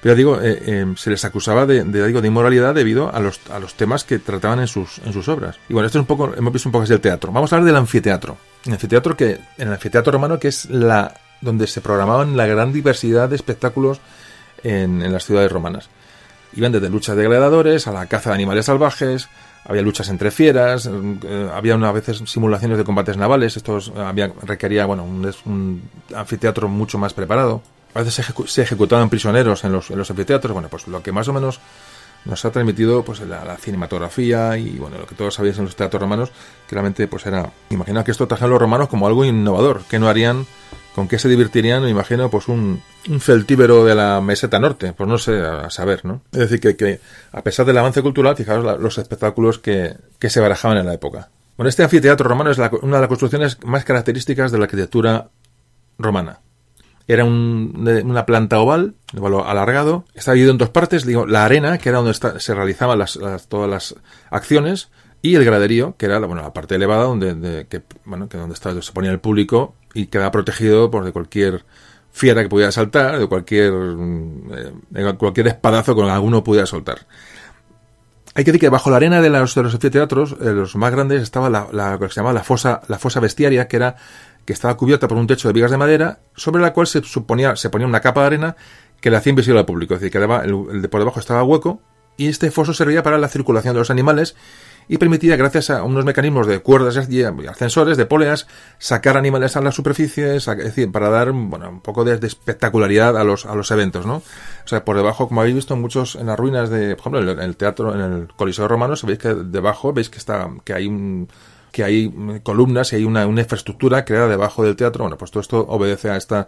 Pero digo, eh, eh, se les acusaba de, digo, de inmoralidad debido a los, a los temas que trataban en sus, en sus obras. Y bueno, esto es un poco, hemos visto un poco así el teatro. Vamos a hablar del anfiteatro. Anfiteatro que, en el anfiteatro romano, que es la, donde se programaban la gran diversidad de espectáculos en, las ciudades romanas. Iban desde luchas de gladiadores a la caza de animales salvajes, había luchas entre fieras, eh, había una veces simulaciones de combates navales, esto había, requería bueno, un, anfiteatro mucho más preparado. A veces se, ejecutaban prisioneros en los, en los anfiteatros, bueno, pues lo que más o menos nos ha transmitido pues la, cinematografía y bueno lo que todos sabéis en los teatros romanos que realmente pues era imagina que esto trajeron los romanos como algo innovador. Que no harían con qué se divertirían me imagino pues un, un celtíbero de la meseta norte pues no sé a saber no es decir que, que a pesar del avance cultural fijaos los espectáculos que, que se barajaban en la época. Bueno este anfiteatro romano es una de las construcciones más características de la arquitectura romana era una planta oval, alargado. Estaba dividido en dos partes. Digo, la arena, que era donde se realizaban las, todas las acciones, y el graderío, que era bueno, la parte elevada donde, que, bueno, que donde se ponía el público y quedaba protegido por de cualquier fiera que pudiera saltar, de cualquier, eh, cualquier espadazo que alguno pudiera soltar. Hay que decir que bajo la arena de los, de los anfiteatros, eh, los más grandes, estaba la, la, que se llamaba la fosa, la fosa bestiaria, que era que estaba cubierta por un techo de vigas de madera, sobre la cual se suponía, se ponía una capa de arena que le hacía invisible al público. Es decir, que el, de por debajo estaba hueco, y este foso servía para la circulación de los animales y permitía, gracias a unos mecanismos de cuerdas y ascensores, de poleas, sacar animales a las superficies, es decir, para dar bueno, un poco de, espectacularidad a los, a los eventos, ¿no? O sea, por debajo, como habéis visto en muchos, en las ruinas de, por ejemplo, en el, teatro, en el Coliseo Romano, sabéis que debajo, veis que está, que hay un, que hay columnas y hay una, una infraestructura creada debajo del teatro. Bueno, pues todo esto obedece a esta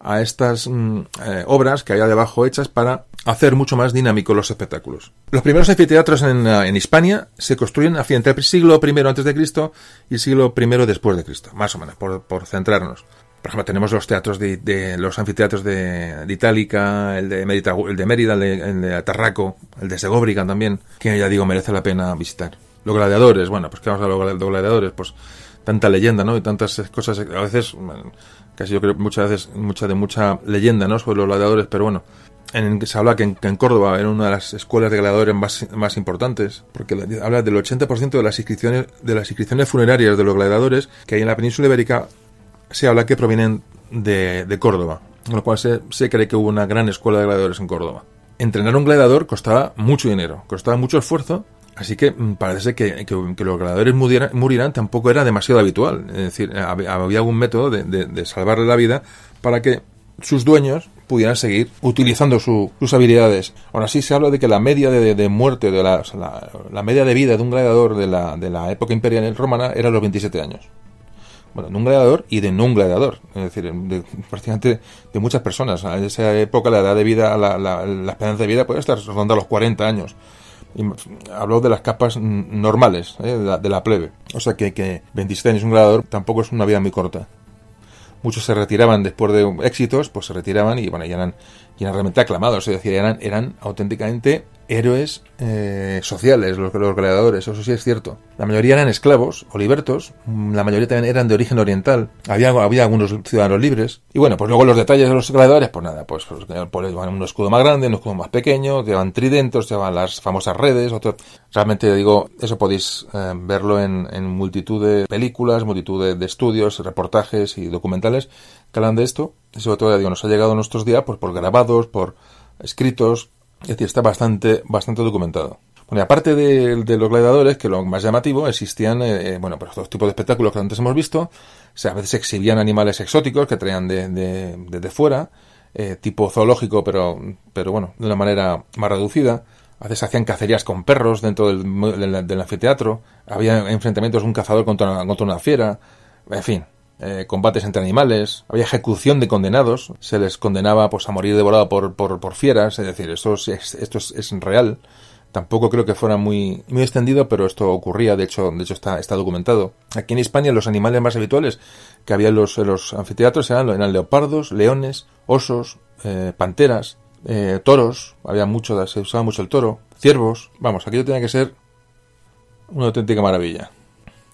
a estas mm, eh, obras que había debajo hechas para hacer mucho más dinámicos los espectáculos. Los primeros anfiteatros en, eh, en Hispania se construyen hacia entre el siglo I antes de Cristo y el siglo I después de Cristo, más o menos, por, por centrarnos. Por ejemplo, tenemos los teatros de, los anfiteatros de, Itálica, el de, Mérida, el de Mérida, el de, Tarraco, el de Segóbriga también, que ya digo merece la pena visitar. Los gladiadores, bueno, pues que vamos a los gladiadores, pues tanta leyenda, ¿no? Y tantas cosas, a veces casi yo creo muchas veces mucha de mucha leyenda no sobre los gladiadores pero bueno en, se habla que en, Córdoba era una de las escuelas de gladiadores más, importantes porque habla del 80% de las inscripciones de las inscripciones funerarias de los gladiadores que hay en la península ibérica se habla que provienen de, de Córdoba con lo cual se, se cree que hubo una gran escuela de gladiadores en Córdoba entrenar un gladiador costaba mucho dinero costaba mucho esfuerzo Así que mm, parece que, que, los gladiadores murieran, tampoco era demasiado habitual. Es decir, había algún método de, salvarle la vida para que sus dueños pudieran seguir utilizando sus habilidades. Aún así se habla de que la media de, muerte, de la, la, media de vida de un gladiador de la, de la época imperial romana era los 27 años. Bueno, de un gladiador y de no un gladiador. Es decir, de, prácticamente de muchas personas. En esa época la edad de vida, la, la esperanza de vida puede estar rondando los 40 años habló de las capas normales ¿eh? de, la, plebe. O sea que, que 27 años un gladiador tampoco es una vida muy corta. Muchos se retiraban después de éxitos, pues se retiraban y bueno, ya eran, ya eran realmente aclamados. Es decir, eran, eran auténticamente héroes eh, sociales, los, los gladiadores, eso sí es cierto. La mayoría eran esclavos o libertos, la mayoría también eran de origen oriental, había, había algunos ciudadanos libres. Y bueno, pues luego los detalles de los gladiadores, pues nada, pues, pues, pues llevan un escudo más grande, un escudo más pequeño, llevan tridentes, llevan las famosas redes, otro... realmente digo, eso podéis eh, verlo en, multitud de películas, multitud de, estudios, reportajes y documentales que hablan de esto. Y sobre todo, nos ha llegado a nuestros días pues, por grabados, por escritos, es decir, está bastante, bastante documentado. Bueno, y aparte de, los gladiadores, que lo más llamativo, existían, eh, eh, bueno, pues otros tipos de espectáculos que antes hemos visto. O a veces exhibían animales exóticos que traían de, de, fuera, eh, tipo zoológico, pero, pero bueno, de una manera más reducida. A veces hacían cacerías con perros dentro del, del, anfiteatro. Había enfrentamientos de un cazador contra, contra una fiera. En fin, eh, combates entre animales, había ejecución de condenados, se les condenaba pues, a morir devorado por, por, por fieras, es decir, esto es, esto es, real. Tampoco creo que fuera muy, muy extendido, pero esto ocurría, de hecho, de hecho está, está documentado. Aquí en España los animales más habituales que había en los, los anfiteatros eran, eran leopardos, leones, osos, eh, panteras, eh, toros, había mucho, se usaba mucho el toro, ciervos, vamos, aquello tenía que ser una auténtica maravilla.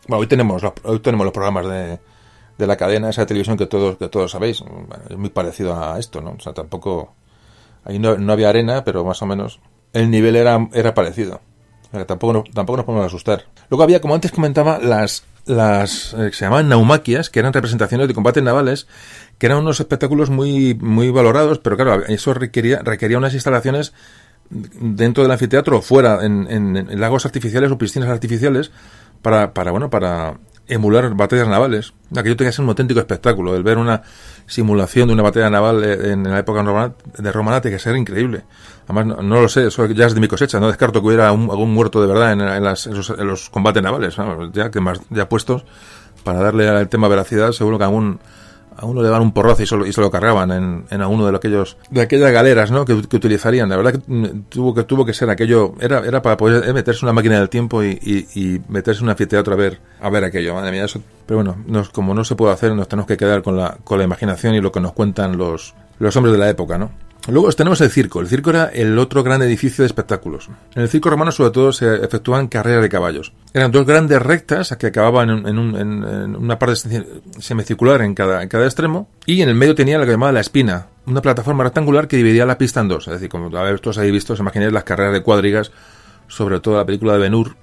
Bueno, hoy tenemos, hoy tenemos los programas de, de la cadena, esa televisión que todos, que todos sabéis. Es muy parecido a esto, ¿no? O sea, tampoco... Ahí no, había arena, pero más o menos el nivel era, era parecido. tampoco, tampoco nos podemos asustar. Luego había, como antes comentaba, las, las eh, se llamaban naumaquias, que eran representaciones de combates navales, que eran unos espectáculos muy, muy valorados, pero claro, eso requería, requería unas instalaciones dentro del anfiteatro o fuera, en, en, lagos artificiales o piscinas artificiales, para, para, bueno, para emular batallas navales. Aquello tenía que ser un auténtico espectáculo. El ver una simulación de una batalla naval eh, en la época de Romana tiene que ser increíble. Además, no, lo sé, eso ya es de mi cosecha. No descarto que hubiera algún muerto de verdad en, las, los combates navales. Ya que más ya puestos para darle al tema veracidad, seguro que algún a uno le daban un porrazo y, solo, y se lo cargaban en, en a uno de aquellos de aquellas galeras ¿no? que, utilizarían. La verdad que mm, tuvo que tuvo que ser aquello era era para poder eh, meterse una máquina del tiempo y, y, meterse en un anfiteatro a ver a ver aquello. Madre mía eso pero bueno nos, como no se puede hacer nos tenemos que quedar con la con la imaginación y lo que nos cuentan los los hombres de la época no Luego tenemos el circo. El circo era el otro gran edificio de espectáculos. En el circo romano sobre todo se efectuaban carreras de caballos. Eran dos grandes rectas que acababan en, una parte semicircular en cada, en cada extremo y en el medio tenía lo que llamaba la espina, una plataforma rectangular que dividía la pista en dos. Es decir, como todos habéis visto, os imagináis las carreras de cuadrigas, sobre todo la película de Ben-Hur,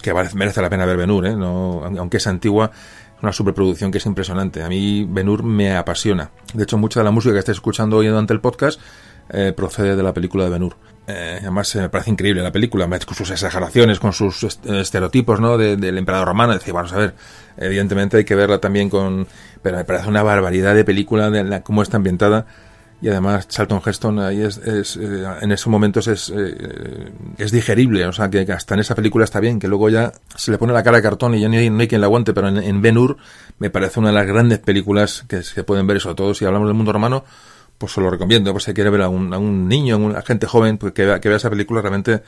que merece la pena ver Ben-Hur, ¿eh? no, aunque es antigua, una superproducción que es impresionante. A mí Ben-Hur me apasiona. De hecho, mucha de la música que estáis escuchando hoy durante el podcast eh, procede de la película de Ben-Hur. Eh, además, me parece increíble la película, con sus exageraciones, con sus estereotipos ¿no? del emperador romano. Decir, vamos a ver, evidentemente hay que verla también con... Pero me parece una barbaridad de película, de la, cómo está ambientada y además Charlton Heston ahí es, eh, en esos momentos es, eh, es digerible, o sea que hasta en esa película está bien, que luego ya se le pone la cara de cartón y ya no hay, no hay quien la aguante, pero en, en Ben Hur me parece una de las grandes películas que se pueden ver, sobre todo si hablamos del mundo romano, pues se lo recomiendo, pues si quiere ver a un, a un niño, a una gente joven, pues que que vea esa película realmente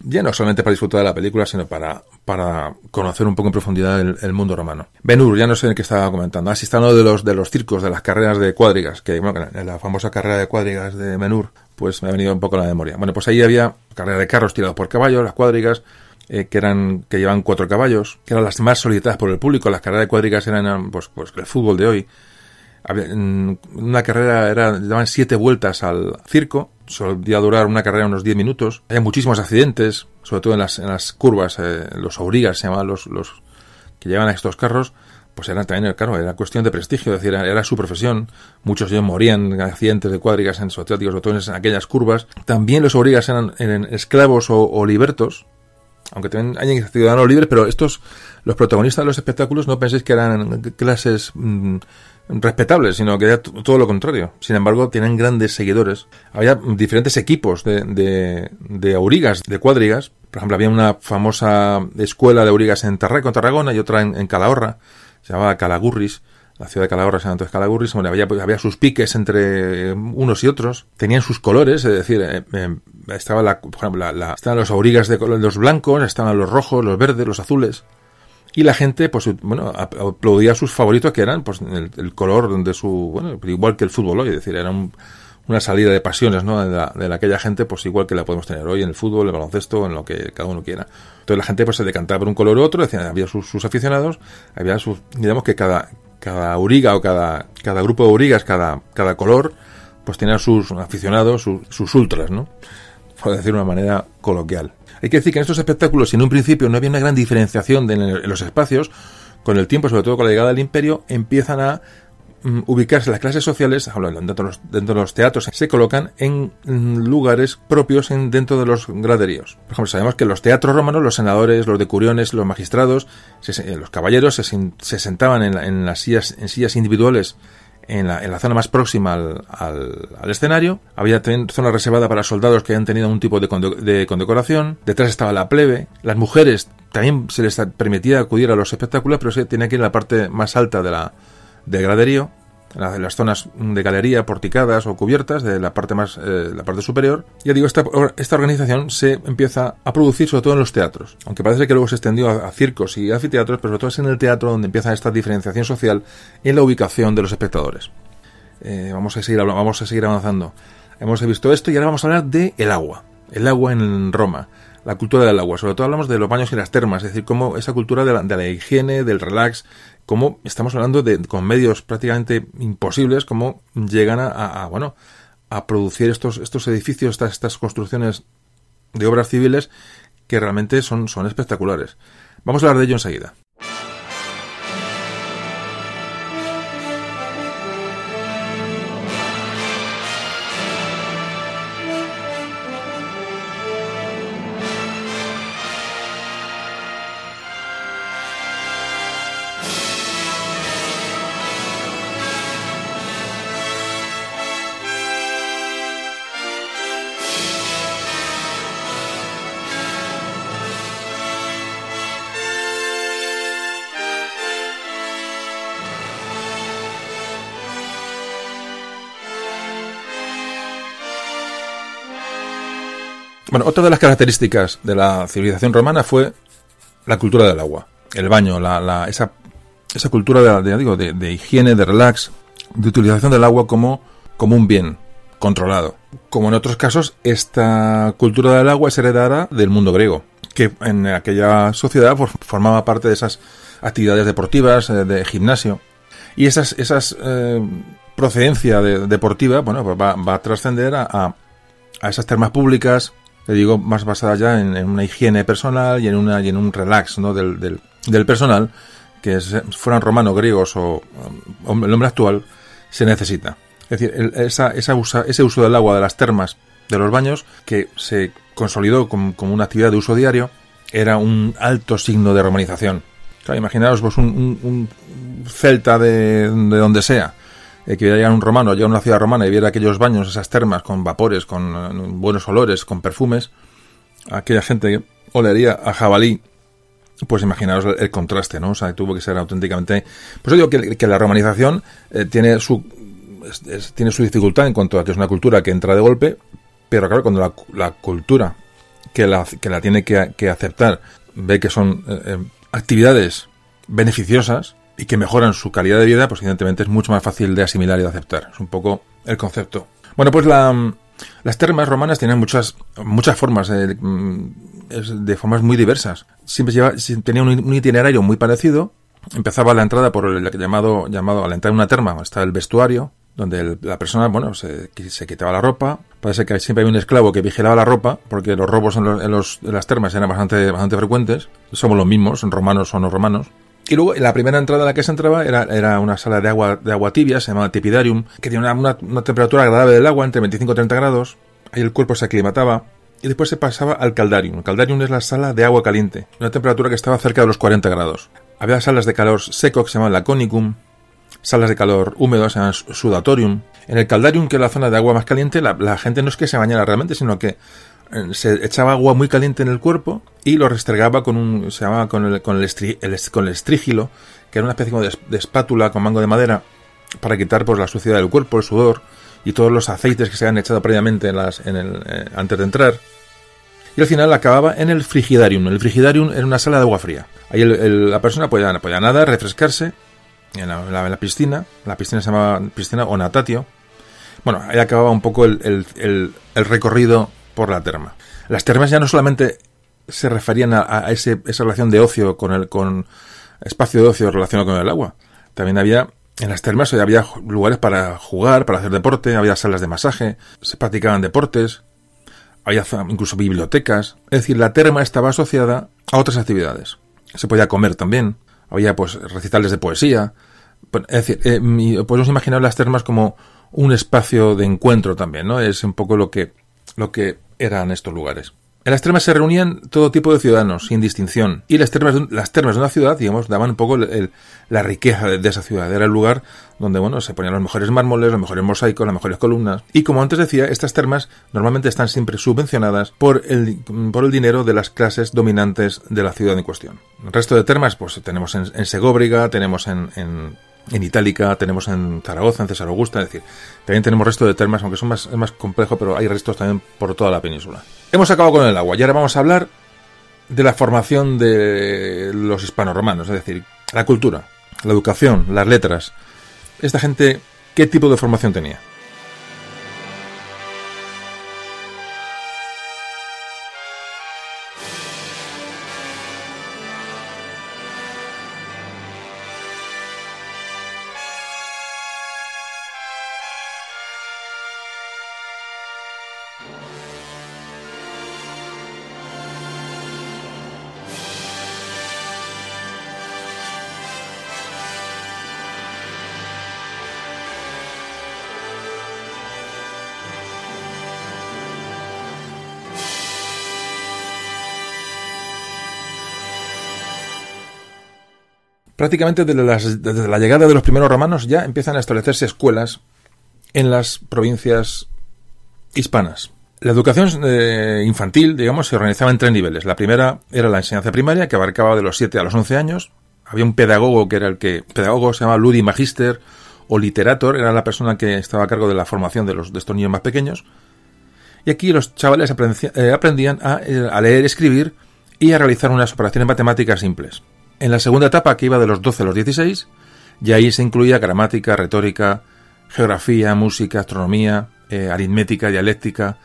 ya no solamente para disfrutar de la película, sino para, para conocer un poco en profundidad el, mundo romano. Benur, ya no sé en qué estaba comentando. Así está uno de los, de los circos, de las carreras de cuadrigas, que bueno, en la famosa carrera de cuadrigas de Benur, pues me ha venido un poco a la memoria. Bueno, pues ahí había carrera de carros tirados por caballos, las cuadrigas, eh, que eran, que llevaban cuatro caballos, que eran las más solicitadas por el público. Las carreras de cuadrigas eran, pues, pues el fútbol de hoy. Una carrera era, daban siete vueltas al circo, solía durar una carrera unos 10 minutos. Había muchísimos accidentes, sobre todo en las, en las curvas, eh, los aurigas se llamaban los, los que llevan a estos carros, pues era también, claro, era cuestión de prestigio, es decir, era, su profesión. Muchos de ellos morían en accidentes de cuadrigas en sobre todo en aquellas curvas. También los aurigas eran, esclavos o, libertos, aunque también hayan ciudadanos libres, pero estos, los protagonistas de los espectáculos, no penséis que eran clases mm, respetables, sino que era todo lo contrario. Sin embargo, tienen grandes seguidores. Había diferentes equipos de, de, de aurigas, de cuadrigas. Por ejemplo, había una famosa escuela de aurigas en Tarraco, en Tarragona, y otra en, Calahorra, se llamaba Calagurris. La ciudad de Calahorra se llama entonces Calagurris. había, había sus piques entre unos y otros. Tenían sus colores, es decir, eh, eh, estaba la, por ejemplo, estaban los aurigas de los blancos, estaban los rojos, los verdes, los azules y la gente pues bueno aplaudía a sus favoritos que eran pues el, color de su bueno igual que el fútbol hoy es decir era una salida de pasiones ¿no? de, la, de aquella gente pues igual que la podemos tener hoy en el fútbol el baloncesto en lo que cada uno quiera. Entonces la gente pues se decantaba por un color u otro decía, había sus, aficionados había sus digamos que cada cada auriga o cada cada grupo de aurigas cada cada color pues tenía sus aficionados sus, sus ultras no por decir de una manera coloquial hay que decir que en estos espectáculos, si en un principio no había una gran diferenciación en los espacios, con el tiempo, sobre todo con la llegada del imperio, empiezan a mm, ubicarse las clases sociales, dentro de, los, dentro de los teatros, se colocan en mm, lugares propios en, dentro de los graderíos. Por ejemplo, sabemos que en los teatros romanos, los senadores, los decuriones, los magistrados, los caballeros se, sentaban en, las sillas, en sillas individuales en la, en la zona más próxima al, al, escenario. Había zona reservada para soldados que habían tenido un tipo de, de condecoración. Detrás estaba la plebe. Las mujeres también se les permitía acudir a los espectáculos, pero se tenía que ir a la parte más alta de la, del graderío en las zonas de galería porticadas o cubiertas de la parte más eh, la parte superior. Ya digo esta, esta organización se empieza a producir sobre todo en los teatros aunque parece que luego se extendió a, circos y anfiteatros pero sobre todo es en el teatro donde empieza esta diferenciación social en la ubicación de los espectadores. Eh, vamos a seguir vamos a seguir avanzando. Hemos visto esto y ahora vamos a hablar de el agua el agua en Roma la cultura del agua. Sobre todo hablamos de los baños y las termas, es decir, cómo esa cultura de la, de la higiene, del relax, cómo estamos hablando de con medios prácticamente imposibles, cómo llegan a, bueno a producir estos, estos edificios, estas, estas construcciones de obras civiles que realmente son, son espectaculares. Vamos a hablar de ello enseguida. Otra de las características de la civilización romana fue la cultura del agua, el baño, la, esa, esa cultura de, digo, de, higiene, de relax, de utilización del agua como, como un bien, controlado. Como en otros casos, esta cultura del agua es heredada del mundo griego, que en aquella sociedad formaba parte de esas actividades deportivas, eh, de gimnasio. Y esas, esas eh, procedencia deportiva, bueno, pues va, a trascender a, a, esas termas públicas, te digo, más basadas ya en, una higiene personal y en, una, y en un relax ¿no? del, del, personal, que fueran romanos, griegos o, el hombre actual, se necesita. Es decir, esa, esa usa, ese uso del agua de las termas, de los baños, que se consolidó como, una actividad de uso diario, era un alto signo de romanización. Claro, imaginaos vos un, celta de, de, donde sea, eh, que viera un romano, ya una ciudad romana y viera aquellos baños, esas termas con vapores, con eh, buenos olores, con perfumes, aquella gente olería a jabalí, pues imaginaos el, contraste, ¿no? O sea, tuvo que ser auténticamente... Pues yo digo que, la romanización eh, tiene su tiene su dificultad en cuanto a que es una cultura que entra de golpe, pero claro, cuando la, cultura que la, que la tiene que, aceptar ve que son eh, actividades beneficiosas y que mejoran su calidad de vida, pues evidentemente es mucho más fácil de asimilar y de aceptar. Es un poco el concepto. Bueno, pues la, las termas romanas tienen muchas, muchas formas, eh, de formas muy diversas. Siempre lleva, tenía un, itinerario muy parecido. Empezaba la entrada por el llamado, llamado, al entrar en una terma, está el vestuario, donde la persona, bueno, se, quitaba la ropa. Parece que siempre hay un esclavo que vigilaba la ropa, porque los robos en, los, en, las termas eran bastante, bastante frecuentes. Somos los mismos, romanos o no romanos. Y luego, la primera entrada a la que se entraba era, era una sala de agua, de agua tibia, se llamaba Tepidarium, que tenía una, una, temperatura agradable del agua, entre 25 y 30 grados. Ahí el cuerpo se aclimataba. Y después se pasaba al Caldarium. El Caldarium es la sala de agua caliente, una temperatura que estaba cerca de los 40 grados. Había salas de calor seco que se llamaban Laconicum, salas de calor húmedas, se llaman sudatorium. En el caldarium, que es la zona de agua más caliente, la, gente no es que se bañara realmente, sino que se echaba agua muy caliente en el cuerpo y lo restregaba con un, se llamaba con el, con el, con el estrígilo, que era una especie de, espátula con mango de madera para quitar pues, la suciedad del cuerpo, el sudor y todos los aceites que se habían echado previamente en las, en el, eh, antes de entrar. Y al final acababa en el frigidarium. El frigidarium era una sala de agua fría. Ahí la persona podía, podía nadar, refrescarse en la, piscina. La piscina se llamaba piscina o natatio. Bueno, ahí acababa un poco el, recorrido por la terma. Las termas ya no solamente se referían a, ese, esa relación de ocio con el con espacio de ocio relacionado con el agua. También había en las termas había lugares para jugar, para hacer deporte, había salas de masaje, se practicaban deportes, había incluso bibliotecas. Es decir, la terma estaba asociada a otras actividades. Se podía comer también, había pues recitales de poesía, es decir, eh, podemos imaginar las termas como un espacio de encuentro también, ¿no? Es un poco lo que, lo que eran estos lugares. En las termas se reunían todo tipo de ciudadanos, sin distinción. Y las termas de, las termas de una ciudad, digamos, daban un poco la riqueza de, esa ciudad. Era el lugar donde, bueno, se ponían los mejores mármoles, los mejores mosaicos, las mejores columnas. Y como antes decía, estas termas normalmente están siempre subvencionadas por el, por el dinero de las clases dominantes de la ciudad en cuestión. El resto de termas, pues tenemos en, en Segóbriga, tenemos en, en en Itálica, tenemos en Zaragoza, en César Augusta, es decir, también tenemos resto de termas, aunque son más, es más complejo, pero hay restos también por toda la península. Hemos acabado con el agua y ahora vamos a hablar de la formación de los hispanoromanos, es decir, la cultura, la educación, las letras. Esta gente, ¿qué tipo de formación tenía? Prácticamente desde, la llegada de los primeros romanos ya empiezan a establecerse escuelas en las provincias hispanas. La educación eh, infantil, digamos, se organizaba en tres niveles. La primera era la enseñanza primaria, que abarcaba de los 7 a los 11 años. Había un pedagogo que era el que, pedagogo se llamaba Ludi Magister o Literator, era la persona que estaba a cargo de la formación de, los, de estos niños más pequeños. Y aquí los chavales eh, aprendían a, eh, a leer, escribir y a realizar unas operaciones matemáticas simples. En la segunda etapa, que iba de los 12 a los 16, y ahí se incluía gramática, retórica, geografía, música, astronomía, eh, aritmética, dialéctica,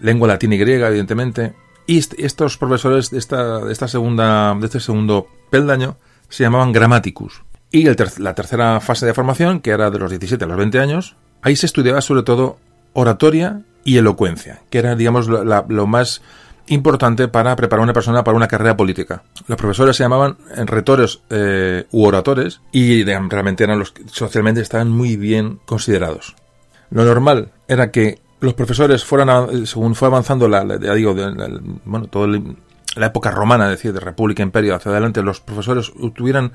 lengua latina y griega, evidentemente. Y estos profesores de esta, de esta segunda, de este segundo peldaño se llamaban grammaticus. Y la tercera fase de formación, que era de los 17 a los 20 años, ahí se estudiaba sobre todo oratoria y elocuencia, que era, digamos, lo, más importante para preparar a una persona para una carrera política. Los profesores se llamaban retores eh, u oradores y realmente eran los socialmente estaban muy bien considerados. Lo normal era que los profesores fueran, según fue avanzando la, digo, bueno, toda la época romana, decir, de República, Imperio hacia adelante, los profesores tuvieran,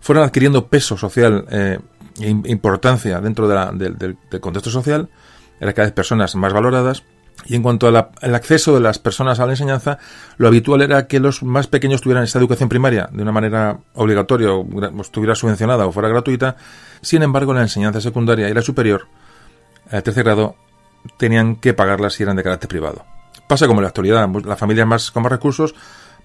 fueran adquiriendo peso social e importancia dentro del contexto social, era cada vez personas más valoradas, y en cuanto al acceso de las personas a la enseñanza, lo habitual era que los más pequeños tuvieran esta educación primaria de una manera obligatoria o estuviera subvencionada o fuera gratuita. Sin embargo, la enseñanza secundaria y la superior, al tercer grado, tenían que pagarlas si eran de carácter privado. Pasa como en la actualidad, las familias más con más recursos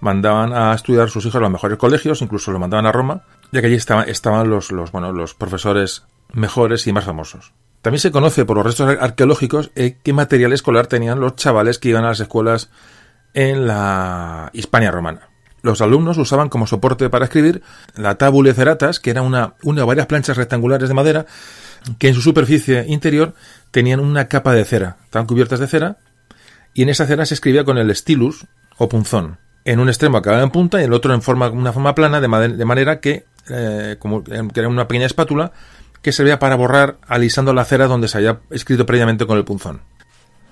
mandaban a estudiar a sus hijos a los mejores colegios, incluso los mandaban a Roma, ya que allí estaban, estaban los, los, bueno, los profesores mejores y más famosos. También se conoce por los restos arqueológicos eh, qué material escolar tenían los chavales que iban a las escuelas en la Hispania romana. Los alumnos usaban como soporte para escribir la tabule ceratas, que era una, una o varias planchas rectangulares de madera que en su superficie interior tenían una capa de cera, estaban cubiertas de cera, y en esa cera se escribía con el stylus o punzón. En un extremo acababa en punta y en el otro en forma, una forma plana, de, de manera que, eh, como que era una pequeña espátula, que servía para borrar alisando la cera donde se había escrito previamente con el punzón.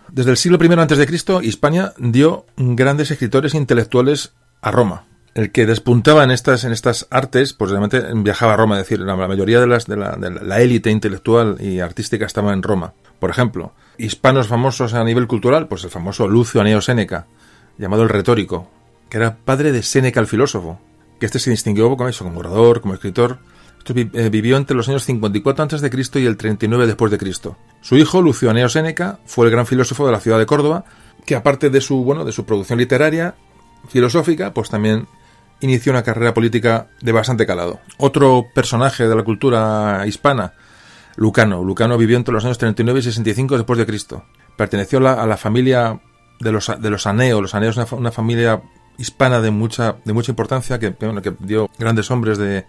Desde el siglo I a.C., Hispania dio grandes escritores intelectuales a Roma el que despuntaba en estas, en estas artes, pues realmente viajaba a Roma, es decir, la, mayoría de las de la élite intelectual y artística estaba en Roma. Por ejemplo, hispanos famosos a nivel cultural, pues el famoso Lucio Aneo Séneca, llamado el retórico, que era padre de Séneca el filósofo, que este se distinguió como eso, como orador, como escritor. Esto eh, vivió entre los años 54 a.C. y el 39 después de Cristo. Su hijo, Lucio Aneo Séneca, fue el gran filósofo de la ciudad de Córdoba, que aparte de su, bueno, de su producción literaria, filosófica, pues también inició una carrera política de bastante calado. Otro personaje de la cultura hispana, Lucano. Lucano vivió entre los años 39 y 65 después de Cristo. Perteneció a la, familia de los, de los Aneos. Los Aneos es una, familia hispana de mucha, de mucha importancia que, que dio grandes hombres de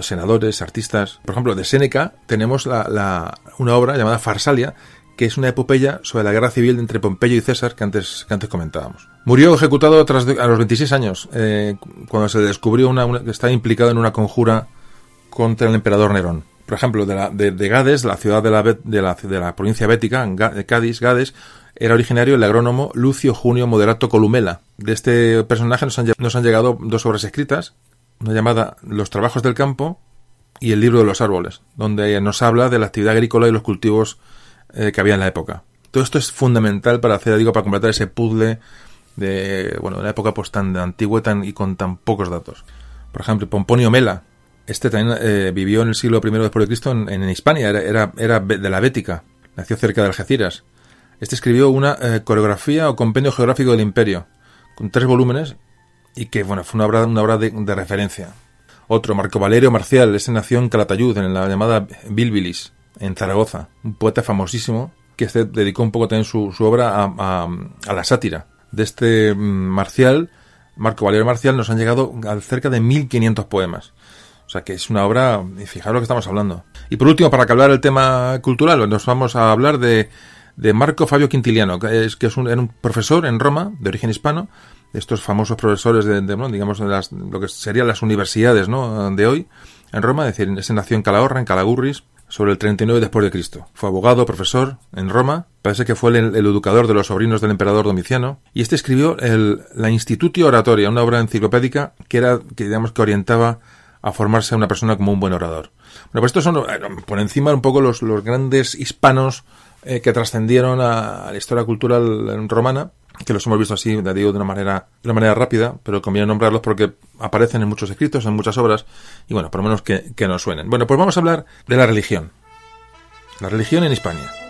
senadores, artistas. Por ejemplo, de Séneca tenemos la, una obra llamada Farsalia, que es una epopeya sobre la guerra civil entre Pompeyo y César que antes, que antes comentábamos. Murió ejecutado tras a los 26 años, eh, cuando se descubrió una, que estaba implicado en una conjura contra el emperador Nerón. Por ejemplo, de, la, de, Gades, la ciudad de la, de la, de la provincia bética, de Cádiz, Gades, era originario el agrónomo Lucio Junio Moderato Columela. De este personaje nos han, nos han llegado dos obras escritas, una llamada Los trabajos del campo y el libro de los árboles, donde nos habla de la actividad agrícola y los cultivos eh, que había en la época. Todo esto es fundamental para hacer, digo, para completar ese puzzle de, bueno, de la época pues tan antigua y con tan pocos datos. Por ejemplo, Pomponio Mela, este también eh, vivió en el siglo I después de Cristo en, en Hispania, era, era, de la Bética, nació cerca de Algeciras. Este escribió una eh, coreografía o compendio geográfico del imperio, con tres volúmenes, y que, bueno, fue una obra, una obra de, referencia. Otro, Marco Valerio Marcial, este nació en Calatayud, en la llamada Bilbilis en Zaragoza, un poeta famosísimo que se dedicó un poco también su, obra a, la sátira. De este mm, Marcial, Marco Valerio Marcial, nos han llegado a cerca de 1500 poemas. O sea que es una obra, y fijaros lo que estamos hablando. Y por último, para hablar el tema cultural, nos vamos a hablar de, de Marco Fabio Quintiliano, que es, que es un, un profesor en Roma, de origen hispano, estos famosos profesores de, digamos, las, lo que serían las universidades ¿no? de hoy en Roma, es decir, ese nació en Calahorra, en Calagurris, sobre el 39 después de Cristo. Fue abogado, profesor en Roma, parece que fue el, educador de los sobrinos del emperador Domiciano, y este escribió el, la Institutio Oratoria, una obra enciclopédica que era, que digamos que orientaba a formarse a una persona como un buen orador. Bueno, pues estos son eh, por encima un poco los, los grandes hispanos eh, que trascendieron a, la historia cultural romana que los hemos visto así, digo, de una manera, de una manera rápida, pero conviene nombrarlos porque aparecen en muchos escritos, en muchas obras, y bueno, por lo menos que, nos suenen. Bueno, pues vamos a hablar de la religión. La religión en Hispania.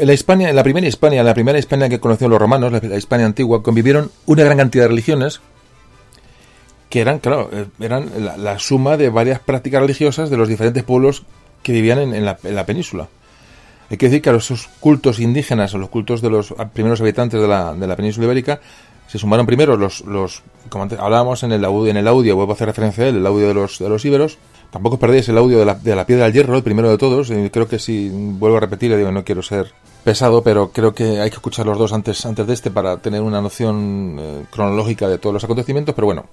En la Hispania, en la primera Hispania, la primera Hispania que conocieron los romanos, la, Hispania antigua, convivieron una gran cantidad de religiones que eran, claro, eh, eran la, suma de varias prácticas religiosas de los diferentes pueblos que vivían en, la, península. Hay que decir que a esos cultos indígenas, o los cultos de los primeros habitantes de la, de la península ibérica, se sumaron primero los, los como hablábamos en el audio, en el audio, vuelvo a hacer referencia a él, el audio de los, de los íberos. Tampoco perdéis el audio de la, de la piedra del hierro, el primero de todos. Y creo que si vuelvo a repetir, digo, no quiero ser pesado, pero creo que hay que escuchar los dos antes, antes de este para tener una noción eh, cronológica de todos los acontecimientos. Pero bueno,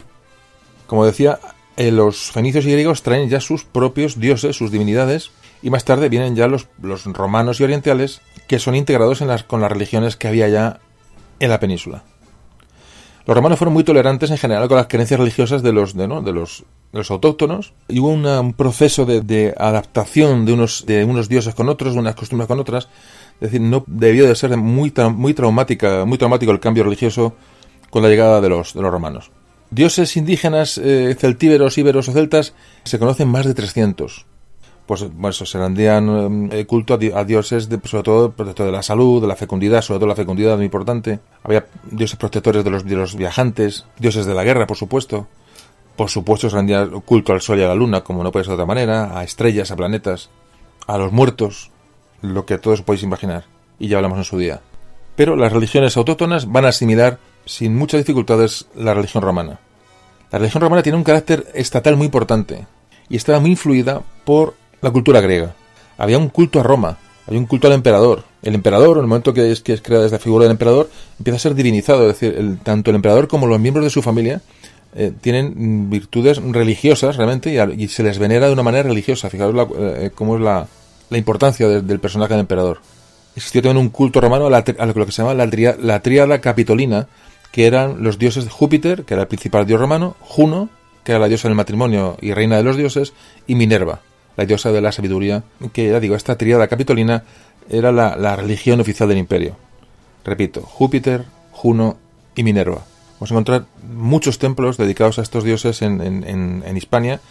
como decía, eh, los fenicios y griegos traen ya sus propios dioses, sus divinidades, y más tarde vienen ya los, los romanos y orientales, que son integrados en las, con las religiones que había ya en la península. Los romanos fueron muy tolerantes en general con las creencias religiosas de los, de, ¿no? de los, los autóctonos y hubo un proceso de, adaptación de unos, de unos dioses con otros, de unas costumbres con otras. Es decir, no debió de ser muy, muy, traumática, muy traumático el cambio religioso con la llegada de los, de los romanos. Dioses indígenas, eh, celtíberos, íberos o celtas, se conocen más de 300 pues bueno, se rendían eh, culto a, dioses, de, sobre todo protector de la salud, de la fecundidad, sobre todo la fecundidad muy importante. Había dioses protectores de los, de los viajantes, dioses de la guerra, por supuesto. Por supuesto se rendía culto al sol y a la luna, como no puede ser de otra manera, a estrellas, a planetas, a los muertos, lo que todos podéis imaginar. Y ya hablamos en su día. Pero las religiones autóctonas van a asimilar sin muchas dificultades la religión romana. La religión romana tiene un carácter estatal muy importante y estaba muy influida por la cultura griega. Había un culto a Roma, había un culto al emperador. El emperador, en el momento que es, que es creada esta figura del emperador, empieza a ser divinizado. Es decir, tanto el emperador como los miembros de su familia eh, tienen virtudes religiosas realmente y, se les venera de una manera religiosa. Fijaros la, eh, cómo es la, la importancia del personaje del emperador. Existió también un culto romano a, lo que se llama la, la tríada capitolina, que eran los dioses de Júpiter, que era el principal dios romano, Juno, que era la diosa del matrimonio y reina de los dioses, y Minerva, la diosa de la sabiduría, que ya digo, esta tríada capitolina era la, religión oficial del imperio. Repito, Júpiter, Juno y Minerva. Vamos a encontrar muchos templos dedicados a estos dioses en, en, Hispania,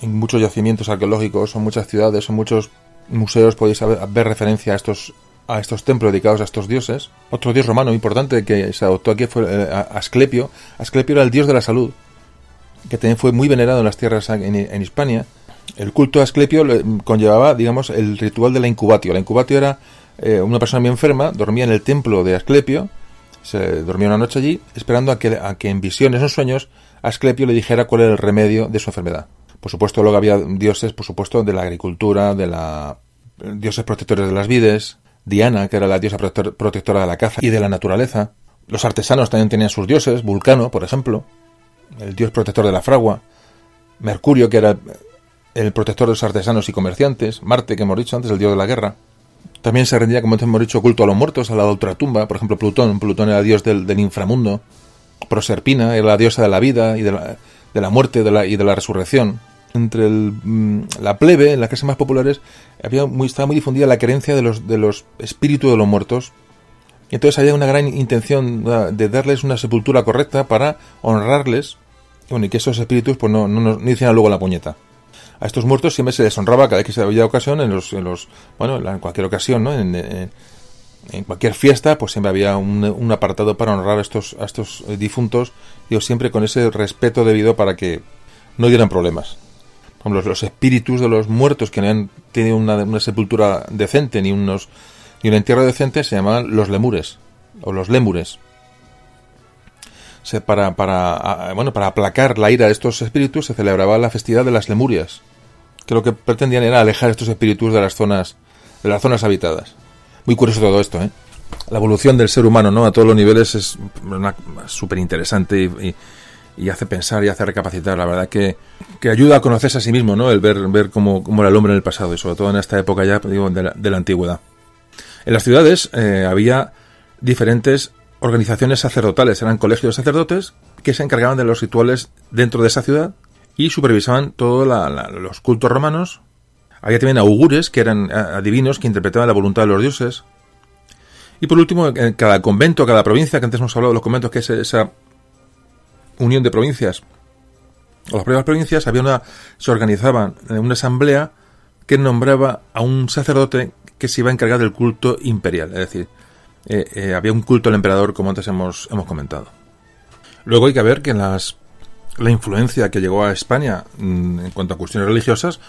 en muchos yacimientos arqueológicos, en muchas ciudades, en muchos museos podéis ver referencia a estos, a estos templos dedicados a estos dioses. Otro dios romano importante que se adoptó aquí fue eh, Asclepio. Asclepio era el dios de la salud, que también fue muy venerado en las tierras en, Hispania el culto a Asclepio conllevaba, digamos, el ritual de la incubatio. La incubatio era eh, una persona muy enferma, dormía en el templo de Asclepio, se dormía una noche allí, esperando a que, a que en visiones o sueños Asclepio le dijera cuál era el remedio de su enfermedad. Por supuesto, luego había dioses, por supuesto, de la agricultura, de la dioses protectores de las vides, Diana, que era la diosa protectora de la caza y de la naturaleza. Los artesanos también tenían sus dioses, Vulcano, por ejemplo, el dios protector de la fragua, Mercurio, que era el protector de los artesanos y comerciantes, Marte, que hemos dicho antes, el dios de la guerra. También se rendía, como hemos dicho, culto a los muertos, a la ultratumba, por ejemplo, Plutón. Plutón era dios del, inframundo. Proserpina era la diosa de la vida y de la, de la muerte y de la resurrección. Entre mm, la plebe, en las clases más populares, había muy, estaba muy difundida la creencia de los, de los espíritus de los muertos. Y entonces había una gran intención de darles una sepultura correcta para honrarles. Bueno, y que esos espíritus pues no, no, no hicieran luego la puñeta a estos muertos siempre se les honraba cada vez que se había ocasión, en los, en los bueno, en cualquier ocasión, ¿no? En, cualquier fiesta, pues siempre había un, apartado para honrar a estos, a estos difuntos, digo, siempre con ese respeto debido para que no dieran problemas. Como los, los espíritus de los muertos que no han tenido una, una sepultura decente ni unos ni un entierro decente se llamaban los lemures o los lémures para, para, bueno, para aplacar la ira de estos espíritus se celebraba la festividad de las Lemurias, que lo que pretendían era alejar estos espíritus de las zonas, de las zonas habitadas. Muy curioso todo esto, ¿eh? La evolución del ser humano, ¿no? A todos los niveles es súper interesante y, hace pensar y hace recapacitar. La verdad que, que, ayuda a conocerse a sí mismo, ¿no? El ver, ver cómo, cómo, era el hombre en el pasado y sobre todo en esta época ya, digo, de la, de la antigüedad. En las ciudades eh, había diferentes organizaciones sacerdotales, eran colegios de sacerdotes que se encargaban de los rituales dentro de esa ciudad y supervisaban todos los cultos romanos. Había también augures, que eran adivinos que interpretaban la voluntad de los dioses. Y por último, en cada convento, cada provincia, que antes hemos hablado de los conventos, que es esa unión de provincias, las propias provincias, había una, se organizaban en una asamblea que nombraba a un sacerdote que se iba a encargar del culto imperial, es decir, eh, eh, había un culto al emperador como antes hemos, hemos comentado. Luego hay que ver que las, la influencia que llegó a España mm, en cuanto a cuestiones religiosas,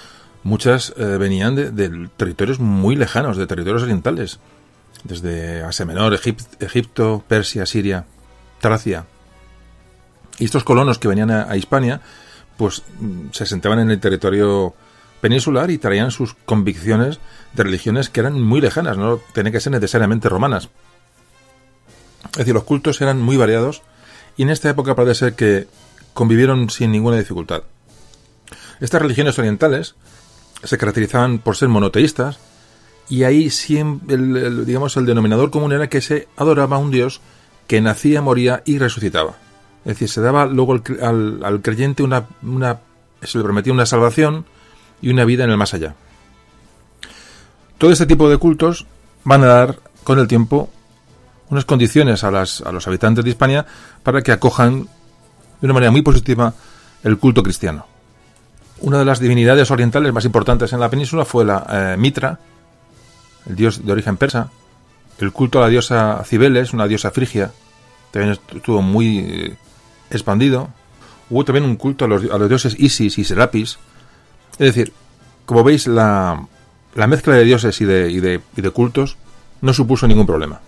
muchas eh, venían de, territorios muy lejanos, de territorios orientales, desde Asia Menor, Egipto, Persia, Siria, Tracia. Y estos colonos que venían a, Hispania, pues mm, se sentaban en el territorio peninsular y traían sus convicciones de religiones que eran muy lejanas, no tenían que ser necesariamente romanas. Es decir, los cultos eran muy variados y en esta época parece ser que convivieron sin ninguna dificultad. Estas religiones orientales se caracterizaban por ser monoteístas y ahí siempre, digamos, el denominador común era que se adoraba a un dios que nacía, moría y resucitaba. Es decir, se daba luego al, al, creyente una, una, se le prometía una salvación y una vida en el más allá. Todo este tipo de cultos van a dar con el tiempo unas condiciones a, las, a los habitantes de Hispania para que acojan de una manera muy positiva el culto cristiano. Una de las divinidades orientales más importantes en la península fue la eh, Mitra, el dios de origen persa. El culto a la diosa Cibeles, una diosa frigia, también estuvo muy eh, expandido. Hubo también un culto a los, a los, dioses Isis y Serapis. Es decir, como veis, la, la mezcla de dioses y de, y de, y de cultos no supuso ningún problema.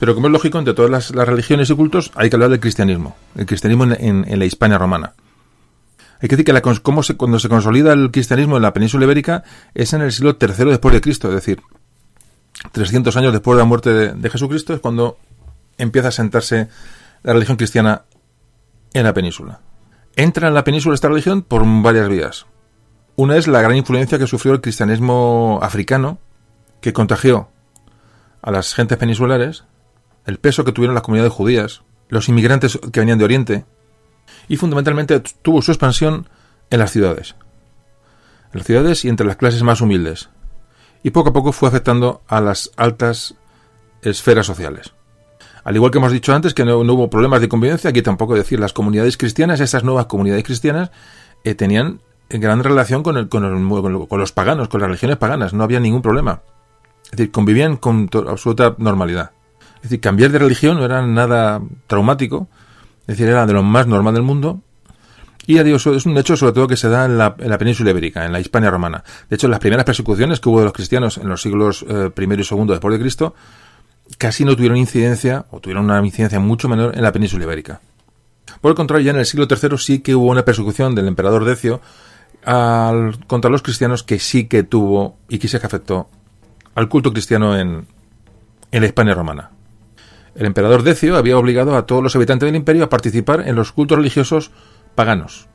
Pero como es lógico, entre todas las, religiones y cultos hay que hablar del cristianismo, el cristianismo en, la Hispania romana. Hay que decir que la, cómo se, cuando se consolida el cristianismo en la península ibérica es en el siglo III después de Cristo, es decir, 300 años después de la muerte de, Jesucristo es cuando empieza a sentarse la religión cristiana en la península. Entra en la península esta religión por varias vías. Una es la gran influencia que sufrió el cristianismo africano, que contagió a las gentes peninsulares el peso que tuvieron las comunidades judías, los inmigrantes que venían de Oriente, y fundamentalmente tuvo su expansión en las ciudades. En las ciudades y entre las clases más humildes. Y poco a poco fue afectando a las altas esferas sociales. Al igual que hemos dicho antes que no, hubo problemas de convivencia, aquí tampoco decir las comunidades cristianas, estas nuevas comunidades cristianas, eh, tenían gran relación con, los paganos, con las religiones paganas, no había ningún problema. Es decir, convivían con absoluta normalidad. Es decir, cambiar de religión no era nada traumático, es decir, era de lo más normal del mundo. Y adiós, es un hecho sobre todo que se da en la, península ibérica, en la Hispania romana. De hecho, las primeras persecuciones que hubo de los cristianos en los siglos eh, primero y segundo después de Cristo casi no tuvieron incidencia, o tuvieron una incidencia mucho menor en la península ibérica. Por el contrario, ya en el siglo III sí que hubo una persecución del emperador Decio al, contra los cristianos que sí que tuvo y que se afectó al culto cristiano en, en la Hispania romana. El emperador Decio había obligado a todos los habitantes del imperio a participar en los cultos religiosos paganos.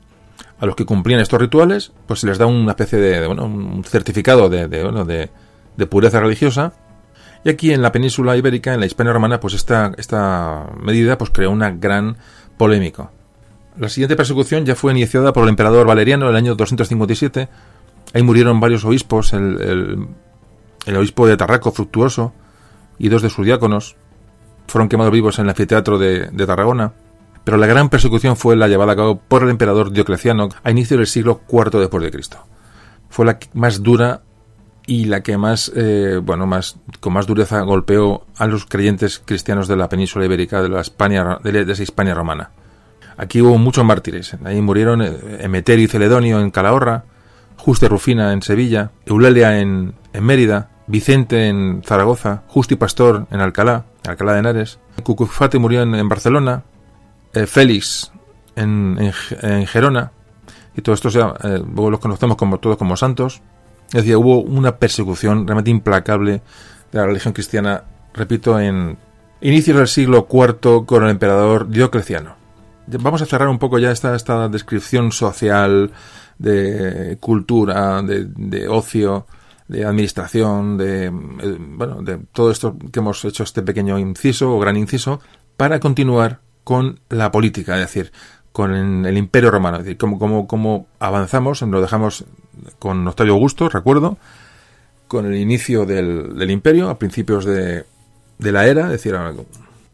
A los que cumplían estos rituales, pues se les da una especie de, bueno, un certificado de, de, de, pureza religiosa. Y aquí en la península ibérica, en la Hispania romana, pues esta, esta medida pues creó una gran polémica. La siguiente persecución ya fue iniciada por el emperador Valeriano en el año 257. Ahí murieron varios obispos, el, el, el obispo de Tarraco, Fructuoso, y dos de sus diáconos fueron quemados vivos en el anfiteatro de, Tarragona, pero la gran persecución fue la llevada a cabo por el emperador Diocleciano a inicio del siglo IV después de Cristo. Fue la más dura y la que más, eh, bueno, más con más dureza golpeó a los creyentes cristianos de la península ibérica de la España, de, esa Hispania romana. Aquí hubo muchos mártires. Ahí murieron eh, Emeterio y Celedonio en Calahorra, Juste Rufina en Sevilla, Eulalia en, en Mérida, Vicente en Zaragoza, Justi Pastor en Alcalá, Alcalá de Henares, Cucufate murió en, Barcelona, eh, Félix en, en, Gerona, y todos estos ya eh, los conocemos como todos como santos. Es decir, hubo una persecución realmente implacable de la religión cristiana, repito, en inicios del siglo IV con el emperador Diocleciano. Vamos a cerrar un poco ya esta, esta descripción social de cultura, de, de ocio, de administración, de, eh, bueno, de todo esto que hemos hecho este pequeño inciso o gran inciso, para continuar con la política, es decir, con el Imperio Romano, es decir, cómo, cómo, avanzamos, lo dejamos con Octavio Augusto, recuerdo, con el inicio del, del Imperio, a principios de, de la era, es decir,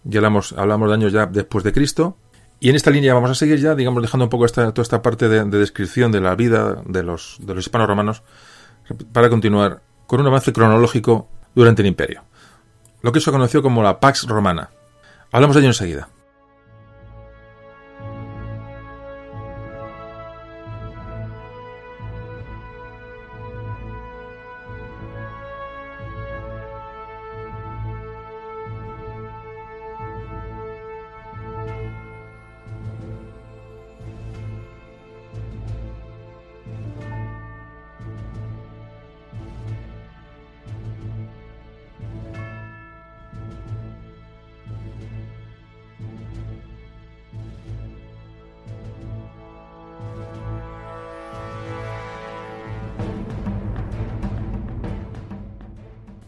ya hablamos, hablamos de años ya después de Cristo, y en esta línea vamos a seguir ya, digamos, dejando un poco esta, toda esta parte de, de descripción de la vida de los, de los hispanos romanos para continuar con un avance cronológico durante el imperio, lo que se conoció como la Pax Romana. Hablamos de ello enseguida.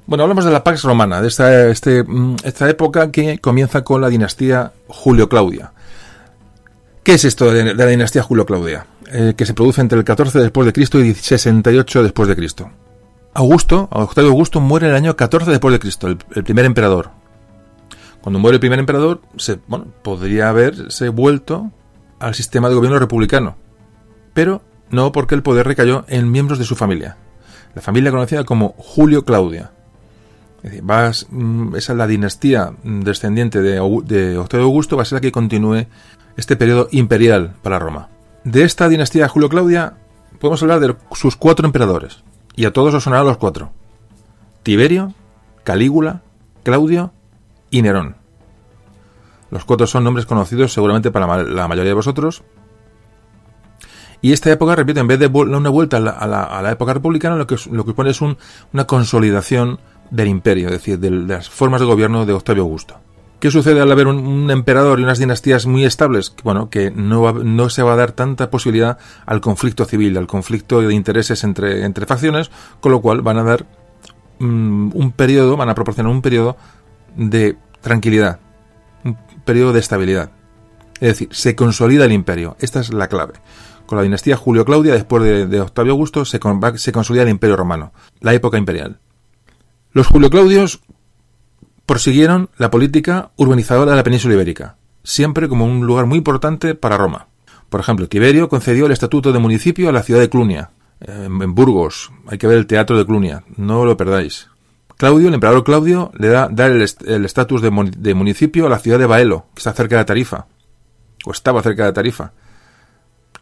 Bueno, hablamos de la Pax Romana, de esta, este, mm, esta época que comienza con la dinastía Julio-Claudia. ¿Qué es esto de, la dinastía Julio-Claudia? Eh, que se produce entre el 14 después de Cristo y 68 después de Cristo. Augusto, Octavio Augusto, muere en el año 14 después de Cristo, el, primer emperador. Cuando muere el primer emperador, bueno, podría haberse vuelto al sistema de gobierno republicano, pero no porque el poder recayó en miembros de su familia. La familia conocida como Julio Claudia. Es decir, mm, esa es la dinastía descendiente de, Octavio Augusto, va a ser la que continúe este periodo imperial para Roma. De esta dinastía Julio-Claudia podemos hablar de sus cuatro emperadores, y a todos os sonarán los cuatro. Tiberio, Calígula, Claudio y Nerón. Los cuatro son nombres conocidos seguramente para la mayoría de vosotros. Y esta época, repito, en vez de una vuelta a la, época republicana, lo que, lo que pone es una consolidación del imperio, es decir, de, las formas de gobierno de Octavio Augusto. ¿Qué sucede al haber un, emperador y unas dinastías muy estables? Bueno, que no, no, se va a dar tanta posibilidad al conflicto civil, al conflicto de intereses entre, facciones, con lo cual van a dar mm, un periodo, van a proporcionar un periodo de tranquilidad, un periodo de estabilidad. Es decir, se consolida el imperio. Esta es la clave. Con la dinastía Julio-Claudia, después de, Octavio Augusto, se consolida el imperio romano, la época imperial. Los Julio-Claudios prosiguieron la política urbanizadora de la península ibérica, siempre como un lugar muy importante para Roma. Por ejemplo, Tiberio concedió el estatuto de municipio a la ciudad de Clunia, en Burgos. Hay que ver el teatro de Clunia, no lo perdáis. Claudio, el emperador Claudio, le da, el estatus de, municipio a la ciudad de Baelo, que está cerca de Tarifa, o estaba cerca de Tarifa.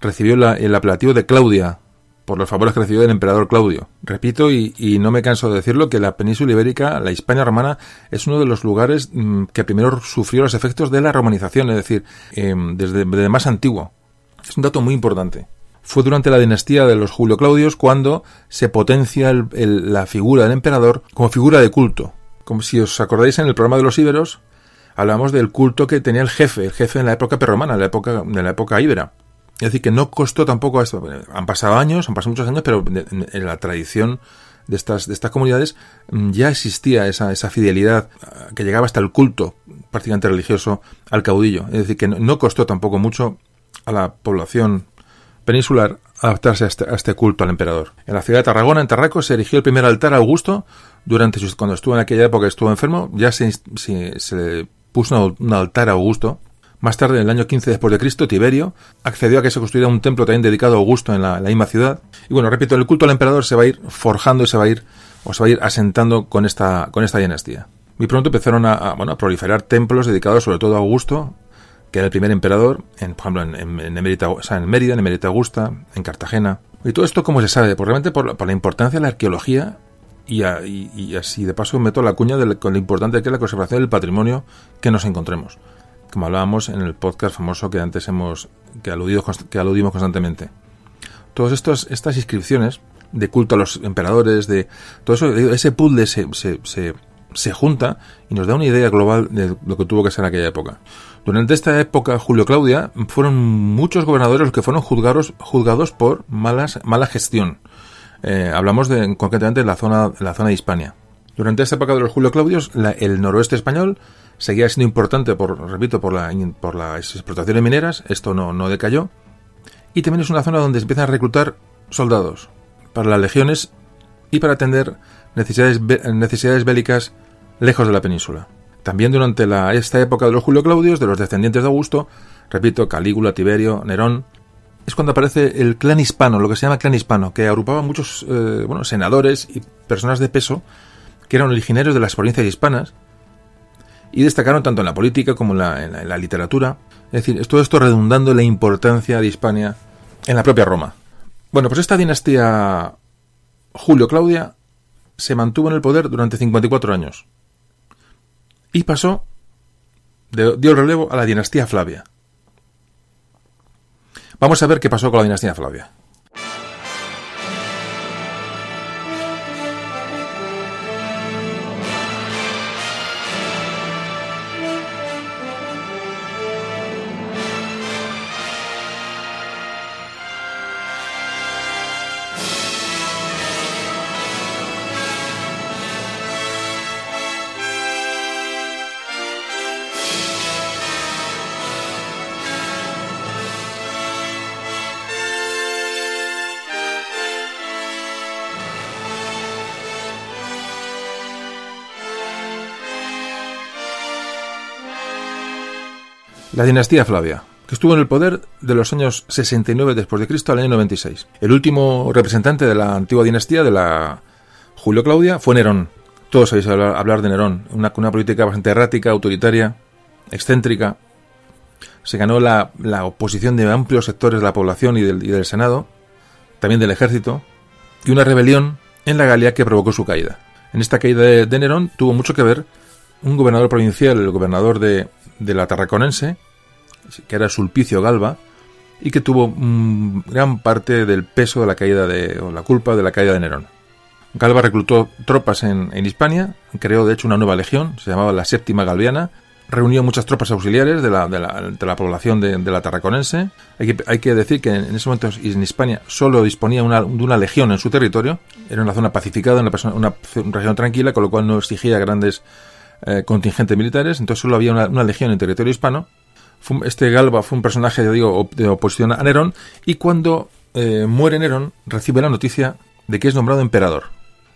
Recibió el apelativo de Claudia, por los favores que recibió del emperador Claudio. Repito, y, no me canso de decirlo, que la península ibérica, la Hispania romana, es uno de los lugares mm, que primero sufrió los efectos de la romanización, es decir, em, desde, más antiguo. Es un dato muy importante. Fue durante la dinastía de los Julio Claudios cuando se potencia la figura del emperador como figura de culto. Como si os acordáis en el programa de los íberos, hablamos del culto que tenía el jefe, el jefe en la época perromana, en la época, de la época íbera. Es decir, que no costó tampoco esto. Han pasado años, han pasado muchos años, pero en la tradición de estas, de estas comunidades mm, ya existía esa, esa fidelidad ah, que llegaba hasta el culto prácticamente religioso al caudillo. Es decir, que no, costó tampoco mucho a la población peninsular adaptarse este, a este, culto al emperador. En la ciudad de Tarragona, en Tarraco, se erigió el primer altar a Augusto. Durante cuando estuvo en aquella época, estuvo enfermo, ya se, se, puso un altar a Augusto más tarde, en el año 15 después de Cristo, Tiberio accedió a que se construyera un templo también dedicado a Augusto en la, misma ciudad. Y bueno, repito, el culto al emperador se va a ir forjando y se va a ir, o se va a ir asentando con esta, con esta dinastía. Muy pronto empezaron a, bueno, a proliferar templos dedicados sobre todo a Augusto, que era el primer emperador, en, por ejemplo, en, en, en, en Mérida, en Emerita Augusta, en Cartagena. Y todo esto, ¿cómo se sabe? Pues realmente por, la importancia de la arqueología y, y, así de paso meto la cuña de con lo importante que es la conservación del patrimonio que nos encontremos como hablábamos en el podcast famoso que antes hemos que, aludido, que aludimos constantemente. Todas estas inscripciones de culto a los emperadores, de todo eso, ese puzzle se, se, se, junta y nos da una idea global de lo que tuvo que ser aquella época. Durante esta época, Julio Claudia, fueron muchos gobernadores los que fueron juzgados, juzgados por malas, mala gestión. Eh, hablamos de, concretamente de la zona, la zona de Hispania. Durante esta época de los Julio Claudios, el noroeste español seguía siendo importante, por, repito, por, la, por las explotaciones mineras, esto no, no decayó, y también es una zona donde se empiezan a reclutar soldados para las legiones y para atender necesidades, bélicas lejos de la península. También durante esta época de los Julio Claudios, de los descendientes de Augusto, repito, Calígula, Tiberio, Nerón, es cuando aparece el clan hispano, lo que se llama clan hispano, que agrupaba muchos eh, senadores y personas de peso que eran originarios de las provincias hispanas y destacaron tanto en la política como en la, literatura. Es decir, todo esto redundando en la importancia de Hispania en la propia Roma. Bueno, pues esta dinastía Julio-Claudia se mantuvo en el poder durante 54 años y pasó, dio el relevo a la dinastía Flavia. Vamos a ver qué pasó con la dinastía Flavia. La dinastía Flavia, que estuvo en el poder de los años 69 después de Cristo al año 96. El último representante de la antigua dinastía de la Julio Claudia fue Nerón. Todos sabéis hablar, de Nerón, una, una, política bastante errática, autoritaria, excéntrica. Se ganó la, oposición de amplios sectores de la población y del, Senado, también del ejército, y una rebelión en la Galia que provocó su caída. En esta caída de Nerón tuvo mucho que ver un gobernador provincial, el gobernador de, de la Tarraconense, que era Sulpicio Galba, y que tuvo gran parte del peso de la caída de, o la culpa de la caída de Nerón. Galba reclutó tropas en, Hispania, creó de hecho una nueva legión, se llamaba la Séptima Galviana, reunió muchas tropas auxiliares de la, de la, población de, la Tarraconense. Hay que, hay que, decir que en, ese momento en Hispania solo disponía una, de una legión en su territorio, era una zona pacificada, una, una región tranquila, con lo cual no exigía grandes eh, contingentes militares, entonces solo había una, legión en territorio hispano. Este Galba fue un personaje, digo, de oposición a Nerón, y cuando eh, muere Nerón, recibe la noticia de que es nombrado emperador.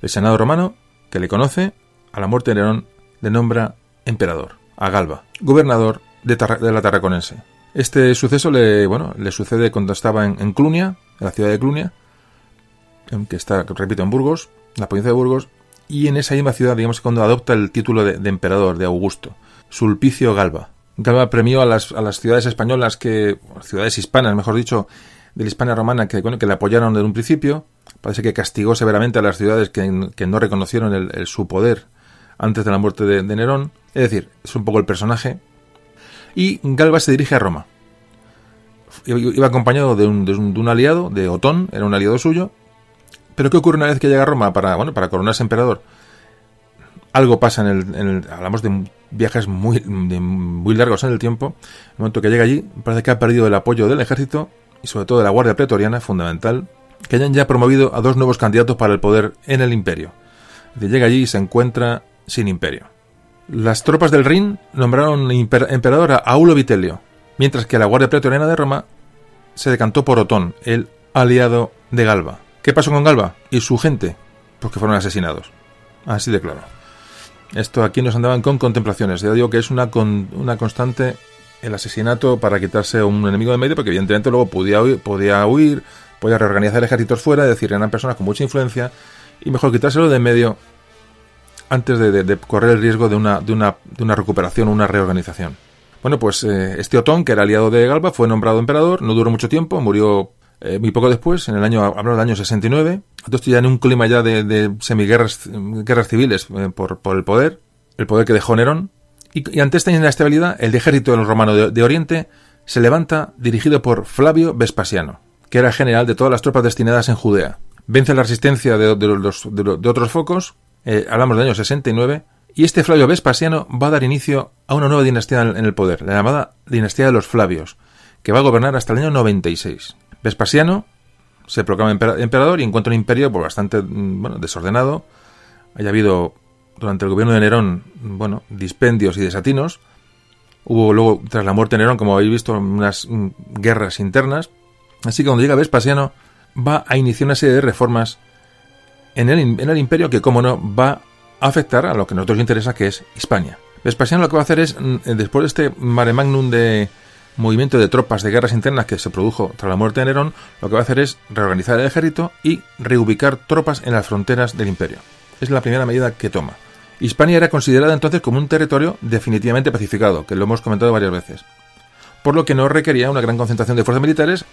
El Senado romano, que le conoce, a la muerte de Nerón, le nombra emperador, a Galba, gobernador de, la Tarraconense. Este suceso le, bueno, le sucede cuando estaba en, en Clunia, en la ciudad de Clunia, que está, repito, en Burgos, la provincia de Burgos, y en esa misma ciudad, digamos, cuando adopta el título de, emperador, de Augusto, Sulpicio Galba. Galba premió a las, a las ciudades españolas que, ciudades hispanas, mejor dicho, de la Hispania romana que, bueno, que le apoyaron desde un principio. Parece que castigó severamente a las ciudades que, no reconocieron el, su poder antes de la muerte de, Nerón. Es decir, es un poco el personaje. Y Galba se dirige a Roma. Iba acompañado de un, de un aliado, de Otón, era un aliado suyo, pero ¿qué ocurre una vez que llega a Roma para, bueno, para coronarse emperador? Algo pasa en el, hablamos de viajes muy, muy largos en el tiempo. El momento que llega allí, parece que ha perdido el apoyo del ejército y sobre todo de la Guardia Pretoriana, fundamental, que hayan ya promovido a dos nuevos candidatos para el poder en el imperio. llega allí y se encuentra sin imperio. Las tropas del Rin nombraron emperador a Aulo Vitelio, mientras que la Guardia Pretoriana de Roma se decantó por Otón, el aliado de Galba. ¿Qué pasó con Galba y su gente? Pues que fueron asesinados. Así de claro. Esto aquí nos andaban con contemplaciones. Ya digo que es una, una constante el asesinato para quitarse un enemigo de medio, porque evidentemente luego podía huir, podía, huir, podía reorganizar ejércitos fuera, es decir, eran personas con mucha influencia, y mejor quitárselo de medio antes de, correr el riesgo de una, de una, de una recuperación, una reorganización. Bueno, pues eh, este Otón, que era aliado de Galba, fue nombrado emperador, no duró mucho tiempo, murió eh, muy poco después, en el año, hablamos del año 69, estoy ya en un clima ya de, de semiguerras guerras civiles eh, por, el poder, el poder que dejó Nerón, y, ante esta inestabilidad, el ejército romano de, Oriente se levanta dirigido por Flavio Vespasiano, que era general de todas las tropas destinadas en Judea. Vence la resistencia de, de otros focos, eh, hablamos del año 69, y este Flavio Vespasiano va a dar inicio a una nueva dinastía en el poder, la llamada dinastía de los Flavios, que va a gobernar hasta el año 96. Vespasiano se proclama emperador y encuentra un imperio pues, bastante mm, bueno, desordenado. Haya habido durante el gobierno de Nerón bueno, dispendios y desatinos. Hubo luego, tras la muerte de Nerón, como habéis visto, unas mm, guerras internas. Así que cuando llega Vespasiano, va a iniciar una serie de reformas en el, imperio que, como no, va a afectar a lo que a nosotros interesa, que es Hispania. Vespasiano lo que va a hacer es, mm, después de este mare magnum de, movimiento de tropas de guerras internas que se produjo tras la muerte de Nerón, lo que va a hacer es reorganizar el ejército y reubicar tropas en las fronteras del imperio. Es la primera medida que toma. Hispania era considerada entonces como un territorio definitivamente pacificado, que lo hemos comentado varias veces, por lo que no requería una gran concentración de fuerzas militares,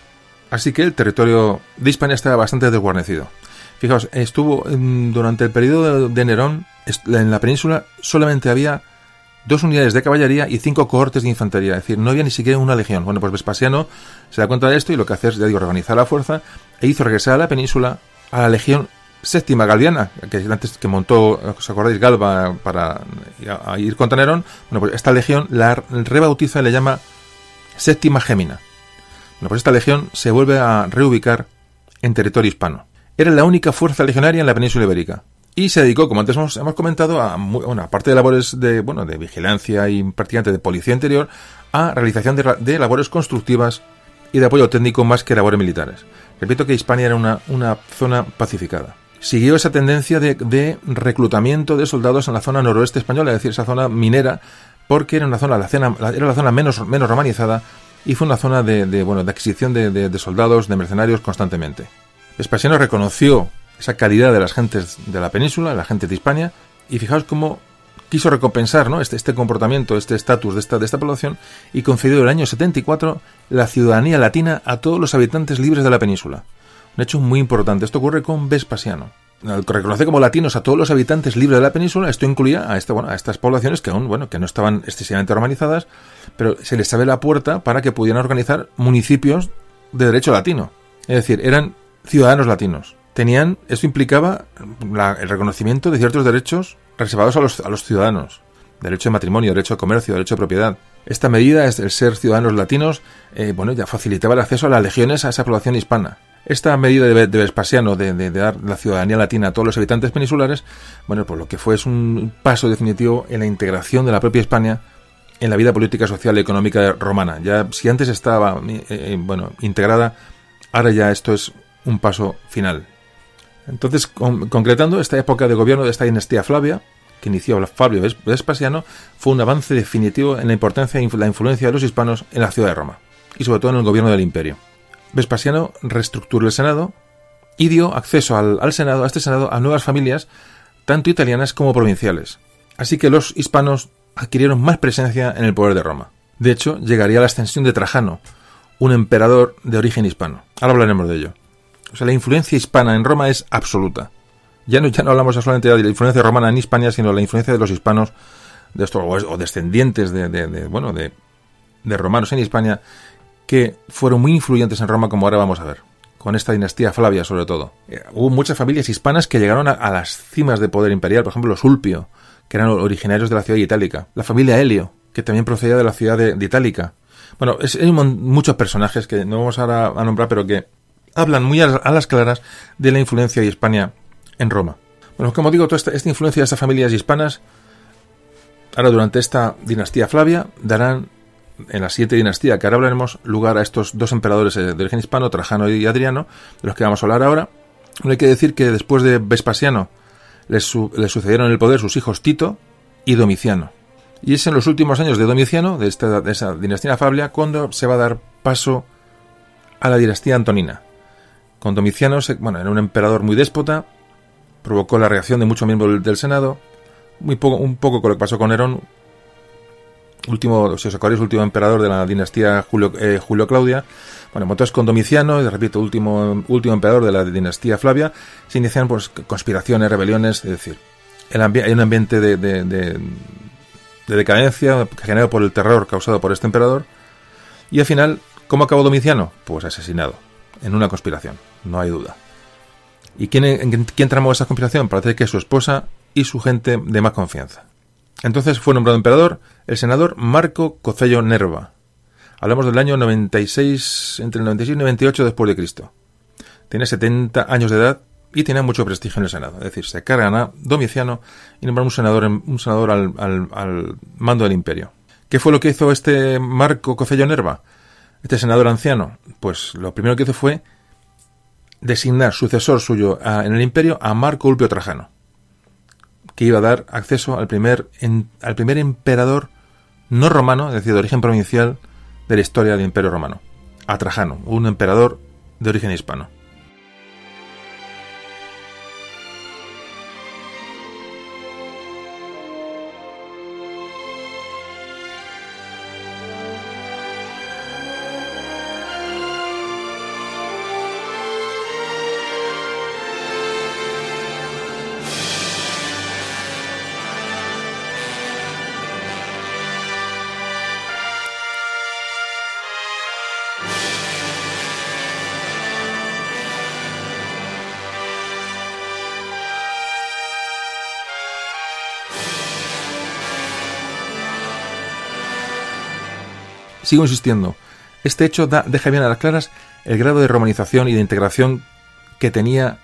así que el territorio de Hispania estaba bastante desguarnecido. Fijaos, estuvo durante el periodo de Nerón, en la península solamente había dos unidades de caballería y cinco cohortes de infantería, es decir, no había ni siquiera una legión. Bueno, pues Vespasiano se da cuenta de esto y lo que hace es, ya digo, organizar la fuerza e hizo regresar a la península a la legión séptima galdiana, que antes que montó, ¿os acordáis? Galba para ir contra Nerón. Bueno, pues esta legión la rebautiza y le llama séptima Gémina. Bueno, pues esta legión se vuelve a reubicar en territorio hispano. Era la única fuerza legionaria en la península ibérica y se dedicó, como antes hemos, comentado, a una parte de labores de, bueno, de vigilancia y prácticamente de policía interior, a realización de, labores constructivas y de apoyo técnico más que labores militares. Repito que Hispania era una, una zona pacificada. Siguió esa tendencia de, reclutamiento de soldados en la zona noroeste española, es decir, esa zona minera, porque era una zona, la era la zona menos, menos romanizada y fue una zona de, bueno, de adquisición de, soldados, de mercenarios constantemente. Vespasiano reconoció esa calidad de las gentes de la península, la gente de Hispania, y fijaos cómo quiso recompensar ¿no? este, este comportamiento, este estatus de esta, de esta población, y concedió el año 74 la ciudadanía latina a todos los habitantes libres de la península. Un hecho muy importante. Esto ocurre con Vespasiano. Reconoce como latinos a todos los habitantes libres de la península. Esto incluía a, a estas poblaciones que aún bueno, que no estaban excesivamente romanizadas, pero se les abre la puerta para que pudieran organizar municipios de derecho latino. Es decir, eran ciudadanos latinos tenían, eso implicaba el reconocimiento de ciertos derechos reservados a los, ciudadanos. Derecho de matrimonio, derecho de comercio, derecho de propiedad. Esta medida, el ser ciudadanos latinos, eh, bueno, ya facilitaba el acceso a las legiones a esa población hispana. Esta medida de, Vespasiano de, dar la ciudadanía latina a todos los habitantes peninsulares, bueno, pues lo que fue es un paso definitivo en la integración de la propia España en la vida política, social y económica romana. Ya si antes estaba, eh, eh, bueno, integrada, ahora ya esto es un paso final. Entonces, concretando, esta época de gobierno de esta dinastía Flavia, que inició Fabio Vespasiano, fue un avance definitivo en la importancia y la influencia de los hispanos en la ciudad de Roma, y sobre todo en el gobierno del imperio. Vespasiano reestructuró el Senado y dio acceso al, Senado, a este Senado, a nuevas familias, tanto italianas como provinciales. Así que los hispanos adquirieron más presencia en el poder de Roma. De hecho, llegaría la ascensión de Trajano, un emperador de origen hispano. Ahora hablaremos de ello. O sea, la influencia hispana en Roma es absoluta. Ya no, ya no hablamos solamente de la influencia romana en Hispania, sino la influencia de los hispanos, de estos, o descendientes de, bueno, de, romanos en Hispania, que fueron muy influyentes en Roma, como ahora vamos a ver, con esta dinastía Flavia sobre todo. Eh, hubo muchas familias hispanas que llegaron a, las cimas de poder imperial, por ejemplo los Ulpio, que eran originarios de la ciudad de Itálica, la familia Helio, que también procedía de la ciudad de, Itálica. Bueno, es, hay muchos personajes que no vamos ahora a nombrar, pero que hablan muy a, las claras de la influencia de Hispania en Roma. Bueno, como digo, toda esta, influencia de estas familias hispanas, ahora durante esta dinastía Flavia, darán en la siguiente dinastía, que ahora hablaremos, lugar a estos dos emperadores de origen hispano, Trajano y Adriano, de los que vamos a hablar ahora. No hay que decir que después de Vespasiano les, sucedieron el poder sus hijos Tito y Domiciano. Y es en los últimos años de Domiciano, de, esta, de esa dinastía Flavia, cuando se va a dar paso a la dinastía Antonina, con Domiciano, bueno, era un emperador muy déspota, provocó la reacción de muchos miembros del Senado, muy poco, un poco con lo que pasó con Nerón, último, último emperador de la dinastía Julio, eh, Julio Claudia. Bueno, entonces con Domiciano, y repito, último, último emperador de la dinastía Flavia, se iniciaron pues, conspiraciones, rebeliones, es decir, el hay un ambiente de, de, de, de decadencia generado por el terror causado por este emperador. Y al final, ¿cómo acabó Domiciano? Pues asesinado en una conspiración, no hay duda. ¿Y quién, quién tramó esa conspiración? Parece que su esposa y su gente de más confianza. Entonces fue nombrado emperador el senador Marco Cocello Nerva. Hablamos del año 96, entre el 96 y el 98 después de Cristo. Tiene 70 años de edad y tiene mucho prestigio en el Senado. Es decir, se cargan a Domiciano y nombran un senador, un senador al, al, mando del imperio. ¿Qué fue lo que hizo este Marco Cocello Nerva? Este senador anciano, pues lo primero que hizo fue designar sucesor suyo en el imperio a Marco Ulpio Trajano, que iba a dar acceso al primer, al primer emperador no romano, es decir, de origen provincial de la historia del imperio romano, a Trajano, un emperador de origen hispano. Sigo insistiendo, este hecho deja bien a las claras el grado de romanización y de integración que tenía,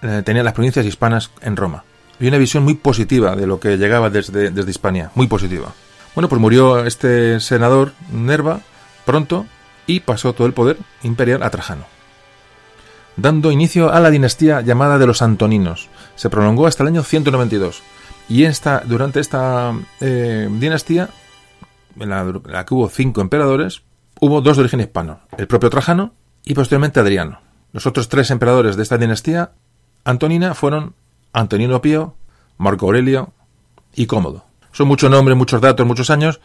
eh, tenían las provincias hispanas en Roma. Y una visión muy positiva de lo que llegaba desde, desde Hispania, muy positiva. Bueno, pues murió este senador Nerva pronto y pasó todo el poder imperial a Trajano, dando inicio a la dinastía llamada de los Antoninos. Se prolongó hasta el año 192 y esta, durante esta eh, dinastía, en la, que hubo cinco emperadores, hubo dos de origen hispano, el propio Trajano y posteriormente Adriano. Los otros tres emperadores de esta dinastía antonina fueron Antonino Pío, Marco Aurelio y Cómodo. Son muchos nombres, muchos datos, muchos años,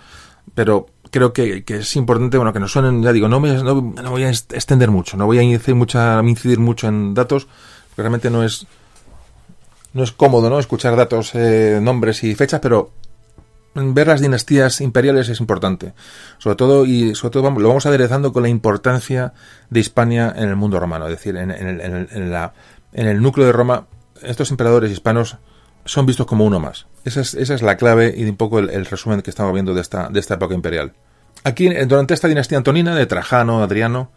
pero creo que, es importante, bueno, que nos suenen, ya digo, no, me, no, voy a extender mucho, no voy a incidir, mucha, incidir mucho en datos, realmente no es no es cómodo, ¿no? Escuchar datos, eh, nombres y fechas, pero ver las dinastías imperiales es importante. Sobre todo, y sobre todo vamos, lo vamos aderezando con la importancia de Hispania en el mundo romano. Es decir, en, en, en, la, el núcleo de Roma, estos emperadores hispanos son vistos como uno más. Esa es, esa es la clave y un poco el, resumen que estamos viendo de esta, de esta época imperial. Aquí, durante esta dinastía antonina de Trajano, Adriano,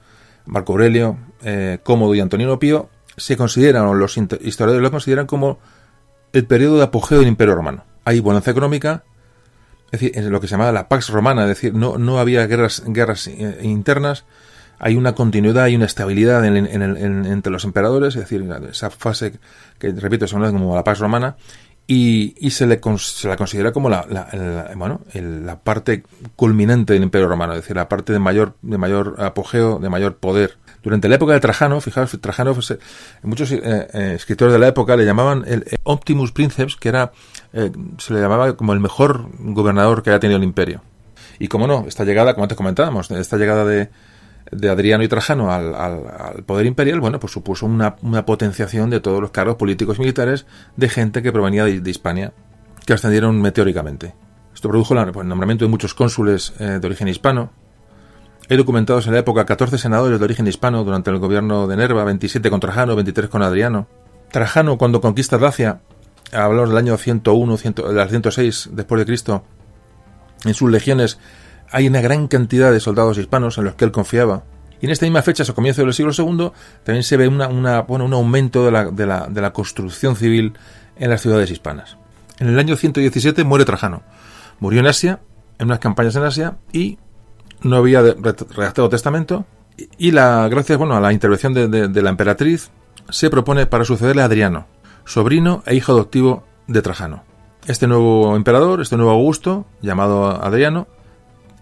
Marco Aurelio, eh, Cómodo y Antonino Pío, se consideran, o los historiadores lo consideran como el periodo de apogeo del Imperio Romano. Hay bonanza económica, es decir, en lo que se llamaba la Pax Romana, es decir, no, no había guerras, guerras eh, internas, hay una continuidad y una estabilidad entre los emperadores, es decir, esa fase que, repito, se conoce como la Pax Romana, y, y se, le, se, la considera como la, la, bueno, la parte culminante del Imperio Romano, es decir, la parte de mayor, de mayor apogeo, de mayor poder. Durante la época de Trajano, fijaos, Trajano, muchos eh, eh, escritores de la época le llamaban el Optimus Princeps, que era, eh, se le llamaba como el mejor gobernador que haya tenido el imperio. Y como no, esta llegada, como antes comentábamos, esta llegada de, de Adriano y Trajano al, poder imperial, bueno, pues supuso una, una, potenciación de todos los cargos políticos y militares de gente que provenía de, Hispania, que ascendieron meteóricamente. Esto produjo pues, el nombramiento de muchos cónsules de origen hispano, hay documentados en la época 14 senadores de origen hispano durante el gobierno de Nerva, 27 con Trajano, 23 con Adriano. Trajano, cuando conquista Dacia, hablamos del año 101, 100, del 106 después de Cristo, en sus legiones hay una gran cantidad de soldados hispanos en los que él confiaba. Y en esta misma fecha, a comienzo del siglo II, también se ve un aumento de la, de, la, de la construcción civil en las ciudades hispanas. En el año 117 muere Trajano. Murió en Asia, en unas campañas en Asia, y no había redactado testamento y la gracias bueno a la intervención de, la emperatriz se propone para sucederle a Adriano, sobrino e hijo adoptivo de Trajano. Este nuevo emperador, este nuevo Augusto, llamado Adriano,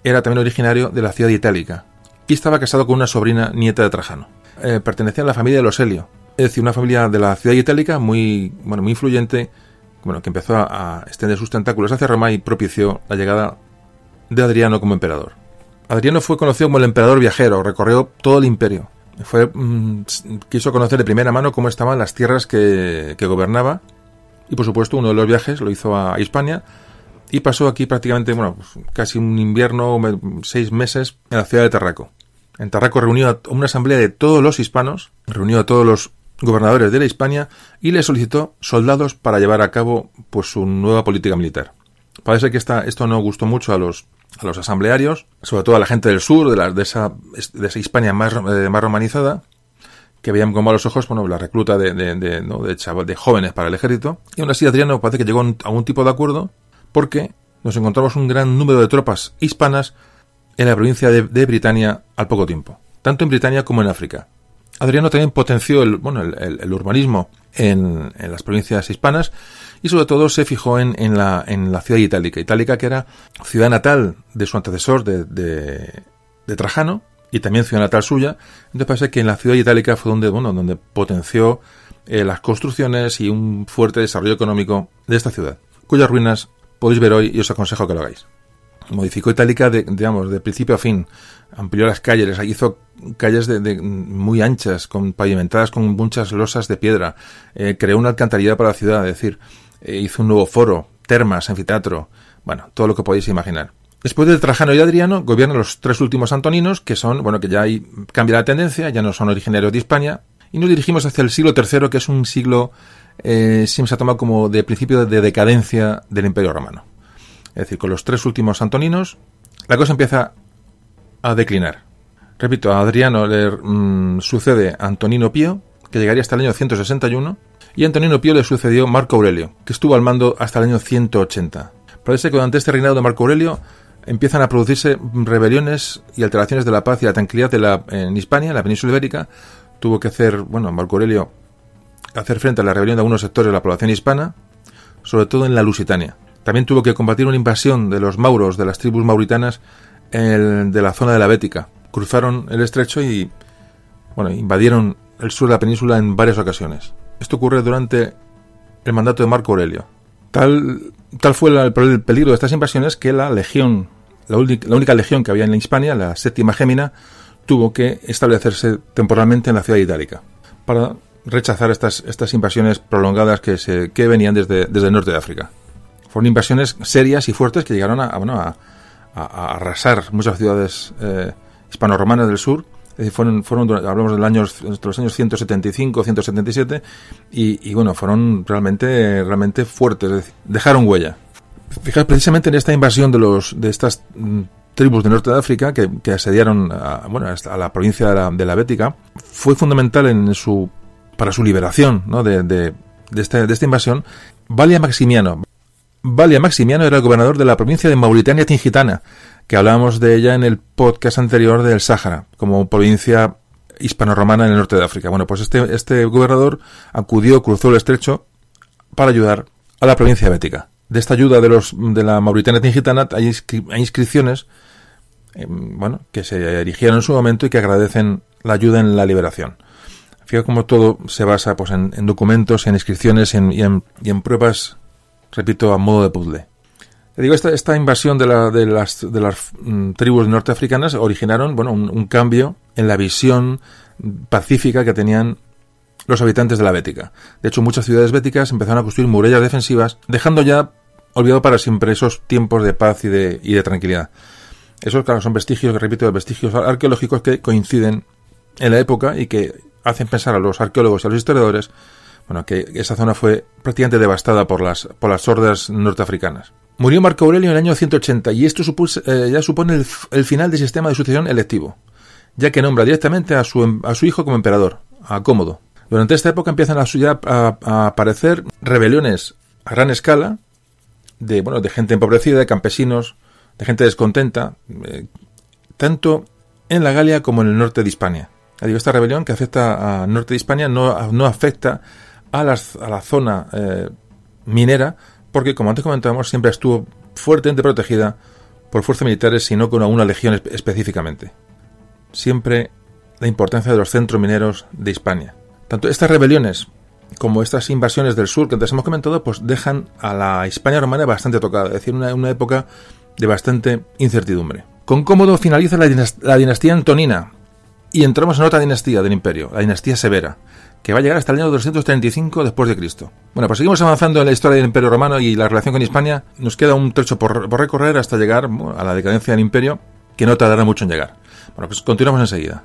era también originario de la ciudad itálica y estaba casado con una sobrina nieta de Trajano. Eh, pertenecía a la familia de los Helio, es decir, una familia de la ciudad itálica muy, bueno, muy influyente, bueno, que empezó a extender sus tentáculos hacia Roma y propició la llegada de Adriano como emperador. Adriano fue conocido como el emperador viajero, recorrió todo el imperio. Mm, quiso conocer de primera mano cómo estaban las tierras que, gobernaba y por supuesto uno de los viajes lo hizo a Hispania y pasó aquí prácticamente, bueno, pues, casi un invierno, seis meses en la ciudad de Tarraco. En Tarraco reunió a una asamblea de todos los hispanos, reunió a todos los gobernadores de la Hispania y le solicitó soldados para llevar a cabo pues su nueva política militar. Parece que esta, esto no gustó mucho a los a los asamblearios, sobre todo a la gente del sur, de, la, de, esa, de esa Hispania más, eh, más romanizada, que veían con malos ojos bueno, la recluta de, de, de, ¿no? de, de jóvenes para el ejército. Y aún así Adriano parece que llegó a un tipo de acuerdo porque nos encontramos un gran número de tropas hispanas en la provincia de, Britania al poco tiempo, tanto en Britania como en África. Adriano también potenció el, bueno, el, el urbanismo en, en, las provincias hispanas y sobre todo se fijó en, en, la, en la ciudad itálica. Itálica que era ciudad natal de su antecesor, de, de, Trajano, y también ciudad natal suya. Entonces parece que en la ciudad itálica fue donde, bueno, donde potenció eh, las construcciones y un fuerte desarrollo económico de esta ciudad, cuyas ruinas podéis ver hoy y os aconsejo que lo hagáis. Modificó Itálica, de, digamos, de principio a fin. Amplió las calles, hizo calles de, muy anchas, con pavimentadas con muchas losas de piedra. Eh, creó una alcantarilla para la ciudad, es decir, eh, hizo un nuevo foro, termas, anfiteatro, bueno, todo lo que podéis imaginar. Después de Trajano y Adriano, gobiernan los tres últimos antoninos, que son, bueno, que ya hay, cambia la tendencia, ya no son originarios de Hispania, y nos dirigimos hacia el siglo III, que es un siglo, eh, siempre se ha tomado como de principio de decadencia del Imperio Romano. Es decir, con los tres últimos antoninos, la cosa empieza a declinar. Repito, a Adriano le mm, sucede Antonino Pío, que llegaría hasta el año 161, y a Antonino Pío le sucedió Marco Aurelio, que estuvo al mando hasta el año 180. Parece que durante este reinado de Marco Aurelio empiezan a producirse rebeliones y alteraciones de la paz y la tranquilidad en Hispania, en la península ibérica. Tuvo que hacer, bueno, Marco Aurelio, hacer frente a la rebelión de algunos sectores de la población hispana, sobre todo en la Lusitania. También tuvo que combatir una invasión de los mauros, de las tribus mauritanas, de la zona de la Bética. Cruzaron el estrecho y, bueno, invadieron el sur de la península en varias ocasiones. Esto ocurre durante el mandato de Marco Aurelio. Tal, tal fue el, peligro de estas invasiones que la legión, la, única legión que había en la Hispania, la séptima Gémina, tuvo que establecerse temporalmente en la ciudad itálica para rechazar estas, estas invasiones prolongadas que venían desde, desde el norte de África. Fueron invasiones serias y fuertes que llegaron a, bueno, a, arrasar muchas ciudades eh, hispano-romanas del sur fueron, fueron hablamos del año, de los años 175, 177, y, y bueno, fueron realmente, realmente fuertes, dejaron huella. Fijaos, precisamente en esta invasión de, los, de estas mm, tribus del norte de África que, que asediaron a, bueno, a la provincia de la, de la Bética, fue fundamental en su, para su liberación ¿no? de, de, de, esta, de esta invasión, Valia Maximiano. Valia Maximiano era el gobernador de la provincia de Mauritania Tingitana, que hablábamos de ella en el podcast anterior del Sáhara, como provincia hispano-romana en el norte de África. Bueno, pues este, este gobernador acudió, cruzó el estrecho para ayudar a la provincia bética. De esta ayuda de los de la Mauritania Tingitana hay, inscripciones em, bueno, que se erigieron en su momento y que agradecen la ayuda en la liberación. Fíjate cómo todo se basa pues, en, documentos, en inscripciones y en, y en pruebas, repito, a modo de puzzle digo, esta, invasión de, la, de las, de las mm, tribus norteafricanas originaron bueno, un, cambio en la visión pacífica que tenían los habitantes de la Bética. De hecho, muchas ciudades béticas empezaron a construir murallas defensivas, dejando ya olvidado para siempre esos tiempos de paz y de, y de tranquilidad. Esos, claro, son vestigios, repito, vestigios arqueológicos que coinciden en la época y que hacen pensar a los arqueólogos y a los historiadores bueno, que esa zona fue prácticamente devastada por las, por las hordas norteafricanas. Murió Marco Aurelio en el año 180 y esto eh, ya supone el, final del sistema de sucesión electivo, ya que nombra directamente a su, em, a su hijo como emperador, a Cómodo. Durante esta época empiezan a, a, aparecer rebeliones a gran escala de, bueno, de gente empobrecida, de campesinos, de gente descontenta, eh, tanto en la Galia como en el norte de Hispania. Esta rebelión que afecta al norte de Hispania no, no afecta a, las, a la zona eh, minera, porque como antes comentábamos, siempre estuvo fuertemente protegida por fuerzas militares y no con alguna legión específicamente. Siempre la importancia de los centros mineros de Hispania. Tanto estas rebeliones como estas invasiones del sur que antes hemos comentado, pues dejan a la Hispania romana bastante tocada, es decir, una, época de bastante incertidumbre. Con Cómodo finaliza la dinastía antonina y entramos en otra dinastía del imperio, la dinastía severa, que va a llegar hasta el año 235 después de Cristo. Bueno, pues seguimos avanzando en la historia del Imperio Romano y la relación con Hispania. Nos queda un trecho por, recorrer hasta llegar a la decadencia del Imperio, que no tardará mucho en llegar. Bueno, pues continuamos enseguida.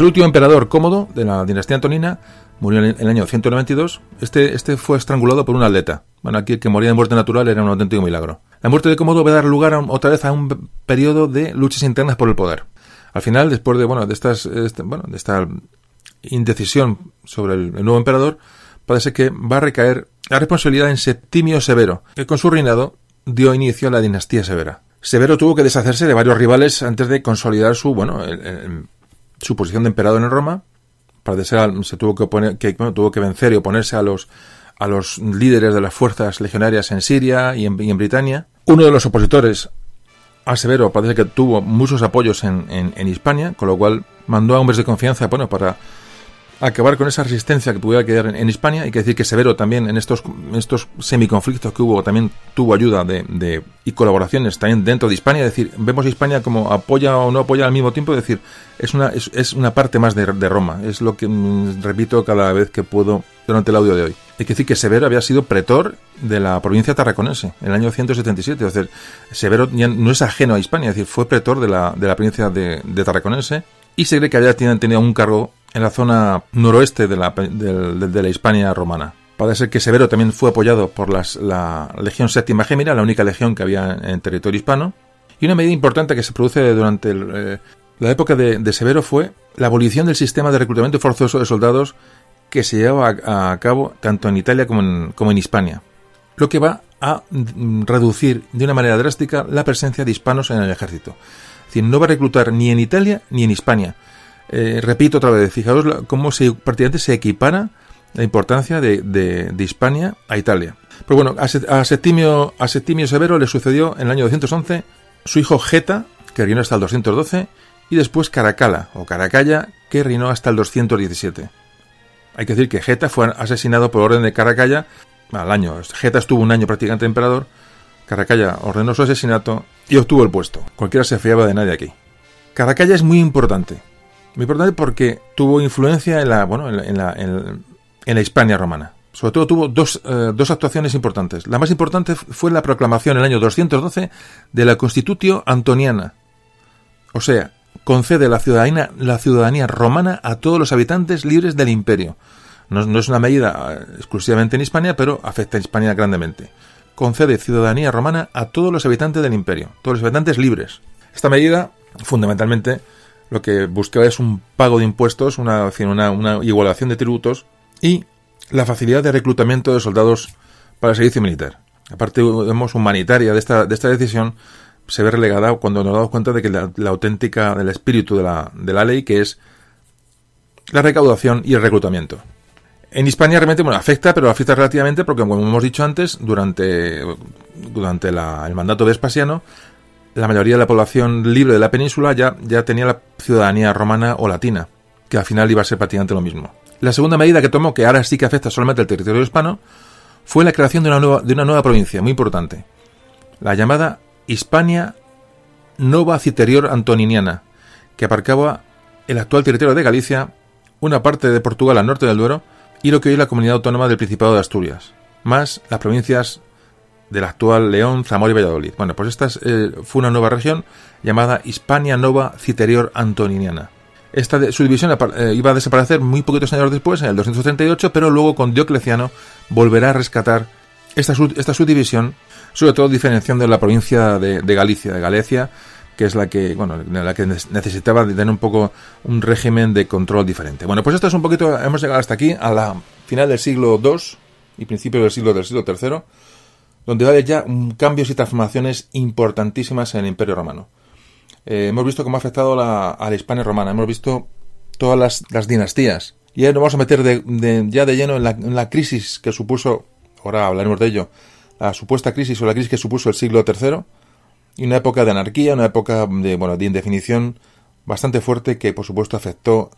El último emperador cómodo de la dinastía antonina murió en el año 192. Este, este fue estrangulado por un atleta. Bueno, aquí el que moría de muerte natural era un auténtico milagro. La muerte de Cómodo va a dar lugar otra vez a un periodo de luchas internas por el poder. Al final, después de, bueno, de estas, este, bueno, de esta indecisión sobre el, nuevo emperador, parece que va a recaer la responsabilidad en Septimio Severo, que con su reinado dio inicio a la dinastía severa. Severo tuvo que deshacerse de varios rivales antes de consolidar su, bueno, su posición de emperador en Roma. Para ser, se tuvo que, oponer, que tuvo que vencer y oponerse a los, a los líderes de las fuerzas legionarias en Siria y en, Britania. Uno de los opositores a Severo parece que tuvo muchos apoyos en, en, Hispania, con lo cual mandó a hombres de confianza bueno, para acabar con esa resistencia que pudiera quedar en, Hispania. Hay que decir que Severo también en estos, estos semiconflictos que hubo también tuvo ayuda de, y colaboraciones también dentro de Hispania. Es decir, vemos a Hispania como apoya o no apoya al mismo tiempo. Es decir, es una, es, una parte más de, Roma. Es lo que mm, repito cada vez que puedo durante el audio de hoy. Hay que decir que Severo había sido pretor de la provincia tarraconense en el año 177. Es decir, Severo no es ajeno a Hispania, es decir, fue pretor de la, de la provincia de, de Tarraconense y se cree que había tenido un cargo en la zona noroeste de la, Hispania romana. Parece que Severo también fue apoyado por las, la Legión Séptima Gémina, la única legión que había en, territorio hispano. Y una medida importante que se produce durante eh, la época de, Severo fue la abolición del sistema de reclutamiento forzoso de soldados que se llevaba a, cabo tanto en Italia como en, como en Hispania, lo que va a mm, reducir de una manera drástica la presencia de hispanos en el ejército. Es decir, no va a reclutar ni en Italia ni en Hispania, eh, repito otra vez, fijaos cómo se, prácticamente se equipara la importancia de, de, Hispania a Italia. Pero bueno, a, Septimio, a Severo le sucedió en el año 211 su hijo Geta, que reinó hasta el 212, y después Caracalla, o Caracalla, que reinó hasta el 217. Hay que decir que Geta fue asesinado por orden de Caracalla al año. Geta estuvo un año prácticamente emperador. Caracalla ordenó su asesinato y obtuvo el puesto. Cualquiera se fiaba de nadie aquí. Caracalla es muy importante. Muy importante porque tuvo influencia en la, bueno, en la, en la, Hispania romana. Sobre todo tuvo dos, eh, dos, actuaciones importantes. La más importante fue la proclamación en el año 212 de la Constitutio Antoniana. O sea, concede la ciudadanía, la ciudadanía romana a todos los habitantes libres del imperio. No, no, es una medida eh, exclusivamente en Hispania, pero afecta a Hispania grandemente. Concede ciudadanía romana a todos los habitantes del imperio, todos los habitantes libres. Esta medida, fundamentalmente, lo que buscaba es un pago de impuestos, una, una, igualación de tributos y la facilidad de reclutamiento de soldados para el servicio militar. Aparte, vemos humanitaria de esta, de esta decisión se ve relegada cuando nos damos cuenta de que la, auténtica, del espíritu de la, de la ley, que es la recaudación y el reclutamiento. En Hispania realmente bueno, afecta, pero afecta relativamente porque, como hemos dicho antes, durante, durante el mandato de Vespasiano, la mayoría de la población libre de la península ya, ya tenía la ciudadanía romana o latina, que al final iba a ser prácticamente lo mismo. La segunda medida que tomó, que ahora sí que afecta solamente al territorio hispano, fue la creación de una nueva, de una nueva provincia, muy importante, la llamada Hispania Nova Citerior Antoniniana, que aparcaba el actual territorio de Galicia, una parte de Portugal al norte del Duero y lo que hoy es la comunidad autónoma del Principado de Asturias, más las provincias del actual León, Zamora y Valladolid. Bueno, pues esta eh, fue una nueva región llamada Hispania Nova Citerior Antoniniana. Esta división eh, iba a desaparecer muy poquitos años después, en el 238, pero luego con Diocleciano volverá a rescatar esta, esta subdivisión, sobre todo diferenciando la provincia de, Galicia, de Galicia, que es la que, bueno, la que necesitaba tener un poco un régimen de control diferente. Bueno, pues esto es un poquito, hemos llegado hasta aquí, a la final del siglo II y principio del siglo del siglo III donde va a haber ya cambios y transformaciones importantísimas en el Imperio Romano. Eh, hemos visto cómo ha afectado a la Hispania romana, hemos visto todas las, dinastías. Y ahora nos vamos a meter ya de lleno en la, crisis que supuso, ahora hablaremos de ello, la supuesta crisis o la crisis que supuso el siglo III, y una época de anarquía, una época de, bueno, de indefinición bastante fuerte que por supuesto afectó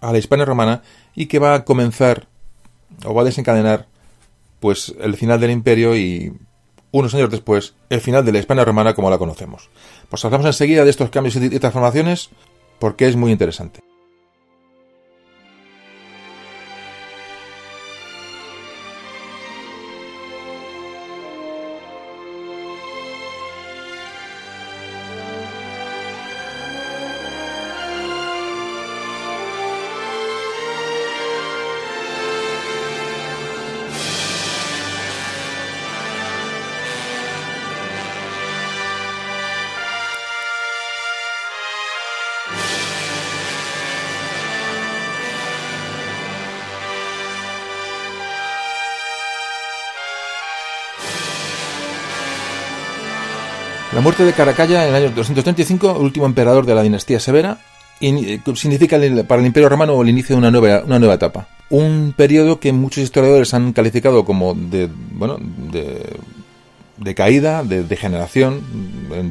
a la Hispania romana y que va a comenzar o va a desencadenar pues el final del imperio y unos años después el final de la Hispania romana como la conocemos. Pues hablamos enseguida de estos cambios y transformaciones porque es muy interesante. Muerte de Caracalla en el año 235, el último emperador de la dinastía severa, eh, significa para el Imperio Romano el inicio de una nueva, una nueva etapa. Un periodo que muchos historiadores han calificado como de, bueno, de, caída, de degeneración,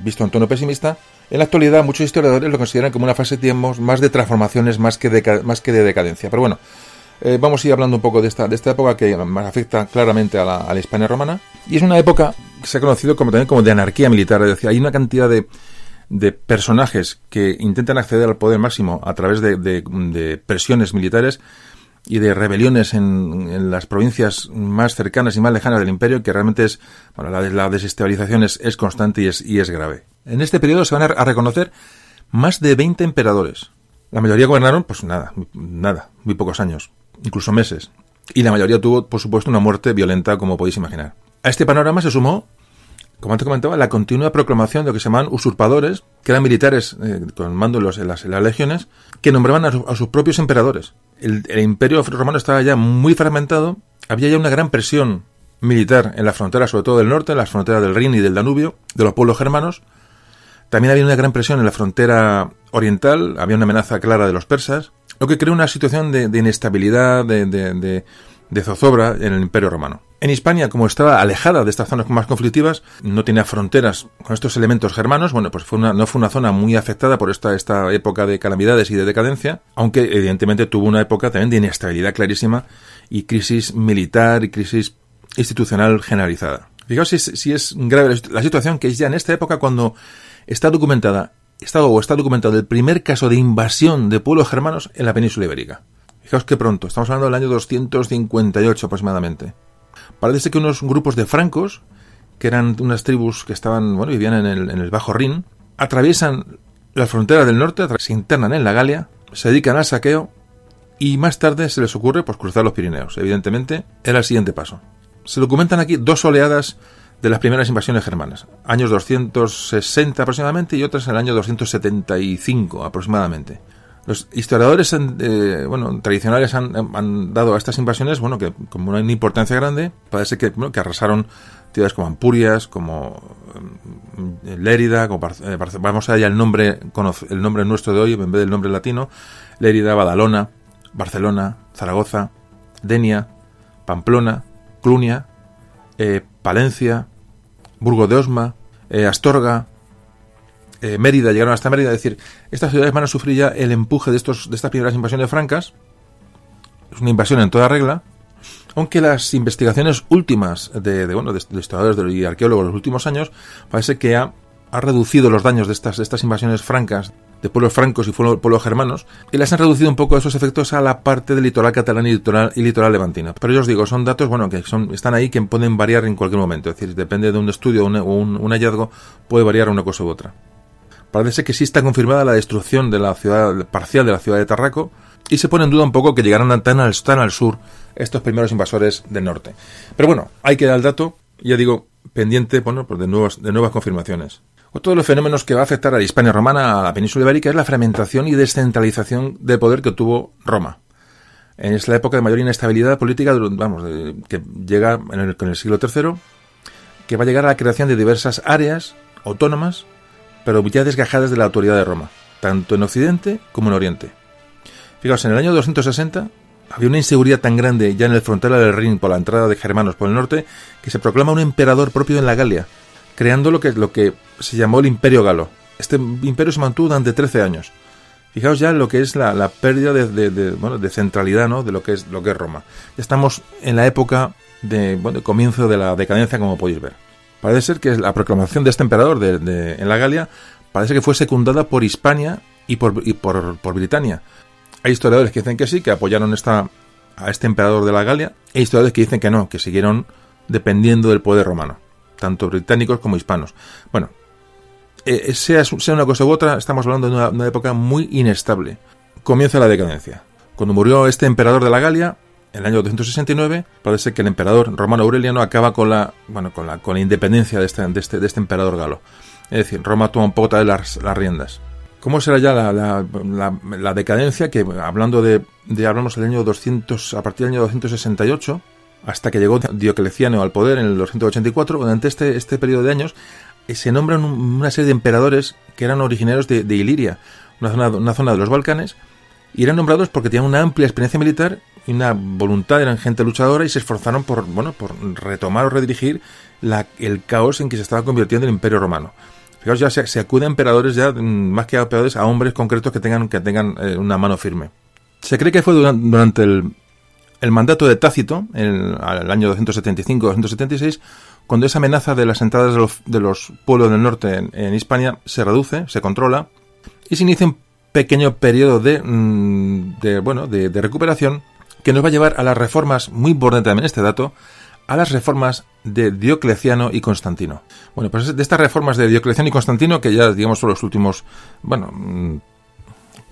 visto en tono pesimista. En la actualidad, muchos historiadores lo consideran como una fase, digamos, más de transformaciones más que de, más que de decadencia. Pero bueno, eh, vamos a ir hablando un poco de esta, de esta época que afecta claramente a la, a Hispania romana. Y es una época que se ha conocido como también como de anarquía militar. Es decir, hay una cantidad de, de personajes que intentan acceder al poder máximo a través de, presiones militares y de rebeliones en, las provincias más cercanas y más lejanas del imperio, que realmente es, bueno, la, la desestabilización es, constante y es, y es grave. En este periodo se van a, a reconocer más de 20 emperadores. La mayoría gobernaron, pues nada, nada, muy pocos años, incluso meses. Y la mayoría tuvo, por supuesto, una muerte violenta, como podéis imaginar. A este panorama se sumó como antes comentaba, la continua proclamación de lo que se llamaban usurpadores, que eran militares eh, con mando en, las, en, las, legiones, que nombraban a sus propios emperadores. El, el, imperio romano estaba ya muy fragmentado, había ya una gran presión militar en las fronteras, sobre todo del norte, en las fronteras del Rin y del Danubio, de los pueblos germanos. También había una gran presión en la frontera oriental, había una amenaza clara de los persas, lo que creó una situación de, inestabilidad, de, de de zozobra en el Imperio Romano. En Hispania, como estaba alejada de estas zonas más conflictivas, no tenía fronteras con estos elementos germanos, bueno, pues fue una, no fue una zona muy afectada por esta, esta época de calamidades y de decadencia, aunque evidentemente tuvo una época también de inestabilidad clarísima y crisis militar y crisis institucional generalizada. Fijaos si es grave la situación que es ya en esta época cuando está documentada, está o está documentado el primer caso de invasión de pueblos germanos en la península ibérica. Fijaos que pronto, estamos hablando del año 258 aproximadamente. Parece que unos grupos de francos, que eran unas tribus que estaban, bueno, vivían en el, en el Bajo Rin, atraviesan la frontera del norte, se internan en la Galia, se dedican al saqueo y más tarde se les ocurre pues cruzar los Pirineos. Evidentemente, era el siguiente paso. Se documentan aquí dos oleadas de las primeras invasiones germanas, años 260 aproximadamente y otras en el año 275 aproximadamente. Los historiadores eh, bueno, tradicionales han, dado a estas invasiones bueno, que como una importancia grande. Parece que, que arrasaron ciudades como Ampurias, como eh, Lérida, como eh, vamos allá el nombre, el nombre nuestro de hoy en vez del nombre latino, Lérida, Badalona, Barcelona, Zaragoza, Denia, Pamplona, Clunia, eh, Palencia, Burgo de Osma, eh, Astorga, eh, Mérida, llegaron hasta Mérida, es decir, estas ciudades van a sufrir ya el empuje de, estos, de estas primeras invasiones francas. Es una invasión en toda regla, aunque las investigaciones últimas de, de bueno, de, de historiadores y arqueólogos de los últimos años parece que ha, ha reducido los daños de estas, de estas invasiones francas de pueblos francos y pueblos germanos, y las han reducido un poco esos efectos a la parte del litoral catalán y litoral, y litoral levantino. Pero yo os digo, son datos, bueno, que son, están ahí que pueden variar en cualquier momento. Es decir, depende de un estudio o un, hallazgo, puede variar una cosa u otra. Parece que sí está confirmada la destrucción de la ciudad parcial de la ciudad de Tarraco y se pone en duda un poco que llegaran tan al, tan al sur estos primeros invasores del norte. Pero bueno, hay que dar el dato, ya digo, pendiente bueno, pues de, de nuevas confirmaciones. Otro de los fenómenos que va a afectar a la Hispania romana, a la península ibérica, es la fragmentación y descentralización del poder que tuvo Roma. Es la época de mayor inestabilidad política, vamos, que llega en el, con el siglo III, que va a llegar a la creación de diversas áreas autónomas pero ya desgajadas de la autoridad de Roma, tanto en Occidente como en Oriente. Fijaos, en el año 260 había una inseguridad tan grande ya en el frontera del Rin por la entrada de germanos por el norte que se proclama un emperador propio en la Galia, creando lo que, lo que se llamó el Imperio Galo. Este imperio se mantuvo durante 13 años. Fijaos ya lo que es la, pérdida de, centralidad ¿no? de lo que es lo que es Roma. Ya estamos en la época de, bueno, comienzo de la decadencia, como podéis ver. Parece ser que la proclamación de este emperador de, en la Galia parece que fue secundada por Hispania y por, y por Britania. Hay historiadores que dicen que sí, que apoyaron esta, a este emperador de la Galia, e historiadores que dicen que no, que siguieron dependiendo del poder romano, tanto británicos como hispanos. Bueno, eh, sea, sea una cosa u otra, estamos hablando de una, época muy inestable. Comienza la decadencia. Cuando murió este emperador de la Galia, en el año 269, parece que el emperador romano Aureliano acaba con la, bueno, con la, con la independencia de este, de, este, este emperador galo. Es decir, Roma toma un poco de las, las riendas. ¿Cómo será ya la, la, la, la decadencia? Que hablando de, de, hablamos del año 200, a partir del año 268, hasta que llegó Diocleciano al poder en el 284, durante este, este periodo de años, eh, se nombran una serie de emperadores que eran originarios de, Iliria, una zona, una zona de los Balcanes, y eran nombrados porque tenían una amplia experiencia militar y una voluntad, eran gente luchadora y se esforzaron por, bueno, por retomar o redirigir el caos en que se estaba convirtiendo el Imperio Romano. Fijaos, ya se, se acude a emperadores, ya mm, más que a emperadores, a hombres concretos que tengan, que tengan eh, una mano firme. Se cree que fue durante, durante el, el mandato de Tácito, en el año 275-276, cuando esa amenaza de las entradas de los, pueblos del norte en, Hispania se reduce, se controla, y se inicia un pequeño periodo de, mm, bueno, de, recuperación que nos va a llevar a las reformas, muy importante también este dato, a las reformas de Diocleciano y Constantino. Bueno, pues de estas reformas de Diocleciano y Constantino, que ya digamos son los últimos, bueno, mm,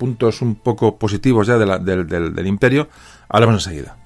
puntos un poco positivos ya del, del imperio, hablamos enseguida.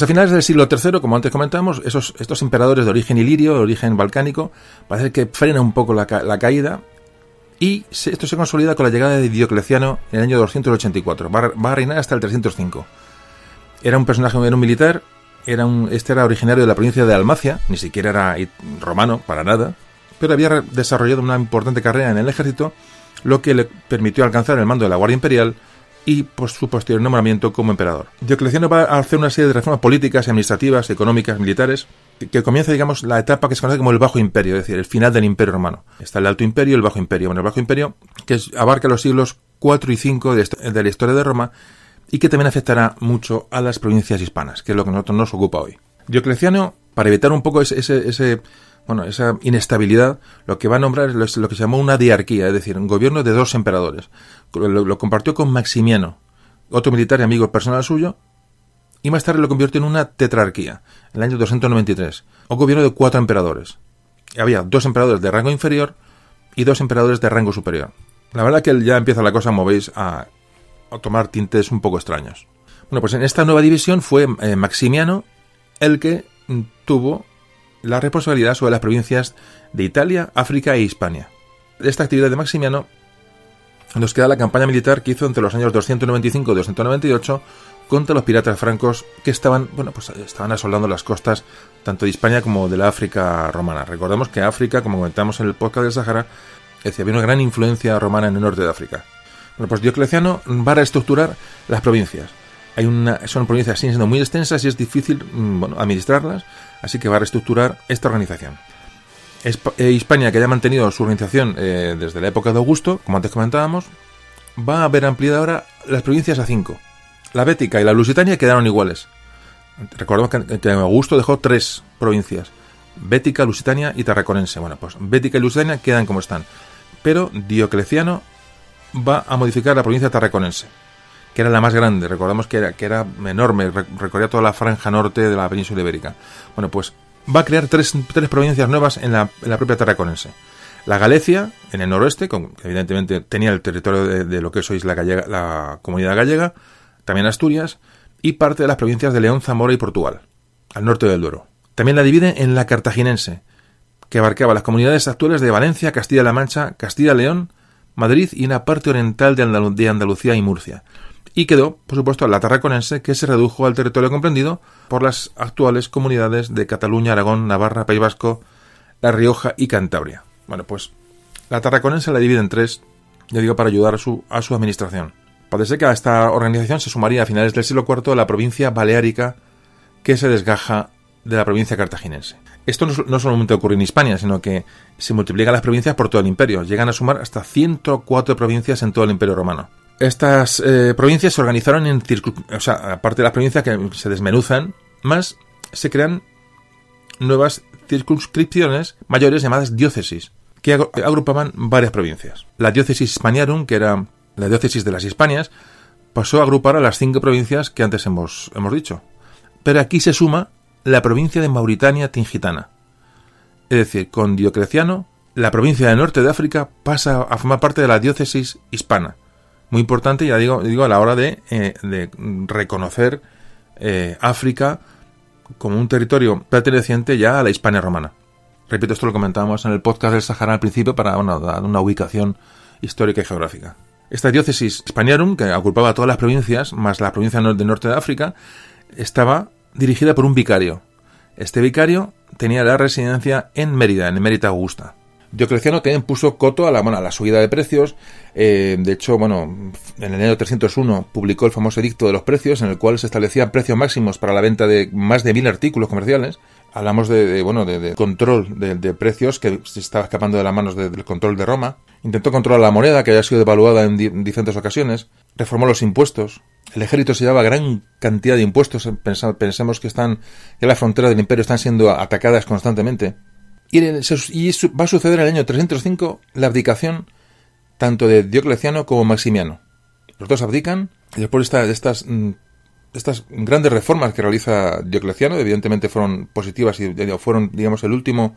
Pues a finales del siglo III, como antes comentamos, esos, estos emperadores de origen ilirio, de origen balcánico, parece que frena un poco la, caída y esto se consolida con la llegada de Diocleciano en el año 284. Va, a reinar hasta el 305. Era un personaje, era un militar, era un, este era originario de la provincia de Almacia, ni siquiera era romano, para nada, pero había desarrollado una importante carrera en el ejército, lo que le permitió alcanzar el mando de la Guardia Imperial y por su posterior nombramiento como emperador. Diocleciano va a hacer una serie de reformas políticas, administrativas, económicas, militares, que comienza, digamos, la etapa que se conoce como el Bajo Imperio, es decir, el final del Imperio Romano. Está el Alto Imperio y el Bajo Imperio. Bueno, el Bajo Imperio, que abarca los siglos 4 y 5 de, la historia de Roma y que también afectará mucho a las provincias hispanas, que es lo que nosotros nos ocupa hoy. Diocleciano, para evitar un poco ese, bueno, esa inestabilidad, lo que va a nombrar es lo que se llamó una diarquía, es decir, un gobierno de dos emperadores lo, compartió con Maximiano, otro militar y amigo personal suyo, y más tarde lo convirtió en una tetrarquía, en el año 293, un gobierno de cuatro emperadores. Había dos emperadores de rango inferior y dos emperadores de rango superior. La verdad que ya empieza la cosa, como veis, a, tomar tintes un poco extraños. Bueno, pues en esta nueva división fue eh, Maximiano el que tuvo la responsabilidad sobre las provincias de Italia, África e Hispania. Esta actividad de Maximiano nos queda la campaña militar que hizo entre los años 295 y 298 contra los piratas francos que estaban, bueno, pues estaban asolando las costas tanto de España como de la África romana. Recordemos que África, como comentamos en el podcast del Sahara, decía, había una gran influencia romana en el norte de África. Bueno, pues Diocleciano va a reestructurar las provincias. Hay una, son provincias siendo muy extensas y es difícil mm, bueno, administrarlas, así que va a reestructurar esta organización. Eh, Hispania, que haya mantenido su organización eh, desde la época de Augusto, como antes comentábamos, va a haber ampliado ahora las provincias a cinco. La Bética y la Lusitania quedaron iguales. Recordemos que, Augusto dejó tres provincias. Bética, Lusitania y Tarraconense. Bueno, pues Bética y Lusitania quedan como están. Pero Diocleciano va a modificar la provincia tarraconense, que era la más grande. Recordamos que era, que era enorme, recorría toda la franja norte de la península ibérica. Bueno, pues va a crear tres, tres provincias nuevas en la, en la, propia Tarraconense. La Galicia, en el noroeste, con, evidentemente tenía el territorio de, lo que sois la, gallega, la comunidad gallega, también Asturias, y parte de las provincias de León, Zamora y Portugal, al norte del Duero. También la divide en la cartaginense, que abarcaba las comunidades actuales de Valencia, Castilla-La Mancha, Castilla-León, Madrid y una parte oriental de Andalucía y Murcia y quedó, por supuesto, la tarraconense, que se redujo al territorio comprendido por las actuales comunidades de Cataluña, Aragón, Navarra, País Vasco, La Rioja y Cantabria. Bueno, pues la tarraconense la divide en tres, ya digo, para ayudar a su, administración. Parece que a esta organización se sumaría a finales del siglo IV la provincia baleárica que se desgaja de la provincia cartaginense. Esto no, no, solamente ocurre en Hispania, sino que se multiplican las provincias por todo el imperio. Llegan a sumar hasta 104 provincias en todo el imperio romano estas eh, provincias se organizaron en o sea, aparte de las provincias que se desmenuzan, más se crean nuevas circunscripciones mayores llamadas diócesis, que agrupaban varias provincias. La diócesis Hispaniarum, que era la diócesis de las Hispanias, pasó a agrupar a las cinco provincias que antes hemos, hemos dicho. Pero aquí se suma la provincia de Mauritania Tingitana. Es decir, con Diocleciano, la provincia del norte de África pasa a formar parte de la diócesis hispana muy importante, ya digo, digo a la hora de, eh, reconocer eh, África como un territorio perteneciente ya a la Hispania romana. Repito, esto lo comentábamos en el podcast del Sahara al principio para dar una ubicación histórica y geográfica. Esta diócesis Spaniarum, que agrupaba todas las provincias, más la provincia del norte de África, estaba dirigida por un vicario. Este vicario tenía la residencia en Mérida, en Mérida Augusta. Diocleciano también puso coto a la, bueno, a la subida de precios. Eh, de hecho, bueno, en enero 301 publicó el famoso edicto de los precios, en el cual se establecían precios máximos para la venta de más de mil artículos comerciales. Hablamos de, bueno, de, control de, precios que se estaba escapando de las manos del control de Roma. Intentó controlar la moneda, que había sido devaluada en, diferentes ocasiones. Reformó los impuestos. El ejército se llevaba gran cantidad de impuestos. Pensemos que están, ya las fronteras del imperio están siendo atacadas constantemente. Y, va a suceder en el año 305 la abdicación tanto de Diocleciano como Maximiano. Los dos abdican y después de estas, mm, estas grandes reformas que realiza Diocleciano, evidentemente fueron positivas y fueron, digamos, el último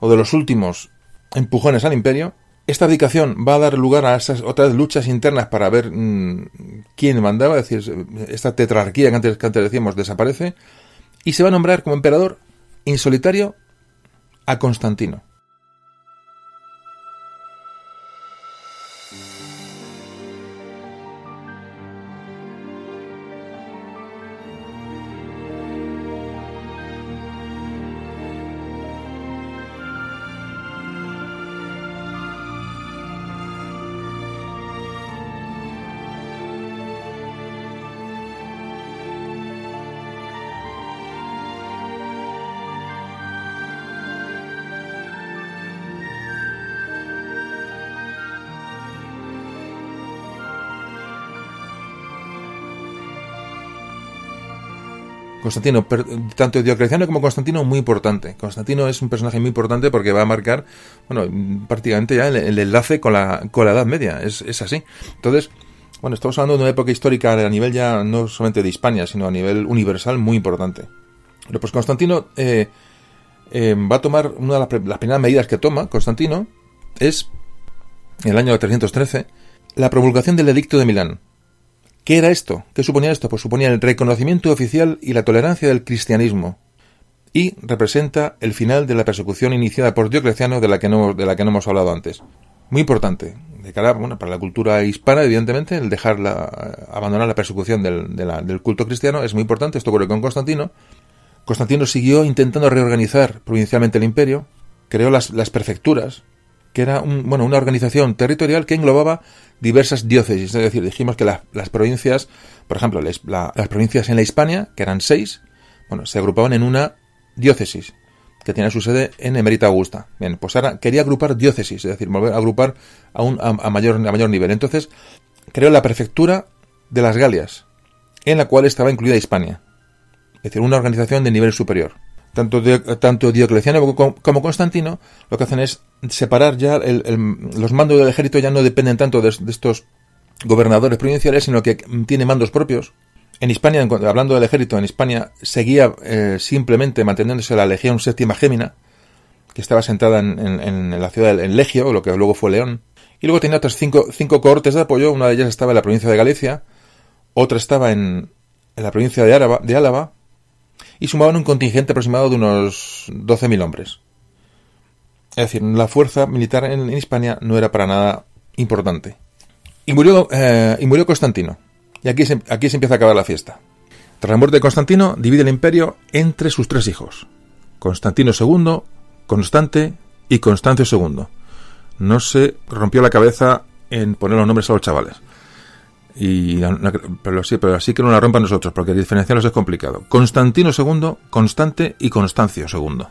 o de los últimos empujones al imperio. Esta abdicación va a dar lugar a esas otras luchas internas para ver mm, quién mandaba, es decir, esta tetrarquía que antes, que antes decíamos desaparece, y se va a nombrar como emperador en solitario a Constantino. Constantino, tanto Diocleciano como Constantino, muy importante. Constantino es un personaje muy importante porque va a marcar, bueno, prácticamente ya el, enlace con la, con la Edad Media. Es, es, así. Entonces, bueno, estamos hablando de una época histórica a nivel ya no solamente de Hispania, sino a nivel universal muy importante. Pero pues Constantino eh, eh, va a tomar una de las, las primeras medidas que toma, Constantino, es, en el año 313, la promulgación del Edicto de Milán ¿Qué era esto? ¿Qué suponía esto? Pues suponía el reconocimiento oficial y la tolerancia del cristianismo. Y representa el final de la persecución iniciada por Diocleciano de la que no, de la que no hemos hablado antes. Muy importante. De cara, bueno, para la cultura hispana, evidentemente, el dejar la, abandonar la persecución del, del culto cristiano es muy importante. Esto ocurrió con Constantino. Constantino siguió intentando reorganizar provincialmente el imperio, creó las, las prefecturas, que era un, bueno, una organización territorial que englobaba diversas diócesis. Es decir, dijimos que las provincias, por ejemplo, las provincias en la Hispania, que eran seis, bueno, se agrupaban en una diócesis que tenía su sede en Emerita Augusta. Bien, pues ahora quería agrupar diócesis, es decir, volver a agrupar a, un, a, mayor, a mayor nivel. Entonces, creó la prefectura de las Galias, en la cual estaba incluida Hispania. Es decir, una organización de nivel superior tanto, tanto Diocleciano como Constantino lo que hacen es separar ya los mandos del ejército ya no dependen tanto de, estos gobernadores provinciales sino que tiene mandos propios. En Hispania hablando del ejército en Hispania seguía eh, simplemente manteniéndose la legión séptima gémina que estaba sentada en, la ciudad de Legio lo que luego fue León. Y luego tenía otras cinco, cinco cohortes de apoyo. Una de ellas estaba en la provincia de Galicia otra estaba en, la provincia de, de Álava y sumaban un contingente aproximado de unos 12.000 hombres. Es decir, la fuerza militar en, Hispania no era para nada importante. Y murió, eh, y murió Constantino. Y aquí se, aquí se empieza a acabar la fiesta. Tras la muerte de Constantino, divide el imperio entre sus tres hijos. Constantino II, Constante y Constancio II. No se rompió la cabeza en poner los nombres a los chavales. Y, pero sí, así que no la rompan nosotros, porque diferenciarlos es complicado. Constantino II, Constante y Constancio II.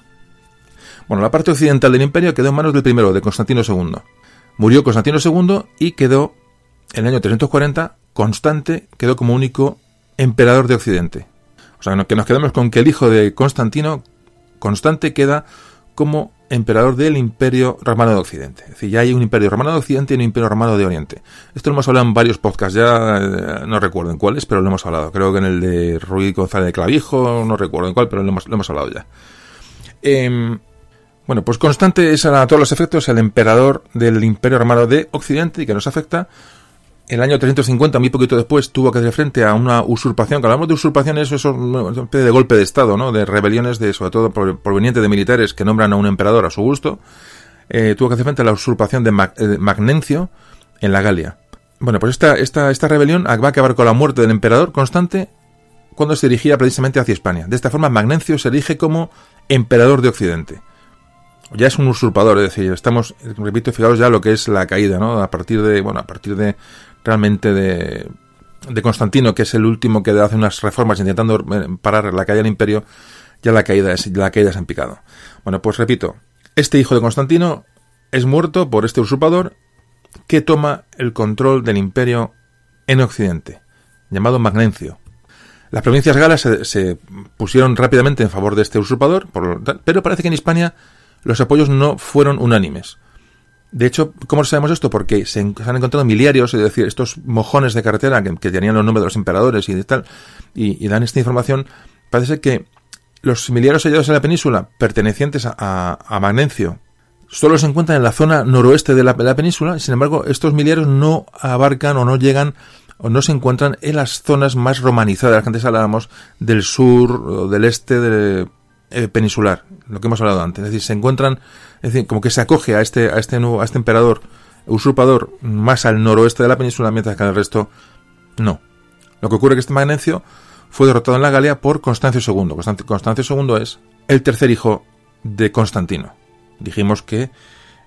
Bueno, la parte occidental del imperio quedó en manos del primero, de Constantino II. Murió Constantino II y quedó, en el año 340, Constante quedó como único emperador de Occidente. O sea, que nos quedamos con que el hijo de Constantino, Constante, queda como emperador del Imperio Romano de Occidente. Es decir, ya hay un Imperio Romano de Occidente y un Imperio Romano de Oriente. Esto lo hemos hablado en varios podcasts, ya eh, no recuerdo en cuáles, pero lo hemos hablado. Creo que en el de Ruiz González de Clavijo, no recuerdo en cuál, pero lo hemos, lo hemos hablado ya. Em, bueno, pues Constante es a todos los efectos el emperador del Imperio Romano de Occidente y que nos afecta el año 350, muy poquito después, tuvo que hacer frente a una usurpación, que hablamos de usurpaciones, eso es de golpe de Estado, ¿no? De rebeliones, de sobre todo provenientes de militares que nombran a un emperador a su gusto. Eh, tuvo que hacer frente a la usurpación de eh, Magnencio en la Galia. Bueno, pues esta, esta, esta rebelión va a acabar con la muerte del emperador Constante cuando se dirigía precisamente hacia España. De esta forma, Magnencio se erige como emperador de Occidente. Ya es un usurpador, es decir, estamos, repito, fijaos ya lo que es la caída, ¿no? A partir de, bueno, a partir de realmente de, Constantino, que es el último que hace unas reformas intentando eh, parar la caída del imperio, ya la caída es, la caída es en picado. Bueno, pues repito, este hijo de Constantino es muerto por este usurpador que toma el control del imperio en Occidente, llamado Magnencio. Las provincias galas se, pusieron rápidamente en favor de este usurpador, pero parece que en Hispania los apoyos no fueron unánimes. De hecho, ¿cómo sabemos esto? Porque se, han encontrado miliarios, es decir, estos mojones de carretera que, tenían los nombres de los emperadores y tal, y, dan esta información. Parece que los miliarios hallados en la península, pertenecientes a, a Magnencio, solo se encuentran en la zona noroeste de la, península, sin embargo, estos miliarios no abarcan o no llegan o no se encuentran en las zonas más romanizadas, que antes hablábamos del sur o del este de, eh, peninsular, lo que hemos hablado antes. Es decir, se encuentran, es decir, como que se acoge a este, a este nuevo, a este emperador usurpador más al noroeste de la península, mientras que el resto no. Lo que ocurre es que este Magnencio fue derrotado en la Galia por Constancio II. Constancio II es el tercer hijo de Constantino. Dijimos que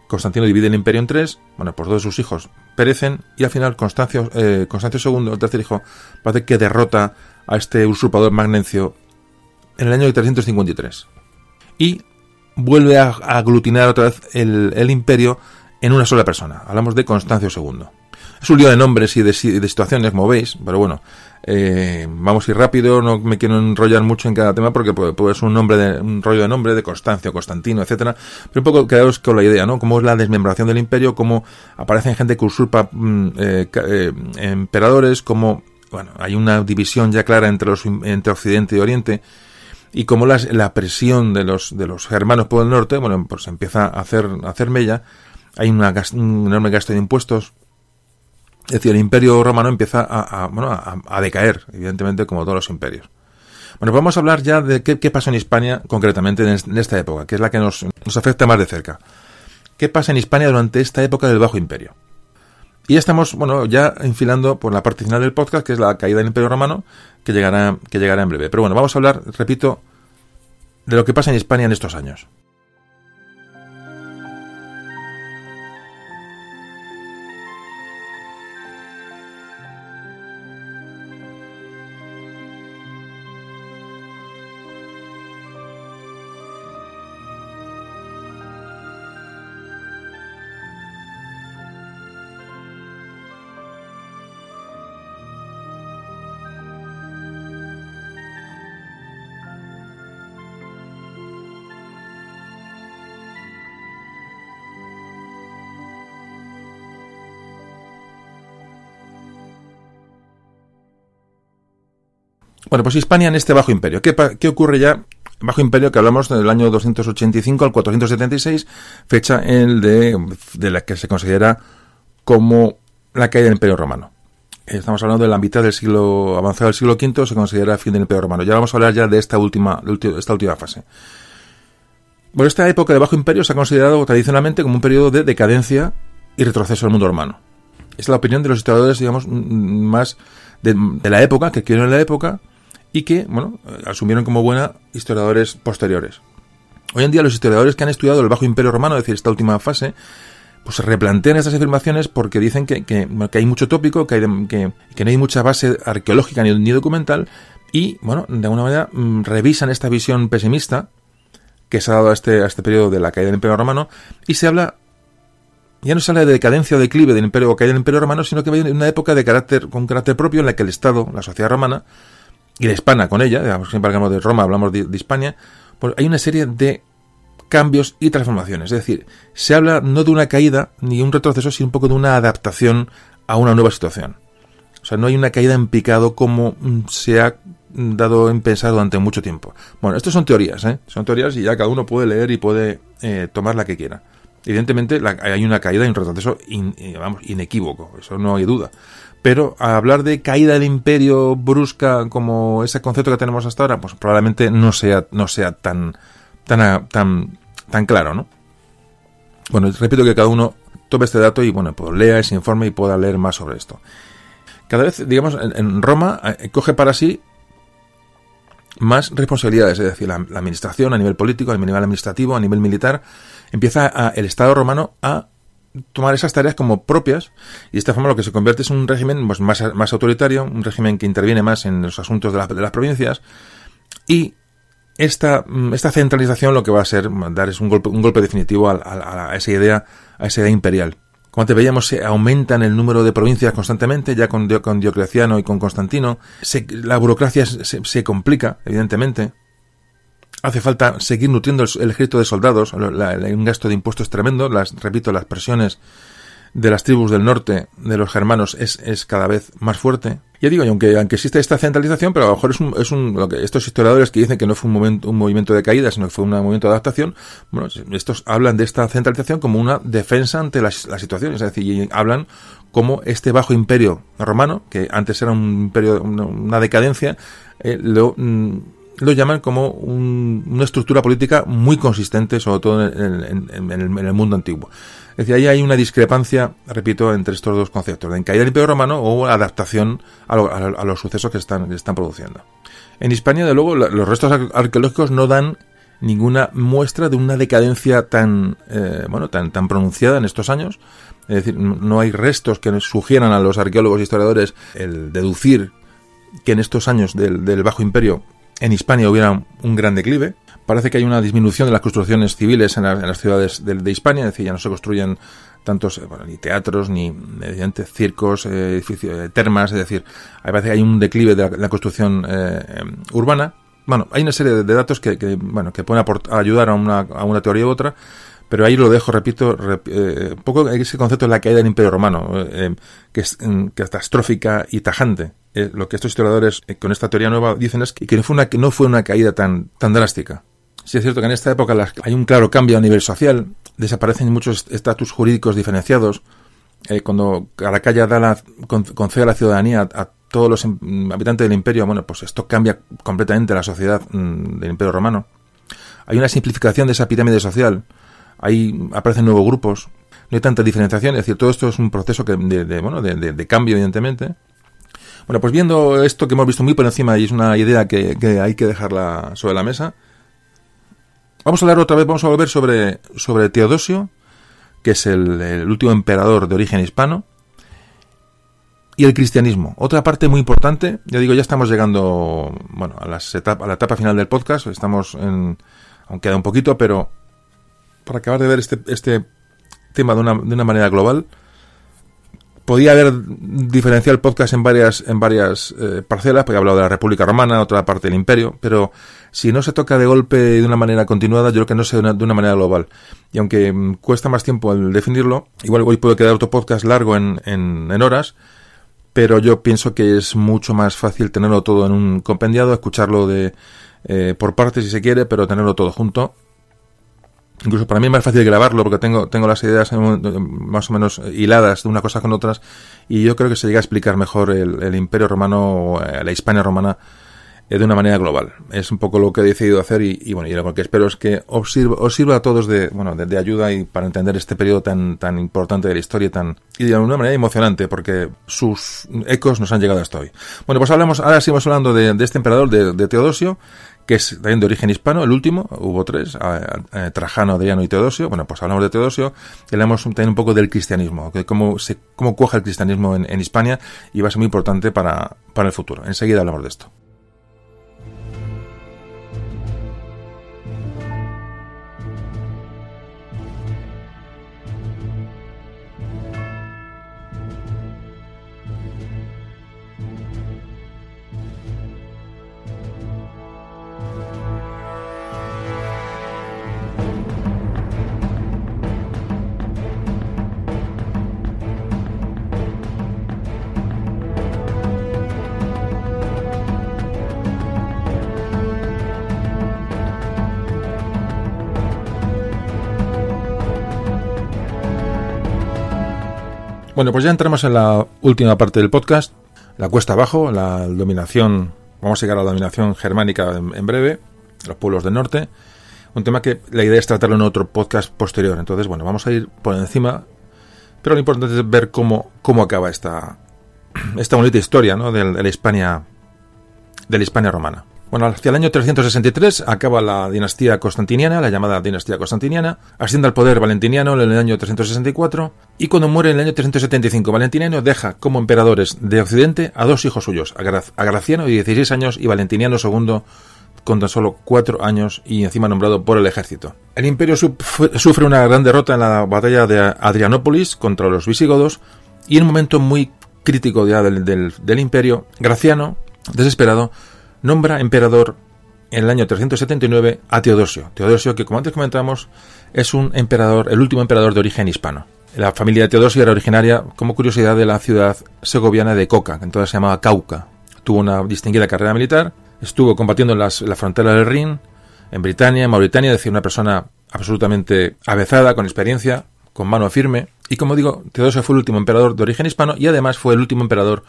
Constantino divide el imperio en tres, bueno, pues dos de sus hijos perecen y al final Constancio, eh, II, el tercer hijo, parece que derrota a este usurpador Magnencio en el año de 353 y vuelve a, aglutinar otra vez el, el, imperio en una sola persona. Hablamos de Constancio II. Es un lío de nombres y de, situaciones, como veis, pero bueno, eh, vamos a ir rápido, no me quiero enrollar mucho en cada tema porque puede, ser un nombre de, un rollo de nombre de Constancio, Constantino, etcétera, pero un poco quedaros con la idea, ¿no? Cómo es la desmembración del imperio, cómo aparecen gente que usurpa mm, eh, eh, emperadores, cómo, bueno, hay una división ya clara entre los entre Occidente y Oriente y cómo la presión de los de los germanos por el norte, bueno, pues empieza a hacer a hacer mella, hay una, un enorme gasto de impuestos es decir, el imperio romano empieza a, bueno, a, decaer, evidentemente, como todos los imperios. Bueno, vamos a hablar ya de qué, pasó en Hispania concretamente en, esta época, que es la que nos, nos afecta más de cerca. ¿Qué pasa en Hispania durante esta época del Bajo Imperio? Y estamos, bueno, ya enfilando por la parte final del podcast, que es la caída del Imperio Romano, que llegará, que llegará en breve. Pero bueno, vamos a hablar, repito, de lo que pasa en Hispania en estos años. Bueno, pues Hispania en este Bajo Imperio. ¿Qué, ocurre ya? Bajo Imperio que hablamos del año 285 al 476, fecha en de, de la que se considera como la caída del Imperio Romano. Estamos hablando de la mitad del siglo avanzado del siglo V, se considera el fin del Imperio Romano. Ya vamos a hablar ya de esta última, de esta última fase. Bueno, esta época de Bajo Imperio se ha considerado tradicionalmente como un periodo de decadencia y retroceso del mundo romano. Es la opinión de los historiadores, digamos, más de, la época, que quieren la época, y que, bueno, asumieron como buena historiadores posteriores. Hoy en día los historiadores que han estudiado el Bajo Imperio Romano, es decir, esta última fase, pues se replantean estas afirmaciones porque dicen que, que, hay mucho tópico, que, hay que, que, no hay mucha base arqueológica ni, documental, y, bueno, de alguna manera mm, revisan esta visión pesimista que se ha dado a este, a este periodo de la caída del Imperio Romano, y se habla, ya no se habla de decadencia o declive del Imperio o caída del Imperio Romano, sino que hay una época de carácter, con carácter propio en la que el Estado, la sociedad romana, y de Hispana con ella, siempre hablamos de Roma, hablamos de, España, pues hay una serie de cambios y transformaciones. Es decir, se habla no de una caída ni un retroceso, sino un poco de una adaptación a una nueva situación. O sea, no hay una caída en picado como mm, se ha dado en pensar durante mucho tiempo. Bueno, esto son teorías, ¿eh? Son teorías y ya cada uno puede leer y puede eh, tomar la que quiera. Evidentemente hay una caída y un retroceso eh, vamos, inequívoco, eso no hay duda. Pero hablar de caída del imperio brusca como ese concepto que tenemos hasta ahora, pues probablemente no sea, no sea tan, tan, tan, tan claro, ¿no? Bueno, repito que cada uno tome este dato y bueno, pues lea ese informe y pueda leer más sobre esto. Cada vez, digamos, en, Roma eh, coge para sí más responsabilidades, es decir, la, administración a nivel político, a nivel administrativo, a nivel militar, empieza el Estado romano a tomar esas tareas como propias y de esta forma lo que se convierte es un régimen pues, más, más autoritario, un régimen que interviene más en los asuntos de, de las provincias y esta, mm, esta centralización lo que va a ser dar es un golpe, un golpe definitivo a, esa idea, a esa idea imperial. Como te veíamos, se aumentan el número de provincias constantemente, ya con, con Diocleciano y con Constantino. la burocracia se, complica, evidentemente. Hace falta seguir nutriendo el, ejército de soldados. un gasto de impuestos tremendo. Las, repito, las presiones de las tribus del norte, de los germanos, es, es cada vez más fuerte. Ya digo, aunque, aunque existe esta centralización, pero a lo mejor es un, es un, lo que estos historiadores que dicen que no fue un momento, un movimiento de caída, sino que fue un movimiento de adaptación, bueno, estos hablan de esta centralización como una defensa ante la, la situación, es decir, hablan como este bajo imperio romano, que antes era un imperio, una, decadencia, eh, lo, mm, lo llaman como una estructura política muy consistente, sobre todo en, el, mundo antiguo. Es decir, ahí hay una discrepancia, repito, entre estos dos conceptos, de caída del Imperio Romano o adaptación a, los sucesos que están, produciendo. En Hispania, de luego, los restos arqueológicos no dan ninguna muestra de una decadencia tan, eh, bueno, tan, tan pronunciada en estos años. Es decir, no hay restos que sugieran a los arqueólogos e historiadores el deducir que en estos años del Bajo Imperio en Hispania hubiera un gran declive. Parece que hay una disminución de las construcciones civiles en, las ciudades de, Hispania, es decir, ya no se construyen tantos eh, ni teatros, ni circos, eh, edificios, eh, termas, es decir, parece que hay un declive de la, construcción urbana. Bueno, hay una serie de, datos que, bueno, que pueden ayudar a una, a una teoría u otra, pero ahí lo dejo, repito, un poco ese concepto de la caída del Imperio Romano, que es mm, catastrófica y tajante. Eh, lo que estos historiadores eh, con esta teoría nueva dicen es que, no, fue una, que no fue una caída tan, tan drástica. Sí es cierto que en esta época hay un claro cambio a nivel social, desaparecen muchos estatus jurídicos diferenciados. Eh, cuando Caracalla da la, concede la ciudadanía a, todos los em, habitantes del imperio, bueno, pues esto cambia completamente la sociedad mm, del imperio romano. Hay una simplificación de esa pirámide social, ahí aparecen nuevos grupos, no hay tanta diferenciación, es decir, todo esto es un proceso que de, bueno, de, cambio, evidentemente, bueno, pues viendo esto que hemos visto muy por encima y es una idea que, hay que dejarla sobre la mesa, vamos a hablar otra vez, vamos a volver sobre, sobre Teodosio, que es el, último emperador de origen hispano, y el cristianismo. Otra parte muy importante, ya digo, ya estamos llegando bueno, a, las a la etapa final del podcast, estamos en, aún queda un poquito, pero para acabar de ver este, este tema de una, de una manera global, podía haber diferenciado el podcast en varias, en varias eh, parcelas, porque he hablado de la República Romana, otra parte del Imperio, pero si no se toca de golpe de una manera continuada, yo creo que no sea de una, manera global. Y aunque mm, cuesta más tiempo el definirlo, igual hoy puede quedar otro podcast largo en, en, en horas, pero yo pienso que es mucho más fácil tenerlo todo en un compendiado, escucharlo de eh, por partes si se quiere, pero tenerlo todo junto Incluso para mí es más fácil grabarlo porque tengo, tengo las ideas más o menos hiladas de una cosa con otras y yo creo que se llega a explicar mejor el, imperio romano o eh, la Hispania romana eh, de una manera global. Es un poco lo que he decidido hacer y, bueno, y lo que espero es que os sirva, a todos de, bueno, de, ayuda y para entender este periodo tan, tan importante de la historia tan, y de una manera emocionante porque sus ecos nos han llegado hasta hoy. Bueno, pues hablamos, ahora seguimos hablando de, este emperador, de Teodosio, que es también de origen hispano, el último, hubo tres, Trajano, Adriano y Teodosio, bueno, pues hablamos de Teodosio, y hablamos también un poco del cristianismo, que cómo, se, cómo cuaja el cristianismo en, en Hispania, y va a ser muy importante para, para el futuro. Enseguida hablamos de esto. Bueno, pues ya entramos en la última parte del podcast, la cuesta abajo, la dominación, vamos a llegar a la dominación germánica en, breve, los pueblos del norte, un tema que la idea es tratarlo en otro podcast posterior, entonces bueno, vamos a ir por encima, pero lo importante es ver cómo, cómo acaba esta, esta bonita historia ¿no? de, de la Hispania de la Hispania romana. Bueno, hacia el año 363 acaba la dinastía constantiniana, la llamada dinastía constantiniana, asciende al poder valentiniano en el año 364 y cuando muere en el año 375 Valentiniano deja como emperadores de Occidente a dos hijos suyos, a Graciano de 16 años y Valentiniano II con tan solo 4 años y encima nombrado por el ejército. El imperio sufre una gran derrota en la batalla de Adrianópolis contra los visigodos y en un momento muy crítico ya del, del imperio, Graciano, desesperado, nombra emperador en el año 379 a Teodosio. Teodosio, que como antes comentamos, es un emperador, el último emperador de origen hispano. La familia de Teodosio era originaria, como curiosidad, de la ciudad segoviana de Coca, que entonces se llamaba Cauca. Tuvo una distinguida carrera militar, estuvo combatiendo en, las, la frontera del Rin, en Britania, en Mauritania, es decir, una persona absolutamente avezada, con experiencia, con mano firme. Y como digo, Teodosio fue el último emperador de origen hispano y además fue el último emperador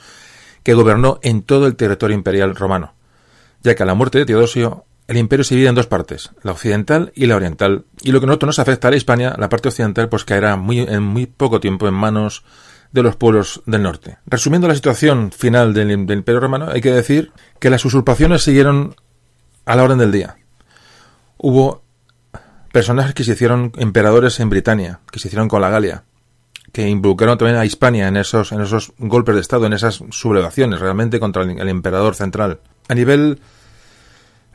que gobernó en todo el territorio imperial romano ya que a la muerte de Teodosio el imperio se divide en dos partes, la occidental y la oriental, y lo que nosotros nos afecta a la Hispania, la parte occidental, pues caerá muy, en muy poco tiempo en manos de los pueblos del norte. Resumiendo la situación final del, imperio romano, hay que decir que las usurpaciones siguieron a la orden del día. Hubo personajes que se hicieron emperadores en Britania, que se hicieron con la Galia, que involucraron también a Hispania en esos, en esos golpes de Estado, en esas sublevaciones realmente contra el emperador central. A nivel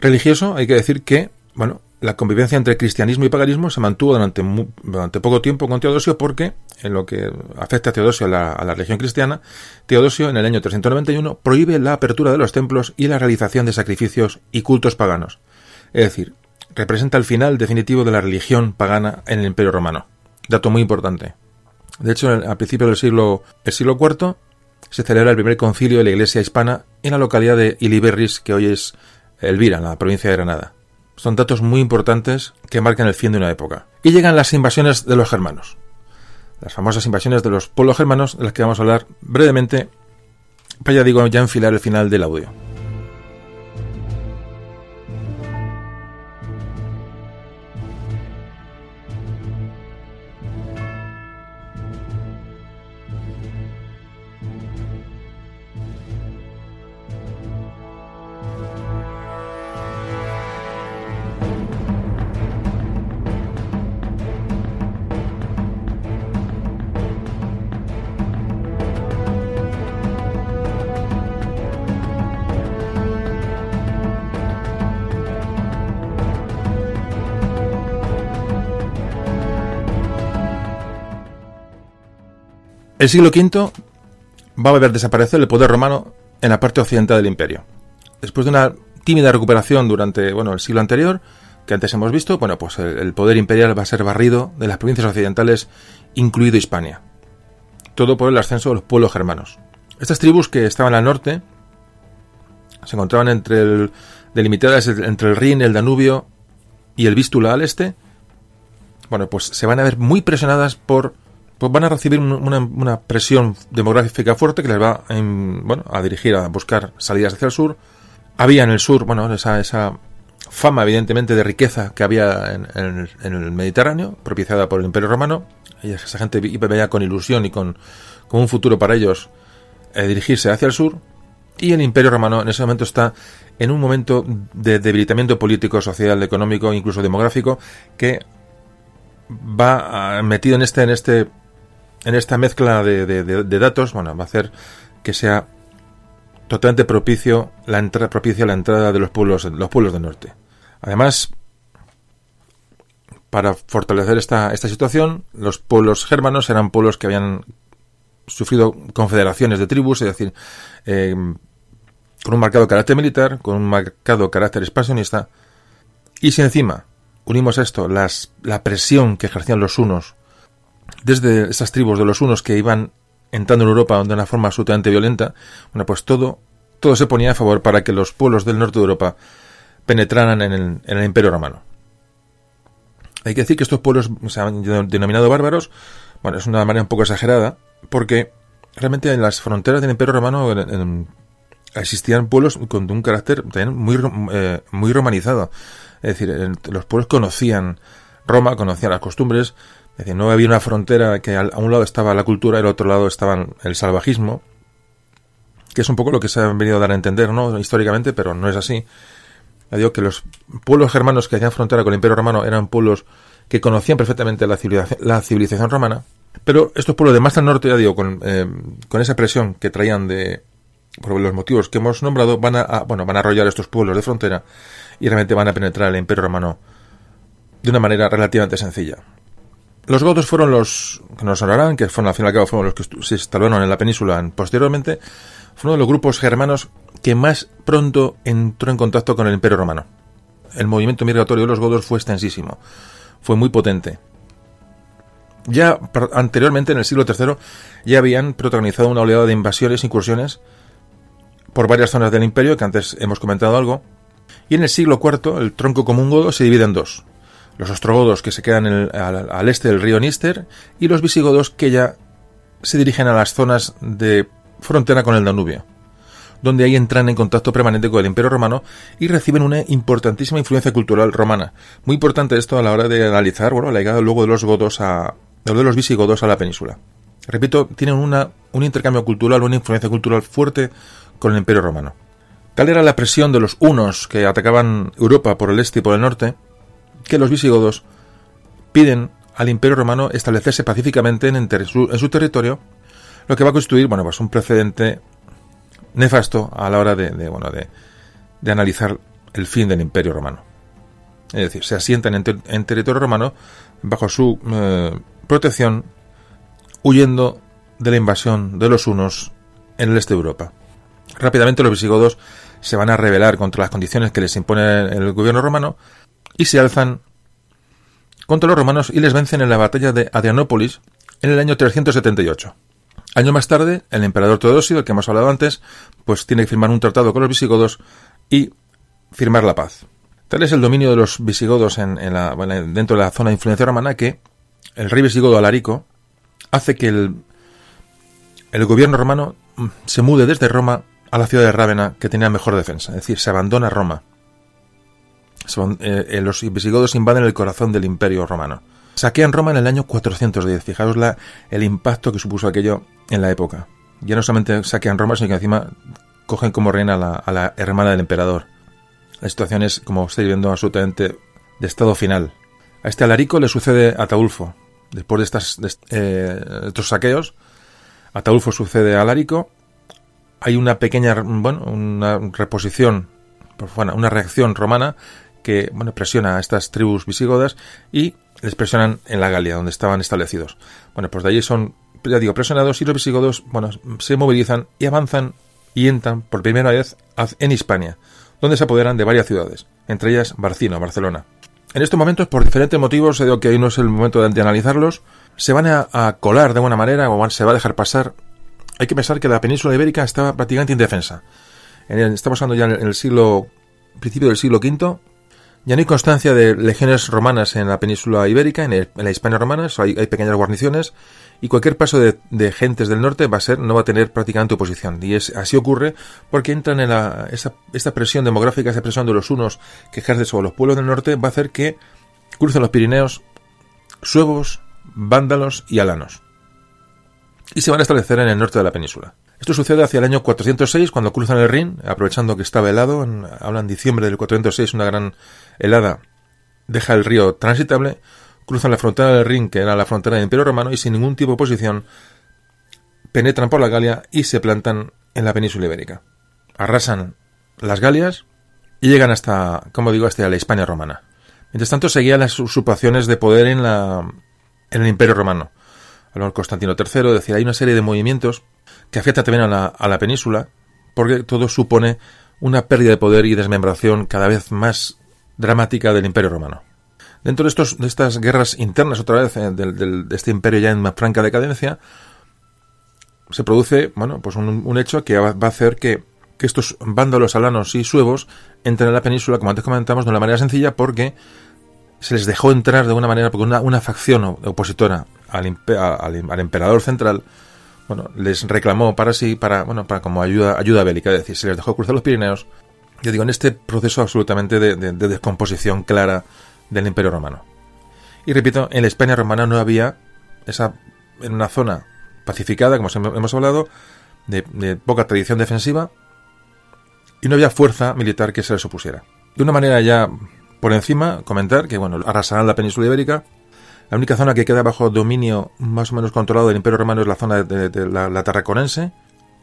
religioso, hay que decir que, bueno, la convivencia entre cristianismo y paganismo se mantuvo durante, durante poco tiempo con Teodosio porque, en lo que afecta a Teodosio a la, religión cristiana, Teodosio en el año 391 prohíbe la apertura de los templos y la realización de sacrificios y cultos paganos. Es decir, representa el final definitivo de la religión pagana en el Imperio Romano. Dato muy importante. De hecho, al principio del siglo, el siglo IV se celebra el primer concilio de la Iglesia hispana en la localidad de Iliberris, que hoy es Elvira, en la provincia de Granada. Son datos muy importantes que marcan el fin de una época. Y llegan las invasiones de los germanos. Las famosas invasiones de los pueblos germanos, de las que vamos a hablar brevemente, para ya digo, ya enfilar el final del audio. El siglo V va a ver desaparecer el poder romano en la parte occidental del imperio. Después de una tímida recuperación durante bueno, el siglo anterior, que antes hemos visto, bueno, pues el, poder imperial va a ser barrido de las provincias occidentales, incluido Hispania. Todo por el ascenso de los pueblos germanos. Estas tribus que estaban al norte se encontraban entre el, delimitadas entre el Rin, el Danubio y el Vístula al este. Bueno, pues se van a ver muy presionadas por pues van a recibir una, presión demográfica fuerte que les va bueno, a dirigir a buscar salidas hacia el sur. Había en el sur, bueno, esa, esa fama evidentemente de riqueza que había en, el Mediterráneo, propiciada por el Imperio Romano, y esa gente veía con ilusión y con, con un futuro para ellos eh, dirigirse hacia el sur, y el Imperio Romano en ese momento está en un momento de debilitamiento político, social, económico, incluso demográfico, que va metido en este, en este en esta mezcla de, datos, bueno, va a hacer que sea totalmente propicio la propicia la entrada de los pueblos los pueblos del norte. Además, para fortalecer esta, esta situación, los pueblos germanos eran pueblos que habían sufrido confederaciones de tribus, es decir, eh, con un marcado carácter militar, con un marcado carácter expansionista, y si encima unimos a esto las, la presión que ejercían los unos desde esas tribus de los unos que iban entrando en Europa de una forma absolutamente violenta, bueno, pues todo, todo se ponía a favor para que los pueblos del norte de Europa penetraran en el, en el Imperio Romano. Hay que decir que estos pueblos se han denominado bárbaros, bueno, es una manera un poco exagerada, porque realmente en las fronteras del Imperio Romano existían pueblos con un carácter también muy, eh, muy romanizado. Es decir, los pueblos conocían Roma, conocían las costumbres, es decir, no había una frontera que a un lado estaba la cultura y al otro lado estaba el salvajismo, que es un poco lo que se ha venido a dar a entender, ¿no? Históricamente, pero no es así. digo que los pueblos germanos que hacían frontera con el Imperio Romano eran pueblos que conocían perfectamente la civilización, romana, pero estos pueblos de más al norte, ya digo, con, eh, con esa presión que traían de, por los motivos que hemos nombrado, van a, bueno, van a arrollar estos pueblos de frontera y realmente van a penetrar el Imperio Romano de una manera relativamente sencilla. Los godos fueron los que nos hablarán, que fueron al fin y al cabo fueron los que se instalaron en la península posteriormente, fueron uno de los grupos germanos que más pronto entró en contacto con el Imperio Romano. El movimiento migratorio de los godos fue extensísimo, fue muy potente. Ya anteriormente, en el siglo III, ya habían protagonizado una oleada de invasiones, incursiones por varias zonas del imperio, que antes hemos comentado algo, y en el siglo IV el tronco común godo se divide en dos. Los ostrogodos que se quedan al, este del río Níster y los visigodos que ya se dirigen a las zonas de frontera con el Danubio, donde ahí entran en contacto permanente con el Imperio Romano y reciben una importantísima influencia cultural romana. Muy importante esto a la hora de analizar bueno, la llegada luego de los godos a de los visigodos a la península. Repito, tienen una, un intercambio cultural, una influencia cultural fuerte con el Imperio Romano. Tal era la presión de los unos que atacaban Europa por el este y por el norte, que los visigodos piden al Imperio Romano establecerse pacíficamente en, su, territorio, lo que va a constituir bueno, pues un precedente nefasto a la hora de, bueno, de, analizar el fin del Imperio Romano. Es decir, se asientan en, territorio romano bajo su eh, protección, huyendo de la invasión de los unos en el este de Europa. Rápidamente los visigodos se van a rebelar contra las condiciones que les impone el gobierno romano y se alzan contra los romanos y les vencen en la batalla de Adrianópolis en el año 378. Año más tarde, el emperador Teodosio, del que hemos hablado antes, pues tiene que firmar un tratado con los visigodos y firmar la paz. Tal es el dominio de los visigodos en, la, dentro de la zona de influencia romana que el rey visigodo Alarico hace que el, el gobierno romano se mude desde Roma a la ciudad de Rávena, que tenía mejor defensa, es decir, se abandona Roma. Eh, eh, los visigodos invaden el corazón del imperio romano. Saquean Roma en el año 410. Fijaos la, el impacto que supuso aquello en la época. Ya no solamente saquean Roma, sino que encima cogen como reina a la, hermana del emperador. La situación es, como estáis viendo, absolutamente de estado final. A este Alarico le sucede Ataulfo. Después de, estas, eh, estos saqueos, Ataulfo sucede a Alarico hay una pequeña, bueno, una reposición, bueno, una reacción romana que, bueno, presiona a estas tribus visigodas y les presionan en la Galia, donde estaban establecidos. Bueno, pues de allí son, ya digo, presionados y los visigodos, bueno, se movilizan y avanzan y entran por primera vez en Hispania, donde se apoderan de varias ciudades, entre ellas Barcino, Barcelona. En estos momentos, por diferentes motivos, digo que hoy no es el momento de analizarlos, se van a, colar de alguna manera o se va a dejar pasar hay que pensar que la península ibérica estaba prácticamente indefensa. En estamos hablando ya en el siglo, principio del siglo V, ya no hay constancia de legiones romanas en la península ibérica, en, la Hispania romana, hay, pequeñas guarniciones y cualquier paso de, gentes del norte va a ser, no va a tener prácticamente oposición. Y es, así ocurre porque entran en la, esta, presión demográfica, esta presión de los unos que ejerce sobre los pueblos del norte, va a hacer que crucen los Pirineos suevos, vándalos y alanos y se van a establecer en el norte de la península. Esto sucede hacia el año 406, cuando cruzan el Rin, aprovechando que estaba helado, en, hablan diciembre del 406, una gran helada deja el río transitable, cruzan la frontera del Rin, que era la frontera del Imperio Romano, y sin ningún tipo de oposición, penetran por la Galia y se plantan en la península ibérica. Arrasan las Galias y llegan hasta, como digo, hasta la Hispania romana. Mientras tanto, seguían las usurpaciones de poder en, la, en el Imperio Romano. Constantino III, decir, hay una serie de movimientos que afectan también a la, a la península, porque todo supone una pérdida de poder y desmembración cada vez más dramática del Imperio Romano. Dentro de, estos, de estas guerras internas, otra vez, eh, de este imperio ya en más franca decadencia, se produce, bueno, pues un, hecho que va, a hacer que, que, estos vándalos alanos y suevos entren en la península, como antes comentamos, de una manera sencilla, porque se les dejó entrar de una manera, porque una, una facción opositora al, al, emperador central, bueno, les reclamó para sí, para, bueno, para como ayuda, ayuda bélica, es decir, se les dejó cruzar los Pirineos, yo digo, en este proceso absolutamente de, de descomposición clara del Imperio Romano. Y repito, en la España romana no había esa, en una zona pacificada, como hemos hablado, de, poca tradición defensiva, y no había fuerza militar que se les opusiera. De una manera ya por encima, comentar que, bueno, arrasarán la península ibérica. La única zona que queda bajo dominio más o menos controlado del Imperio Romano es la zona de, la, Tarraconense.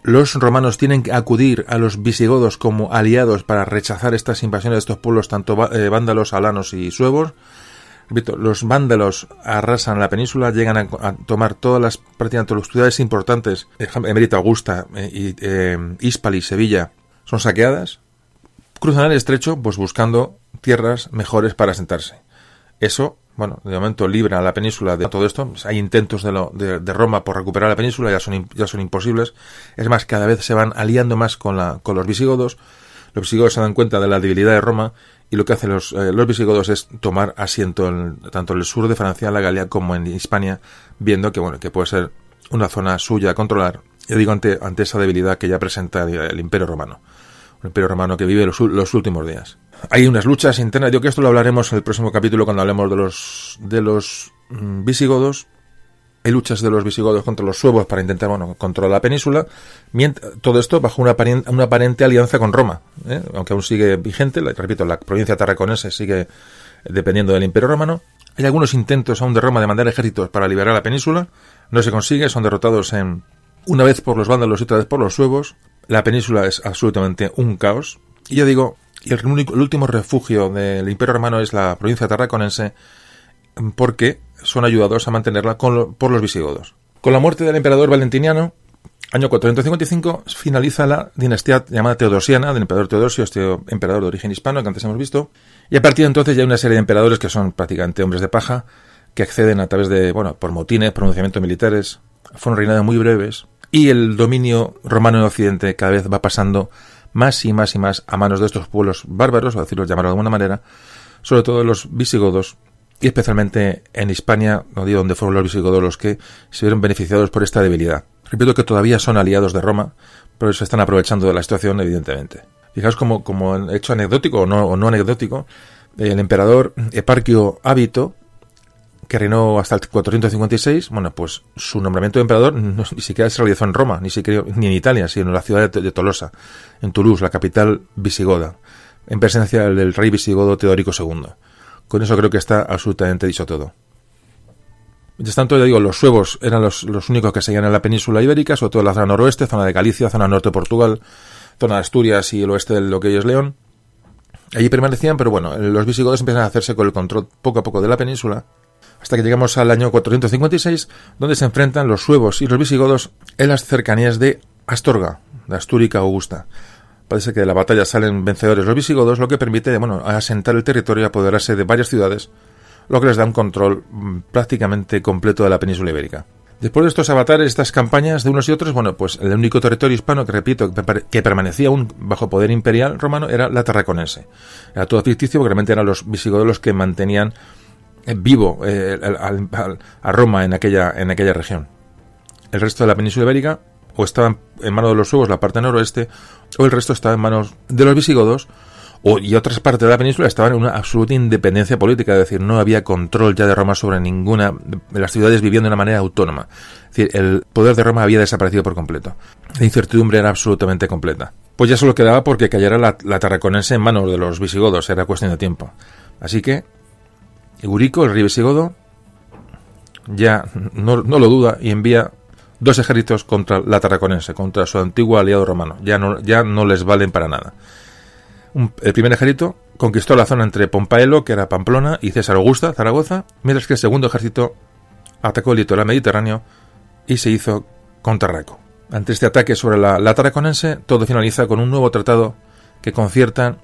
Los romanos tienen que acudir a los visigodos como aliados para rechazar estas invasiones de estos pueblos, tanto eh, vándalos, alanos y suevos. Los vándalos arrasan la península, llegan a, tomar todas las prácticamente las ciudades importantes, Emerita Augusta, eh, y, eh, Hispali, Sevilla, son saqueadas. Cruzan el estrecho, pues buscando tierras mejores para asentarse. Eso, bueno, de momento libra la península de todo esto. Hay intentos de, de, Roma por recuperar la península, ya son, ya son imposibles. Es más, cada vez se van aliando más con, la, con los visigodos. Los visigodos se dan cuenta de la debilidad de Roma y lo que hacen los, eh, los visigodos es tomar asiento en, tanto en el sur de Francia, la Galia, como en Hispania, viendo que bueno que puede ser una zona suya a controlar. Yo digo ante, ante esa debilidad que ya presenta el Imperio Romano, Imperio Romano que vive los, los últimos días. Hay unas luchas internas. Yo que esto lo hablaremos en el próximo capítulo cuando hablemos de los de los mm, visigodos hay luchas de los visigodos contra los suevos para intentar bueno, controlar la península. Todo esto bajo una, aparente, alianza con Roma, ¿eh? aunque aún sigue vigente. repito, la provincia tarraconense sigue dependiendo del Imperio Romano. Hay algunos intentos aún de Roma de mandar ejércitos para liberar la península. No se consigue, son derrotados en una vez por los vándalos y otra vez por los suevos. La península es absolutamente un caos. Y yo digo, el, el último refugio del Imperio Romano es la provincia tarraconense, porque son ayudados a mantenerla por los visigodos. Con la muerte del emperador Valentiniano, año 455, finaliza la dinastía llamada Teodosiana del emperador Teodosio, este emperador de origen hispano que antes hemos visto, y a partir de entonces ya hay una serie de emperadores que son prácticamente hombres de paja, que acceden a través de, bueno, por motines, pronunciamientos militares, fueron reinados muy breves, y el dominio romano en Occidente cada vez va pasando más y más y más a manos de estos pueblos bárbaros, o decirlo llamar de alguna manera, sobre todo los visigodos, y especialmente en Hispania, donde fueron los visigodos los que se vieron beneficiados por esta debilidad. Repito que todavía son aliados de Roma, pero se están aprovechando de la situación, evidentemente. Fijaos como, como hecho anecdótico o no, no anecdótico, el emperador Eparquio Hábito, que reinó hasta el 456, bueno, pues su nombramiento de emperador ni siquiera se realizó en Roma, ni siquiera ni en Italia, sino en la ciudad de, Tolosa, en Toulouse, la capital visigoda, en presencia del rey visigodo Teodorico II. Con eso creo que está absolutamente dicho todo. Mientras tanto, ya digo, los suevos eran los, únicos que seguían en la península ibérica, sobre todo en la zona noroeste, zona de Galicia, zona norte de Portugal, zona de Asturias y el oeste de lo que hoy es León. Allí permanecían, pero bueno, los visigodos empiezan a hacerse con el control poco a poco de la península, hasta que llegamos al año 456, donde se enfrentan los suevos y los visigodos en las cercanías de Astorga, de Astúrica Augusta. Parece que de la batalla salen vencedores los visigodos, lo que permite bueno, asentar el territorio y apoderarse de varias ciudades, lo que les da un control mm, prácticamente completo de la península ibérica. Después de estos avatares, estas campañas de unos y otros, bueno, pues el único territorio hispano que, repito, que permanecía aún bajo poder imperial romano era la tarraconense. Era todo ficticio porque realmente eran los visigodos los que mantenían vivo eh, a Roma en aquella, en aquella región. El resto de la península ibérica o estaba en manos de los suevos la parte noroeste, o el resto estaba en manos de los visigodos, o, y otras partes de la península estaban en una absoluta independencia política, es decir, no había control ya de Roma sobre ninguna de las ciudades viviendo de una manera autónoma. Es decir, el poder de Roma había desaparecido por completo. La incertidumbre era absolutamente completa. Pues ya solo quedaba porque cayera la, la tarraconense en manos de los visigodos, era cuestión de tiempo. Así que, Eurico, el rey visigodo, ya no, no lo duda y envía dos ejércitos contra la Tarraconense, contra su antiguo aliado romano. Ya no, ya no les valen para nada. el primer ejército conquistó la zona entre Pompaelo, que era Pamplona, y César Augusta, Zaragoza, mientras que el segundo ejército atacó el litoral mediterráneo y se hizo con Tarraco. Ante este ataque sobre la, la Tarraconense, todo finaliza con un nuevo tratado que conciertan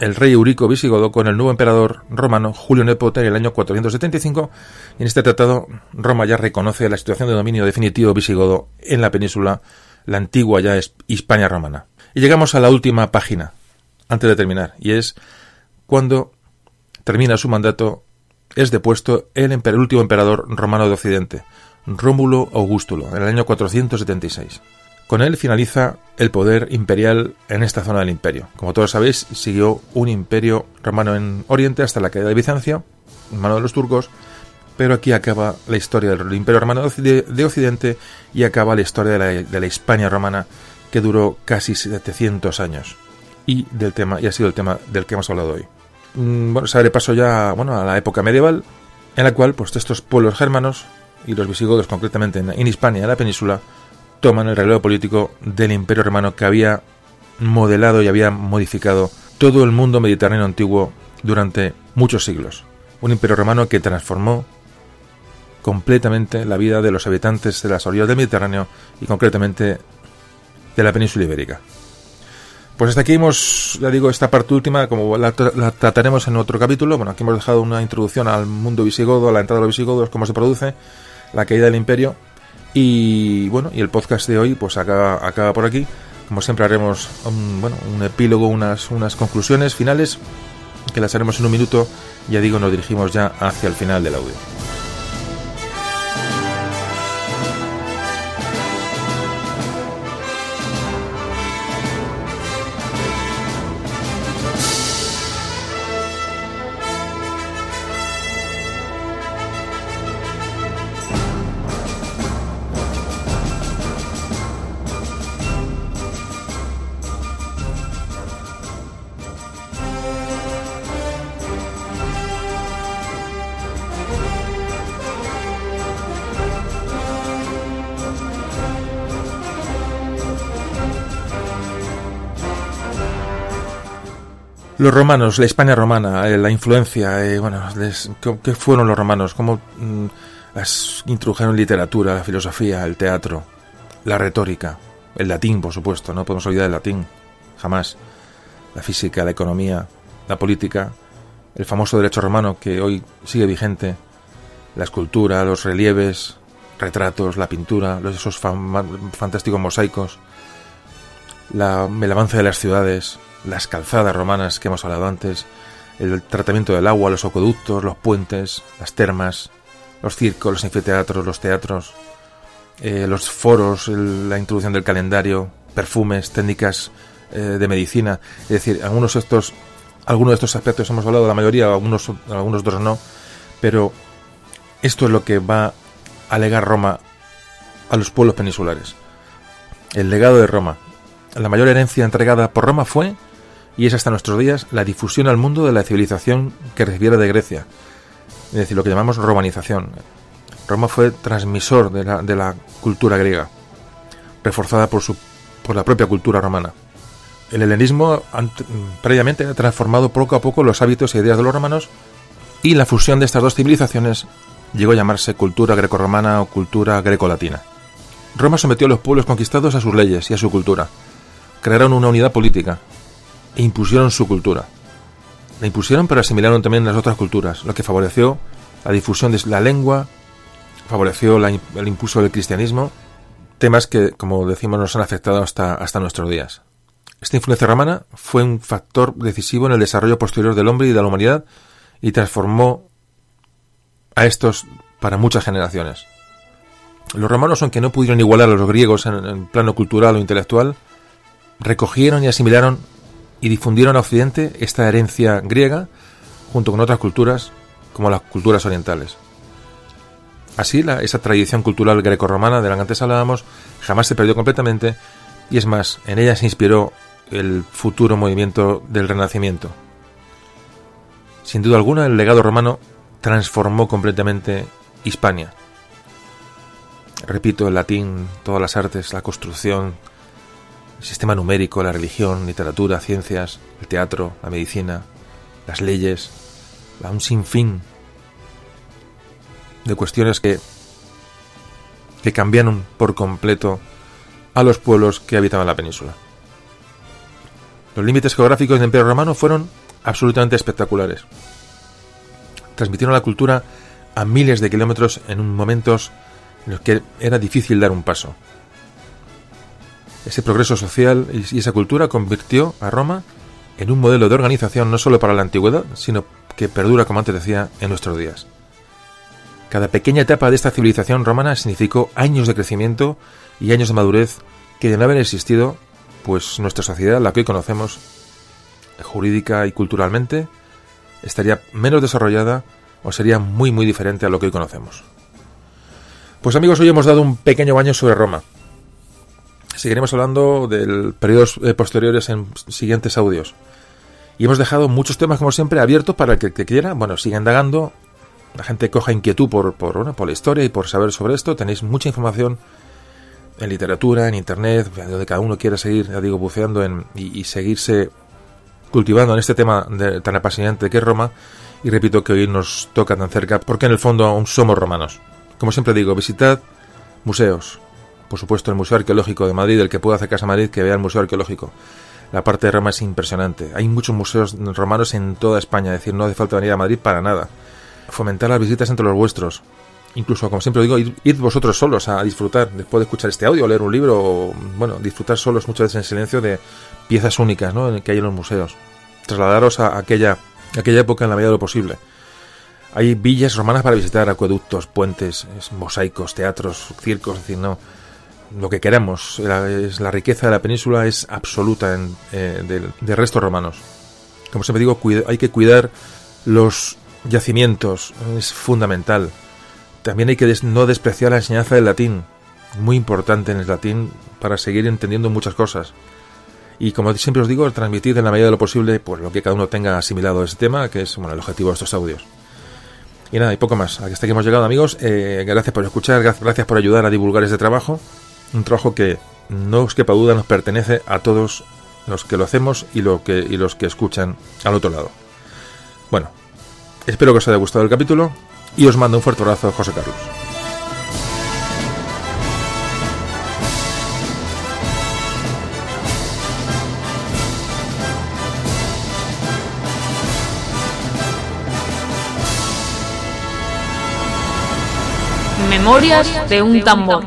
el rey Eurico visigodo con el nuevo emperador romano Julio Nepote en el año 475 y en este tratado Roma ya reconoce la situación de dominio definitivo visigodo en la península, la antigua ya Hispania romana. Y llegamos a la última página, antes de terminar, y es cuando termina su mandato es depuesto el, el último emperador romano de Occidente, Rómulo Augustulo, en el año 476. Con él finaliza el poder imperial en esta zona del imperio. Como todos sabéis, siguió un imperio romano en Oriente hasta la caída de Bizancio, en mano de los turcos, pero aquí acaba la historia del imperio romano de Occidente y acaba la historia de la, Hispania romana que duró casi 700 años y del tema y ha sido el tema del que hemos hablado hoy. Mm, bueno, se paso ya bueno, a la época medieval, en la cual pues estos pueblos germanos y los visigodos concretamente en, Hispania, en la península, toman el relevo político del imperio romano que había modelado y había modificado todo el mundo mediterráneo antiguo durante muchos siglos. Un imperio romano que transformó completamente la vida de los habitantes de las orillas del Mediterráneo y concretamente de la península ibérica. Pues hasta aquí hemos, ya digo, esta parte última, como la, trataremos en otro capítulo. Bueno, aquí hemos dejado una introducción al mundo visigodo, a la entrada de los visigodos, cómo se produce, la caída del imperio. Y bueno, y el podcast de hoy pues acaba, acaba por aquí. Como siempre haremos un, bueno, un epílogo, unas, unas conclusiones finales, que las haremos en un minuto. Ya digo, nos dirigimos ya hacia el final del audio. Los romanos, la España romana, eh, la influencia, eh, bueno, ¿qué fueron los romanos? ¿Cómo mm, las introdujeron literatura, la filosofía, el teatro, la retórica, el latín, por supuesto, no podemos olvidar el latín, jamás. La física, la economía, la política, el famoso derecho romano que hoy sigue vigente, la escultura, los relieves, retratos, la pintura, esos fantásticos mosaicos, la, el avance de las ciudades, las calzadas romanas que hemos hablado antes, el tratamiento del agua, los acueductos, los puentes, las termas, los circos, los anfiteatros, los teatros, eh, los foros, la introducción del calendario, perfumes, técnicas eh, de medicina. Es decir, algunos de estos, algunos de estos aspectos hemos hablado, la mayoría, algunos, algunos otros no, pero esto es lo que va a legar Roma a los pueblos peninsulares. El legado de Roma. La mayor herencia entregada por Roma fue y es hasta nuestros días la difusión al mundo de la civilización que recibiera de Grecia, es decir, lo que llamamos romanización. Roma fue transmisor de la, cultura griega, reforzada por, su, por la propia cultura romana. El helenismo previamente ha transformado poco a poco los hábitos e ideas de los romanos y la fusión de estas dos civilizaciones llegó a llamarse cultura grecorromana o cultura grecolatina. Roma sometió a los pueblos conquistados a sus leyes y a su cultura. Crearon una unidad política, e impusieron su cultura. La impusieron pero asimilaron también las otras culturas, lo que favoreció la difusión de la lengua, favoreció el impulso del cristianismo, temas que, como decimos, nos han afectado hasta, hasta nuestros días. Esta influencia romana fue un factor decisivo en el desarrollo posterior del hombre y de la humanidad y transformó a estos para muchas generaciones. Los romanos, aunque no pudieron igualar a los griegos en el plano cultural o intelectual, recogieron y asimilaron y difundieron a Occidente esta herencia griega junto con otras culturas como las culturas orientales. Así, la, esa tradición cultural grecorromana de la que antes hablábamos jamás se perdió completamente y es más, en ella se inspiró el futuro movimiento del Renacimiento. Sin duda alguna, el legado romano transformó completamente Hispania. Repito, el latín, todas las artes, la construcción, el sistema numérico, la religión, literatura, ciencias, el teatro, la medicina, las leyes, un sinfín de cuestiones que, que cambiaron por completo a los pueblos que habitaban la península. Los límites geográficos del Imperio Romano fueron absolutamente espectaculares. Transmitieron la cultura a miles de kilómetros en momentos en los que era difícil dar un paso. Ese progreso social y esa cultura convirtió a Roma en un modelo de organización no solo para la antigüedad, sino que perdura, como antes decía, en nuestros días. Cada pequeña etapa de esta civilización romana significó años de crecimiento y años de madurez que de no haber existido, pues nuestra sociedad, la que hoy conocemos, jurídica y culturalmente, estaría menos desarrollada o sería muy muy diferente a lo que hoy conocemos. Pues amigos, hoy hemos dado un pequeño baño sobre Roma. Seguiremos hablando del periodos eh, posteriores en siguientes audios. Y hemos dejado muchos temas, como siempre, abiertos para el que, quiera. Bueno, siga indagando. La gente coja inquietud por, por, por la historia y por saber sobre esto. Tenéis mucha información en literatura, en internet, donde cada uno quiera seguir, ya digo, buceando en, y, seguirse cultivando en este tema tan apasionante que es Roma. Y repito que hoy nos toca tan cerca porque en el fondo aún somos romanos. Como siempre digo, visitad museos. Por supuesto, el Museo Arqueológico de Madrid, el que pueda acercarse a Madrid, que vea el Museo Arqueológico. La parte de Roma es impresionante. Hay muchos museos romanos en toda España, es decir, no hace falta venir a Madrid para nada. Fomentar las visitas entre los vuestros. Incluso, como siempre digo, id, vosotros solos a disfrutar, después de escuchar este audio, leer un libro, o, bueno, disfrutar solos muchas veces en silencio de piezas únicas ¿no? que hay en los museos. Trasladaros a aquella, aquella época en la medida de lo posible. Hay villas romanas para visitar, acueductos, puentes, mosaicos, teatros, circos, es decir, no lo que queramos. La, es, la riqueza de la península es absoluta en, eh, de, restos romanos. Como siempre digo, hay que cuidar los yacimientos, es fundamental. También hay que no despreciar la enseñanza del latín, muy importante en el latín para seguir entendiendo muchas cosas. Y como siempre os digo, transmitir en la medida de lo posible pues, lo que cada uno tenga asimilado a ese tema, que es bueno, el objetivo de estos audios. Y nada, y poco más. Hasta aquí hemos llegado, amigos. Eh, gracias por escuchar, gracias por ayudar a divulgar este trabajo. Un trabajo que, no os quepa duda, nos pertenece a todos los que lo hacemos y, lo que, y los que escuchan al otro lado. Bueno, espero que os haya gustado el capítulo y os mando un fuerte abrazo, José Carlos. Memorias de un tambor.